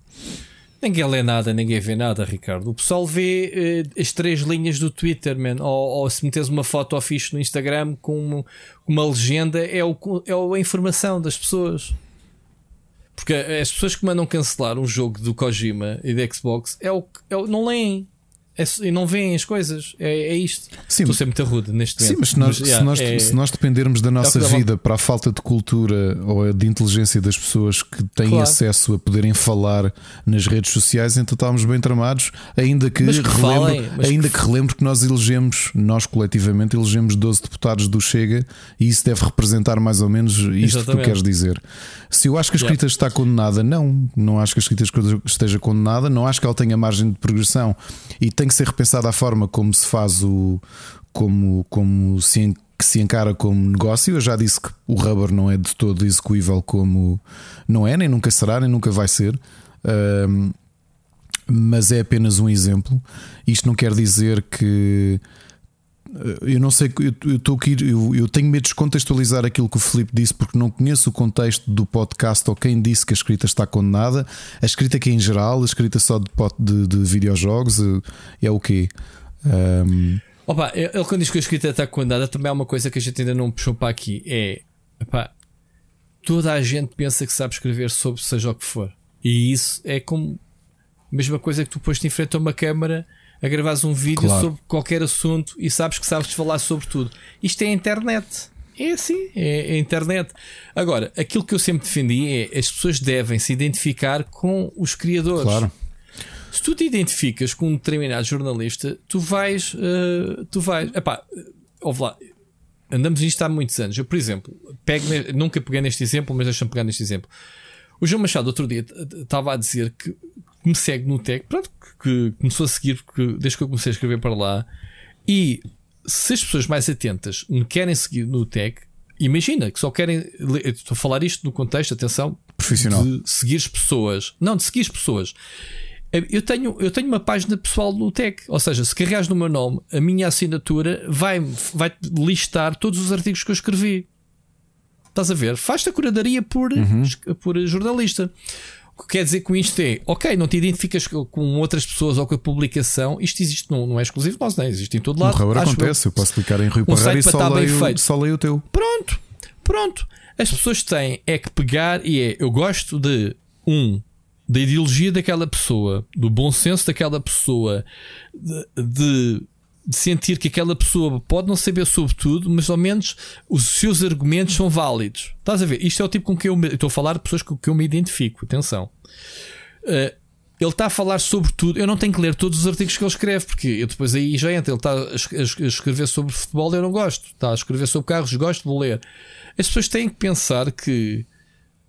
Speaker 3: Ninguém lê nada, ninguém vê nada, Ricardo. O pessoal vê uh, as três linhas do Twitter, man. Ou, ou se metes uma foto fixe no Instagram com uma, uma legenda, é, o, é a informação das pessoas. Porque as pessoas que mandam cancelar um jogo do Kojima e da Xbox é o, é o não leem. É, e não veem as coisas. É, é isto.
Speaker 2: Sim,
Speaker 3: Estou a ser muito rude neste
Speaker 2: Sim,
Speaker 3: momento.
Speaker 2: mas se nós,
Speaker 3: Mas,
Speaker 2: se,
Speaker 3: yeah,
Speaker 2: nós,
Speaker 3: é-
Speaker 2: se nós dependermos da nossa
Speaker 3: que dá
Speaker 2: vida para a falta de cultura ou de inteligência das pessoas que têm
Speaker 3: Claro.
Speaker 2: acesso a poderem falar nas redes sociais, então estávamos bem tramados. Ainda que,
Speaker 3: Mas que
Speaker 2: relembro,
Speaker 3: falem, mas
Speaker 2: ainda
Speaker 3: que-
Speaker 2: que relembro que nós elegemos, nós coletivamente elegemos 12 deputados do Chega e isso deve representar mais ou menos isto que tu
Speaker 3: Exatamente.
Speaker 2: queres dizer. Se eu acho que a
Speaker 3: Yeah.
Speaker 2: escrita está condenada, não, não acho que a escrita esteja condenada, não acho que ela tenha margem de progressão e tem que ser repensada a forma como se faz o. como, como se, que se encara como negócio. Eu já disse que o rubber não é de todo execuível como. não é, nem nunca será, nem nunca vai ser. Ahm, mas é apenas um exemplo. Isto não quer dizer que. Eh, Eu não sei, eu, estou aqui, eu, eu tenho medo de descontextualizar aquilo que o Filipe disse porque não conheço o contexto do podcast ou quem disse que a escrita está condenada. A escrita é em geral, a escrita só de, de, de videojogos eh, é o quê? Ahm,
Speaker 3: Opa, ele quando diz que a escrita está condenada, também há uma coisa que a gente ainda não puxou para aqui: é epá, toda a gente pensa que sabe escrever sobre seja o que for. E isso é como a mesma coisa que tu posto em frente a uma câmara a gravares um vídeo
Speaker 2: Claro.
Speaker 3: sobre qualquer assunto e sabes que sabes falar sobre tudo. Isto é a internet. É assim, é a internet. Agora, aquilo que eu sempre defendi é as pessoas devem se identificar com os criadores.
Speaker 2: claro.
Speaker 3: Se tu te identificas com um determinado jornalista, tu vais. eh, tu vais. Epá, ouve lá. Andamos nisto há muitos anos. Eu, por exemplo, pego, nunca peguei neste exemplo, mas deixa-me pegar neste exemplo. O João Machado, outro dia, estava a dizer que, me segue no tech, pronto, que, começou a seguir porque, desde que eu comecei a escrever para lá. E se as pessoas mais atentas me querem seguir no tech, imagina que só querem. le- eu Estou a falar isto no contexto, atenção,
Speaker 2: Profissional.
Speaker 3: de seguir pessoas. Não, de seguir pessoas. Eu tenho, eu tenho uma página pessoal no Tech, ou seja, se carregares no meu nome, a minha assinatura vai, vai listar todos os artigos que eu escrevi. Estás a ver? Faz-te a curadoria por, por jornalista. O que quer dizer com isto é, ok, não te identificas com outras pessoas ou com a publicação, isto existe, não, não é exclusivo nosso, não é? existe em todo lado.
Speaker 2: rubber
Speaker 3: acho eu.
Speaker 2: acontece. Eu posso clicar em Rui
Speaker 3: Um
Speaker 2: Parreira e só leio,
Speaker 3: feito.
Speaker 2: só leio o teu.
Speaker 3: Pronto, pronto. As pessoas têm é que pegar e é, eu gosto de um da ideologia daquela pessoa, do bom senso daquela pessoa, de- de sentir que aquela pessoa pode não saber sobre tudo, mas ao menos os seus argumentos são válidos. Estás a ver? Isto é o tipo com que eu me, estou a falar de pessoas com que eu me identifico. Atenção. Uh, ele está a falar sobre tudo. Eu não tenho que ler todos os artigos que ele escreve, porque eu depois aí já entro. Ele está a es- a es- a escrever sobre futebol, eu não gosto. Está a escrever sobre carros, gosto de ler. As pessoas têm que pensar que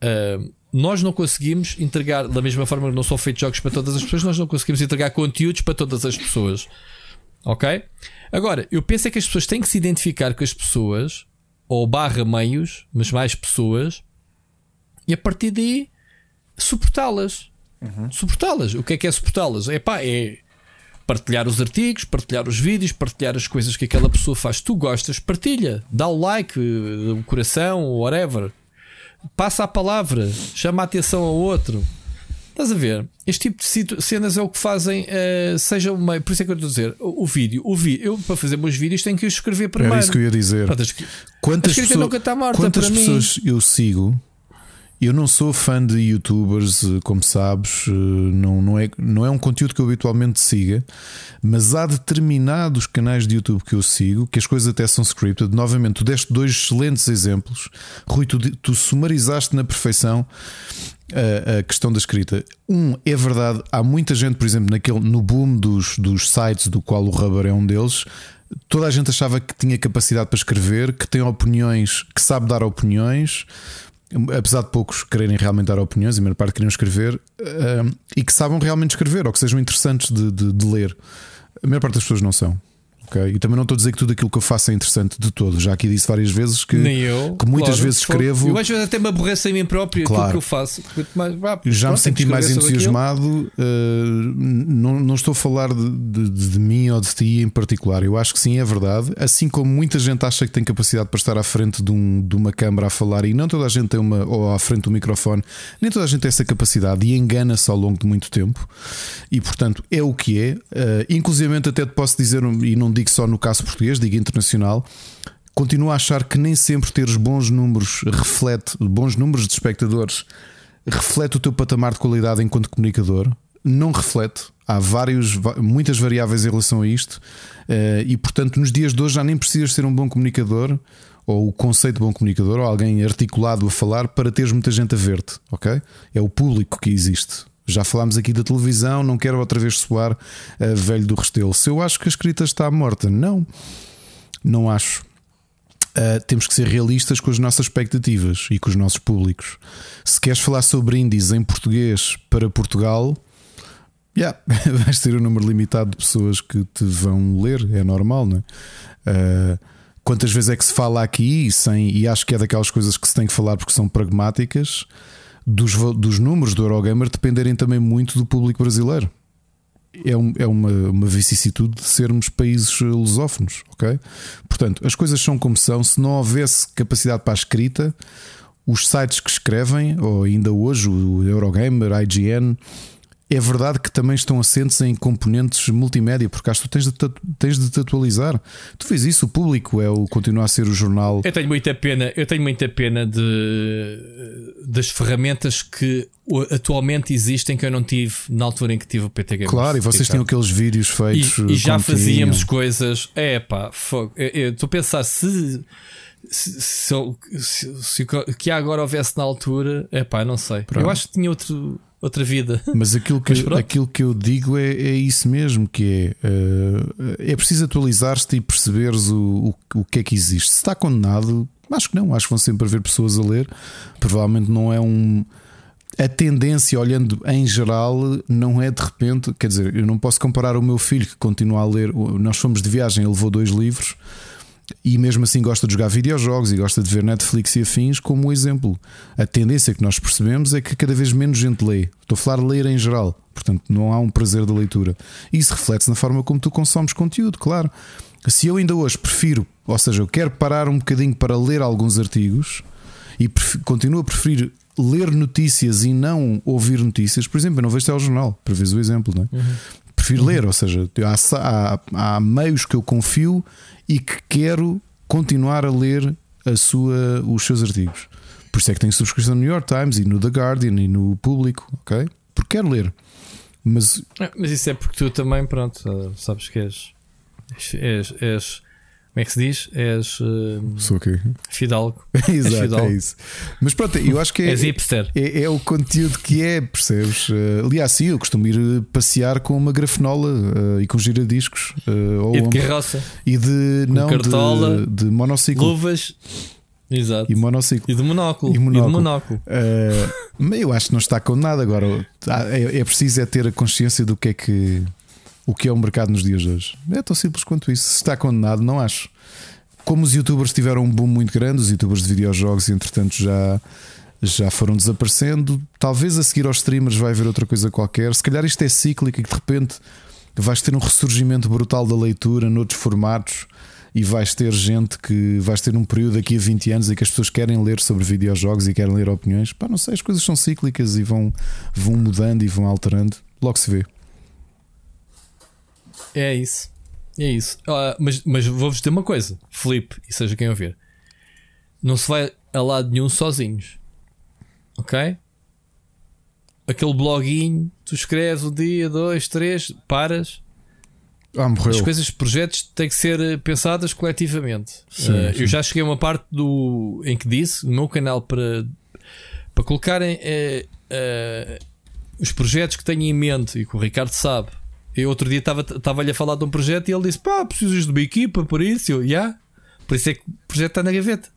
Speaker 3: uh, nós não conseguimos entregar, da mesma forma que não são feitos jogos para todas as pessoas, nós não conseguimos entregar conteúdos para todas as pessoas. Ok? Agora, eu penso é que as pessoas têm que se identificar com as pessoas, ou barra meios, mas mais pessoas, e a partir daí suportá-las. Suportá-las. O que é que é suportá-las? É pá, é partilhar os artigos, partilhar os vídeos, partilhar as coisas que aquela pessoa faz. Tu gostas, partilha, dá o like, o coração, whatever. Passa a palavra, chama a atenção ao outro. Estás a ver? Este tipo de cenas é o que fazem, eh, seja uma. Por isso é que eu estou a dizer, o, o vídeo, o vídeo, eu para fazer meus vídeos tenho que os escrever primeiro.
Speaker 2: Era isso que eu ia dizer.
Speaker 3: Pronto, as-
Speaker 2: Quantas,
Speaker 3: A escrita
Speaker 2: pessoas,
Speaker 3: nunca está morta
Speaker 2: quantas
Speaker 3: para mim.
Speaker 2: pessoas eu sigo? Eu não sou fã de youtubers, eh, como sabes, eh, não, não, é, não é um conteúdo que eu habitualmente siga, mas há determinados canais de YouTube que eu sigo que as coisas até são scripted. Novamente, tu deste dois excelentes exemplos. Rui, tu, tu sumarizaste na perfeição a, a questão da escrita. Um, é verdade, há muita gente, por exemplo, naquele, no boom dos, dos sites, do qual o Rubber é um deles, toda a gente achava que tinha capacidade para escrever, que tem opiniões, que sabe dar opiniões, apesar de poucos quererem realmente dar opiniões, e a maior parte queriam escrever, ah, e que sabem realmente escrever, ou que sejam interessantes de, de- de ler. A maior parte das pessoas não são. Okay? E também não estou a dizer que tudo aquilo que eu faço é interessante de todo. Já aqui disse várias vezes que,
Speaker 3: Nem eu,
Speaker 2: que muitas
Speaker 3: claro,
Speaker 2: vezes escrevo.
Speaker 3: Eu às vezes até me aborreço em mim próprio
Speaker 2: Claro.
Speaker 3: aquilo que eu faço. Mais, vá,
Speaker 2: Já me
Speaker 3: pronto,
Speaker 2: senti
Speaker 3: tenho que
Speaker 2: mais entusiasmado. uh, não, não estou a falar de, de- de mim ou de ti em particular. Eu acho que sim, é verdade. Assim como muita gente acha que tem capacidade para estar à frente de, um- de uma câmara a falar e não toda a gente tem uma, ou à frente do microfone, nem toda a gente tem essa capacidade e engana-se ao longo de muito tempo. E portanto é o que é. Uh, inclusivamente, até te posso dizer, e não digo só no caso português, digo internacional. Continuo a achar que nem sempre teres bons números reflete, bons números de espectadores reflete o teu patamar de qualidade enquanto comunicador. Não reflete. Há vários, muitas variáveis em relação a isto. Eh, e portanto, nos dias de hoje já nem precisas ser um bom comunicador ou o conceito de bom comunicador ou alguém articulado a falar para teres muita gente a ver-te, ok? É o público que existe. Já falámos aqui da televisão, não quero outra vez soar eh, velho do Restelo. Se eu acho que a escrita está morta, não, não acho. Uh, temos que ser realistas com as nossas expectativas e com os nossos públicos. Se queres falar sobre índices em português para Portugal, yeah, vais ter um número limitado de pessoas que te vão ler, é normal, não é? Uh, quantas vezes é que se fala aqui sem, e acho que é daquelas coisas que se tem que falar porque são pragmáticas, dos, dos números do Eurogamer dependerem também muito do público brasileiro é, um- é uma, uma vicissitude de sermos países lusófonos, ok? Portanto, as coisas são como são. Se não houvesse capacidade para a escrita, os sites que escrevem, ou ainda hoje o Eurogamer, IGN, é verdade que também estão assentes em componentes multimédia, porque acho que tu tens de, te- tens de te atualizar. Tu fez isso, o público é o continua a ser o jornal.
Speaker 3: Eu tenho muita pena, eu tenho muita pena de das ferramentas que atualmente existem que eu não tive na altura em que tive o PT Games.
Speaker 2: Claro, e vocês tinham aqueles vídeos feitos.
Speaker 3: e, e já
Speaker 2: como
Speaker 3: fazíamos
Speaker 2: tinham.
Speaker 3: coisas. É pá, fogo. Estou a pensar se. Se, se, se- se o que agora houvesse na altura, é pá, não sei.
Speaker 2: Pronto.
Speaker 3: Eu acho que tinha outro, outra vida.
Speaker 2: Mas aquilo que,
Speaker 3: Mas
Speaker 2: aquilo que eu digo é, é isso mesmo: que é, eh, é preciso atualizar-te e perceberes o, o, o que é que existe. Se está condenado, acho que não, acho que vão sempre haver pessoas a ler. Provavelmente não é um. A tendência, olhando em geral, não é de repente. Quer dizer, eu não posso comparar o meu filho que continua a ler. Nós fomos de viagem, ele levou dois livros e mesmo assim gosta de jogar videojogos e gosta de ver Netflix e afins como exemplo. A tendência que nós percebemos é que cada vez menos gente lê. Estou a falar de ler em geral, portanto, não há um prazer da leitura. E isso reflete-se na forma como tu consomes conteúdo, claro. Se eu ainda hoje prefiro, ou seja, eu quero parar um bocadinho para ler alguns artigos e continuo a preferir ler notícias e não ouvir notícias, por exemplo, eu não vejo telejornal, para veres o exemplo, não é? Prefiro ler, ou seja, há, há, há meios que eu confio e que quero continuar a ler a sua, os seus artigos. Por isso é que tenho subscrição no New York Times e no The Guardian e no Público, ok? Porque quero ler. Mas
Speaker 3: Ah, Mas isso é porque tu também, pronto, ah, sabes que és. és, és como é que se diz? És ah,
Speaker 2: sou o quê?
Speaker 3: fidalgo.
Speaker 2: Exato,
Speaker 3: fidalgo.
Speaker 2: é isso. Mas pronto, eu acho que é, é, é o conteúdo que é, percebes? Uh, aliás, sim, eu costumo ir uh, passear com uma grafenola uh, e com giradiscos uh,
Speaker 3: E de carroça,
Speaker 2: e de não
Speaker 3: cartola,
Speaker 2: de, de monociclo
Speaker 3: luvas. Exato.
Speaker 2: e monociclo.
Speaker 3: E de monóculo.
Speaker 2: E
Speaker 3: E de
Speaker 2: monóculo.
Speaker 3: monóculo.
Speaker 2: Uh, mas eu acho que não está com nada agora. Tá, É, é preciso é ter a consciência do que é que o que é o mercado nos dias de hoje. É tão simples quanto isso. Se está condenado, não acho. Como os youtubers tiveram um boom muito grande, os youtubers de videojogos, entretanto, já, já foram desaparecendo. Talvez a seguir aos streamers vai haver outra coisa qualquer. Se calhar isto é cíclico e que de repente vais ter um ressurgimento brutal da leitura noutros formatos e vais ter gente que vais ter um período daqui a 20 anos em que as pessoas querem ler sobre videojogos e querem ler opiniões. Pá, não sei, as coisas são cíclicas e vão, vão mudando e vão alterando. Logo se vê.
Speaker 3: É isso. É isso. Ah, mas mas vou-vos dizer uma coisa, Felipe, e seja quem ouvir. Não se vai a lado nenhum sozinhos. Ok? Aquele bloguinho, tu escreves um dia, dois, três, paras.
Speaker 2: Ah, morreu.
Speaker 3: As coisas, projetos têm que ser pensadas coletivamente.
Speaker 2: Sim,
Speaker 3: Eh,
Speaker 2: sim.
Speaker 3: Eu já cheguei a uma parte do em que disse no meu canal para, para colocarem eh, eh, os projetos que tenho em mente e que o Ricardo sabe. Eu outro dia estava- estava-lhe a falar de um projeto e ele disse: pá, precisas de uma equipa para isso. Eu, já. Por isso é que o projeto está na gaveta.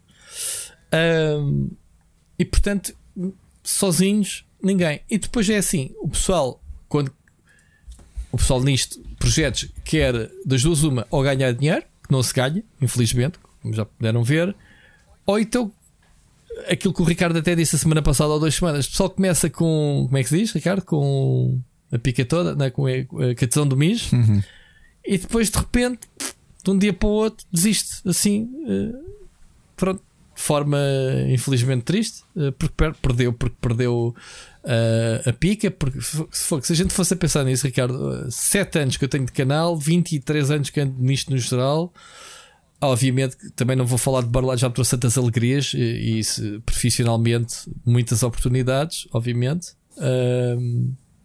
Speaker 3: Ahm, e portanto, sozinhos, ninguém. E depois é assim: o pessoal, quando o pessoal nisto projetos quer das duas uma, ou ganhar dinheiro, que não se ganha, infelizmente, como já puderam ver, ou então aquilo que o Ricardo até disse a semana passada ou duas semanas. O pessoal começa com. Como é que se diz, Ricardo? Com a pica toda, né? com a, a catesão do MIS,
Speaker 2: Uhum.
Speaker 3: e depois de repente, de um dia para o outro, desiste assim. eh, pronto, de forma infelizmente triste, eh, porque per- perdeu, porque perdeu eh, a pica. Porque se, for- se a gente fosse a pensar nisso, Ricardo, 7 anos que eu tenho de canal, 23 anos que ando nisto no geral. Obviamente, também não vou falar de Barlado, já me trouxe tantas alegrias e, e profissionalmente muitas oportunidades, obviamente.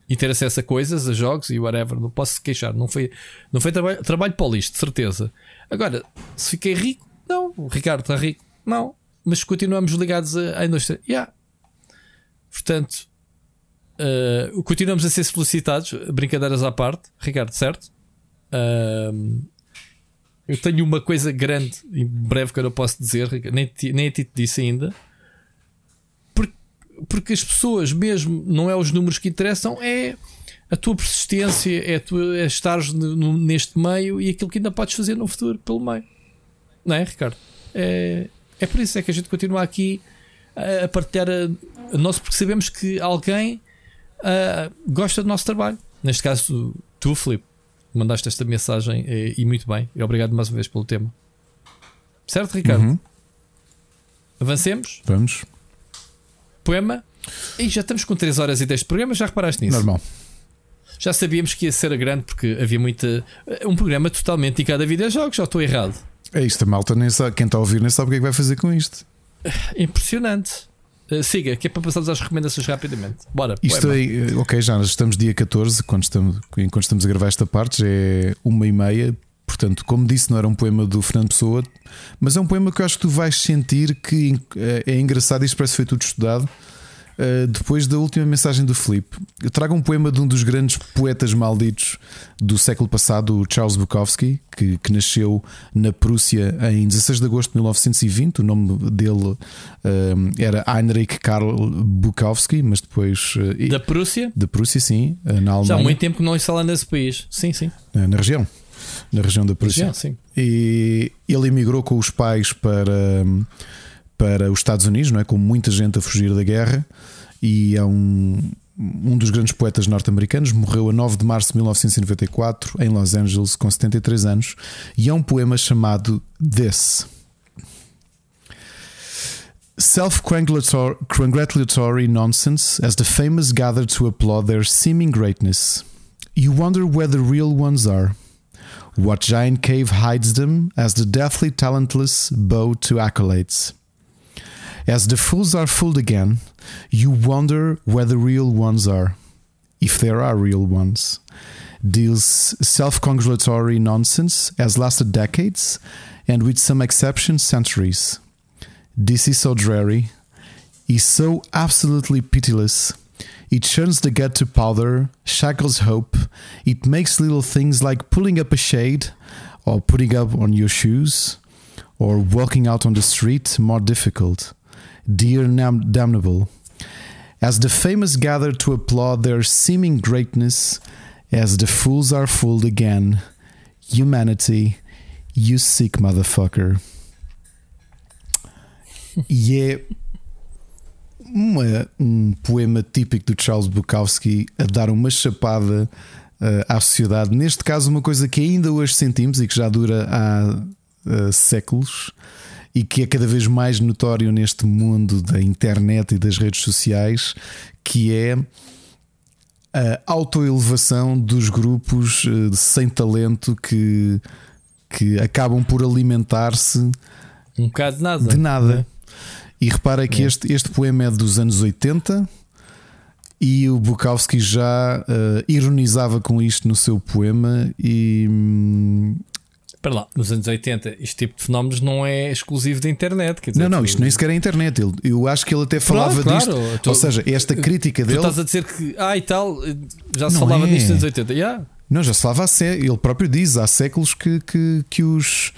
Speaker 3: E ter acesso a coisas, a jogos e whatever, não posso queixar. Não foi, não foi trabalho, trabalho para o lixo, de certeza. Agora, se fiquei rico, não. O Ricardo está rico, não. Mas continuamos ligados à indústria. Yeah. Portanto, ah, continuamos a ser solicitados, brincadeiras à parte, Ricardo, certo? Eu tenho uma coisa grande em breve que eu não posso dizer, nem, nem a ti te disse ainda. Porque, as pessoas, mesmo, não é os números que interessam, é a tua persistência, é, a tua, é estares neste meio e aquilo que ainda podes fazer no futuro pelo meio. Não é, Ricardo? É, é por isso é que a gente continua aqui a, a partilhar a, a nosso, porque sabemos que alguém ah, gosta do nosso trabalho. Neste caso, tu, Filipe, mandaste esta mensagem eh, e muito bem. E obrigado mais uma vez pelo tema. Certo, Ricardo?
Speaker 2: Uhum.
Speaker 3: Avancemos.
Speaker 2: Vamos.
Speaker 3: Poema. E já estamos com 3 horas e 10 de programa. Já reparaste nisso?
Speaker 2: Normal.
Speaker 3: Já sabíamos que ia ser grande porque havia muita. Um programa totalmente dedicado a videojogos. Já estou errado.
Speaker 2: É isto, a malta nem sabe, quem está a ouvir nem sabe o que é que vai fazer com isto.
Speaker 3: Impressionante. Uh, siga, que é para passarmos às recomendações rapidamente. Bora.
Speaker 2: Isto é, ok, já estamos dia 14, quando estamos, enquanto estamos a gravar esta parte, já é uma e meia. Portanto, como disse, não era um poema do Fernando Pessoa, mas é um poema que eu acho que tu vais sentir que é, é engraçado. Isto parece que foi tudo estudado. Uh, depois da última mensagem do Filipe, eu trago um poema de um dos grandes poetas malditos do século passado, o Charles Bukowski, que, que nasceu na Prússia em 16 de agosto de 1920. O nome dele um, era Heinrich Karl Bukowski, mas depois uh,
Speaker 3: Da Prússia.
Speaker 2: da Prússia, sim, uh, na
Speaker 3: Já há muito tempo que não instala nesse país. Sim, sim.
Speaker 2: na região, na região da Prússia.
Speaker 3: Sim.
Speaker 2: E ele emigrou com os pais para, para os Estados Unidos, não é? Com muita gente a fugir da guerra. E é um, um dos grandes poetas norte-americanos. Morreu a 9 de março de 1994 em Los Angeles, com 73 anos. E é um poema chamado This. Self congratulatory nonsense as the famous gather to applaud their seeming greatness. You wonder where the real ones are. What giant cave hides them as the deathly talentless bow to accolades? As the fools are fooled again, you wonder where the real ones are, if there are real ones. Deals self congratulatory nonsense has lasted decades and, with some exceptions, centuries. This is so dreary, is so absolutely pitiless. It churns the gut to powder, shackles hope. It makes little things like pulling up a shade, or putting up on your shoes, or walking out on the street more difficult. Dear nam- damnable. As the famous gather to applaud their seeming greatness, as the fools are fooled again, humanity, you sick motherfucker. É uma- um poema típico do Charles Bukowski a dar uma chapada eh, à sociedade. Neste caso, uma coisa que ainda hoje sentimos e que já dura há eh, séculos e que é cada vez mais notório neste mundo da internet e das redes sociais, que é a autoelevação dos grupos eh, sem talento que, que acabam por alimentar-se
Speaker 3: Um bocado de nada.
Speaker 2: de nada. E repara que este, este poema é dos anos 80 e o Bukowski já eh, ironizava com isto no seu poema e hum,
Speaker 3: Espera lá, nos anos 80, este tipo de fenómenos não é exclusivo da internet. Dizer,
Speaker 2: não, não,
Speaker 3: tu-
Speaker 2: isto nem sequer é internet. Ele, eu acho que ele até falava
Speaker 3: claro,
Speaker 2: disto.
Speaker 3: tô-
Speaker 2: Ou seja, esta crítica
Speaker 3: Tu
Speaker 2: dele.
Speaker 3: estás a dizer que, ah, e tal, já se
Speaker 2: Não
Speaker 3: falava
Speaker 2: é.
Speaker 3: disto nos anos 80. Yeah.
Speaker 2: Não, já se falava há sé... Ele próprio diz há séculos que, que, que os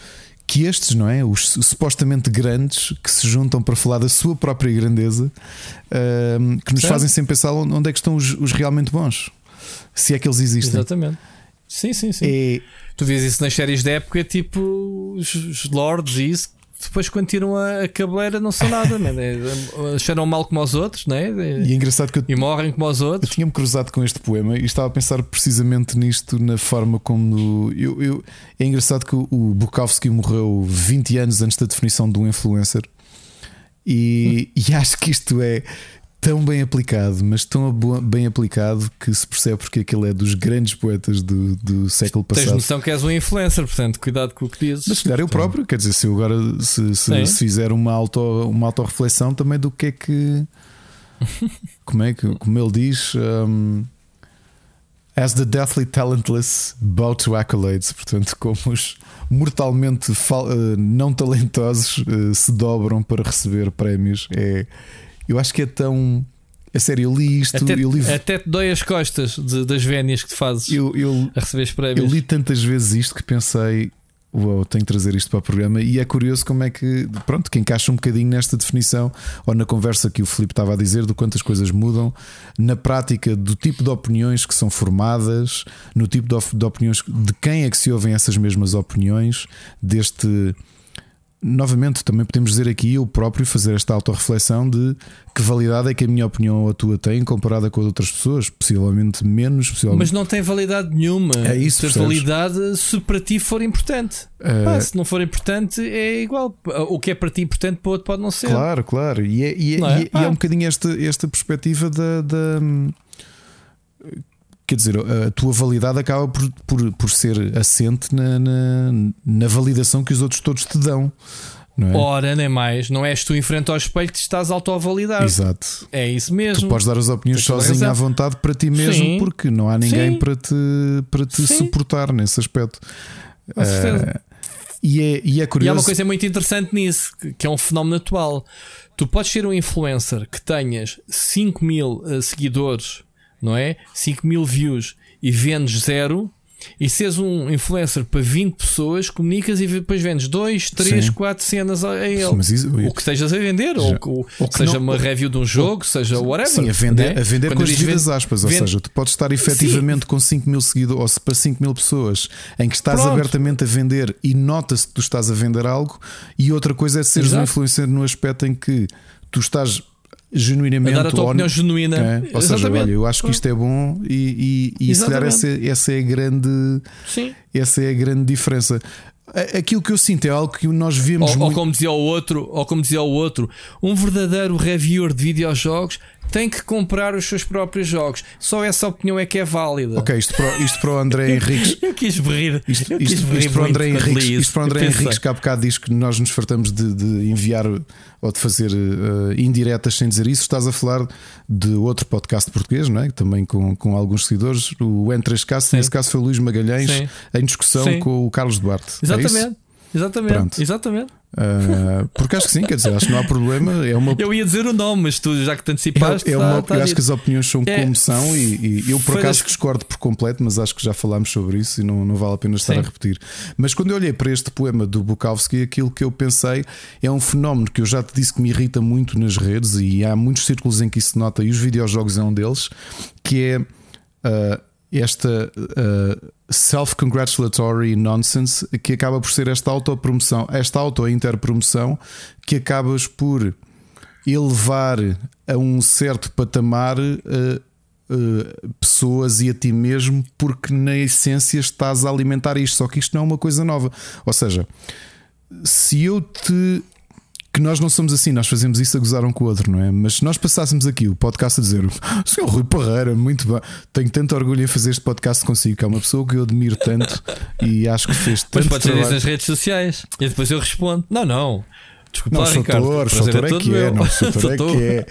Speaker 2: que estes, não é? Os supostamente grandes que se juntam para falar da sua própria grandeza, ahm, que nos
Speaker 3: Certo.
Speaker 2: fazem sempre pensar onde é que estão os, os realmente bons, se é que eles existem.
Speaker 3: Exatamente. Sim, sim, sim.
Speaker 2: É,
Speaker 3: Tu vês isso nas séries da época, tipo os, os Lords e isso. Depois, quando tiram a, a cabeleira, não são nada, man. É, cheiram mal como os outros, né?
Speaker 2: e é engraçado que eu,
Speaker 3: E morrem como os
Speaker 2: eu
Speaker 3: outros.
Speaker 2: tinha-me cruzado com este poema e estava a pensar precisamente nisto, na forma como. Eu, eu- é engraçado que o, o Bukowski morreu 20 anos antes da definição de um influencer, e, e acho que isto é tão bem aplicado, mas tão bem aplicado que se percebe porque aquele é dos grandes poetas do, do século
Speaker 3: Tens
Speaker 2: passado.
Speaker 3: noção que és um influencer, portanto, cuidado com o que dizes.
Speaker 2: Mas se calhar eu próprio, quer dizer, se eu agora se, se, se fizer uma, auto, uma autorreflexão também do que é que. Como é que, como ele diz, um, as the deathly talentless bow to accolades, portanto, como os mortalmente eh, não talentosos eh, se dobram para receber prémios. É, eu acho que é tão. É sério, eu li isto,
Speaker 3: até,
Speaker 2: eu li,
Speaker 3: até te dói as costas de- das vénias que te fazes
Speaker 2: eu, eu,
Speaker 3: a receber os
Speaker 2: eu
Speaker 3: prémios.
Speaker 2: li tantas vezes isto que pensei, uau, tenho que trazer isto para o programa. E é curioso como é que, pronto, que encaixa um bocadinho nesta definição ou na conversa que o Filipe estava a dizer do quanto as coisas mudam, na prática do tipo de opiniões que são formadas, no tipo de, de opiniões de quem é que se ouvem essas mesmas opiniões, deste. Novamente, também podemos dizer aqui eu próprio fazer esta autorreflexão de que validade é que a minha opinião ou a tua tem comparada com a de outras pessoas, possivelmente menos, possivelmente
Speaker 3: Mas não tem validade nenhuma.
Speaker 2: É isso, percebes?
Speaker 3: validade se para ti for importante. Pá, se não for importante, é igual. O que é para ti importante para o outro pode não ser.
Speaker 2: Claro, claro. E é, e é-
Speaker 3: é?
Speaker 2: e é- é um bocadinho esta, esta perspectiva da, da- Quer dizer, a tua validade acaba por, por, por ser assente na, na, na validação que os outros todos te dão. Não é?
Speaker 3: Ora, nem mais. Não és tu em frente ao espelho que estás autoavalidar.
Speaker 2: Exato.
Speaker 3: É isso
Speaker 2: Tu
Speaker 3: mesmo.
Speaker 2: podes dar as opiniões sozinho à vontade para ti mesmo,
Speaker 3: Sim.
Speaker 2: porque não há ninguém
Speaker 3: Sim.
Speaker 2: para te, para te
Speaker 3: Sim.
Speaker 2: suportar nesse aspecto.
Speaker 3: Com certeza.
Speaker 2: Eh, e, é, e é
Speaker 3: E há
Speaker 2: curioso.
Speaker 3: uma coisa muito interessante nisso, que- é um fenómeno atual. Tu podes ser um influencer que tenhas 5 mil eh, seguidores, não é? 5 mil views e vendes zero. E seres um influencer para 20 pessoas, comunicas e depois vendes 2, 3,
Speaker 2: Sim.
Speaker 3: 4 cenas a ele.
Speaker 2: Mas isso-
Speaker 3: o que estejas a vender, ou,
Speaker 2: Já.
Speaker 3: ou
Speaker 2: Ou
Speaker 3: seja
Speaker 2: não-
Speaker 3: uma review de um jogo, seja whatever.
Speaker 2: Sim, a vender,
Speaker 3: né?
Speaker 2: a vender
Speaker 3: Quando
Speaker 2: com as devidas
Speaker 3: vende-
Speaker 2: aspas. Ou
Speaker 3: vende-
Speaker 2: seja, tu podes estar efetivamente com 5 mil seguidores, ou se para 5 mil pessoas, em que estás
Speaker 3: Pronto.
Speaker 2: abertamente a vender e nota-se que tu estás a vender algo, e outra coisa é seres um
Speaker 3: Exato.
Speaker 2: influencer no aspecto em que tu estás genuinamente
Speaker 3: A dar a tua
Speaker 2: hon-
Speaker 3: opinião genuína.
Speaker 2: É, Ou seja,
Speaker 3: Exatamente.
Speaker 2: olha, eu acho que isto é bom e, e, e se calhar essa, essa é a grande.
Speaker 3: Sim.
Speaker 2: Essa é a grande diferença. Aquilo que eu sinto é algo que nós vemos
Speaker 3: Ou, ou
Speaker 2: muito.
Speaker 3: como dizia o outro, ou como dizia o outro, um verdadeiro reviewer de videojogos tem que comprar os seus próprios jogos. Só essa opinião é que é válida.
Speaker 2: Ok, isto para, o- isto para o André Henriques.
Speaker 3: Eu quis rir.
Speaker 2: Isto,
Speaker 3: eu quis
Speaker 2: isto, isto para o André Henriques, isto para o André Henriques, que há bocado diz que nós nos fartamos de, de enviar ou de fazer eh, indiretas sem dizer isso. Estás a falar de outro podcast português, não é? Também com, com alguns seguidores, o N3K,
Speaker 3: Sim.
Speaker 2: nesse caso foi o Luís Magalhães,
Speaker 3: Sim.
Speaker 2: em discussão
Speaker 3: Sim.
Speaker 2: com o Carlos Duarte. É?
Speaker 3: Exatamente. Exatamente.
Speaker 2: Pronto.
Speaker 3: Exatamente.
Speaker 2: Ah, porque acho que sim, quer dizer, acho que não há problema. É uma,
Speaker 3: Eu ia dizer o nome, mas tu já que te antecipaste,
Speaker 2: é, é
Speaker 3: tá-
Speaker 2: uma,
Speaker 3: tá
Speaker 2: eu acho que as opiniões são
Speaker 3: É,
Speaker 2: como são e, e eu por acaso
Speaker 3: das-
Speaker 2: discordo por completo, mas acho que já falámos sobre isso e não, não vale a pena estar
Speaker 3: Sim.
Speaker 2: a repetir. Mas quando eu olhei para este poema do Bukowski, aquilo que eu pensei é um fenómeno que eu já te disse que me irrita muito nas redes e há muitos círculos em que isso se nota e os videojogos é um deles, que é ah, esta ah, self-congratulatory nonsense que acaba por ser esta autopromoção, esta auto-interpromoção que acabas por elevar a um certo patamar eh, eh, pessoas e a ti mesmo, porque na essência estás a alimentar isto. Só que isto não é uma coisa nova. Ou seja, se eu te. Que nós não somos assim, nós fazemos isso a gozar um com o outro, não é? Mas se nós passássemos aqui o podcast a dizer Senhor Rui Parreira, muito bem, tenho tanto orgulho em fazer este podcast consigo, que é uma pessoa que eu admiro tanto e acho que fez
Speaker 3: Mas
Speaker 2: tanto
Speaker 3: podes dizer isso
Speaker 2: trabalho.
Speaker 3: nas redes sociais e depois eu respondo: Não, não. Desculpa,
Speaker 2: Não, sou
Speaker 3: Ricardo.
Speaker 2: autor, sou autor é
Speaker 3: todo
Speaker 2: que é,
Speaker 3: meu.
Speaker 2: não, sou autor é que é.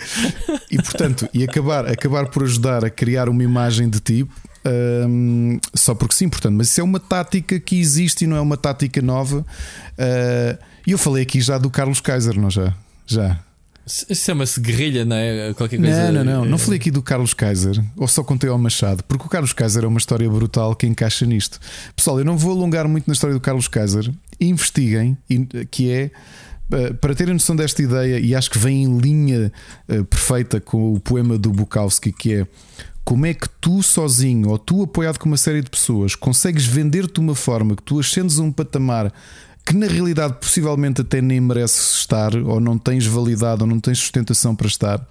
Speaker 2: E portanto, e acabar, acabar por ajudar a criar uma imagem de ti. hum, só porque sim, portanto, mas isso é uma tática que existe e não é uma tática nova. Ah, E eu falei aqui já do Carlos Kaiser, não já? Já.
Speaker 3: Isso Chama-se guerrilha, não é? Qualquer coisa.
Speaker 2: Não, não, não. Não falei aqui do Carlos Kaiser, ou só contei ao Machado, porque o Carlos Kaiser é uma história brutal que encaixa nisto. Pessoal, eu não vou alongar muito na história do Carlos Kaiser. Investiguem, que é. eh, Para terem noção desta ideia, e acho que vem em linha eh, perfeita com o poema do Bukowski, que é como é que tu sozinho ou tu apoiado com uma série de pessoas consegues vender-te de uma forma que tu ascendes a um patamar que na realidade possivelmente até nem mereces estar, ou não tens validade, ou não tens sustentação para estar.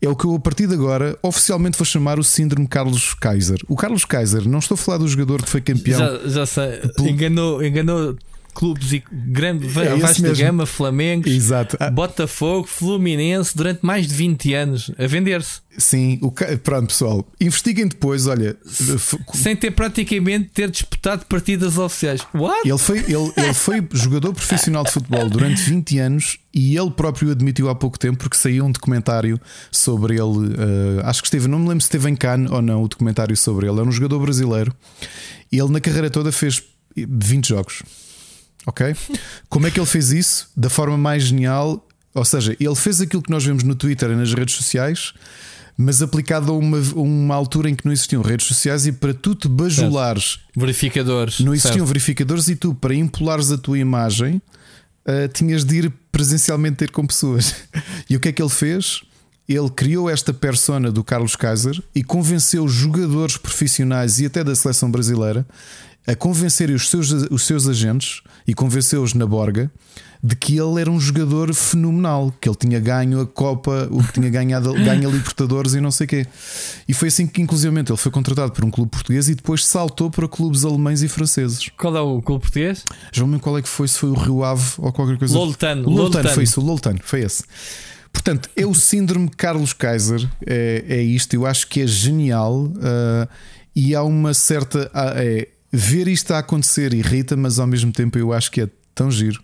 Speaker 2: É o que eu a partir de agora oficialmente vou chamar o síndrome Carlos Kaiser. O Carlos Kaiser, não estou a falar do jogador que foi campeão.
Speaker 3: Já, já sei, enganou, enganou clubes e grande é vasta gama, Flamengo. Ah. Botafogo, Fluminense, durante mais de 20 anos a vender-se.
Speaker 2: Sim, o pronto, pessoal, investiguem depois, olha.
Speaker 3: Sem ter praticamente ter disputado partidas oficiais. What?
Speaker 2: Ele foi, ele, ele foi jogador profissional de futebol durante 20 anos e ele próprio admitiu há pouco tempo porque saiu um documentário sobre ele. Uh, acho que esteve, não me lembro se esteve em Cannes ou não, o documentário sobre ele. Era um jogador brasileiro e ele na carreira toda fez 20 jogos. Ok? Como é que ele fez isso? Da forma mais genial. Ou seja, ele fez aquilo que nós vemos no Twitter e nas redes sociais, mas aplicado a uma, uma altura em que não existiam redes sociais e para tu te bajulares.
Speaker 3: Verificadores.
Speaker 2: Não existiam certo. verificadores e tu, para impulares a tua imagem, uh, tinhas de ir presencialmente ter com pessoas. e o que é que ele fez? Ele criou esta persona do Carlos Kaiser e convenceu jogadores profissionais e até da seleção brasileira a convencer os seus, os seus agentes e convenceu-os na Borga de que ele era um jogador fenomenal, que ele tinha ganho a Copa, o que tinha ganhado ganha Libertadores e não sei o quê. E foi assim que, inclusivamente, ele foi contratado por um clube português e depois saltou para clubes alemães e franceses.
Speaker 3: Qual é o clube português?
Speaker 2: Já me qual é que foi, se foi o Rio Ave ou qualquer coisa.
Speaker 3: Loltano.
Speaker 2: Loltano, foi isso, o Loltano, foi esse. Portanto, é o síndrome Carlos Kaiser, é, é isto, eu acho que é genial uh, e há uma certa. Uh, é, ver isto a acontecer irrita, mas ao mesmo tempo eu acho que é tão giro.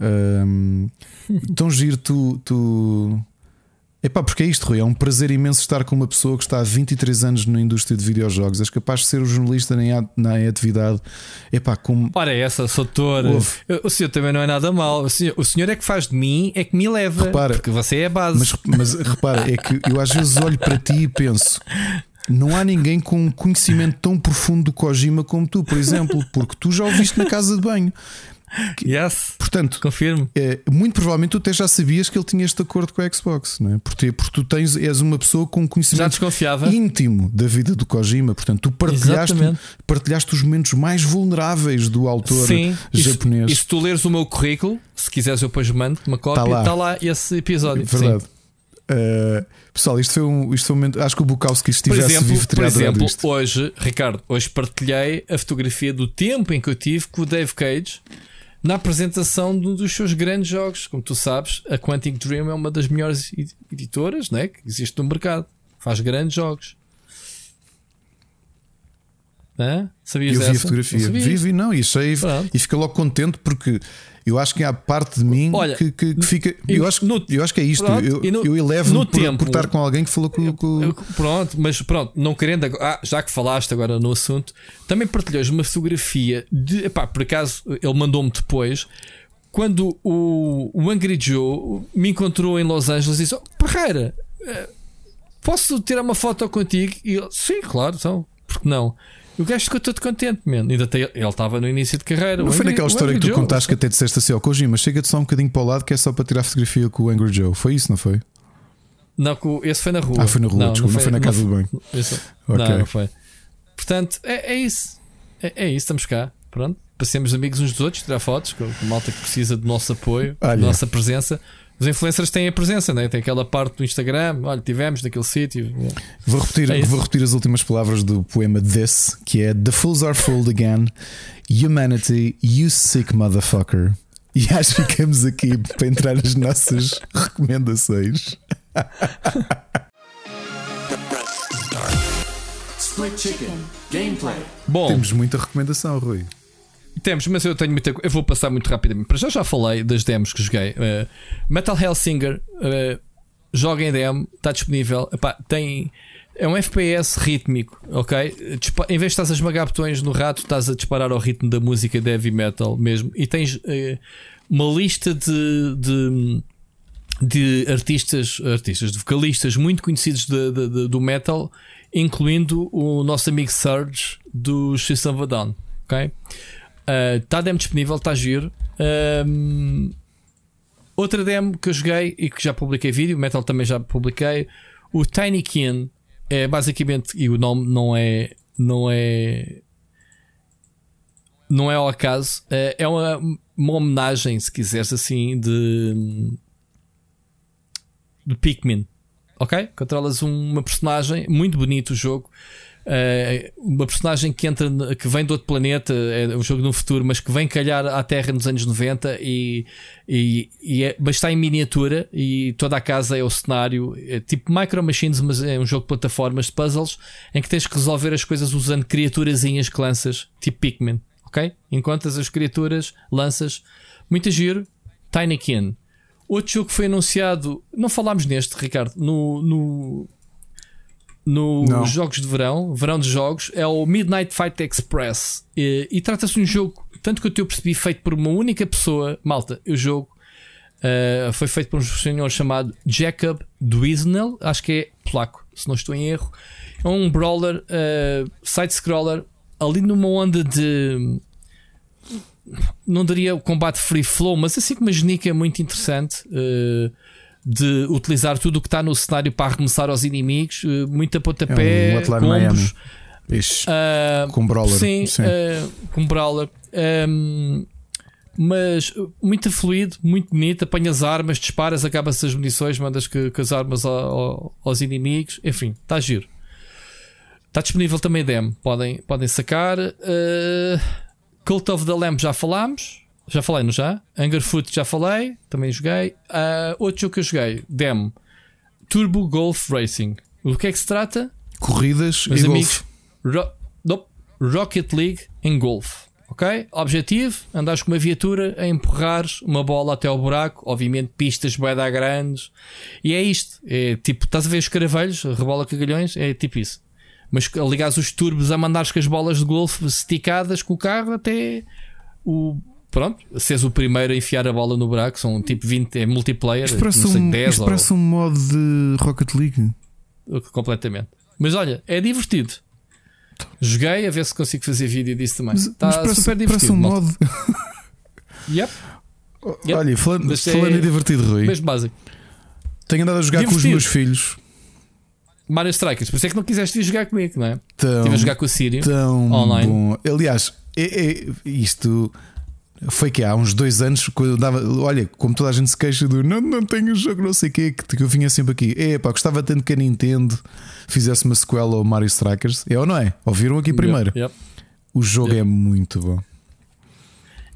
Speaker 2: Um, tão giro tu. tu... Epá, porque é isto, Rui. É um prazer imenso estar com uma pessoa que está há 23 anos na indústria de videojogos. És capaz de ser o jornalista na, na atividade. Epá, como...
Speaker 3: Ora, é essa, sou doutor. O senhor também não é nada mal. O senhor, o senhor, é que faz de mim, é que me leva. Repara, porque você é a base.
Speaker 2: Mas, mas repara, é que eu às vezes olho para ti e penso: não há ninguém com um conhecimento tão profundo do Kojima como tu, por exemplo, porque tu já o viste na casa de banho.
Speaker 3: Yes,
Speaker 2: Portanto,
Speaker 3: confirmo.
Speaker 2: É, muito provavelmente tu até já sabias que ele tinha este acordo com a Xbox, não é? Porque, porque tu tens, és uma pessoa com um conhecimento íntimo da vida do Kojima. Portanto, tu partilhaste, partilhaste os momentos mais vulneráveis do autor Sim, japonês.
Speaker 3: E se, e se tu leres o meu currículo, se quiseres, eu depois mando uma cópia, está lá, está lá esse episódio.
Speaker 2: Verdade. Sim. Uh, pessoal, isto foi um, isto foi um momento. Acho que o Bukowski estivesse exemplo, vivo
Speaker 3: Por exemplo, hoje, Ricardo, hoje partilhei a fotografia do tempo em que eu tive com o Dave Cage na apresentação de um dos seus grandes jogos. Como tu sabes, a Quantic Dream é uma das melhores editoras né, que existe no mercado. Faz grandes jogos. Hã? Sabias
Speaker 2: eu vi essa? a fotografia, vi, vi, não, e achei e fiquei logo contente porque eu acho que há parte de mim Olha, que, que, que, fica. Eu acho, no, eu acho que é isto. Pronto, eu, no, eu elevo-me por, tempo, por estar com alguém que falou com. com...
Speaker 3: Pronto, mas pronto, não querendo. Ah, já que falaste agora no assunto, também partilhou uma fotografia de. Epá, por acaso ele mandou-me depois. Quando o, o Angry Joe me encontrou em Los Angeles e disse: oh, Parreira, eh, posso tirar uma foto contigo? E eu, sim, claro, então, porque não? O gajo ficou todo contente, mano. Ainda tem, ele estava no início de carreira.
Speaker 2: Não foi naquela história que tu Joe. contaste que até disseste assim ao Kojima, chega-te só um bocadinho para o lado que é só para tirar fotografia com o Angry Joe. Foi isso, não foi?
Speaker 3: Não, esse foi na rua.
Speaker 2: Ah, foi na rua, não, desculpa, não, foi, não foi na casa do banho.
Speaker 3: Isso, okay. Não, não foi. Portanto, é, é isso. É, é, isso, estamos cá. Pronto. Passemos amigos uns dos outros, tirar fotos com a malta que precisa do nosso apoio, da nossa presença. Os influencers têm a presença, né? tem aquela parte do Instagram, olha, tivemos naquele sítio.
Speaker 2: Vou repetir, é vou repetir as últimas palavras do poema This, que é The fools are fooled again. Humanity, you sick motherfucker. E acho que ficamos aqui para entrar nas nossas recomendações. Split Chicken Gameplay. Bom, temos muita recomendação, Rui.
Speaker 3: Temos, mas eu tenho muita Eu vou passar muito rapidamente. Para já já falei das demos que joguei. Uh, Metal Hellsinger, uh, joga em demo, está disponível. Epá, tem. É um FPS rítmico, ok? Em vez de estás a esmagar botões no rato, estás a disparar ao ritmo da música de heavy metal mesmo. E tens uh, uma lista de, de, de, artistas, artistas, de vocalistas muito conhecidos de, de, do metal, incluindo o nosso amigo Surge do System of a Down, ok? Está uh, demo disponível, está giro. Um, outra demo que eu joguei e que já publiquei vídeo, Metal também já publiquei. O Tiny Kin é basicamente, e o nome não é, não é, não é ao acaso, é, é uma, uma homenagem, se quiseres assim, de, de Pikmin. Ok? Controlas uma personagem, muito bonito o jogo. Uh, uma personagem que entra que vem de outro planeta, é um jogo no futuro, mas que vem calhar à Terra nos anos 90 e, e, e é, mas está em miniatura e toda a casa é o cenário, é tipo Micro Machines, mas é um jogo de plataformas de puzzles em que tens que resolver as coisas usando criaturazinhas que lanças, tipo Pikmin, ok? Encontras as criaturas, lanças, muito giro, Tiny Kin. Outro jogo que foi anunciado, não falámos neste, Ricardo, no, no nos jogos de verão, verão de jogos, é o Midnight Fight Express. E, e trata-se de um jogo, tanto que eu percebi, feito por uma única pessoa. Malta, o jogo uh, foi feito por um senhor chamado Jacob Duisnel, acho que é polaco, se não estou em erro. É um brawler, uh, side-scroller, ali numa onda de. Não daria o combate free flow, mas assim com uma genica muito interessante. Uh, de utilizar tudo o que está no cenário para arremessar aos inimigos, eh, muita pontapé, é um combos.
Speaker 2: Uh, com brawler.
Speaker 3: Sim, sim. Uh, com brawler. Um, mas muito fluido, muito bonito. Apanhas armas, disparas, acaba-se as munições, mandas que, que as armas ao, ao, aos inimigos. Enfim, está giro. Está disponível também demo, podem, podem sacar. Uh, Cult of the Lamb já falámos. Já falei, não já? Angerfoot já falei, também joguei. Uh, outro jogo que eu joguei, Demo Turbo Golf Racing. O que é que se trata?
Speaker 2: Corridas Meus e amigos,
Speaker 3: Ro nope, Rocket League em golf. Ok? Objetivo: andares com uma viatura a empurrar uma bola até ao buraco. Obviamente, pistas bem grandes. E é isto. É tipo, estás a ver os caravelhos, rebola cagalhões? É tipo isso. Mas ligares os turbos a mandares com as bolas de golfe esticadas com o carro até o pronto, se és o primeiro a enfiar a bola no buraco, são tipo 20, é multiplayer, isto parece, sei,
Speaker 2: um, 10 isto ou... parece um modo de Rocket League.
Speaker 3: Completamente. Mas olha, é divertido. Joguei a ver se consigo fazer vídeo disso também. Está super divertido.
Speaker 2: Parece um modo.
Speaker 3: yep.
Speaker 2: yep. Olha, falando, é falando é... em divertido, Rui.
Speaker 3: Mesmo básico.
Speaker 2: Tenho andado a jogar divertido. com os meus filhos.
Speaker 3: Mario Strikers, por isso é que não quiseste ir jogar comigo, não é? Tão, Estive a jogar com o Sírio
Speaker 2: online. Bom. Aliás, é, é, isto foi que há uns dois anos, quando dava, olha, como toda a gente se queixa do não, não tenho jogo, não sei o quê, que, que eu vinha sempre aqui. É pá, gostava tanto que a Nintendo fizesse uma sequela ao Mario Strikers. É ou não é? Ouviram aqui primeiro?
Speaker 3: Yep, yep.
Speaker 2: O jogo
Speaker 3: yep.
Speaker 2: é muito bom.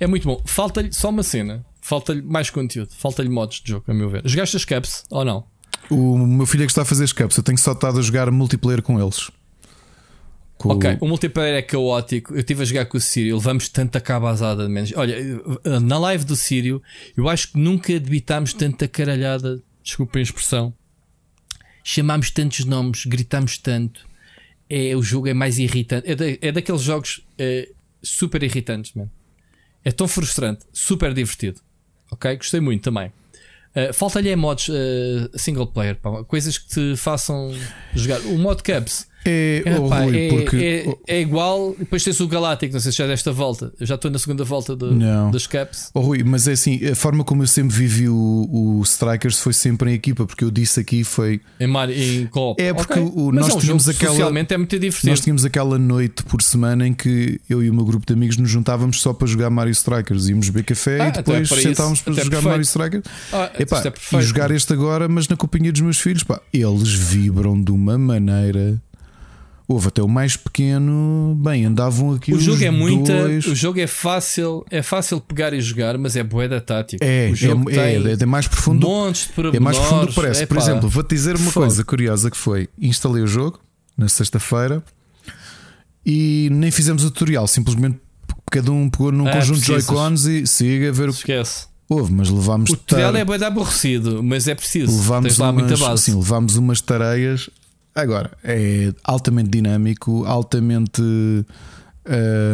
Speaker 3: É muito bom. Falta-lhe só uma cena, falta-lhe mais conteúdo, falta-lhe modos de jogo, a meu ver. Jogaste as caps ou não?
Speaker 2: O meu filho é que está a fazer as caps, eu tenho só estado a jogar multiplayer com eles.
Speaker 3: Com ok, o... multiplayer é caótico. Eu estive a jogar com o Sírio, levamos tanta cabazada de menos. Olha, na live do Sírio, eu acho que nunca debitámos tanta caralhada. Desculpem a expressão. Chamámos tantos nomes, gritámos tanto. É, o jogo é mais irritante. É, é daqueles jogos é, super irritantes, man. É tão frustrante, super divertido. Ok? Gostei muito também. Uh, Falta-lhe modos uh, single player, pá, coisas que te façam jogar. O mod Cubs
Speaker 2: é, é, oh, Rui,
Speaker 3: é,
Speaker 2: porque...
Speaker 3: é, é, igual, depois tens o Galáctico, não sei se já desta volta. Eu já estou na segunda volta de, das caps.
Speaker 2: Oh, Rui, mas é assim, a forma como eu sempre vivi o, o Strikers foi sempre em equipa, porque eu disse aqui foi
Speaker 3: em, mar, em co-op.
Speaker 2: É porque okay. o, nós é um tínhamos aquela.
Speaker 3: Socialmente é muito divertido.
Speaker 2: Nós tínhamos aquela noite por semana em que eu e o meu grupo de amigos nos juntávamos só para jogar Mario Strikers. Íamos beber café ah, e depois sentávamos para jogar perfeito. Mario Strikers. Ah, Epá, é e jogar este agora, mas na companhia dos meus filhos, pá, eles vibram de uma maneira. Houve até o mais pequeno, bem, andavam aqui
Speaker 3: o jogo é muita,
Speaker 2: dois.
Speaker 3: o jogo é fácil, é fácil pegar e jogar, mas é boeda tática.
Speaker 2: É,
Speaker 3: o jogo
Speaker 2: é, é, é, mais profundo.
Speaker 3: Montes de
Speaker 2: é mais profundo parece. Por exemplo, vou-te dizer uma Fogo. coisa curiosa que foi: instalei o jogo na sexta-feira e nem fizemos o tutorial, simplesmente cada um pegou num é, conjunto de Joy-Cons e siga a ver o
Speaker 3: que. Esquece.
Speaker 2: Houve, mas levámos.
Speaker 3: O tutorial tar... é bem aborrecido, mas é preciso. Levámos Tens lá
Speaker 2: umas,
Speaker 3: muita base.
Speaker 2: Sim, levámos umas tareias Agora, é altamente dinâmico, altamente.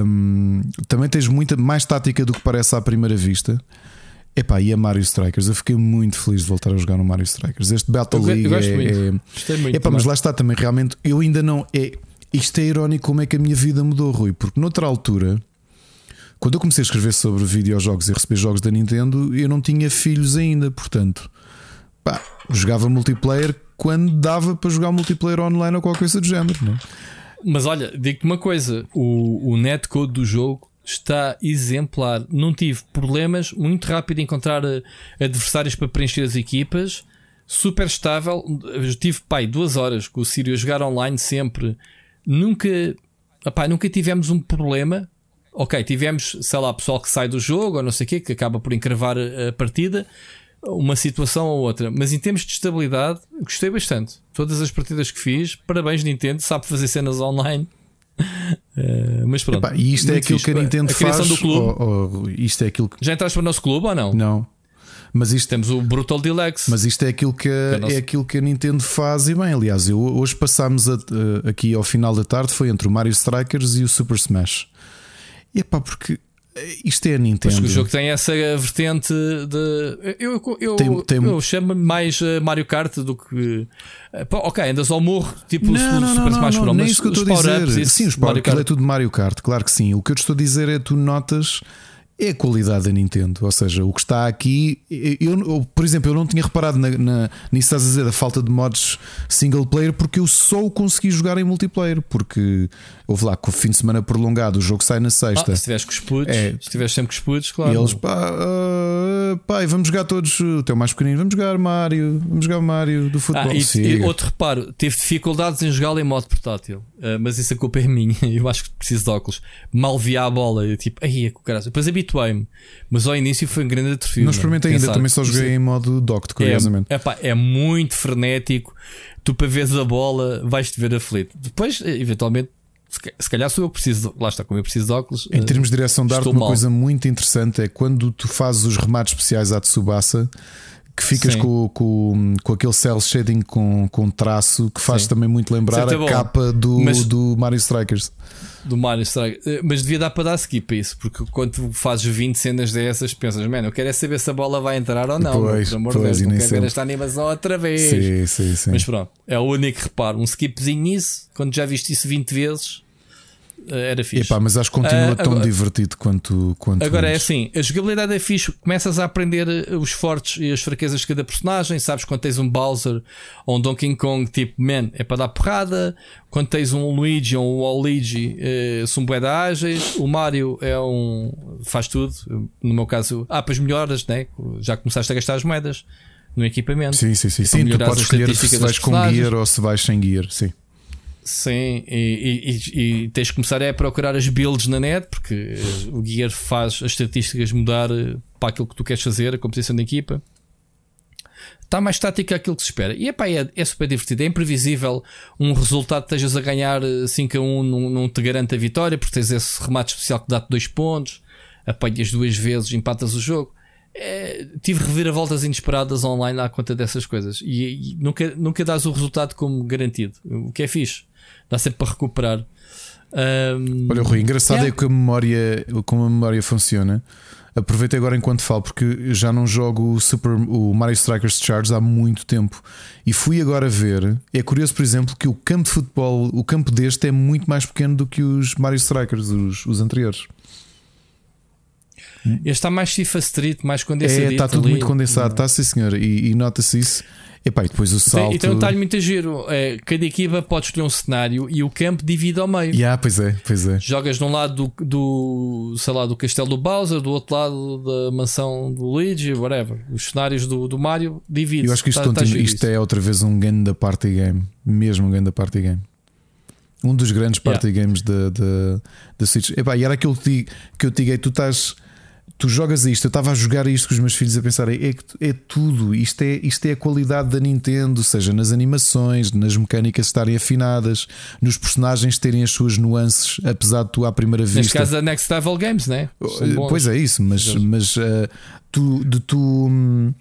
Speaker 2: Hum, também tens muita mais tática do que parece à primeira vista. Epá, e a Mario Strikers, eu fiquei muito feliz de voltar a jogar no Mario Strikers. Este Battle eu, League eu
Speaker 3: gosto é. Muito.
Speaker 2: é...
Speaker 3: Muito
Speaker 2: Epá, mas lá está também, realmente, eu ainda não. É... Isto é irónico como é que a minha vida mudou, Rui, porque noutra altura, quando eu comecei a escrever sobre videojogos e receber jogos da Nintendo, eu não tinha filhos ainda, portanto, pá, jogava multiplayer quando dava para jogar multiplayer online ou qualquer coisa do género. Não? é?
Speaker 3: Mas olha, digo-te uma coisa: o, o netcode do jogo está exemplar. Não tive problemas, muito rápido encontrar eh, adversários para preencher as equipas, super estável. Eu tive pai duas horas com o Sírio a jogar online sempre. Nunca, epá, nunca tivemos um problema. Ok, tivemos, sei lá, pessoal que sai do jogo ou não sei o quê, que acaba por encravar a a partida, uma situação ou outra. Mas em termos de estabilidade, gostei bastante. Todas as partidas que fiz, parabéns, Nintendo, sabe fazer cenas online. Eh, mas pronto.
Speaker 2: Epá, e isto é aquilo
Speaker 3: fixe.
Speaker 2: que a Nintendo
Speaker 3: a
Speaker 2: faz.
Speaker 3: do clube.
Speaker 2: ou- ou isto é aquilo que.
Speaker 3: Já entraste para o nosso clube ou não?
Speaker 2: Não. Mas isto,
Speaker 3: Temos o Brutal Deluxe.
Speaker 2: mas isto é aquilo que a,
Speaker 3: é nosso-
Speaker 2: é aquilo que a Nintendo faz e bem. Aliás, eu, hoje passámos a- a- aqui ao final da tarde foi entre o Mario Strikers e o Super Smash. E epá, porque eh, isto é a Nintendo.
Speaker 3: Que o jogo tem essa vertente de. Eu, eu,
Speaker 2: Tem- tem-
Speaker 3: eu chamo mais eh, Mario Kart do que. eh, pá, ok, andas ao morro, tipo o
Speaker 2: Não, não, não, não,
Speaker 3: Smash
Speaker 2: não,
Speaker 3: Bros.
Speaker 2: nem
Speaker 3: mas
Speaker 2: isso que eu estou a
Speaker 3: power-ups,
Speaker 2: dizer. Sim, os
Speaker 3: Mario
Speaker 2: power aquilo é tudo Mario Kart, claro que sim. O que eu te estou a dizer é tu notas é a qualidade da Nintendo. Ou seja, o que está aqui, eu, eu, por exemplo, eu não tinha reparado na, na, nisso estás a dizer, da falta de mods single player, porque eu só o consegui jogar em multiplayer. Porque houve lá com o fim de semana prolongado, o jogo sai na sexta.
Speaker 3: Ah, se tiveres com os putos,
Speaker 2: É.
Speaker 3: se tiveres sempre com os putos, claro.
Speaker 2: E eles, pá, ah, pai, vamos jogar todos. O teu mais pequenino, vamos jogar Mario, vamos jogar Mario do futebol.
Speaker 3: Ah, e, e outro reparo, tive dificuldades em jogá-lo em modo portátil, Ah, mas isso a culpa é minha. Eu acho que preciso de óculos. Mal via a bola, eu tipo, aí é que o caralho. Depois habituei-me, mas ao início foi um grande atrofio.
Speaker 2: Não experimentei ainda,
Speaker 3: Pensar,
Speaker 2: também só joguei
Speaker 3: isso
Speaker 2: em modo docked, curiosamente.
Speaker 3: É, epá, é muito frenético. Tu, para veres a bola, vais-te ver aflito. Depois, eventualmente, se ca- se calhar sou eu que preciso. Lá está, como eu preciso de óculos.
Speaker 2: Em
Speaker 3: eh,
Speaker 2: termos de direção de arte, uma
Speaker 3: mal.
Speaker 2: coisa muito interessante é quando tu fazes os remates especiais à Tsubasa. Que ficas com, com, com aquele cel shading com, com traço que faz
Speaker 3: Sim.
Speaker 2: também muito lembrar
Speaker 3: é
Speaker 2: a
Speaker 3: bom.
Speaker 2: capa do,
Speaker 3: Mas-
Speaker 2: do Mario Strikers.
Speaker 3: do Mario Strike. Eh, Mas devia dar para dar skip a isso, porque quando fazes 20 cenas dessas, pensas, mano, eu quero é saber se a bola vai entrar ou não.
Speaker 2: Pois,
Speaker 3: pelo amor
Speaker 2: pois,
Speaker 3: Deus, não quero ver esta animação outra vez.
Speaker 2: Sim, sim, sim.
Speaker 3: Mas pronto, é o único reparo. Um skipzinho nisso, quando já viste isso 20 vezes, era fixe.
Speaker 2: Epá, mas acho que continua
Speaker 3: Ah,
Speaker 2: tão
Speaker 3: agora-
Speaker 2: divertido quanto, quanto
Speaker 3: Agora é
Speaker 2: antes.
Speaker 3: assim, a jogabilidade é fixe, começas a aprender eh, os fortes e as fraquezas de cada personagem, sabes quando tens um Bowser ou um Donkey Kong, tipo, man, é para dar porrada, quando tens um Luigi ou um Waluigi, eh, são bué ágeis, o Mario é um, faz tudo, no meu caso, ah, pois melhoras, né? já começaste a gastar as moedas no equipamento.
Speaker 2: Sim, sim, sim. Sim tu podes
Speaker 3: as
Speaker 2: escolher se vais com gear ou se vais sem gear. Sim.
Speaker 3: Sim, e, e- e- tens que começar a procurar as builds na net, porque eh, o Gear faz as estatísticas mudar eh, para aquilo que tu queres fazer, a composição da equipa. Está mais tática aquilo que se espera. E epá, é, é super divertido, é imprevisível um resultado que estejas a ganhar eh, 5 a 1 não, não te garante a vitória, porque tens esse remate especial que dá-te 2 pontos, apanhas duas vezes, empatas o jogo. É, tive reviravoltas inesperadas online à conta dessas coisas e, e nunca, nunca dás o resultado como garantido, o que é fixe, dá sempre para recuperar. Ahm,
Speaker 2: Olha, Rui, engraçado
Speaker 3: Yeah.
Speaker 2: é que a memória, como a memória funciona. Aproveito agora enquanto falo, porque já não jogo o, Super, o Mario Strikers Charge há muito tempo e fui agora ver. É curioso, por exemplo, que o campo de futebol, o campo deste é muito mais pequeno do que os Mario Strikers, os, os anteriores.
Speaker 3: este está mais FIFA Street, mais
Speaker 2: É,
Speaker 3: condensadito.
Speaker 2: está tudo
Speaker 3: ali.
Speaker 2: muito condensado, está sim, senhor. E, e nota-se isso. Epá, e depois o
Speaker 3: Tem,
Speaker 2: salto.
Speaker 3: e tem um detalhe muito giro: é, cada equipa pode escolher um cenário e o campo divide ao meio.
Speaker 2: Yeah, pois é, pois é.
Speaker 3: Jogas de um lado do, do, sei lá, do castelo do Bowser, do outro lado da mansão do Luigi, whatever. Os cenários do, do Mario dividem.
Speaker 2: Eu acho que isto, continua, isto é outra vez um game da party game. Mesmo um game da party game. Um dos grandes party games da, Switch. Epá, e era aquilo que, que eu te digo: tu estás. Tu jogas isto, eu estava a jogar isto com os meus filhos a pensar, é, é tudo, isto é, isto é a qualidade da Nintendo, seja nas animações, nas mecânicas estarem afinadas, nos personagens terem as suas nuances, apesar de tu à primeira vista.
Speaker 3: Neste caso, a Next Level Games, né? Bons.
Speaker 2: Pois é isso, mas, mas uh, tu, de tu hum,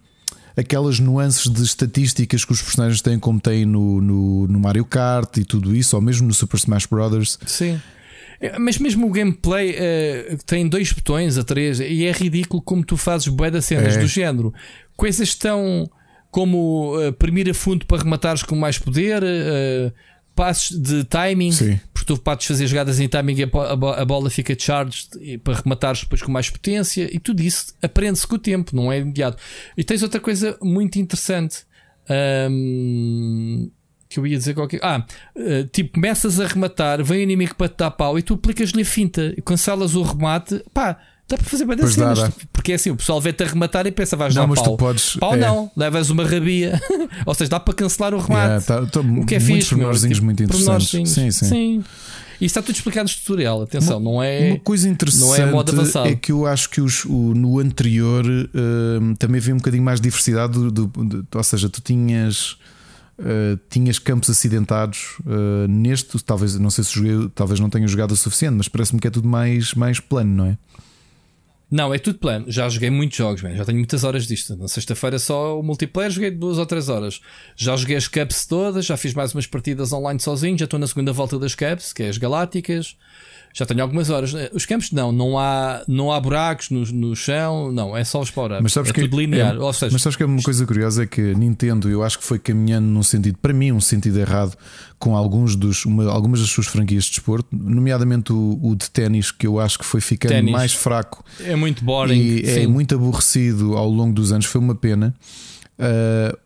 Speaker 2: aquelas nuances de estatísticas que os personagens têm, como têm no, no, no Mario Kart e tudo isso, ou mesmo no Super Smash Brothers.
Speaker 3: Sim. É, Mas mesmo o gameplay eh, tem dois botões a três e é ridículo como tu fazes bué das cenas
Speaker 2: É.
Speaker 3: do género. Coisas tão como uh, premir a fundo para rematares com mais poder, eh, passos de timing,
Speaker 2: Sim.
Speaker 3: porque tu podes fazer jogadas em timing e a, bo- a bo- a bola fica charged para rematares depois com mais potência e tudo isso aprende-se com o tempo, não é imediato. E tens outra coisa muito interessante. Um, que eu ia dizer qualquer. Ah, uh, tipo, começas a rematar, vem o inimigo para te dar pau e tu aplicas-lhe a finta, cancelas o remate, pá. Dá para fazer bem cenas, dá, dá. porque é assim, o pessoal vê-te a rematar e pensa, vais não, dar pau.
Speaker 2: Podes,
Speaker 3: pau é... não, levas uma rabia. Ou seja, dá para cancelar o remate. Yeah, tá,
Speaker 2: o que é fixe, tipo, muito interessantes. Sim, sim.
Speaker 3: sim. E está tudo explicado no tutorial, atenção,
Speaker 2: uma,
Speaker 3: não é.
Speaker 2: Uma coisa interessante não é, modo avançado. é que eu acho que os, o, no anterior uh, também havia um bocadinho mais diversidade, do, do, do, ou seja, tu tinhas Uh, tinhas campos acidentados uh, neste, talvez não sei se joguei, talvez não tenha jogado o suficiente, mas parece-me que é tudo mais, mais plano, não é?
Speaker 3: Não, é tudo plano. Já joguei muitos jogos, man. já tenho muitas horas disto. Na sexta-feira só o multiplayer joguei duas ou três horas. Já joguei as caps todas, já fiz mais umas partidas online sozinho, já estou na segunda volta das caps, que é as galácticas já tenho algumas horas. Os campos não, não há, não há buracos no, no chão, não, é só os
Speaker 2: Mas sabes
Speaker 3: é
Speaker 2: que
Speaker 3: tudo linear.
Speaker 2: É, Ou seja, mas sabes que é uma coisa curiosa é que Nintendo, eu acho que foi caminhando num sentido, para mim, um sentido errado com alguns dos, uma, algumas das suas franquias de desporto, nomeadamente o, o de ténis, que eu acho que foi ficando ténis. mais fraco.
Speaker 3: É muito boring.
Speaker 2: E é muito aborrecido ao longo dos anos, foi uma pena. Uh,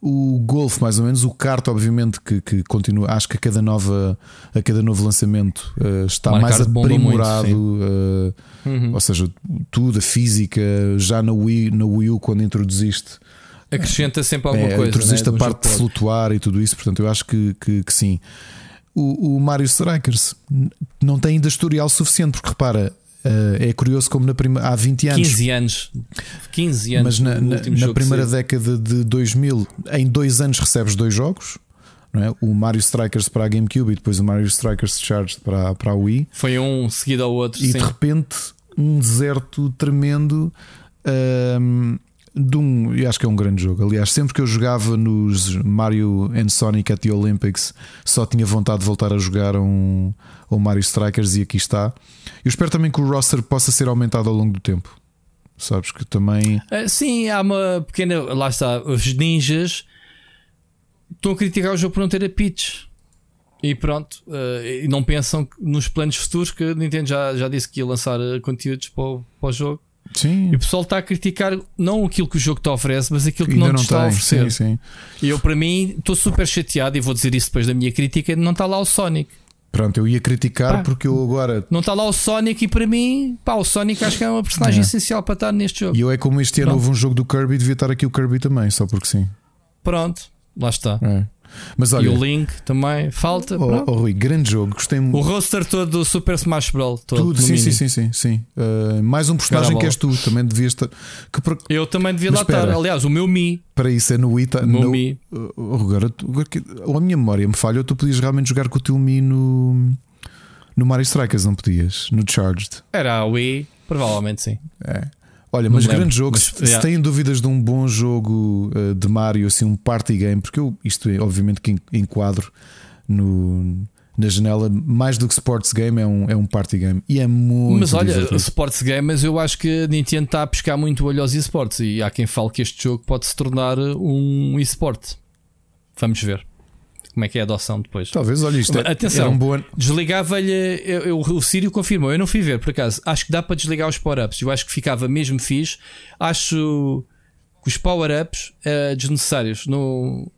Speaker 2: o Golf, mais ou menos, o kart, obviamente, que, que continua. Acho que a cada, nova, a cada novo lançamento uh, está mais aprimorado. Muito, uh, uhum. Ou seja, tudo, a física, já na Wii, na Wii U, quando introduziste.
Speaker 3: Acrescenta sempre alguma é, coisa.
Speaker 2: Introduziste né, a parte de flutuar e tudo isso, portanto, eu acho que, que, que sim. O, o Mario Strikers não tem ainda historial suficiente, porque repara, é curioso como na prima, há 20 anos.
Speaker 3: 15 anos. 15 anos.
Speaker 2: Mas na, na, na primeira década de 2000, em dois anos recebes dois jogos. Não é? O Mario Strikers para a GameCube e depois o Mario Strikers Charged para, para a Wii.
Speaker 3: Foi um seguido ao outro.
Speaker 2: E
Speaker 3: sim.
Speaker 2: de repente um deserto tremendo. Um, de um, eu acho que é um grande jogo. Aliás, sempre que eu jogava nos Mario and Sonic at the Olympics, só tinha vontade de voltar a jogar um, um Mario Strikers e aqui está. Eu espero também que o roster possa ser aumentado ao longo do tempo. Sabes que também.
Speaker 3: Uh, sim, há uma pequena. Lá está, os ninjas estão a criticar o jogo por não ter a pitch. E pronto, uh, e não pensam nos planos futuros que a Nintendo já, já disse que ia lançar eh, conteúdos para o, para o jogo.
Speaker 2: Sim.
Speaker 3: E o pessoal está a criticar não aquilo que o jogo te oferece, mas aquilo que não, não te está tem. a oferecer.
Speaker 2: Sim, sim.
Speaker 3: E eu, para mim, estou super chateado e vou dizer isso depois da minha crítica: não está lá o Sonic.
Speaker 2: Pronto, eu ia criticar pá, porque eu agora.
Speaker 3: Não está lá o Sonic e para mim, pá, o Sonic acho que é uma personagem é. essencial para estar neste jogo.
Speaker 2: E eu é como este ano Pronto. houve um jogo do Kirby, devia estar aqui o Kirby também, só porque sim.
Speaker 3: Pronto, lá está.
Speaker 2: É. Mas olha,
Speaker 3: e o Link também falta.
Speaker 2: Oh, oh, Rui, grande jogo, gostei muito.
Speaker 3: O roster todo do Super Smash Bros. Todo
Speaker 2: Tudo, sim, sim, sim, sim, sim, uh, mais um personagem que és tu, também devias estar. Que por...
Speaker 3: Eu também devia Mas lá espera, estar. Aliás, o meu Mi.
Speaker 2: Para isso é no. Tá,
Speaker 3: o meu no... Mi.
Speaker 2: Uh, agora, a minha memória me falha, tu podias realmente jogar com o teu Mi no. No Mario Strikers, não podias? No Charged.
Speaker 3: Era a Wii, provavelmente sim.
Speaker 2: É. Olha, mas grande jogo. Mas, se, yeah. têm dúvidas de um bom jogo uh, de Mario, assim, um party game, porque eu, isto é obviamente que enquadro no, na janela, mais do que sports game, é um, é um party game e é muito.
Speaker 3: Mas olha,
Speaker 2: divertido.
Speaker 3: sports game, mas eu acho que a Nintendo está a pescar muito olho aos esportes e há quem fale que este jogo pode se tornar um esporte. Vamos ver como é que é a adoção depois.
Speaker 2: Talvez, olha isto. É,
Speaker 3: Atenção,
Speaker 2: um bom...
Speaker 3: desligava-lhe. O Sírio confirmou, eu não fui ver por acaso. Acho que dá para desligar os power-ups. Eu acho que ficava mesmo fixe. Acho que os power-ups uh, desnecessários no,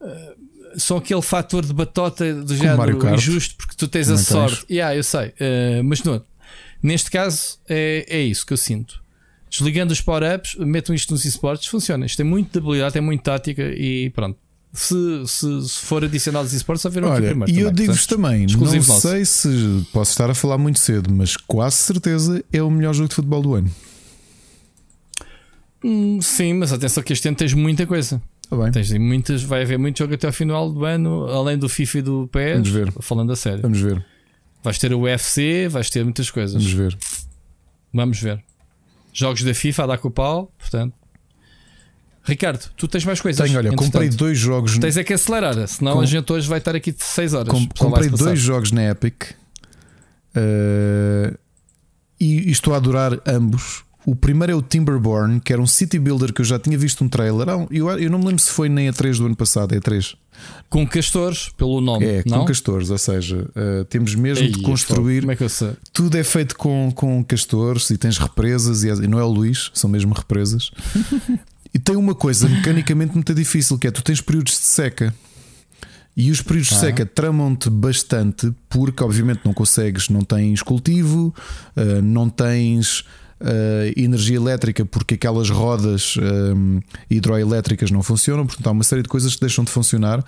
Speaker 3: uh, são aquele fator de batota do género injusto porque tu tens não a tens. sorte. Yeah, eu sei, uh, mas não. Neste caso é, é isso que eu sinto. Desligando os power-ups, metam isto nos esportes, funciona. Isto tem muita habilidade, tem muita tática e pronto se, se, se for adicionado os esportes, só viram
Speaker 2: Olha,
Speaker 3: aqui primeiro.
Speaker 2: E eu digo-vos também, não nosso. sei se posso estar a falar muito cedo, mas quase certeza é o melhor jogo de futebol do ano.
Speaker 3: Hum, sim, mas atenção que este ano tens muita coisa.
Speaker 2: Tá bem.
Speaker 3: Tens muitas, vai haver muito jogo até ao final do ano, além do FIFA e do PS.
Speaker 2: Vamos ver.
Speaker 3: Falando a sério.
Speaker 2: Vamos ver.
Speaker 3: Vais ter o UFC, vais ter muitas coisas.
Speaker 2: Vamos ver.
Speaker 3: Vamos ver. Jogos da FIFA a dar com o pau, portanto. Ricardo, tu tens mais coisas.
Speaker 2: Tenho, olha, comprei dois jogos.
Speaker 3: Tens é que acelerar, senão Com... a gente hoje vai estar aqui de 6 horas.
Speaker 2: Com... Comprei dois jogos na Epic uh... e, estou a adorar ambos. O primeiro é o Timberborn, que era um city builder que eu já tinha visto um trailer. Eu, eu não me lembro se foi nem a 3 do ano passado, é a 3.
Speaker 3: Com castores, pelo nome.
Speaker 2: É,
Speaker 3: não?
Speaker 2: com castores, ou seja, uh, temos mesmo Ei, de construir.
Speaker 3: Como é que eu sei?
Speaker 2: Tudo é feito com, com castores e tens represas, e, e não é o Luís, são mesmo represas. E tem uma coisa mecanicamente muito difícil que é tu tens períodos de seca. E os períodos de seca tramam-te bastante porque, obviamente, não consegues, não tens cultivo, uh, não tens uh, energia elétrica porque aquelas rodas um, hidroelétricas não funcionam. Portanto, há uma série de coisas que deixam de funcionar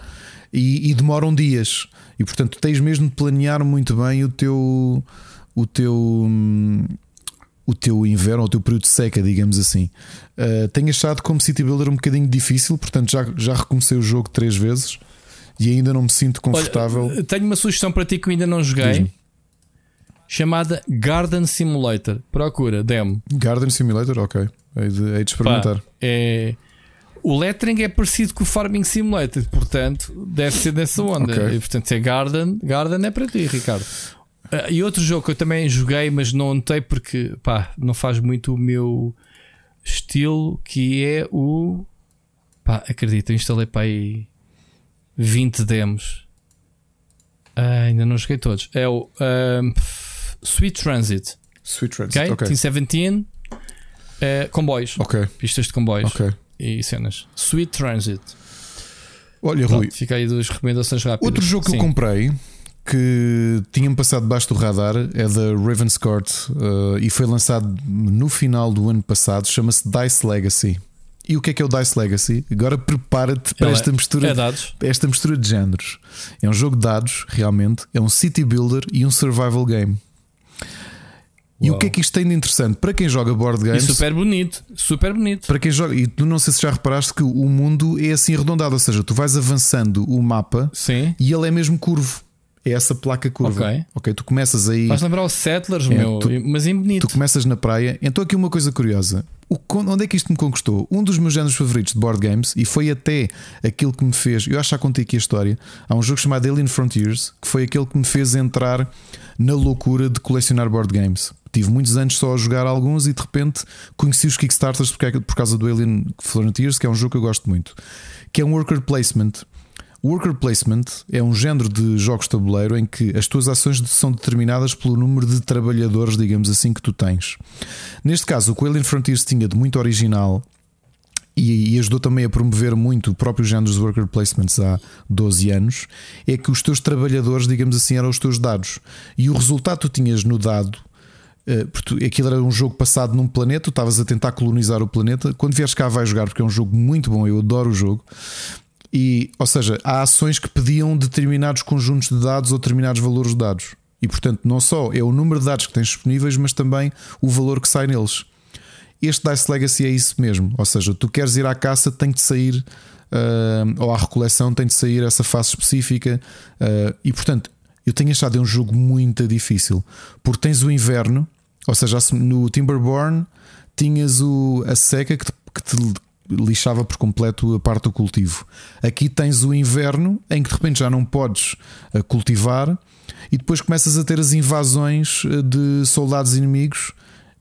Speaker 2: e, e demoram dias. E, portanto, tens mesmo de planear muito bem o teu. O teu hum, o teu inverno, o teu período de seca, digamos assim. Uh, tenho achado como City Builder um bocadinho difícil, portanto já, já recomecei o jogo três vezes e ainda não me sinto confortável.
Speaker 3: Olha, tenho uma sugestão para ti que eu ainda não joguei. Chamada Garden Simulator. Procura, demo.
Speaker 2: Garden Simulator, ok. Hei de, hei de experimentar. Pá,
Speaker 3: é... O lettering é parecido com o Farming Simulator, portanto, deve ser dessa onda. Okay. E, portanto, é Garden. Garden é para ti, Ricardo. Uh, e outro jogo que eu também joguei, mas não notei porque pá, não faz muito o meu estilo, que é o. Pá, acredito, instalei para aí 20 demos. Uh, ainda não joguei todos. É o uh, Sweet Transit.
Speaker 2: Sweet Transit.
Speaker 3: Ok.
Speaker 2: okay.
Speaker 3: Team 17. Uh, comboios.
Speaker 2: Ok.
Speaker 3: Pistas de comboios.
Speaker 2: Ok.
Speaker 3: E cenas. Sweet Transit.
Speaker 2: Olha, Rui.
Speaker 3: Fica aí duas recomendações rápidas.
Speaker 2: Outro jogo que Sim. eu comprei que tinha-me passado debaixo do radar é da Ravenscourt uh, e foi lançado no final do ano passado. Chama-se Dice Legacy. E o que é que é o Dice Legacy? Agora prepara-te para esta mistura,
Speaker 3: é
Speaker 2: esta mistura de géneros. É um jogo de dados, realmente. É um city builder e um survival game. E o que é que isto tem de interessante? Para quem joga board games.
Speaker 3: E super bonito, super bonito.
Speaker 2: Para quem joga, e tu não sei se já reparaste que o mundo é assim arredondado, ou seja, tu vais avançando o mapa
Speaker 3: Sim.
Speaker 2: e ele é mesmo curvo é essa placa curva.
Speaker 3: Ok.
Speaker 2: Ok, tu começas aí.
Speaker 3: Faz lembrar os Settlers, é, meu, tu, mas em bonito.
Speaker 2: Tu começas na praia. Então, aqui uma coisa curiosa: o, onde é que isto me conquistou? Um dos meus géneros favoritos de board games, e foi até aquilo que me fez. Eu acho que já contei aqui a história. Há um jogo chamado Alien Frontiers, que foi aquele que me fez entrar na loucura de colecionar board games. Tive muitos anos só a jogar alguns e de repente conheci os Kickstarters por causa do Alien Frontiers, que é um jogo que eu gosto muito, que é um worker placement. Worker placement é um género de jogos de tabuleiro em que as tuas ações são determinadas pelo número de trabalhadores, digamos assim, que tu tens. Neste caso, o que o Alien Frontiers tinha de muito original e, e, ajudou também a promover muito o próprio género dos worker placements há 12 anos, é que os teus trabalhadores, digamos assim, eram os teus dados. E o resultado que tu tinhas no dado. Eh, porque aquilo era um jogo passado num planeta, tu estavas a tentar colonizar o planeta. Quando vieres cá, vai jogar, porque é um jogo muito bom, eu adoro o jogo. E, ou seja, há ações que pediam determinados conjuntos de dados ou determinados valores de dados. E portanto, não só é o número de dados que tens disponíveis, mas também o valor que sai neles. Este Dice Legacy é isso mesmo. Ou seja, tu queres ir à caça, tem de sair, uh, ou à recoleção, tem de sair essa fase específica. Uh, e portanto, eu tenho achado um jogo muito difícil. Porque tens o inverno, ou seja, no Timberborn tinhas o, a seca que te, que te lixava por completo a parte do cultivo. Aqui tens o inverno em que de repente já não podes eh, cultivar e depois começas a ter as invasões eh, de soldados inimigos.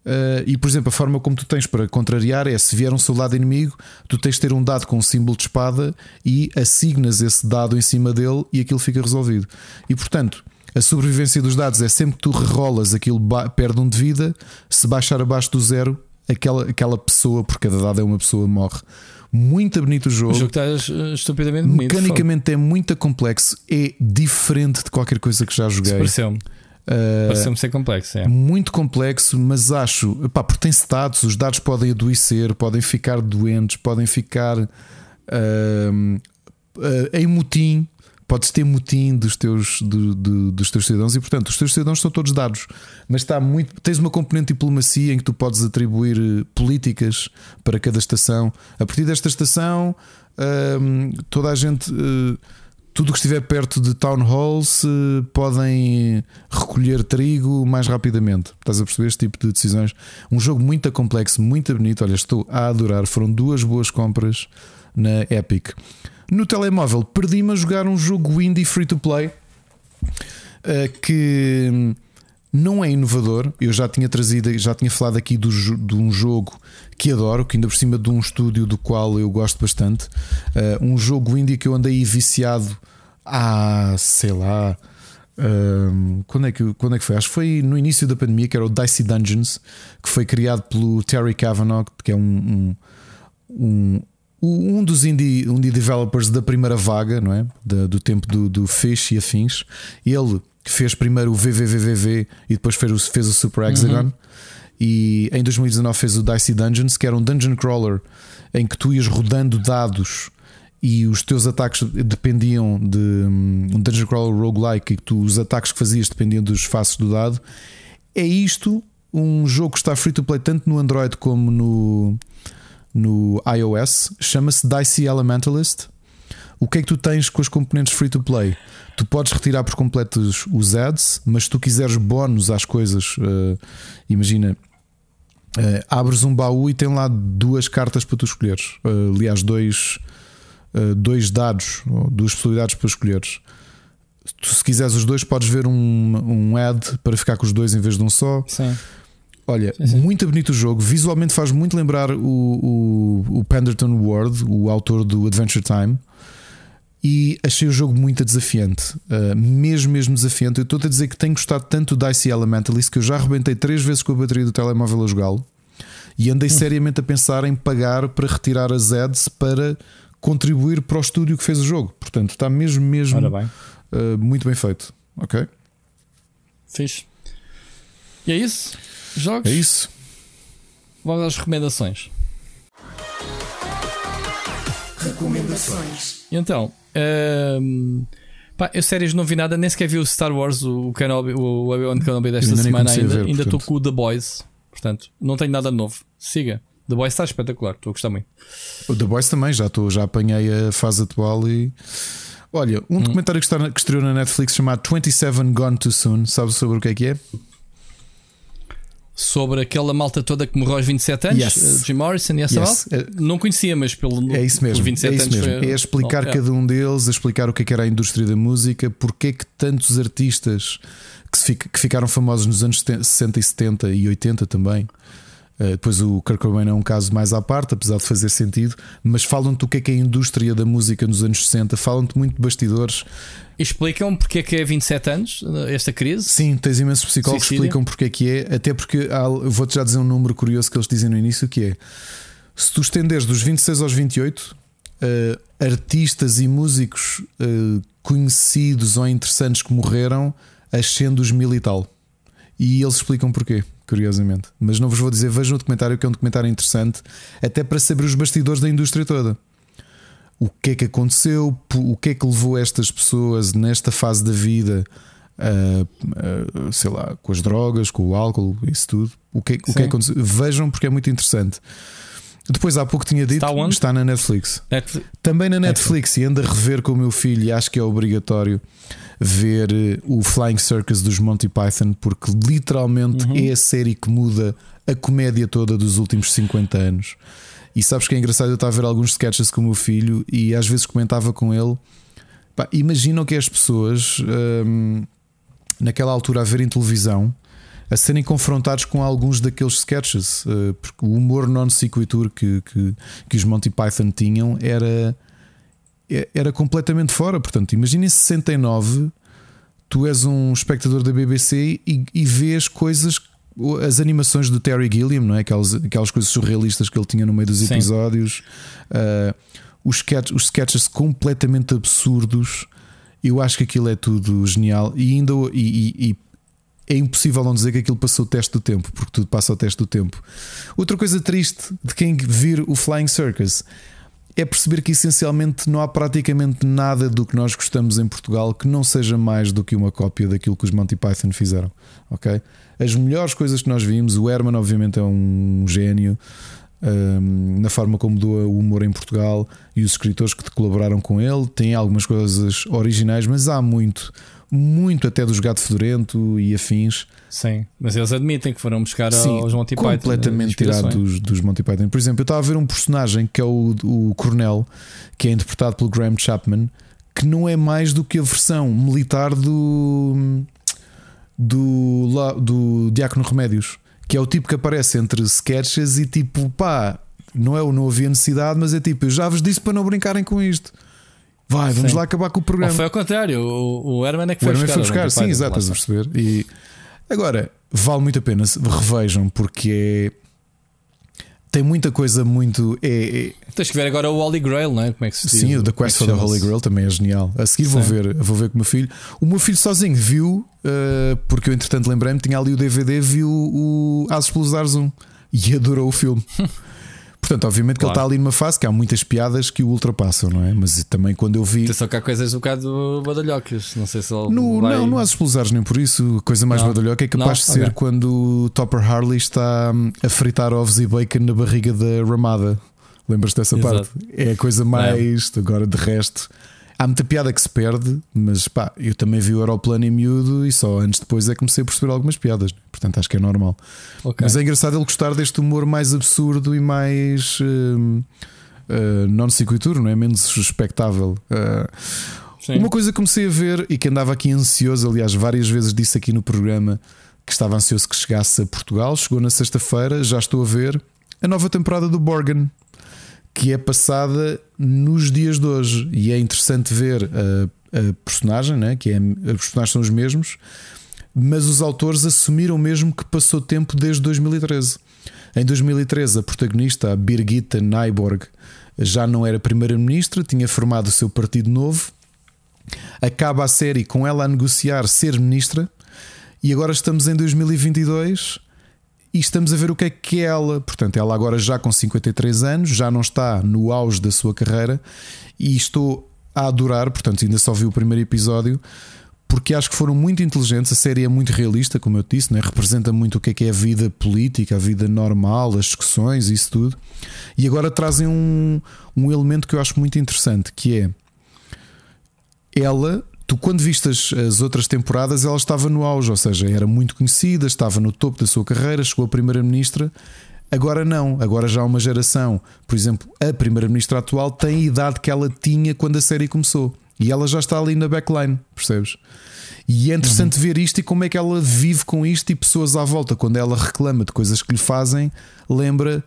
Speaker 2: Eh, e por exemplo, a forma como tu tens para contrariar é se vier um soldado inimigo, tu tens de ter um dado com um símbolo de espada e assignas esse dado em cima dele e aquilo fica resolvido. E portanto, a sobrevivência dos dados é sempre que tu rerolas aquilo perde um de vida, se baixar abaixo do zero, aquela, aquela pessoa, por cada dado é uma pessoa, morre. Muito bonito o jogo. O
Speaker 3: jogo está eh, estupidamente bonito.
Speaker 2: Mecanicamente é muito complexo, é diferente de qualquer coisa que já joguei.
Speaker 3: Pareceu-me. Uh, Pareceu-me ser complexo. É.
Speaker 2: Muito complexo, mas acho, pá, porque tem status, os dados podem adoecer, podem ficar doentes, podem ficar uh, uh, em motim podes ter motim dos teus, do, do, dos teus cidadãos e, portanto, os teus cidadãos são todos dados, mas está muito. Tens uma componente de diplomacia em que tu podes atribuir eh, políticas para cada estação. A partir desta estação, hum, toda a gente. Uh, tudo que estiver perto de town halls uh, podem recolher trigo mais rapidamente. Estás a perceber este tipo de decisões? Um jogo muito complexo, muito bonito. Olha, estou a adorar. Foram duas boas compras na Epic. No telemóvel, perdi-me a jogar um jogo indie free to play uh, que não é inovador. Eu já tinha trazido, já tinha falado aqui do, de um jogo que adoro, que ainda por cima de um estúdio do qual eu gosto bastante. Uh, um jogo indie que eu andei viciado há, sei lá. Uh, quando, é que, quando é que foi? Acho que foi no início da pandemia, que era o Dicey Dungeons, que foi criado pelo Terry Kavanagh, que é um, um um, um dos indie, indie developers da primeira vaga, não é? Da, do tempo do, do Fish e afins. Ele fez primeiro o VVVVV e depois fez o, fez o Super Hexagon. Uhum. E em 2019 fez o Dicey Dungeons, que era um dungeon crawler em que tu ias rodando dados e os teus ataques dependiam de um dungeon crawler roguelike e que tu, os ataques que fazias dependiam dos faces do dado. É isto, um jogo que está free to play tanto no Android como no, no iOS, chama-se Dicey Elementalist. O que é que tu tens com as componentes free to play? Tu podes retirar por completo os ads, mas se tu quiseres bónus às coisas, uh, imagina, uh, abres um baú e tem lá duas cartas para tu escolheres. Uh, aliás, dois eh, dois dados, duas possibilidades para escolheres. Tu, se quiseres os dois, podes ver um, um ad para ficar com os dois em vez de um só.
Speaker 3: Sim.
Speaker 2: Olha, sim, sim. muito bonito o jogo. Visualmente faz muito lembrar o, o, o Penderton Ward, o autor do Adventure Time. E achei o jogo muito desafiante, uh, mesmo, mesmo desafiante. Eu estou a dizer que tenho gostado tanto do Dicey Elementalist que eu já arrebentei três vezes com a bateria do telemóvel a jogá-lo e andei hum. seriamente a pensar em pagar para retirar as ads para contribuir para o estúdio que fez o jogo. Portanto, está mesmo, mesmo bem. Uh, muito bem feito. Ok?
Speaker 3: Fiz. E é isso? Jogos?
Speaker 2: É isso.
Speaker 3: Vamos às recomendações.
Speaker 7: Recomendações.
Speaker 3: Então, um, pá, eu séries não vi nada, nem sequer vi o Star Wars, o Kenobi, o Obi-Wan Kenobi desta ainda semana. Ainda estou com o The Boys, portanto, não tenho nada novo. Siga. The Boys está espetacular, estou a gostar muito.
Speaker 2: O The Boys também, já estou, já apanhei a fase atual e. Olha, um hum. documentário que, está, que estreou na Netflix chamado 27 Gone Too Soon, sabes sobre o que é que é?
Speaker 3: Sobre aquela malta toda que morreu aos 27 anos, yes. Eh, Jim Morrison e essa yes. malta? Não conhecia, mas pelo
Speaker 2: É isso mesmo, 27 é, isso mesmo. Foi... é explicar oh, cada um deles, a explicar o que, é que era a indústria da música, porque é que tantos artistas que, fica, que ficaram famosos nos anos 60 e 70 e 80 também depois o Kurt Cobain é um caso mais à parte, apesar de fazer sentido, mas falam-te o que é que é a indústria da música nos anos 60, falam-te muito de bastidores.
Speaker 3: Explicam porque é que é 27 anos esta crise?
Speaker 2: Sim, tens imensos psicólogos que explicam porque é que é, até porque vou-te já dizer um número curioso que eles dizem no início que é se tu estenderes dos 26 aos 28, uh, eh, artistas e músicos uh, conhecidos ou interessantes que morreram ascende os mil e tal. E eles explicam porquê curiosamente. Mas não vos vou dizer, vejam o documentário, que é um documentário interessante, até para saber os bastidores da indústria toda. O que é que aconteceu, o que é que levou estas pessoas nesta fase da vida, a, a, sei lá, com as drogas, com o álcool, isso tudo. O que, o que é que aconteceu? Vejam, porque é muito interessante. Depois há pouco tinha dito, está, está na Netflix. Netflix. Também na Netflix, Netflix. e anda a rever com o meu filho, e acho que é obrigatório ver eh, o Flying Circus dos Monty Python, porque literalmente uhum. é a série que muda a comédia toda dos últimos 50 anos. E sabes que é engraçado? Eu estava a ver alguns sketches com o meu filho e às vezes comentava com ele. Pá, imaginam que as pessoas hum, naquela altura a verem televisão a serem confrontados com alguns daqueles sketches, uh, porque o humor non sequitur que, que, que, os Monty Python tinham era, era completamente fora. Portanto, imagina em 69, tu és um espectador da BBC e, e vês coisas as animações do Terry Gilliam, não é? aquelas, aquelas coisas surrealistas que ele tinha no meio dos episódios, uh, os, sketch, os sketches completamente absurdos. Eu acho que aquilo é tudo genial e ainda e, e, é impossível não dizer que aquilo passou o teste do tempo, porque tudo passa o teste do tempo. Outra coisa triste de quem vir o Flying Circus é perceber que essencialmente não há praticamente nada do que nós gostamos em Portugal que não seja mais do que uma cópia daquilo que os Monty Python fizeram. Ok? As melhores coisas que nós vimos, o Herman, obviamente, é um gênio. Um, na forma como doa o humor em Portugal e os escritores que colaboraram com ele, tem algumas coisas originais, mas há muito muito até dos Gato Fedorento e afins.
Speaker 3: Sim, mas eles admitem que foram buscar
Speaker 2: Sim,
Speaker 3: aos Monty
Speaker 2: Python. Completamente tirado dos, dos Monty Python. Por exemplo, eu estava a ver um personagem que é o, o Coronel, que é interpretado pelo Graham Chapman, que não é mais do que a versão militar do. do, do Diácono Remédios. Que é o tipo que aparece entre sketches e tipo, pá, não é o não havia necessidade, mas é tipo, eu já vos disse para não brincarem com isto. Vai, vamos sim. lá acabar com o programa. Ou
Speaker 3: foi ao contrário, o, o Herman é que foi o buscar.
Speaker 2: Foi buscar sim, exato, estás a perceber. E agora, vale muito a pena, revejam, porque é. tem muita coisa muito. É, é...
Speaker 3: Tens que ver agora o Holy Grail, não é? Como é que se diz?
Speaker 2: Sim, o The Quest
Speaker 3: é
Speaker 2: for the Holy Grail também é genial. A seguir vou ver, vou ver com o meu filho. O meu filho sozinho viu, uh, porque eu entretanto lembrei-me, tinha ali o DVD, viu o Asos pelos Ares 1 e adorou o filme. Portanto, obviamente claro. que ele está ali numa fase que há muitas piadas que o ultrapassam, não é? Mas também quando eu vi.
Speaker 3: Só que há coisas um bocado badalhocas. Não sei se ele.
Speaker 2: No, vai... Não, não há explosares nem por isso. A coisa mais não. badalhoca é capaz não? de ser okay. quando o Topper Harley está hum, a fritar ovos e bacon na barriga da Ramada. Lembras-te dessa Exato. parte? É a coisa mais. É. Agora, de resto. Há muita piada que se perde, mas pá, eu também vi o Aeroplano em miúdo e só antes depois é que comecei a perceber algumas piadas. Portanto, acho que é normal. Okay. Mas é engraçado ele gostar deste humor mais absurdo e mais uh, uh, non sequitur, não é? Menos respectável. Uh, uma coisa que comecei a ver e que andava aqui ansioso, aliás, várias vezes disse aqui no programa que estava ansioso que chegasse a Portugal. Chegou na sexta-feira, já estou a ver a nova temporada do Borgen que é passada nos dias de hoje. E é interessante ver a, a personagem, né? que é, os personagens são os mesmos, mas os autores assumiram mesmo que passou tempo desde 2013. Em 2013, a protagonista, a Birgitta Nyborg, já não era primeira-ministra, tinha formado o seu partido novo. Acaba a série com ela a negociar ser ministra, e agora estamos em 2022 e estamos a ver o que é que ela. Portanto, ela agora já com 53 anos, já não está no auge da sua carreira e estou a adorar. Portanto, ainda só vi o primeiro episódio porque acho que foram muito inteligentes. A série é muito realista, como eu te disse, né? representa muito o que é que é a vida política, a vida normal, as discussões, isso tudo. E agora trazem um, um elemento que eu acho muito interessante, que é ela tu quando vistas as outras temporadas, ela estava no auge, ou seja, era muito conhecida, estava no topo da sua carreira, chegou a primeira-ministra. Agora não, agora já há uma geração, por exemplo, a primeira-ministra atual tem a idade que ela tinha quando a série começou. E ela já está ali na backline, percebes? E é interessante uhum. ver isto e como é que ela vive com isto e pessoas à volta, quando ela reclama de coisas que lhe fazem, lembra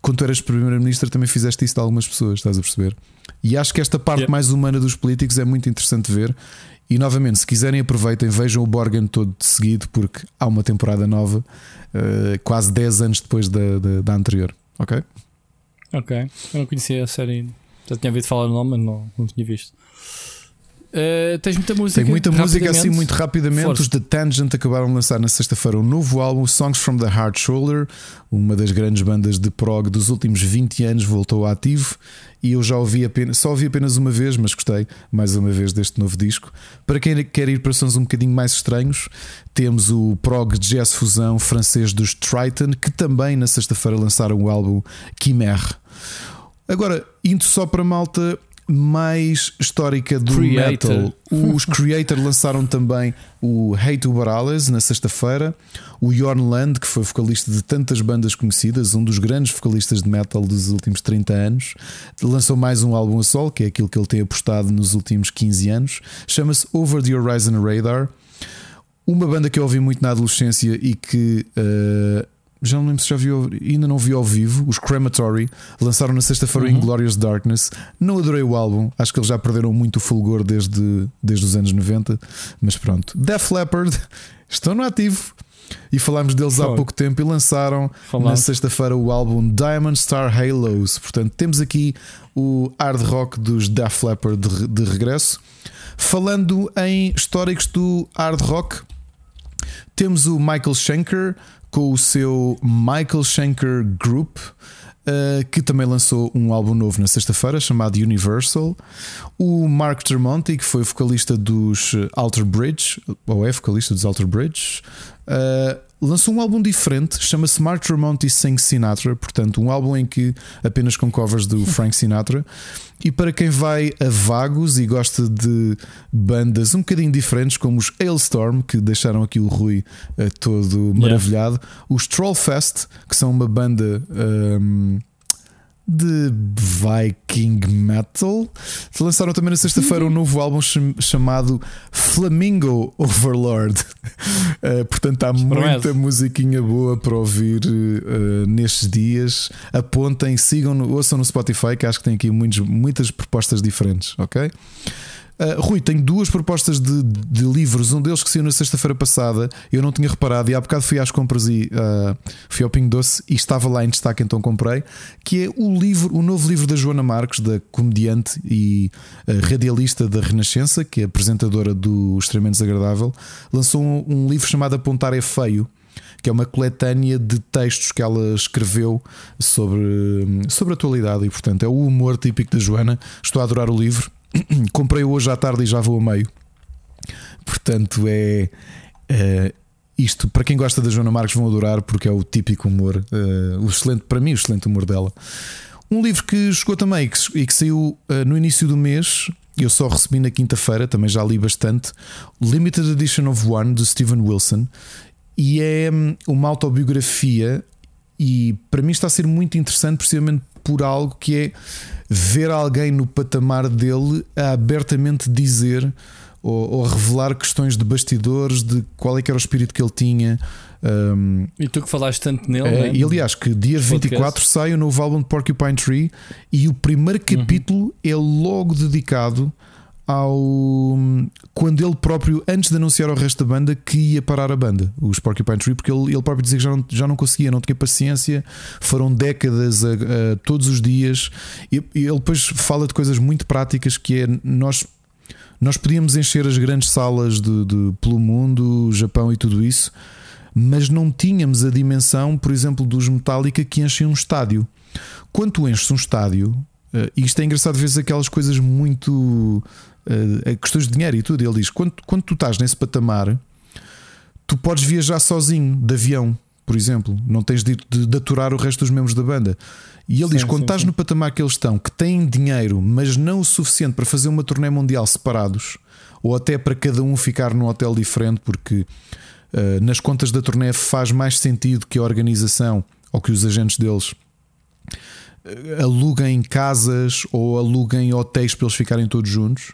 Speaker 2: quando tu eras Primeira-Ministra também fizeste isso de algumas pessoas, estás a perceber? E acho que esta parte yeah. mais humana dos políticos é muito interessante ver. E novamente, se quiserem, aproveitem, vejam o Borgen todo de seguido, porque há uma temporada nova, uh, quase 10 anos depois da, da, da, anterior. Ok?
Speaker 3: Ok. Eu não conhecia a série, já tinha ouvido falar o nome, mas não, não tinha visto. Uh, tens muita música.
Speaker 2: Tem muita música assim muito rapidamente. Force. Os The Tangent acabaram de lançar na sexta-feira um novo álbum, Songs from the Hard Shoulder, uma das grandes bandas de prog dos últimos 20 anos, voltou ativo e eu já ouvi apenas, só ouvi apenas uma vez, mas gostei mais uma vez deste novo disco. Para quem quer ir para sons um bocadinho mais estranhos, temos o prog jazz fusão francês dos Triton, que também na sexta-feira lançaram o álbum Chimère. Agora, indo só para malta mais histórica do Creator. metal. Os Creator lançaram também o Hate Barales na sexta-feira. O Jorn Land, que foi vocalista de tantas bandas conhecidas, um dos grandes vocalistas de metal dos últimos 30 anos, lançou mais um álbum a sol, que é aquilo que ele tem apostado nos últimos 15 anos. Chama-se Over the Horizon Radar. Uma banda que eu ouvi muito na adolescência e que. Uh, já não lembro se já viu, ainda não vi ao vivo. Os Crematory lançaram na sexta-feira uhum. Inglorious Darkness. Não adorei o álbum, acho que eles já perderam muito o fulgor desde, desde os anos 90. Mas pronto, Def Leppard estão no ativo e falámos deles Foi. há pouco tempo e lançaram Falamos. na sexta-feira o álbum Diamond Star Halos. Portanto, temos aqui o hard rock dos Def Leppard de, de regresso. Falando em históricos do hard rock, temos o Michael Schenker com o seu Michael Schenker Group. Uh, que também lançou um álbum novo na sexta-feira chamado Universal. O Mark Tremonti, que foi vocalista dos Alter Bridge, ou é vocalista dos Alter Bridge, uh, lançou um álbum diferente, chama-se Mark Tremonti Sing Sinatra, portanto, um álbum em que apenas com covers do Frank Sinatra. E para quem vai a vagos e gosta de bandas um bocadinho diferentes, como os Hailstorm, que deixaram aqui o Rui uh, todo maravilhado, yeah. os Trollfest, que são uma banda. Um, de Viking Metal. Lançaram também na sexta-feira um novo álbum chamado Flamingo Overlord. Uh, portanto, há muita musiquinha boa para ouvir uh, nestes dias. Apontem, sigam, ouçam no Spotify, que acho que tem aqui muitos, muitas propostas diferentes, ok? Uh, Rui, tenho duas propostas de, de, livros. Um deles que saiu na sexta-feira passada, eu não tinha reparado, e há bocado fui às compras e uh, fui ao Pingo Doce e estava lá em destaque, então comprei. Que é o livro, o novo livro da Joana Marques, da comediante e uh, radialista da Renascença, que é apresentadora do Extremamente Desagradável, lançou um, um livro chamado Apontar é Feio que é uma coletânea de textos que ela escreveu sobre, sobre a atualidade e, portanto, é o humor típico da Joana. Estou a adorar o livro. Comprei hoje à tarde e já vou a meio. Portanto, é. é isto, para quem gosta da Joana Marques, vão adorar porque é o típico humor, uh, o excelente, para mim, o excelente humor dela. Um livro que chegou também e que, e que saiu uh, no início do mês, eu só recebi na quinta-feira, também já li bastante. Limited Edition of One, de Steven Wilson, e é hum, uma autobiografia. E para mim está a ser muito interessante, precisamente por algo que é ver alguém no patamar dele a abertamente dizer ou, ou revelar questões de bastidores, de qual é que era o espírito que ele tinha. Um,
Speaker 3: e tu que falaste tanto nele,
Speaker 2: é,
Speaker 3: né?
Speaker 2: E aliás, que dia 24 sai o novo álbum de Porcupine Tree e o primeiro capítulo uhum. é logo dedicado ao quando ele próprio, antes de anunciar ao resto da banda, que ia parar a banda, os Porcupine Tree, porque ele, ele próprio dizia que já não, já não conseguia, não tinha paciência, foram décadas a, a todos os dias, e, e, ele depois fala de coisas muito práticas que é nós. Nós podíamos encher as grandes salas de, de, pelo mundo, Japão e tudo isso, mas não tínhamos a dimensão, por exemplo, dos Metallica que enchem um estádio. Quando tu enches um estádio, uh, e isto é engraçado, vezes aquelas coisas muito uh, questões de dinheiro e tudo. Ele diz: quando, quando tu estás nesse patamar, tu podes viajar sozinho de avião, por exemplo, não tens de, de, de aturar o resto dos membros da banda. E ele sim, diz: quando sim, estás sim. no patamar que eles estão, que têm dinheiro, mas não o suficiente para fazer uma turnê mundial separados, ou até para cada um ficar num hotel diferente, porque uh, nas contas da turnê faz mais sentido que a organização ou que os agentes deles eh, aluguem casas ou aluguem hotéis para eles ficarem todos juntos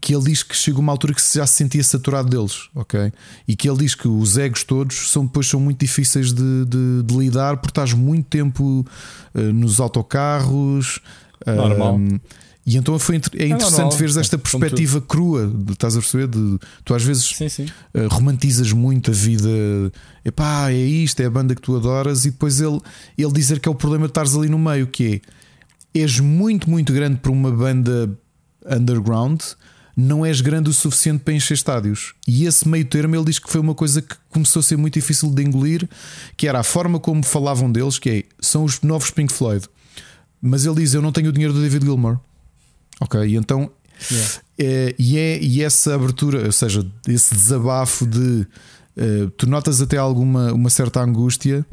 Speaker 2: que ele diz que chega uma altura que já se sentia saturado deles, ok? E que ele diz que os egos todos são depois são muito difíceis de, de, de lidar porque estás muito tempo uh, nos autocarros.
Speaker 3: Normal. Um,
Speaker 2: e então foi, é interessante é ver esta perspectiva crua, estás a perceber? De, tu às vezes
Speaker 3: sim, sim.
Speaker 2: Uh, romantizas muito a vida, epá, é isto, é a banda que tu adoras, e depois ele, ele dizer que é o problema de estares ali no meio, que é és muito, muito grande para uma banda underground, não és grande o suficiente para encher estádios. E esse meio termo ele diz que foi uma coisa que começou a ser muito difícil de engolir, que era a forma como falavam deles, que é, são os novos Pink Floyd. Mas ele diz: Eu não tenho o dinheiro do David Gilmour. Ok, e então. Yeah. É, e, é, e essa abertura, ou seja, esse desabafo de. Uh, tu notas até alguma uma certa angústia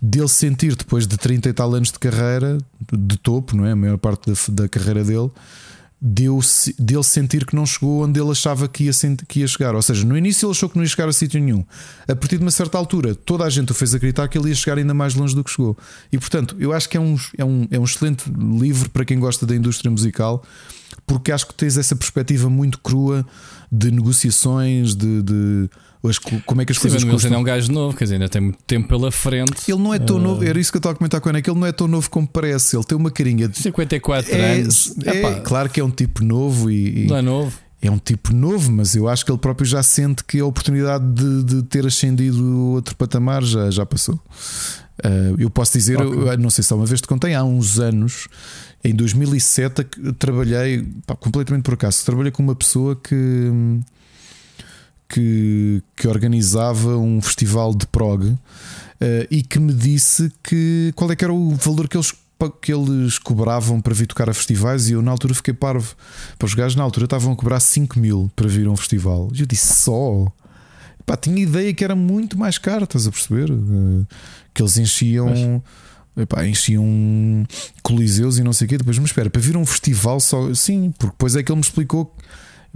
Speaker 2: dele sentir depois de 30 e tal anos de carreira, de topo, não é? A maior parte da, da carreira dele, deu dele sentir que não chegou onde ele achava que ia, que ia chegar. Ou seja, no início ele achou que não ia chegar a sítio nenhum. A partir de uma certa altura, toda a gente o fez acreditar que ele ia chegar ainda mais longe do que chegou. E portanto, eu acho que é um, é um, é um excelente livro para quem gosta da indústria musical, porque acho que tens essa perspectiva muito crua de negociações, de, de como é que as
Speaker 3: Sim,
Speaker 2: coisas
Speaker 3: mas ele é um gajo novo, quer dizer, ainda tem muito tempo pela frente.
Speaker 2: Ele não é tão uh... novo, era isso que eu estava a comentar com ele, é que ele não é tão novo como parece. Ele tem uma carinha de
Speaker 3: 54
Speaker 2: é,
Speaker 3: anos.
Speaker 2: É, claro que é um tipo novo e.
Speaker 3: Não é novo.
Speaker 2: É um tipo novo, mas eu acho que ele próprio já sente que a oportunidade de, de ter ascendido outro patamar já, já passou. Uh, eu posso dizer, okay. eu, não sei se uma vez te contei, há uns anos, em 2007, trabalhei, pá, completamente por acaso, trabalhei com uma pessoa que que, que organizava um festival de prog uh, e que me disse que qual é que era o valor que eles que eles cobravam para vir tocar a festivais e eu na altura fiquei parvo. Para os gajos na altura estavam a cobrar 5 mil para vir a um festival. E eu disse só. Pá, tinha ideia que era muito mais caro, estás a perceber? Uh, que eles enchiam. Epá, enchiam coliseus e não sei o quê. Depois, mas espera, para vir a um festival só. Sim, porque depois é que ele me explicou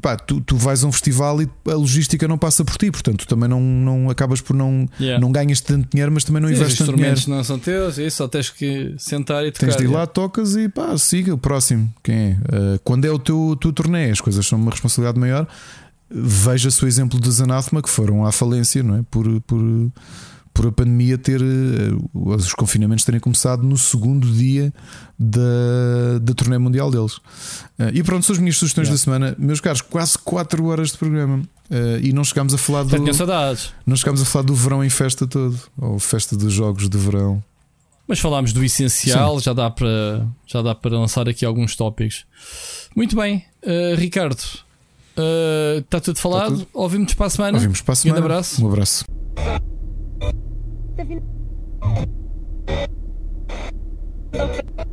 Speaker 2: Pá, tu, tu vais a um festival e a logística não passa por ti, portanto também não, não acabas por não, yeah. não ganhas tanto dinheiro, mas também não Sim, investes tanto dinheiro. Os
Speaker 3: instrumentos não são teus, é isso, só tens que sentar e tocar.
Speaker 2: Tens de ir lá, tocas e pá, siga o próximo. Quem é? Uh, quando é o teu, teu torneio, as coisas são uma responsabilidade maior. Veja-se o exemplo dos Anathema que foram à falência, não é? Por, por, por a pandemia ter os confinamentos terem começado no segundo dia da, da turnê mundial deles. E pronto, são as minhas sugestões yeah. da semana. Meus caros, quase 4 horas de programa. e não chegámos a falar do. Não chegámos a falar do verão em festa todo, ou festa dos jogos de verão.
Speaker 3: Mas falámos do essencial, já dá, para, já dá para lançar aqui alguns tópicos. Muito bem, uh, Ricardo, está uh, tudo falado. Ouvimos para a semana.
Speaker 2: Ouvimos para a semana.
Speaker 3: Um abraço.
Speaker 2: Um abraço. Tá